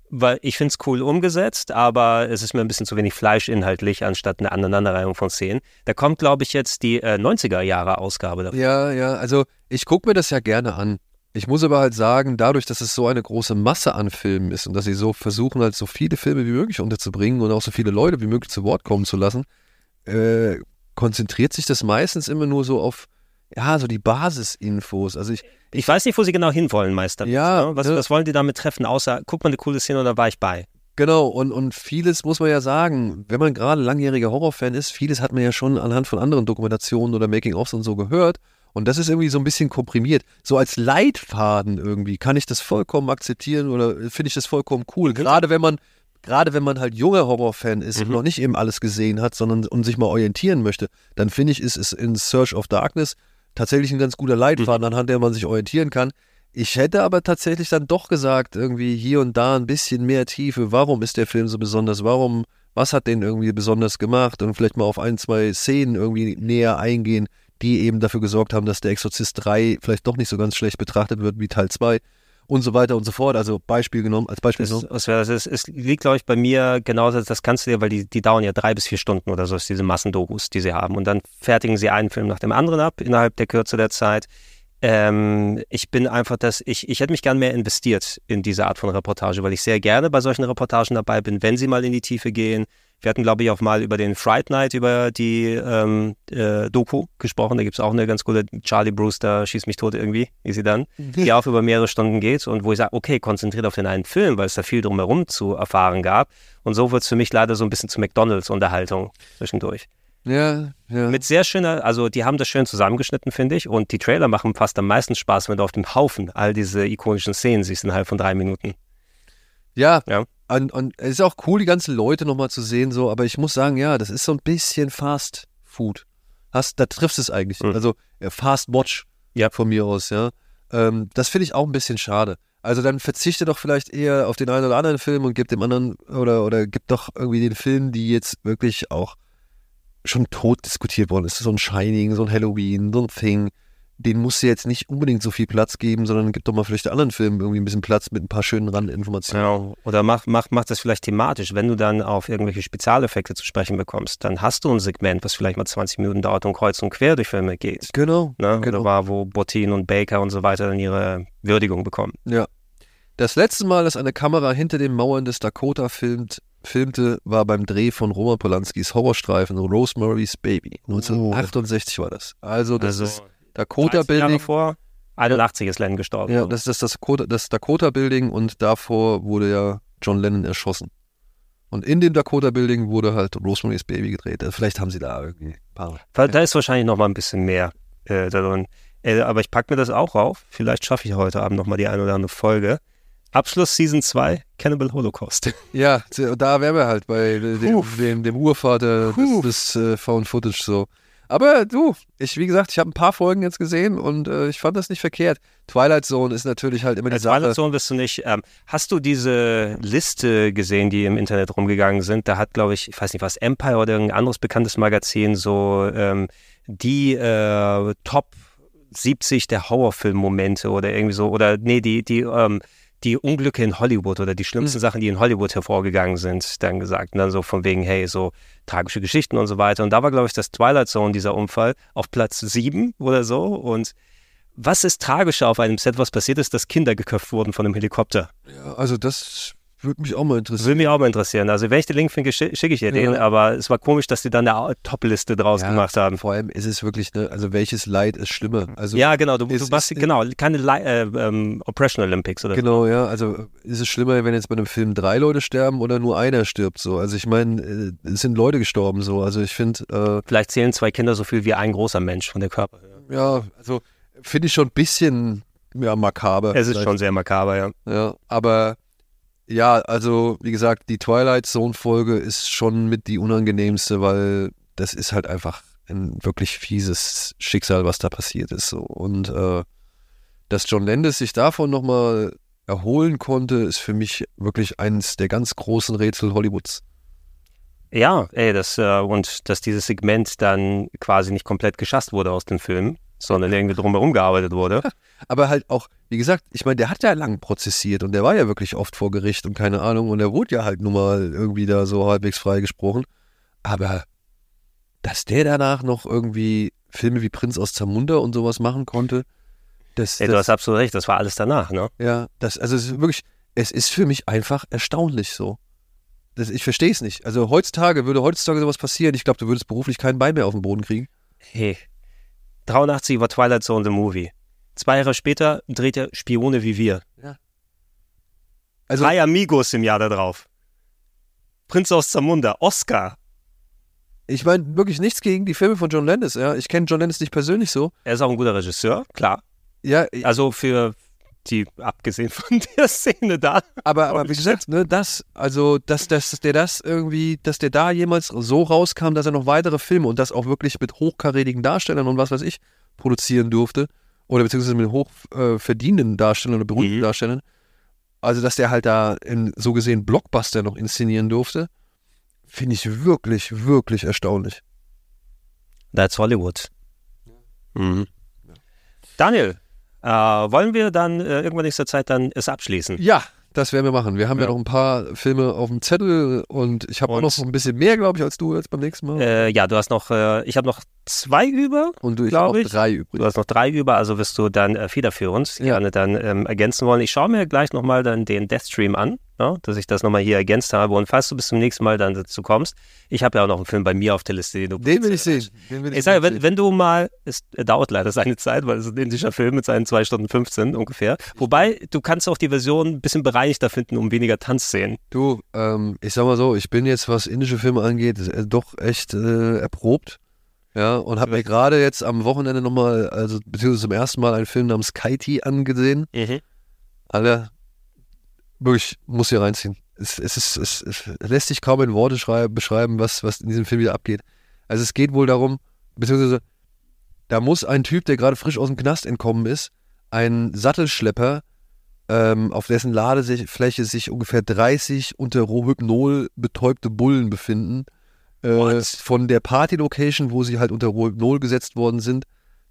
[SPEAKER 4] Weil ich finde es cool umgesetzt, aber es ist mir ein bisschen zu wenig Fleisch inhaltlich, anstatt eine Aneinanderreihung von Szenen. Da kommt, glaube ich, jetzt die äh, 90er-Jahre-Ausgabe davon.
[SPEAKER 3] Ja, ja, also ich gucke mir das ja gerne an. Ich muss aber halt sagen, dadurch, dass es so eine große Masse an Filmen ist und dass sie so versuchen, halt so viele Filme wie möglich unterzubringen und auch so viele Leute wie möglich zu Wort kommen zu lassen, äh, konzentriert sich das meistens immer nur so auf ja, so die Basisinfos. Also ich,
[SPEAKER 4] Ich weiß nicht, wo sie genau hinwollen, Meister.
[SPEAKER 3] Ja,
[SPEAKER 4] Ne? Was,
[SPEAKER 3] ja.
[SPEAKER 4] was wollen die damit treffen, außer, guck mal, eine coole Szene oder war ich bei?
[SPEAKER 3] Genau, und, und vieles muss man ja sagen, wenn man gerade langjähriger Horrorfan ist, vieles hat man ja schon anhand von anderen Dokumentationen oder Making-ofs und so gehört. Und das ist irgendwie so ein bisschen komprimiert. So als Leitfaden irgendwie kann ich das vollkommen akzeptieren oder finde ich das vollkommen cool. Gerade wenn man, gerade wenn man halt junger Horrorfan ist und noch nicht eben alles gesehen hat, sondern und sich mal orientieren möchte, dann finde ich, ist es in Search of Darkness tatsächlich ein ganz guter Leitfaden, anhand der man sich orientieren kann. Ich hätte aber tatsächlich dann doch gesagt, irgendwie hier und da ein bisschen mehr Tiefe. Warum ist der Film so besonders? Warum, was hat den irgendwie besonders gemacht? Und vielleicht mal auf ein, zwei Szenen irgendwie näher eingehen, die eben dafür gesorgt haben, dass der Exorzist 3 vielleicht doch nicht so ganz schlecht betrachtet wird wie Teil 2 und so weiter und so fort. Also Beispiel genommen, als Beispiel
[SPEAKER 4] Das,
[SPEAKER 3] genommen.
[SPEAKER 4] das, wär- das ist, es liegt, glaube ich, bei mir genauso, das kannst du dir, weil die, die dauern ja drei bis vier Stunden oder so, ist diese Massendokus, die sie haben. Und dann fertigen sie einen Film nach dem anderen ab innerhalb der Kürze der Zeit. Ähm, ich bin einfach das, ich, ich hätte mich gern mehr investiert in diese Art von Reportage, weil ich sehr gerne bei solchen Reportagen dabei bin, wenn sie mal in die Tiefe gehen. Wir hatten, glaube ich, auch mal über den Fright Night, über die ähm, äh, Doku gesprochen. Da gibt es auch eine ganz coole Charlie Brewster, Schieß mich tot irgendwie, wie sie dann, die auch über mehrere Stunden geht und wo ich sage, okay, konzentriert auf den einen Film, weil es da viel drumherum zu erfahren gab. Und so wird es für mich leider so ein bisschen zu McDonalds-Unterhaltung zwischendurch.
[SPEAKER 3] Ja, ja.
[SPEAKER 4] Mit sehr schöner, also die haben das schön zusammengeschnitten, finde ich. Und die Trailer machen fast am meisten Spaß, wenn du auf dem Haufen all diese ikonischen Szenen siehst innerhalb von drei Minuten.
[SPEAKER 3] Ja,
[SPEAKER 4] Ja.
[SPEAKER 3] Und, und es ist auch cool, die ganzen Leute nochmal zu sehen, so, aber ich muss sagen, ja, das ist so ein bisschen Fast Food. Hast, da triffst du es eigentlich.
[SPEAKER 4] Mhm.
[SPEAKER 3] Also Fast Watch
[SPEAKER 4] Ja.
[SPEAKER 3] von mir aus, ja. Ähm, das finde ich auch ein bisschen schade. Also dann verzichte doch vielleicht eher auf den einen oder anderen Film und gib dem anderen oder, oder gib doch irgendwie den Film, die jetzt wirklich auch schon tot diskutiert worden ist. So ein Shining, so ein Halloween, so ein Thing. Den musst du jetzt nicht unbedingt so viel Platz geben, sondern gib doch mal vielleicht anderen Filmen irgendwie ein bisschen Platz mit ein paar schönen Randinformationen.
[SPEAKER 4] Ja, oder mach, mach, mach das vielleicht thematisch. Wenn du dann auf irgendwelche Spezialeffekte zu sprechen bekommst, dann hast du ein Segment, was vielleicht mal 20 Minuten dauert und kreuz und quer durch Filme geht.
[SPEAKER 3] Genau.
[SPEAKER 4] Ne?
[SPEAKER 3] genau.
[SPEAKER 4] Oder war, wo Bottin und Baker und so weiter dann ihre Würdigung bekommen.
[SPEAKER 3] Ja. Das letzte Mal, dass eine Kamera hinter den Mauern des Dakota filmt, filmte, war beim Dreh von Roman Polanskis Horrorstreifen Rosemary's Baby. 1968 war das. Also das
[SPEAKER 4] Also
[SPEAKER 3] ist Dakota
[SPEAKER 4] 30 Jahre
[SPEAKER 3] Building.
[SPEAKER 4] vor, 81 ist Len gestorben.
[SPEAKER 3] Ja, das ist das, Dakota, das Dakota Building und davor wurde ja John Lennon erschossen. Und in dem Dakota Building wurde halt Rosemary's Baby gedreht. Also Vielleicht haben sie da irgendwie ein paar.
[SPEAKER 4] Da ist wahrscheinlich noch mal ein bisschen mehr äh, darin. Äh, aber ich packe mir das auch auf. Vielleicht schaffe ich heute Abend noch mal die eine oder andere Folge. Abschluss Season 2, Cannibal Holocaust.
[SPEAKER 3] Ja, da wären wir halt bei dem, dem, dem Urvater
[SPEAKER 4] Puh.
[SPEAKER 3] des, des äh, Found Footage so. Aber du, ich, wie gesagt, ich habe ein paar Folgen jetzt gesehen und äh, ich fand das nicht verkehrt. Twilight Zone ist natürlich halt immer die
[SPEAKER 4] Als
[SPEAKER 3] Sache.
[SPEAKER 4] Weihnachtssohn wirst du nicht. Ähm, hast du diese Liste gesehen, die im Internet rumgegangen sind? Da hat, glaube ich, ich weiß nicht was, Empire oder irgendein anderes bekanntes Magazin so ähm, die äh, Top 70 der Horrorfilm-Momente oder irgendwie so, oder nee, die, die, ähm, die Unglücke in Hollywood oder die schlimmsten Sachen, die in Hollywood hervorgegangen sind, dann gesagt. Und dann so von wegen, hey, so tragische Geschichten und so weiter. Und da war, glaube ich, das Twilight Zone, dieser Unfall, auf Platz 7 oder so. Und was ist tragischer auf einem Set, was passiert ist, dass Kinder geköpft wurden von einem Helikopter?
[SPEAKER 3] Ja, also das würde mich auch mal interessieren.
[SPEAKER 4] würde mich auch mal interessieren. Also wenn ich den Link finde, schi- schicke ich dir den.
[SPEAKER 3] Ja.
[SPEAKER 4] Aber es war komisch, dass die dann eine Top-Liste draus
[SPEAKER 3] Ja,
[SPEAKER 4] gemacht haben.
[SPEAKER 3] Vor allem ist es wirklich, ne, also welches Leid ist schlimmer? Also
[SPEAKER 4] Ja, genau. Du, du
[SPEAKER 3] ist-
[SPEAKER 4] machst,
[SPEAKER 3] ist-
[SPEAKER 4] genau, keine Li äh, ähm, Oppression Olympics oder so.
[SPEAKER 3] Genau, ja. Also ist es schlimmer, wenn jetzt bei einem Film drei Leute sterben oder nur einer stirbt so? Also ich meine, äh, es sind Leute gestorben so. Also ich finde,
[SPEAKER 4] Vielleicht zählen zwei Kinder so viel wie ein großer Mensch von der Körperhöhe.
[SPEAKER 3] äh, ja, also finde ich schon ein bisschen ja, makaber.
[SPEAKER 4] Es ist
[SPEAKER 3] vielleicht.
[SPEAKER 4] schon sehr makaber, ja.
[SPEAKER 3] Ja, aber ja, also wie gesagt, die Twilight Zone Folge ist schon mit die unangenehmste, weil das ist halt einfach ein wirklich fieses Schicksal, was da passiert ist. So. Und äh, dass John Landis sich davon nochmal erholen konnte, ist für mich wirklich eines der ganz großen Rätsel Hollywoods.
[SPEAKER 4] Ja, ey, das, äh, und dass dieses Segment dann quasi nicht komplett geschasst wurde aus dem Film, sondern irgendwie drumherum gearbeitet wurde.
[SPEAKER 3] Aber halt auch, wie gesagt, ich meine, der hat ja lang prozessiert und der war ja wirklich oft vor Gericht und keine Ahnung und er wurde ja halt nun mal irgendwie da so halbwegs freigesprochen. Aber dass der danach noch irgendwie Filme wie Prinz aus Zamunda und sowas machen konnte, das,
[SPEAKER 4] Ey, du
[SPEAKER 3] das
[SPEAKER 4] hast absolut recht, das war alles danach, ne?
[SPEAKER 3] ja, das, also es ist wirklich, es ist für mich einfach erstaunlich so. Das, ich verstehe es nicht. Also heutzutage würde heutzutage sowas passieren, ich glaube, du würdest beruflich kein Bein mehr auf den Boden kriegen.
[SPEAKER 4] Hey, 83 war Twilight Zone the Movie. Zwei Jahre später dreht er Spione wie wir.
[SPEAKER 3] Also,
[SPEAKER 4] Drei Amigos im Jahr darauf. Prinz aus Zamunda, Oscar.
[SPEAKER 3] ich meine wirklich nichts gegen die Filme von John Landis. Ja, ich kenne John Landis nicht persönlich so.
[SPEAKER 4] Er ist auch ein guter Regisseur, klar.
[SPEAKER 3] Ja,
[SPEAKER 4] Also für die, abgesehen von der Szene da.
[SPEAKER 3] aber, aber wie gesagt, ne, das, also, dass, dass, dass der das irgendwie, dass der da jemals so rauskam, dass er noch weitere Filme und das auch wirklich mit hochkarätigen Darstellern und was weiß ich produzieren durfte. Oder beziehungsweise mit hoch äh, Darstellern oder berühmten
[SPEAKER 4] Mhm.
[SPEAKER 3] Darstellern. Also, dass der halt da in so gesehen Blockbuster noch inszenieren durfte, finde ich wirklich, wirklich erstaunlich.
[SPEAKER 4] That's Hollywood. Mhm. Daniel, äh, wollen wir dann äh, irgendwann nächster Zeit dann es abschließen?
[SPEAKER 3] Ja, das werden wir machen. Wir haben ja,
[SPEAKER 4] Ja.
[SPEAKER 3] noch ein paar Filme auf dem Zettel und ich habe auch noch ein bisschen mehr, glaube ich, als du jetzt beim nächsten Mal.
[SPEAKER 4] Äh, ja, du hast noch, äh, ich habe noch zwei über.
[SPEAKER 3] und du, ich habe
[SPEAKER 4] ich.
[SPEAKER 3] drei
[SPEAKER 4] Du
[SPEAKER 3] übrig.
[SPEAKER 4] hast noch drei über, also wirst du dann äh, federführend
[SPEAKER 3] Ja.
[SPEAKER 4] gerne dann ähm, ergänzen wollen. Ich schaue mir gleich nochmal dann den Deathstream an, ja, dass ich das nochmal hier ergänzt habe. Und falls du bis zum nächsten Mal dann dazu kommst, ich habe ja auch noch einen Film bei mir auf der Liste, den du
[SPEAKER 3] Den will ich sehen. Den will
[SPEAKER 4] Ich sage, wenn, wenn du mal, es dauert leider seine Zeit, weil es ist ein indischer Film mit seinen 2 Stunden 15 ungefähr. Wobei, du kannst auch die Version ein bisschen bereinigter finden, um weniger Tanzszenen.
[SPEAKER 3] Du, ähm, ich sag mal so, ich bin jetzt, was indische Filme angeht, äh, doch echt äh, erprobt. Ja, und habe mir gerade jetzt am Wochenende nochmal, also beziehungsweise zum ersten Mal einen Film namens Kaiti angesehen. Alter, wirklich, muss hier reinziehen. Es, es, ist, es, es lässt sich kaum in Worte schrei- beschreiben, was, was in diesem Film wieder abgeht. Also es geht wohl darum, beziehungsweise da muss ein Typ, der gerade frisch aus dem Knast entkommen ist, ein Sattelschlepper, ähm, auf dessen Ladefläche sich ungefähr 30 unter Rohhypnol betäubte Bullen befinden, äh, von der Party-Location, wo sie halt unter Rohhypnol gesetzt worden sind,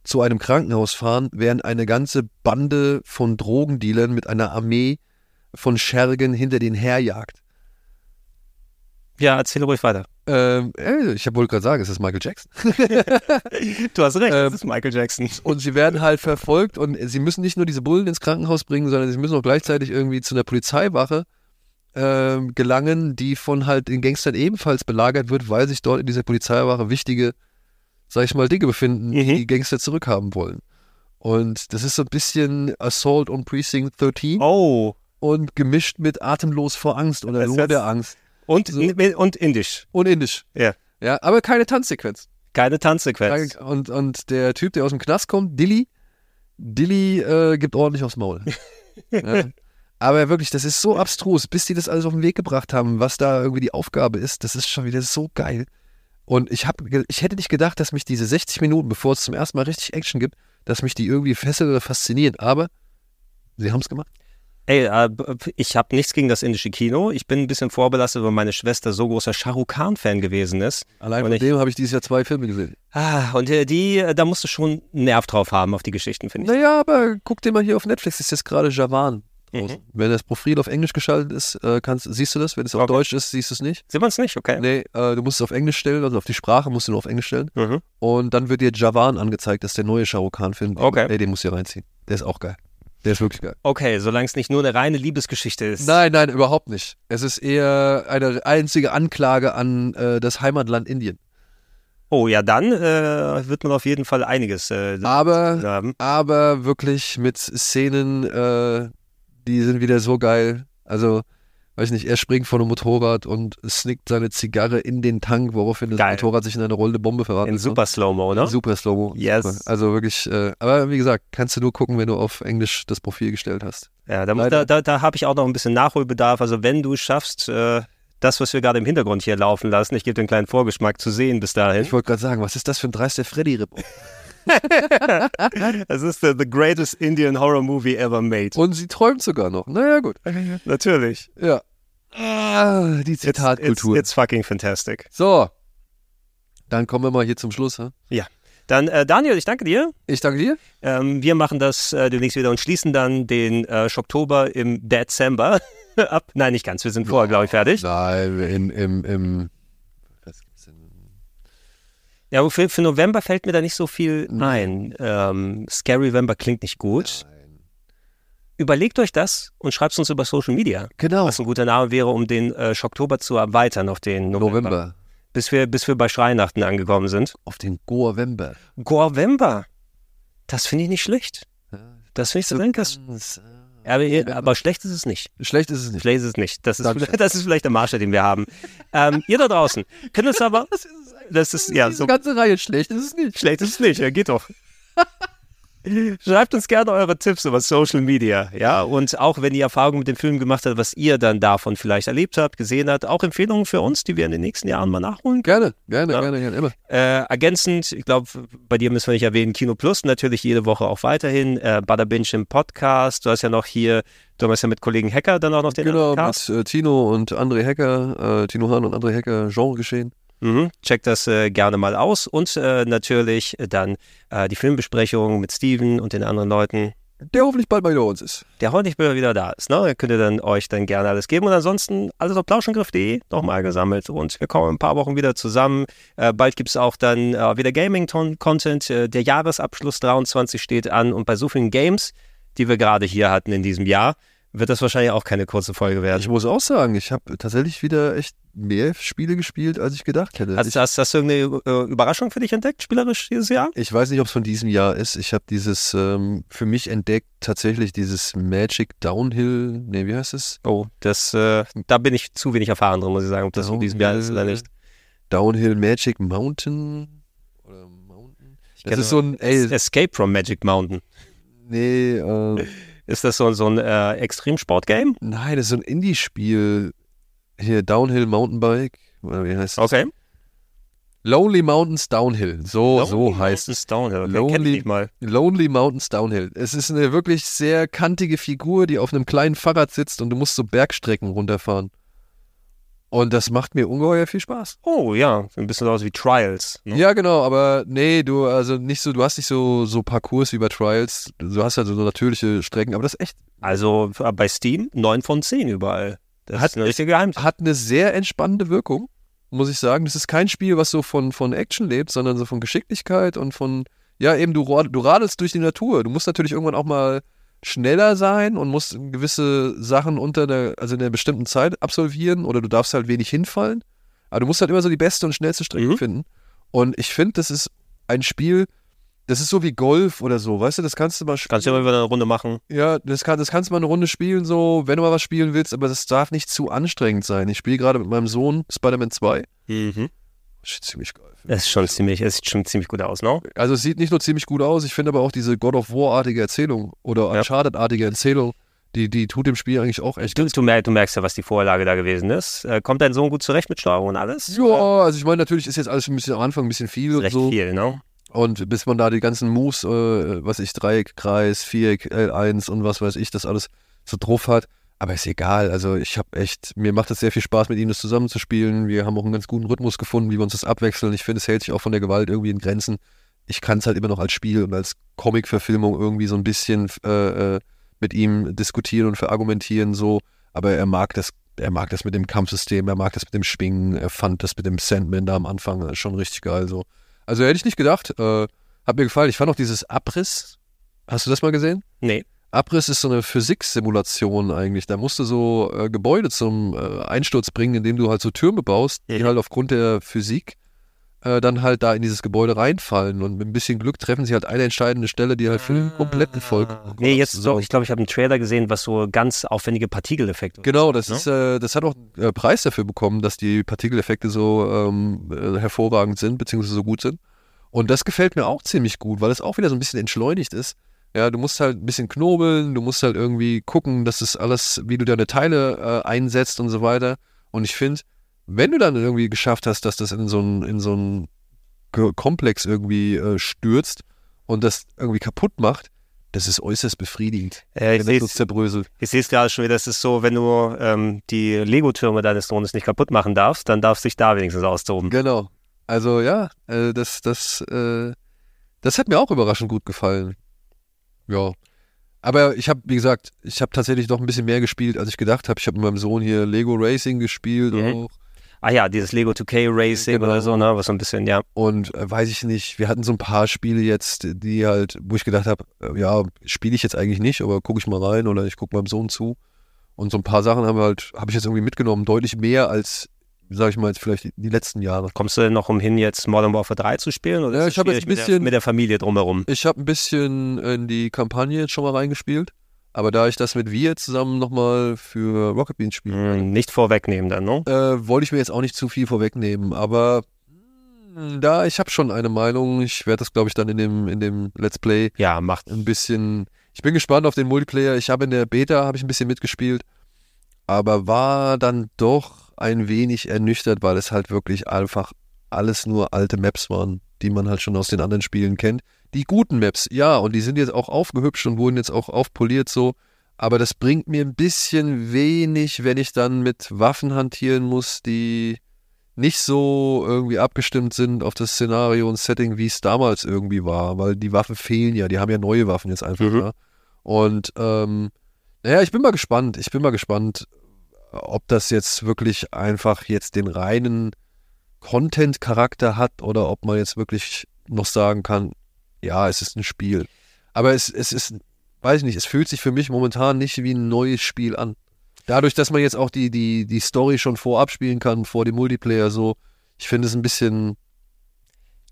[SPEAKER 3] zu einem Krankenhaus fahren, während eine ganze Bande von Drogendealern mit einer Armee von Schergen hinter den herjagt.
[SPEAKER 4] Ja, erzähle ruhig weiter.
[SPEAKER 3] Ähm, äh, ich wollte gerade sagen, es ist Michael Jackson.
[SPEAKER 4] Du hast recht,
[SPEAKER 3] Ähm,
[SPEAKER 4] das ist Michael Jackson.
[SPEAKER 3] Und sie werden halt verfolgt und sie müssen nicht nur diese Bullen ins Krankenhaus bringen, sondern sie müssen auch gleichzeitig irgendwie zu einer Polizeiwache ähm, gelangen, die von halt den Gangstern ebenfalls belagert wird, weil sich dort in dieser Polizeiwache wichtige, sag ich mal, Dinge befinden, die
[SPEAKER 4] Mhm.
[SPEAKER 3] die Gangster zurückhaben wollen. Und das ist so ein bisschen Assault on Precinct 13
[SPEAKER 4] Oh,
[SPEAKER 3] und gemischt mit Atemlos vor Angst oder Nur der Angst.
[SPEAKER 4] und,
[SPEAKER 3] So.
[SPEAKER 4] und indisch.
[SPEAKER 3] Und indisch.
[SPEAKER 4] Ja.
[SPEAKER 3] Ja, aber keine Tanzsequenz.
[SPEAKER 4] Keine Tanzsequenz.
[SPEAKER 3] Und, und der Typ, der aus dem Knast kommt, Dilly, Dilly äh, gibt ordentlich aufs Maul. ja. Aber wirklich, das ist so abstrus, bis die das alles auf den Weg gebracht haben, was da irgendwie die Aufgabe ist, das ist schon wieder so geil. Und ich, hab, ich hätte nicht gedacht, dass mich diese 60 Minuten, bevor es zum ersten Mal richtig Action gibt, dass mich die irgendwie fesseln oder faszinieren. Aber sie haben es gemacht.
[SPEAKER 4] Ey, äh, ich habe nichts gegen das indische Kino. Ich bin ein bisschen vorbelastet, weil meine Schwester so großer Shah Rukh Khan-Fan gewesen ist.
[SPEAKER 3] Allein von dem habe ich dieses Jahr zwei Filme gesehen.
[SPEAKER 4] Ah, und äh, die, äh, da musst du schon einen Nerv drauf haben auf die Geschichten, finde ich.
[SPEAKER 3] Naja, aber guck dir mal hier auf Netflix, ist jetzt gerade Javan.
[SPEAKER 4] Mhm.
[SPEAKER 3] Wenn das Profil auf Englisch geschaltet ist, kannst, siehst du das. Wenn es auf
[SPEAKER 4] Okay.
[SPEAKER 3] Deutsch ist, siehst du es nicht.
[SPEAKER 4] Sieht man es nicht? Okay.
[SPEAKER 3] Nee, äh, du musst es auf Englisch stellen, also auf die Sprache musst du nur auf Englisch stellen.
[SPEAKER 4] Mhm.
[SPEAKER 3] Und dann wird dir Javan angezeigt, das ist der neue Shah Rukh Khan-Film.
[SPEAKER 4] Okay.
[SPEAKER 3] Ey, den musst du hier reinziehen. Der ist auch geil. Der ist wirklich geil.
[SPEAKER 4] Okay, solange es nicht nur eine reine Liebesgeschichte ist.
[SPEAKER 3] Nein, nein, überhaupt nicht. Es ist eher eine einzige Anklage an äh, das Heimatland Indien.
[SPEAKER 4] Oh ja, dann äh, wird man auf jeden Fall einiges äh,
[SPEAKER 3] Aber,
[SPEAKER 4] haben.
[SPEAKER 3] aber wirklich mit Szenen, äh, die sind wieder so geil. Also, weiß nicht, er springt von einem Motorrad und snickt seine Zigarre in den Tank, woraufhin das
[SPEAKER 4] Geil.
[SPEAKER 3] Motorrad sich in eine rollende Bombe verraten
[SPEAKER 4] In super Slow-Mo, ne?
[SPEAKER 3] Super Slow-Mo.
[SPEAKER 4] Yes.
[SPEAKER 3] Super. Also wirklich, äh, aber wie gesagt, kannst du nur gucken, wenn du auf Englisch das Profil gestellt hast.
[SPEAKER 4] Ja, da, muss- da, da, da habe ich auch noch ein bisschen Nachholbedarf. Also wenn du schaffst, äh, das, was wir gerade im Hintergrund hier laufen lassen, ich gebe dir einen kleinen Vorgeschmack zu sehen bis dahin.
[SPEAKER 3] Ich wollte gerade sagen, was ist das für ein dreister Freddy-Rip?
[SPEAKER 4] Es ist the, the greatest Indian Horror Movie ever made.
[SPEAKER 3] Und sie träumt sogar noch. Naja, gut.
[SPEAKER 4] Natürlich.
[SPEAKER 3] Ja. Ah, die
[SPEAKER 4] It's, it's,
[SPEAKER 3] Zitatkultur.
[SPEAKER 4] it's fucking fantastic.
[SPEAKER 3] So. Dann kommen wir mal hier zum Schluss. hä?
[SPEAKER 4] Dann, äh, Daniel, ich danke dir.
[SPEAKER 3] Ich danke dir.
[SPEAKER 4] Ähm, wir machen das äh, demnächst wieder und schließen dann den äh, Schocktober im Dezember ab. Nein, nicht ganz. Wir sind vorher, glaube ich, fertig.
[SPEAKER 3] Nein, in, im, im?
[SPEAKER 4] Ja, für, für November fällt mir da nicht so viel ein. Ähm, Scary November klingt nicht gut. Überlegt euch das und schreibt es uns über Social Media.
[SPEAKER 3] Genau.
[SPEAKER 4] Was ein guter Name wäre, um den äh, Schocktober zu erweitern auf den November.
[SPEAKER 3] November.
[SPEAKER 4] Bis wir, bis wir bei Schreinachten angekommen sind.
[SPEAKER 3] Auf den Goavember.
[SPEAKER 4] Gorvember. Das finde ich nicht schlecht. Das finde ich so ganz.
[SPEAKER 3] Ganz,
[SPEAKER 4] Aber, aber schlecht ist es nicht.
[SPEAKER 3] Schlecht ist es nicht.
[SPEAKER 4] Schlecht ist es nicht. Das ist, das ist vielleicht der Maßstab, den wir haben. Ähm, ihr da draußen könnt uns aber. Das ist ja so
[SPEAKER 3] ganze Reihe schlecht ist es nicht.
[SPEAKER 4] schlecht ist es nicht. Ja, geht doch. Schreibt uns gerne eure Tipps über Social Media, ja, und auch wenn ihr Erfahrungen mit dem Film gemacht habt, was ihr dann davon vielleicht erlebt habt, gesehen habt, auch Empfehlungen für uns, die wir in den nächsten Jahren mal nachholen
[SPEAKER 3] Gerne, gerne,
[SPEAKER 4] Ja.
[SPEAKER 3] gerne, gerne, immer.
[SPEAKER 4] Äh, ergänzend, ich glaube, bei dir müssen wir nicht erwähnen, Kino Plus natürlich jede Woche auch weiterhin. Äh, Bada Binge im Podcast. Du hast ja noch hier, du hast ja mit Kollegen Hacker dann auch noch den
[SPEAKER 3] Genau,
[SPEAKER 4] Podcast.
[SPEAKER 3] mit äh, Tino und André Hecker, äh, Tino Hahn und André Hecker, Genre geschehen.
[SPEAKER 4] Mhm. Checkt das äh, gerne mal aus. Und äh, natürlich dann äh, die Filmbesprechung mit Steven und den anderen Leuten.
[SPEAKER 3] Der hoffentlich bald mal wieder bei uns ist.
[SPEAKER 4] Der nicht mehr wieder da ist. Ne? Ihr könnt ihr dann euch dann gerne alles geben. Und ansonsten alles auf plauschangriff.de nochmal gesammelt. Und wir kommen in ein paar Wochen wieder zusammen. Äh, bald gibt es auch dann äh, wieder Gaming-Content. Äh, der Jahresabschluss 23 steht an. Und bei so vielen Games, die wir gerade hier hatten in diesem Jahr, wird das wahrscheinlich auch keine kurze Folge werden.
[SPEAKER 3] Ich muss auch sagen, ich habe tatsächlich wieder echt mehr Spiele gespielt, als ich gedacht hätte.
[SPEAKER 4] Hast,
[SPEAKER 3] ich,
[SPEAKER 4] hast, hast du irgendeine äh, Überraschung für dich entdeckt, spielerisch dieses Jahr?
[SPEAKER 3] ich weiß nicht, ob es von diesem Jahr ist. Ich habe dieses ähm, für mich entdeckt, tatsächlich dieses Magic Downhill, nee, wie heißt es?
[SPEAKER 4] Oh, das, äh, da bin ich zu wenig erfahren drin, muss ich sagen, ob das von diesem Jahr ist oder nicht.
[SPEAKER 3] Downhill Magic Mountain oder Mountain? Das
[SPEAKER 4] kenne
[SPEAKER 3] ist so ein, ey,
[SPEAKER 4] Escape from Magic Mountain.
[SPEAKER 3] nee, äh,
[SPEAKER 4] Ist das so, so ein äh, Extremsport-Game?
[SPEAKER 3] nein, das ist so ein Indie-Spiel. Hier, Downhill Mountainbike, oder wie heißt das?
[SPEAKER 4] Okay.
[SPEAKER 3] Lonely Mountains Downhill, so, so heißt es.
[SPEAKER 4] Downhill. Okay,
[SPEAKER 3] Lonely-
[SPEAKER 4] kenn ich nicht mal.
[SPEAKER 3] Lonely Mountains Downhill. Es ist eine wirklich sehr kantige Figur, die auf einem kleinen Fahrrad sitzt und du musst so Bergstrecken runterfahren. Und das macht mir ungeheuer viel Spaß.
[SPEAKER 4] Oh ja, ein bisschen aus wie Trials. Ne?
[SPEAKER 3] Ja, genau, aber nee, du, also nicht so, du hast nicht so, so Parcours wie bei Trials. Du hast halt so natürliche Strecken, aber das ist echt,
[SPEAKER 4] Also äh, bei Steam 9 von 10 überall. Das
[SPEAKER 3] Hat-
[SPEAKER 4] ist eine richtige Geheimtipp.
[SPEAKER 3] hat eine sehr entspannende Wirkung, muss ich sagen. Das ist kein Spiel, was so von, von Action lebt, sondern so von Geschicklichkeit und von, ja, eben du, du radelst durch die Natur. Du musst natürlich irgendwann auch mal schneller sein und musst gewisse Sachen unter der, also in einer bestimmten Zeit absolvieren oder du darfst halt wenig hinfallen. Aber du musst halt immer so die beste und schnellste Strecke
[SPEAKER 4] Mhm.
[SPEAKER 3] finden. Und ich finde, das ist ein Spiel, das ist so wie Golf oder so, weißt du, das kannst du mal spielen.
[SPEAKER 4] Kannst du ja mal wieder eine Runde machen.
[SPEAKER 3] Ja, das, kann, das kannst du mal eine Runde spielen, so, wenn du mal was spielen willst, aber das darf nicht zu anstrengend sein. Ich spiele gerade mit meinem Sohn Spider-Man 2.
[SPEAKER 4] Mhm.
[SPEAKER 3] Shit, ziemlich geil.
[SPEAKER 4] Das ist schon ziemlich, es sieht schon ziemlich gut aus, ne?
[SPEAKER 3] Also es sieht nicht nur ziemlich gut aus, ich finde aber auch diese God of War-artige Erzählung oder. Uncharted-artige Erzählung, die, die tut dem Spiel eigentlich auch echt
[SPEAKER 4] Du, du, mer du merkst ja, was die Vorlage da gewesen ist. Äh, kommt dein Sohn gut zurecht mit Steuerung und alles?
[SPEAKER 3] Ja, also ich meine, natürlich ist jetzt alles ein bisschen am Anfang ein bisschen viel
[SPEAKER 4] Ist
[SPEAKER 3] und
[SPEAKER 4] recht
[SPEAKER 3] so.
[SPEAKER 4] viel, ne?
[SPEAKER 3] Und bis man da die ganzen Moves, äh, was ich, Dreieck, Kreis, Viereck, L1 und was weiß ich, das alles so drauf hat. Aber ist egal. Also ich habe echt, mir macht es sehr viel Spaß, mit ihm das zusammenzuspielen. Wir haben auch einen ganz guten Rhythmus gefunden, wie wir uns das abwechseln. Ich finde, es hält sich auch von der Gewalt irgendwie in Grenzen. Ich kann es halt immer noch als Spiel und als Comic-Verfilmung irgendwie so ein bisschen äh, äh, mit ihm diskutieren und verargumentieren so. Aber er mag das, er mag das mit dem Kampfsystem, er mag das mit dem Schwingen, er fand das mit dem Sandman da am Anfang äh, schon richtig geil so. Also hätte ich nicht gedacht. Äh, hat mir gefallen. Ich fand auch dieses Abriss. Hast du das mal gesehen?
[SPEAKER 4] Nee.
[SPEAKER 3] Abriss ist so eine Physiksimulation eigentlich. Da musst du so äh, Gebäude zum äh, Einsturz bringen, indem du halt so Türme baust, die halt aufgrund der Physik äh, dann halt da in dieses Gebäude reinfallen. Und mit ein bisschen Glück treffen sie halt eine entscheidende Stelle, die halt für den kompletten Volk.
[SPEAKER 4] Nee, jetzt
[SPEAKER 3] so.
[SPEAKER 4] ich glaube, ich habe einen Trailer gesehen, was so ganz aufwendige Partikeleffekte
[SPEAKER 3] Genau, das
[SPEAKER 4] Ne?
[SPEAKER 3] ist, äh, das hat auch einen äh, Preis dafür bekommen, dass die Partikeleffekte so ähm, äh, hervorragend sind, beziehungsweise so gut sind. Und das gefällt mir auch ziemlich gut, weil es auch wieder so ein bisschen entschleunigt ist. Ja, du musst halt ein bisschen knobeln, du musst halt irgendwie gucken, dass das alles, wie du deine Teile äh, einsetzt und so weiter. Und ich finde, wenn du dann irgendwie geschafft hast, dass das in so einen in so einen Komplex irgendwie äh, stürzt und das irgendwie kaputt macht, das ist äußerst befriedigend.
[SPEAKER 4] Ja, ich
[SPEAKER 3] wenn
[SPEAKER 4] sehe
[SPEAKER 3] das so zerbröselt.
[SPEAKER 4] Ich sehe es gerade schon wieder, das ist so, wenn du ähm, die Lego-Türme deines Sohnes nicht kaputt machen darfst, dann darfst du dich da wenigstens austoben.
[SPEAKER 3] Genau. Also ja, äh, das, das, äh, das hat mir auch überraschend gut gefallen. Ja. Aber ich habe, wie gesagt, ich habe tatsächlich noch ein bisschen mehr gespielt, als ich gedacht habe. Ich habe mit meinem Sohn hier Lego Racing gespielt
[SPEAKER 4] Mhm.
[SPEAKER 3] auch.
[SPEAKER 4] Ah ja, dieses Lego 2K Racing
[SPEAKER 3] Genau.
[SPEAKER 4] oder so, ne? Was so ein bisschen, ja.
[SPEAKER 3] Und äh, weiß ich nicht, wir hatten so ein paar Spiele jetzt, die halt, wo ich gedacht habe, äh, ja, spiele ich jetzt eigentlich nicht, aber gucke ich mal rein oder ich gucke meinem Sohn zu. Und so ein paar Sachen haben wir halt, habe ich jetzt irgendwie mitgenommen, deutlich mehr als sag ich mal jetzt vielleicht die, die letzten Jahre.
[SPEAKER 4] Kommst du denn noch umhin, jetzt Modern Warfare 3 zu spielen? Oder
[SPEAKER 3] Ja, ich hab jetzt ein
[SPEAKER 4] mit, der,
[SPEAKER 3] bisschen-
[SPEAKER 4] mit der Familie drumherum.
[SPEAKER 3] Ich habe ein bisschen in die Kampagne jetzt schon mal reingespielt, aber da ich das mit wir zusammen nochmal für Rocket Beans spiele,
[SPEAKER 4] Hm, nicht vorwegnehmen dann, ne?
[SPEAKER 3] äh, wollte ich mir jetzt auch nicht zu viel vorwegnehmen, aber mh, da, ich habe schon eine Meinung. Ich werde das, glaube ich, dann in dem, in dem Let's Play
[SPEAKER 4] Ja, macht.
[SPEAKER 3] ein bisschen. Ich bin gespannt auf den Multiplayer. Ich habe in der Beta habe ich ein bisschen mitgespielt, aber war dann doch ein wenig ernüchtert, weil es halt wirklich einfach alles nur alte Maps waren, die man halt schon aus den anderen Spielen kennt. Die guten Maps, ja, und die sind jetzt auch aufgehübscht und wurden jetzt auch aufpoliert so. Aber das bringt mir ein bisschen wenig, wenn ich dann mit Waffen hantieren muss, die nicht so irgendwie abgestimmt sind auf das Szenario und Setting, wie es damals irgendwie war, weil die Waffen fehlen ja, die haben ja neue Waffen jetzt einfach
[SPEAKER 4] Mhm.
[SPEAKER 3] da. Und ähm, naja, ich bin mal gespannt. Ich bin mal gespannt, ob das jetzt wirklich einfach jetzt den reinen Content-Charakter hat oder ob man jetzt wirklich noch sagen kann, ja, es ist ein Spiel. Aber es, es ist, weiß ich nicht, es fühlt sich für mich momentan nicht wie ein neues Spiel an. Dadurch, dass man jetzt auch die, die, die Story schon vorab spielen kann, vor dem Multiplayer so, ich finde es ein bisschen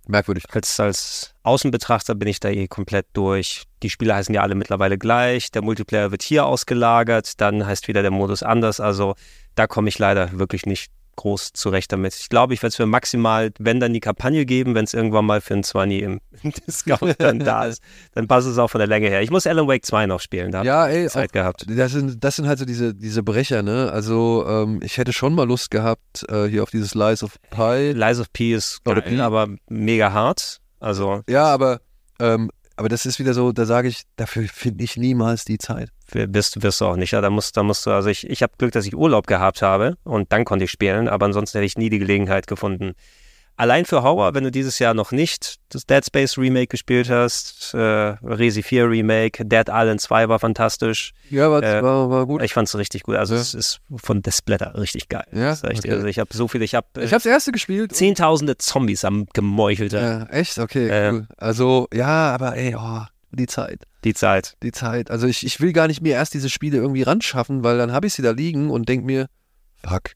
[SPEAKER 3] merkwürdig.
[SPEAKER 4] Als, als Außenbetrachter bin ich da eh komplett durch. Die Spiele heißen ja alle mittlerweile gleich. Der Multiplayer wird hier ausgelagert, dann heißt wieder der Modus anders. Also da komme ich leider wirklich nicht groß zurecht damit. Ich glaube, ich werde es für maximal, wenn dann die Kampagne geben, wenn es irgendwann mal für ein 20 im Discount dann da ist, dann passt es auch von der Länge her. Ich muss Alan Wake 2 noch spielen, da
[SPEAKER 3] Ja,
[SPEAKER 4] habe
[SPEAKER 3] ey,
[SPEAKER 4] ich Zeit
[SPEAKER 3] auch,
[SPEAKER 4] gehabt.
[SPEAKER 3] das sind, das sind halt so diese, diese Brecher, ne? Also, ähm, ich hätte schon mal Lust gehabt, äh, hier auf dieses Lies of Pi.
[SPEAKER 4] Lies of P ist geil,
[SPEAKER 3] P.
[SPEAKER 4] aber mega hart. Also
[SPEAKER 3] Ja, aber, ähm, aber das ist wieder so, da sage ich, dafür finde ich niemals die Zeit.
[SPEAKER 4] wirst, wirst du auch nicht. Ja, da musst, da musst du, also ich, ich habe Glück, dass ich Urlaub gehabt habe und dann konnte ich spielen, aber ansonsten hätte ich nie die Gelegenheit gefunden. Allein für Horror, wenn du dieses Jahr noch nicht das Dead Space Remake gespielt hast, äh, Resi 4 Remake, Dead Island 2 war fantastisch.
[SPEAKER 3] Ja, war,
[SPEAKER 4] Äh,
[SPEAKER 3] war, war gut.
[SPEAKER 4] Ich fand es richtig gut. Also
[SPEAKER 3] Ja.
[SPEAKER 4] es ist von der Splatter richtig geil.
[SPEAKER 3] Ja?
[SPEAKER 4] Echt,
[SPEAKER 3] Okay.
[SPEAKER 4] Also ich habe so viel, ich habe
[SPEAKER 3] Ich
[SPEAKER 4] äh,
[SPEAKER 3] habe das erste gespielt.
[SPEAKER 4] zehntausende Zombies am gemeuchelter
[SPEAKER 3] Ja, echt? Okay,
[SPEAKER 4] Ja.
[SPEAKER 3] cool. Also, ja, aber ey, oh, die Zeit.
[SPEAKER 4] die Zeit.
[SPEAKER 3] Die Zeit. Also ich, ich will gar nicht mir erst diese Spiele irgendwie ranschaffen, weil dann habe ich sie da liegen und denk mir, fuck,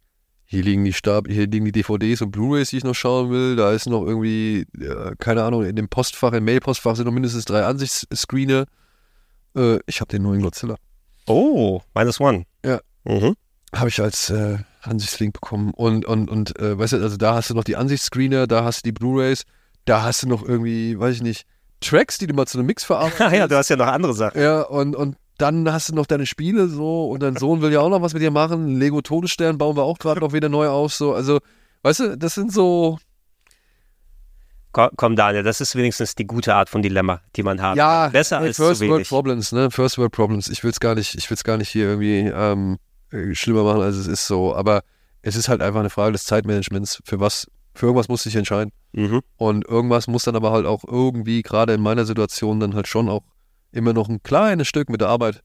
[SPEAKER 3] hier liegen die Stab, hier liegen die DVDs und Blu-Rays, die ich noch schauen will. Da ist noch irgendwie, ja, keine Ahnung, in dem Postfach, im Mailpostfach sind noch mindestens drei Ansichtsscreene. Äh, ich habe den neuen Godzilla.
[SPEAKER 4] Oh, minus one.
[SPEAKER 3] Ja.
[SPEAKER 4] Mhm.
[SPEAKER 3] Habe ich als äh, Ansichtslink bekommen. Und, und, und äh, weißt du, also da hast du noch die Ansichtsscreener, da hast du die Blu-Rays, da hast du noch irgendwie, weiß ich nicht, Tracks, die du mal zu einem Mix verarbeitest.
[SPEAKER 4] Ah ja, du hast ja noch andere Sachen.
[SPEAKER 3] Ja, und, und dann hast du noch deine Spiele so und dein Sohn will ja auch noch was mit dir machen. Lego Todesstern bauen wir auch gerade noch wieder neu auf. So, also, weißt du, das sind so.
[SPEAKER 4] Komm, komm, Daniel, das ist wenigstens die gute Art von Dilemma, die man hat.
[SPEAKER 3] Ja,
[SPEAKER 4] besser als
[SPEAKER 3] First World. Problems, ne? First World Problems. Ich will es gar nicht, ich will es gar nicht hier irgendwie ähm, äh, schlimmer machen, als es ist so. Aber es ist halt einfach eine Frage des Zeitmanagements. Für was, für irgendwas muss ich entscheiden.
[SPEAKER 4] Mhm.
[SPEAKER 3] Und irgendwas muss dann aber halt auch irgendwie, gerade in meiner Situation, dann halt schon auch immer noch ein kleines Stück mit der Arbeit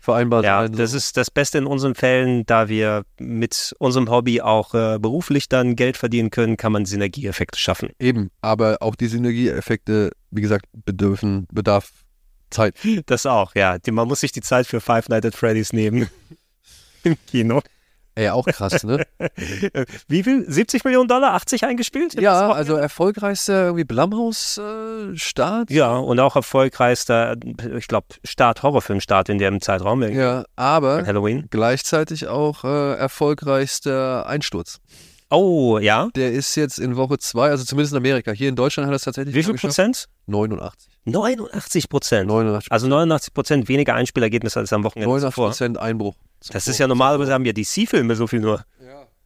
[SPEAKER 3] vereinbar
[SPEAKER 4] Ja,
[SPEAKER 3] sein.
[SPEAKER 4] das
[SPEAKER 3] so.
[SPEAKER 4] ist das Beste in unseren Fällen, da wir mit unserem Hobby auch äh, beruflich dann Geld verdienen können, kann man Synergieeffekte schaffen.
[SPEAKER 3] Eben, aber auch die Synergieeffekte, wie gesagt, bedürfen, bedarf Zeit.
[SPEAKER 4] Das auch, ja. Man muss sich die Zeit für Five Nights at Freddy's nehmen. Im Kino.
[SPEAKER 3] Ey, auch krass, ne?
[SPEAKER 4] Wie viel? 70 Millionen Dollar? 80 eingespielt?
[SPEAKER 3] ja, also erfolgreichster irgendwie Blumhouse-Start.
[SPEAKER 4] Ja, und auch erfolgreichster, ich glaube, Start, Horrorfilmstart in dem Zeitraum. irgendwie.
[SPEAKER 3] ja, aber
[SPEAKER 4] Halloween.
[SPEAKER 3] gleichzeitig auch äh, erfolgreichster Einsturz.
[SPEAKER 4] Oh, ja.
[SPEAKER 3] Der ist jetzt in Woche zwei, also zumindest in Amerika. Hier in Deutschland hat er es tatsächlich
[SPEAKER 4] Wie viel. Prozent?
[SPEAKER 3] 89.
[SPEAKER 4] 89 Prozent.
[SPEAKER 3] 89,
[SPEAKER 4] Also 89 Prozent weniger Einspielergebnisse als am Wochenende
[SPEAKER 3] 89
[SPEAKER 4] zuvor.
[SPEAKER 3] Prozent Einbruch.
[SPEAKER 4] Das ist ja normalerweise haben ja DC-Filme so viel nur.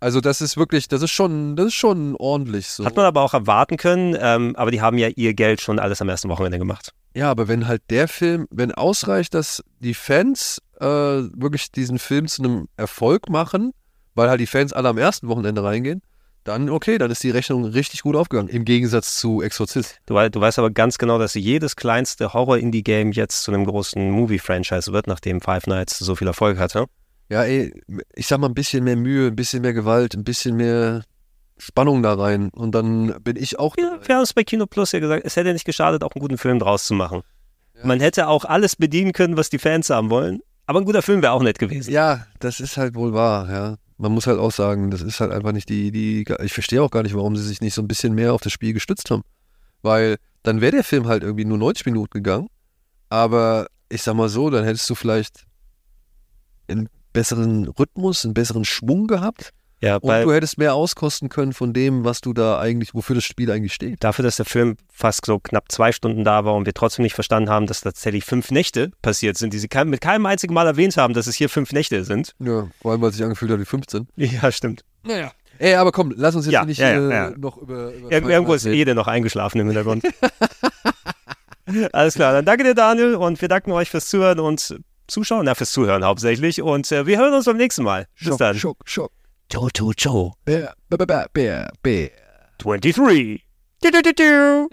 [SPEAKER 3] Also das ist wirklich, das ist schon, das ist schon ordentlich so.
[SPEAKER 4] Hat man aber auch erwarten können, ähm, aber die haben ja ihr Geld schon alles am ersten Wochenende gemacht.
[SPEAKER 3] Ja, aber wenn halt der Film, wenn ausreicht, dass die Fans äh, wirklich diesen Film zu einem Erfolg machen, weil halt die Fans alle am ersten Wochenende reingehen, dann okay, dann ist die Rechnung richtig gut aufgegangen. Im Gegensatz zu Exorzist.
[SPEAKER 4] Du, du weißt aber ganz genau, dass jedes kleinste Horror-Indie-Game jetzt zu einem großen Movie-Franchise wird, nachdem Five Nights so viel Erfolg hatte.
[SPEAKER 3] Ja, ey, ich sag mal ein bisschen mehr Mühe, ein bisschen mehr Gewalt, ein bisschen mehr Spannung da rein. Und dann bin ich auch.
[SPEAKER 4] Ja, wir haben es bei Kino Plus ja gesagt, es hätte nicht geschadet, auch einen guten Film draus zu machen. Man hätte auch alles bedienen können, was die Fans haben wollen, aber ein guter Film wäre auch nett gewesen.
[SPEAKER 3] Ja, das ist halt wohl wahr, ja. Man muss halt auch sagen, das ist halt einfach nicht die, die, ich verstehe auch gar nicht, warum sie sich nicht so ein bisschen mehr auf das Spiel gestützt haben. Weil dann wäre der Film halt irgendwie nur 90 Minuten gegangen, aber ich sag mal so, dann hättest du vielleicht einen besseren Rhythmus, einen besseren Schwung gehabt.
[SPEAKER 4] Ja,
[SPEAKER 3] Und du hättest mehr auskosten können von dem, was du da eigentlich, wofür das Spiel eigentlich steht.
[SPEAKER 4] dafür, dass der Film fast so knapp zwei Stunden da war und wir trotzdem nicht verstanden haben, dass tatsächlich fünf Nächte passiert sind, die sie kein, mit keinem einzigen Mal erwähnt haben, dass es hier fünf Nächte sind.
[SPEAKER 3] Ja, vor allem, weil es sich angefühlt hat wie 15.
[SPEAKER 4] Ja, stimmt.
[SPEAKER 3] Naja. Ey, aber komm, lass uns jetzt
[SPEAKER 4] Ja,
[SPEAKER 3] nicht
[SPEAKER 4] ja, ja,
[SPEAKER 3] äh,
[SPEAKER 4] ja.
[SPEAKER 3] noch über. über
[SPEAKER 4] Ir irgendwo ist jeder noch eingeschlafen im Hintergrund. Alles klar, dann danke dir, Daniel, und wir danken euch fürs Zuhören und Zuschauen, na, fürs Zuhören hauptsächlich. Und äh, wir hören uns beim nächsten Mal. Bis
[SPEAKER 3] Schock,
[SPEAKER 4] dann.
[SPEAKER 3] Schock, Schock.
[SPEAKER 4] Cho cho
[SPEAKER 3] cho. Beer, beer, beer, beer.
[SPEAKER 4] 23. Do do do do.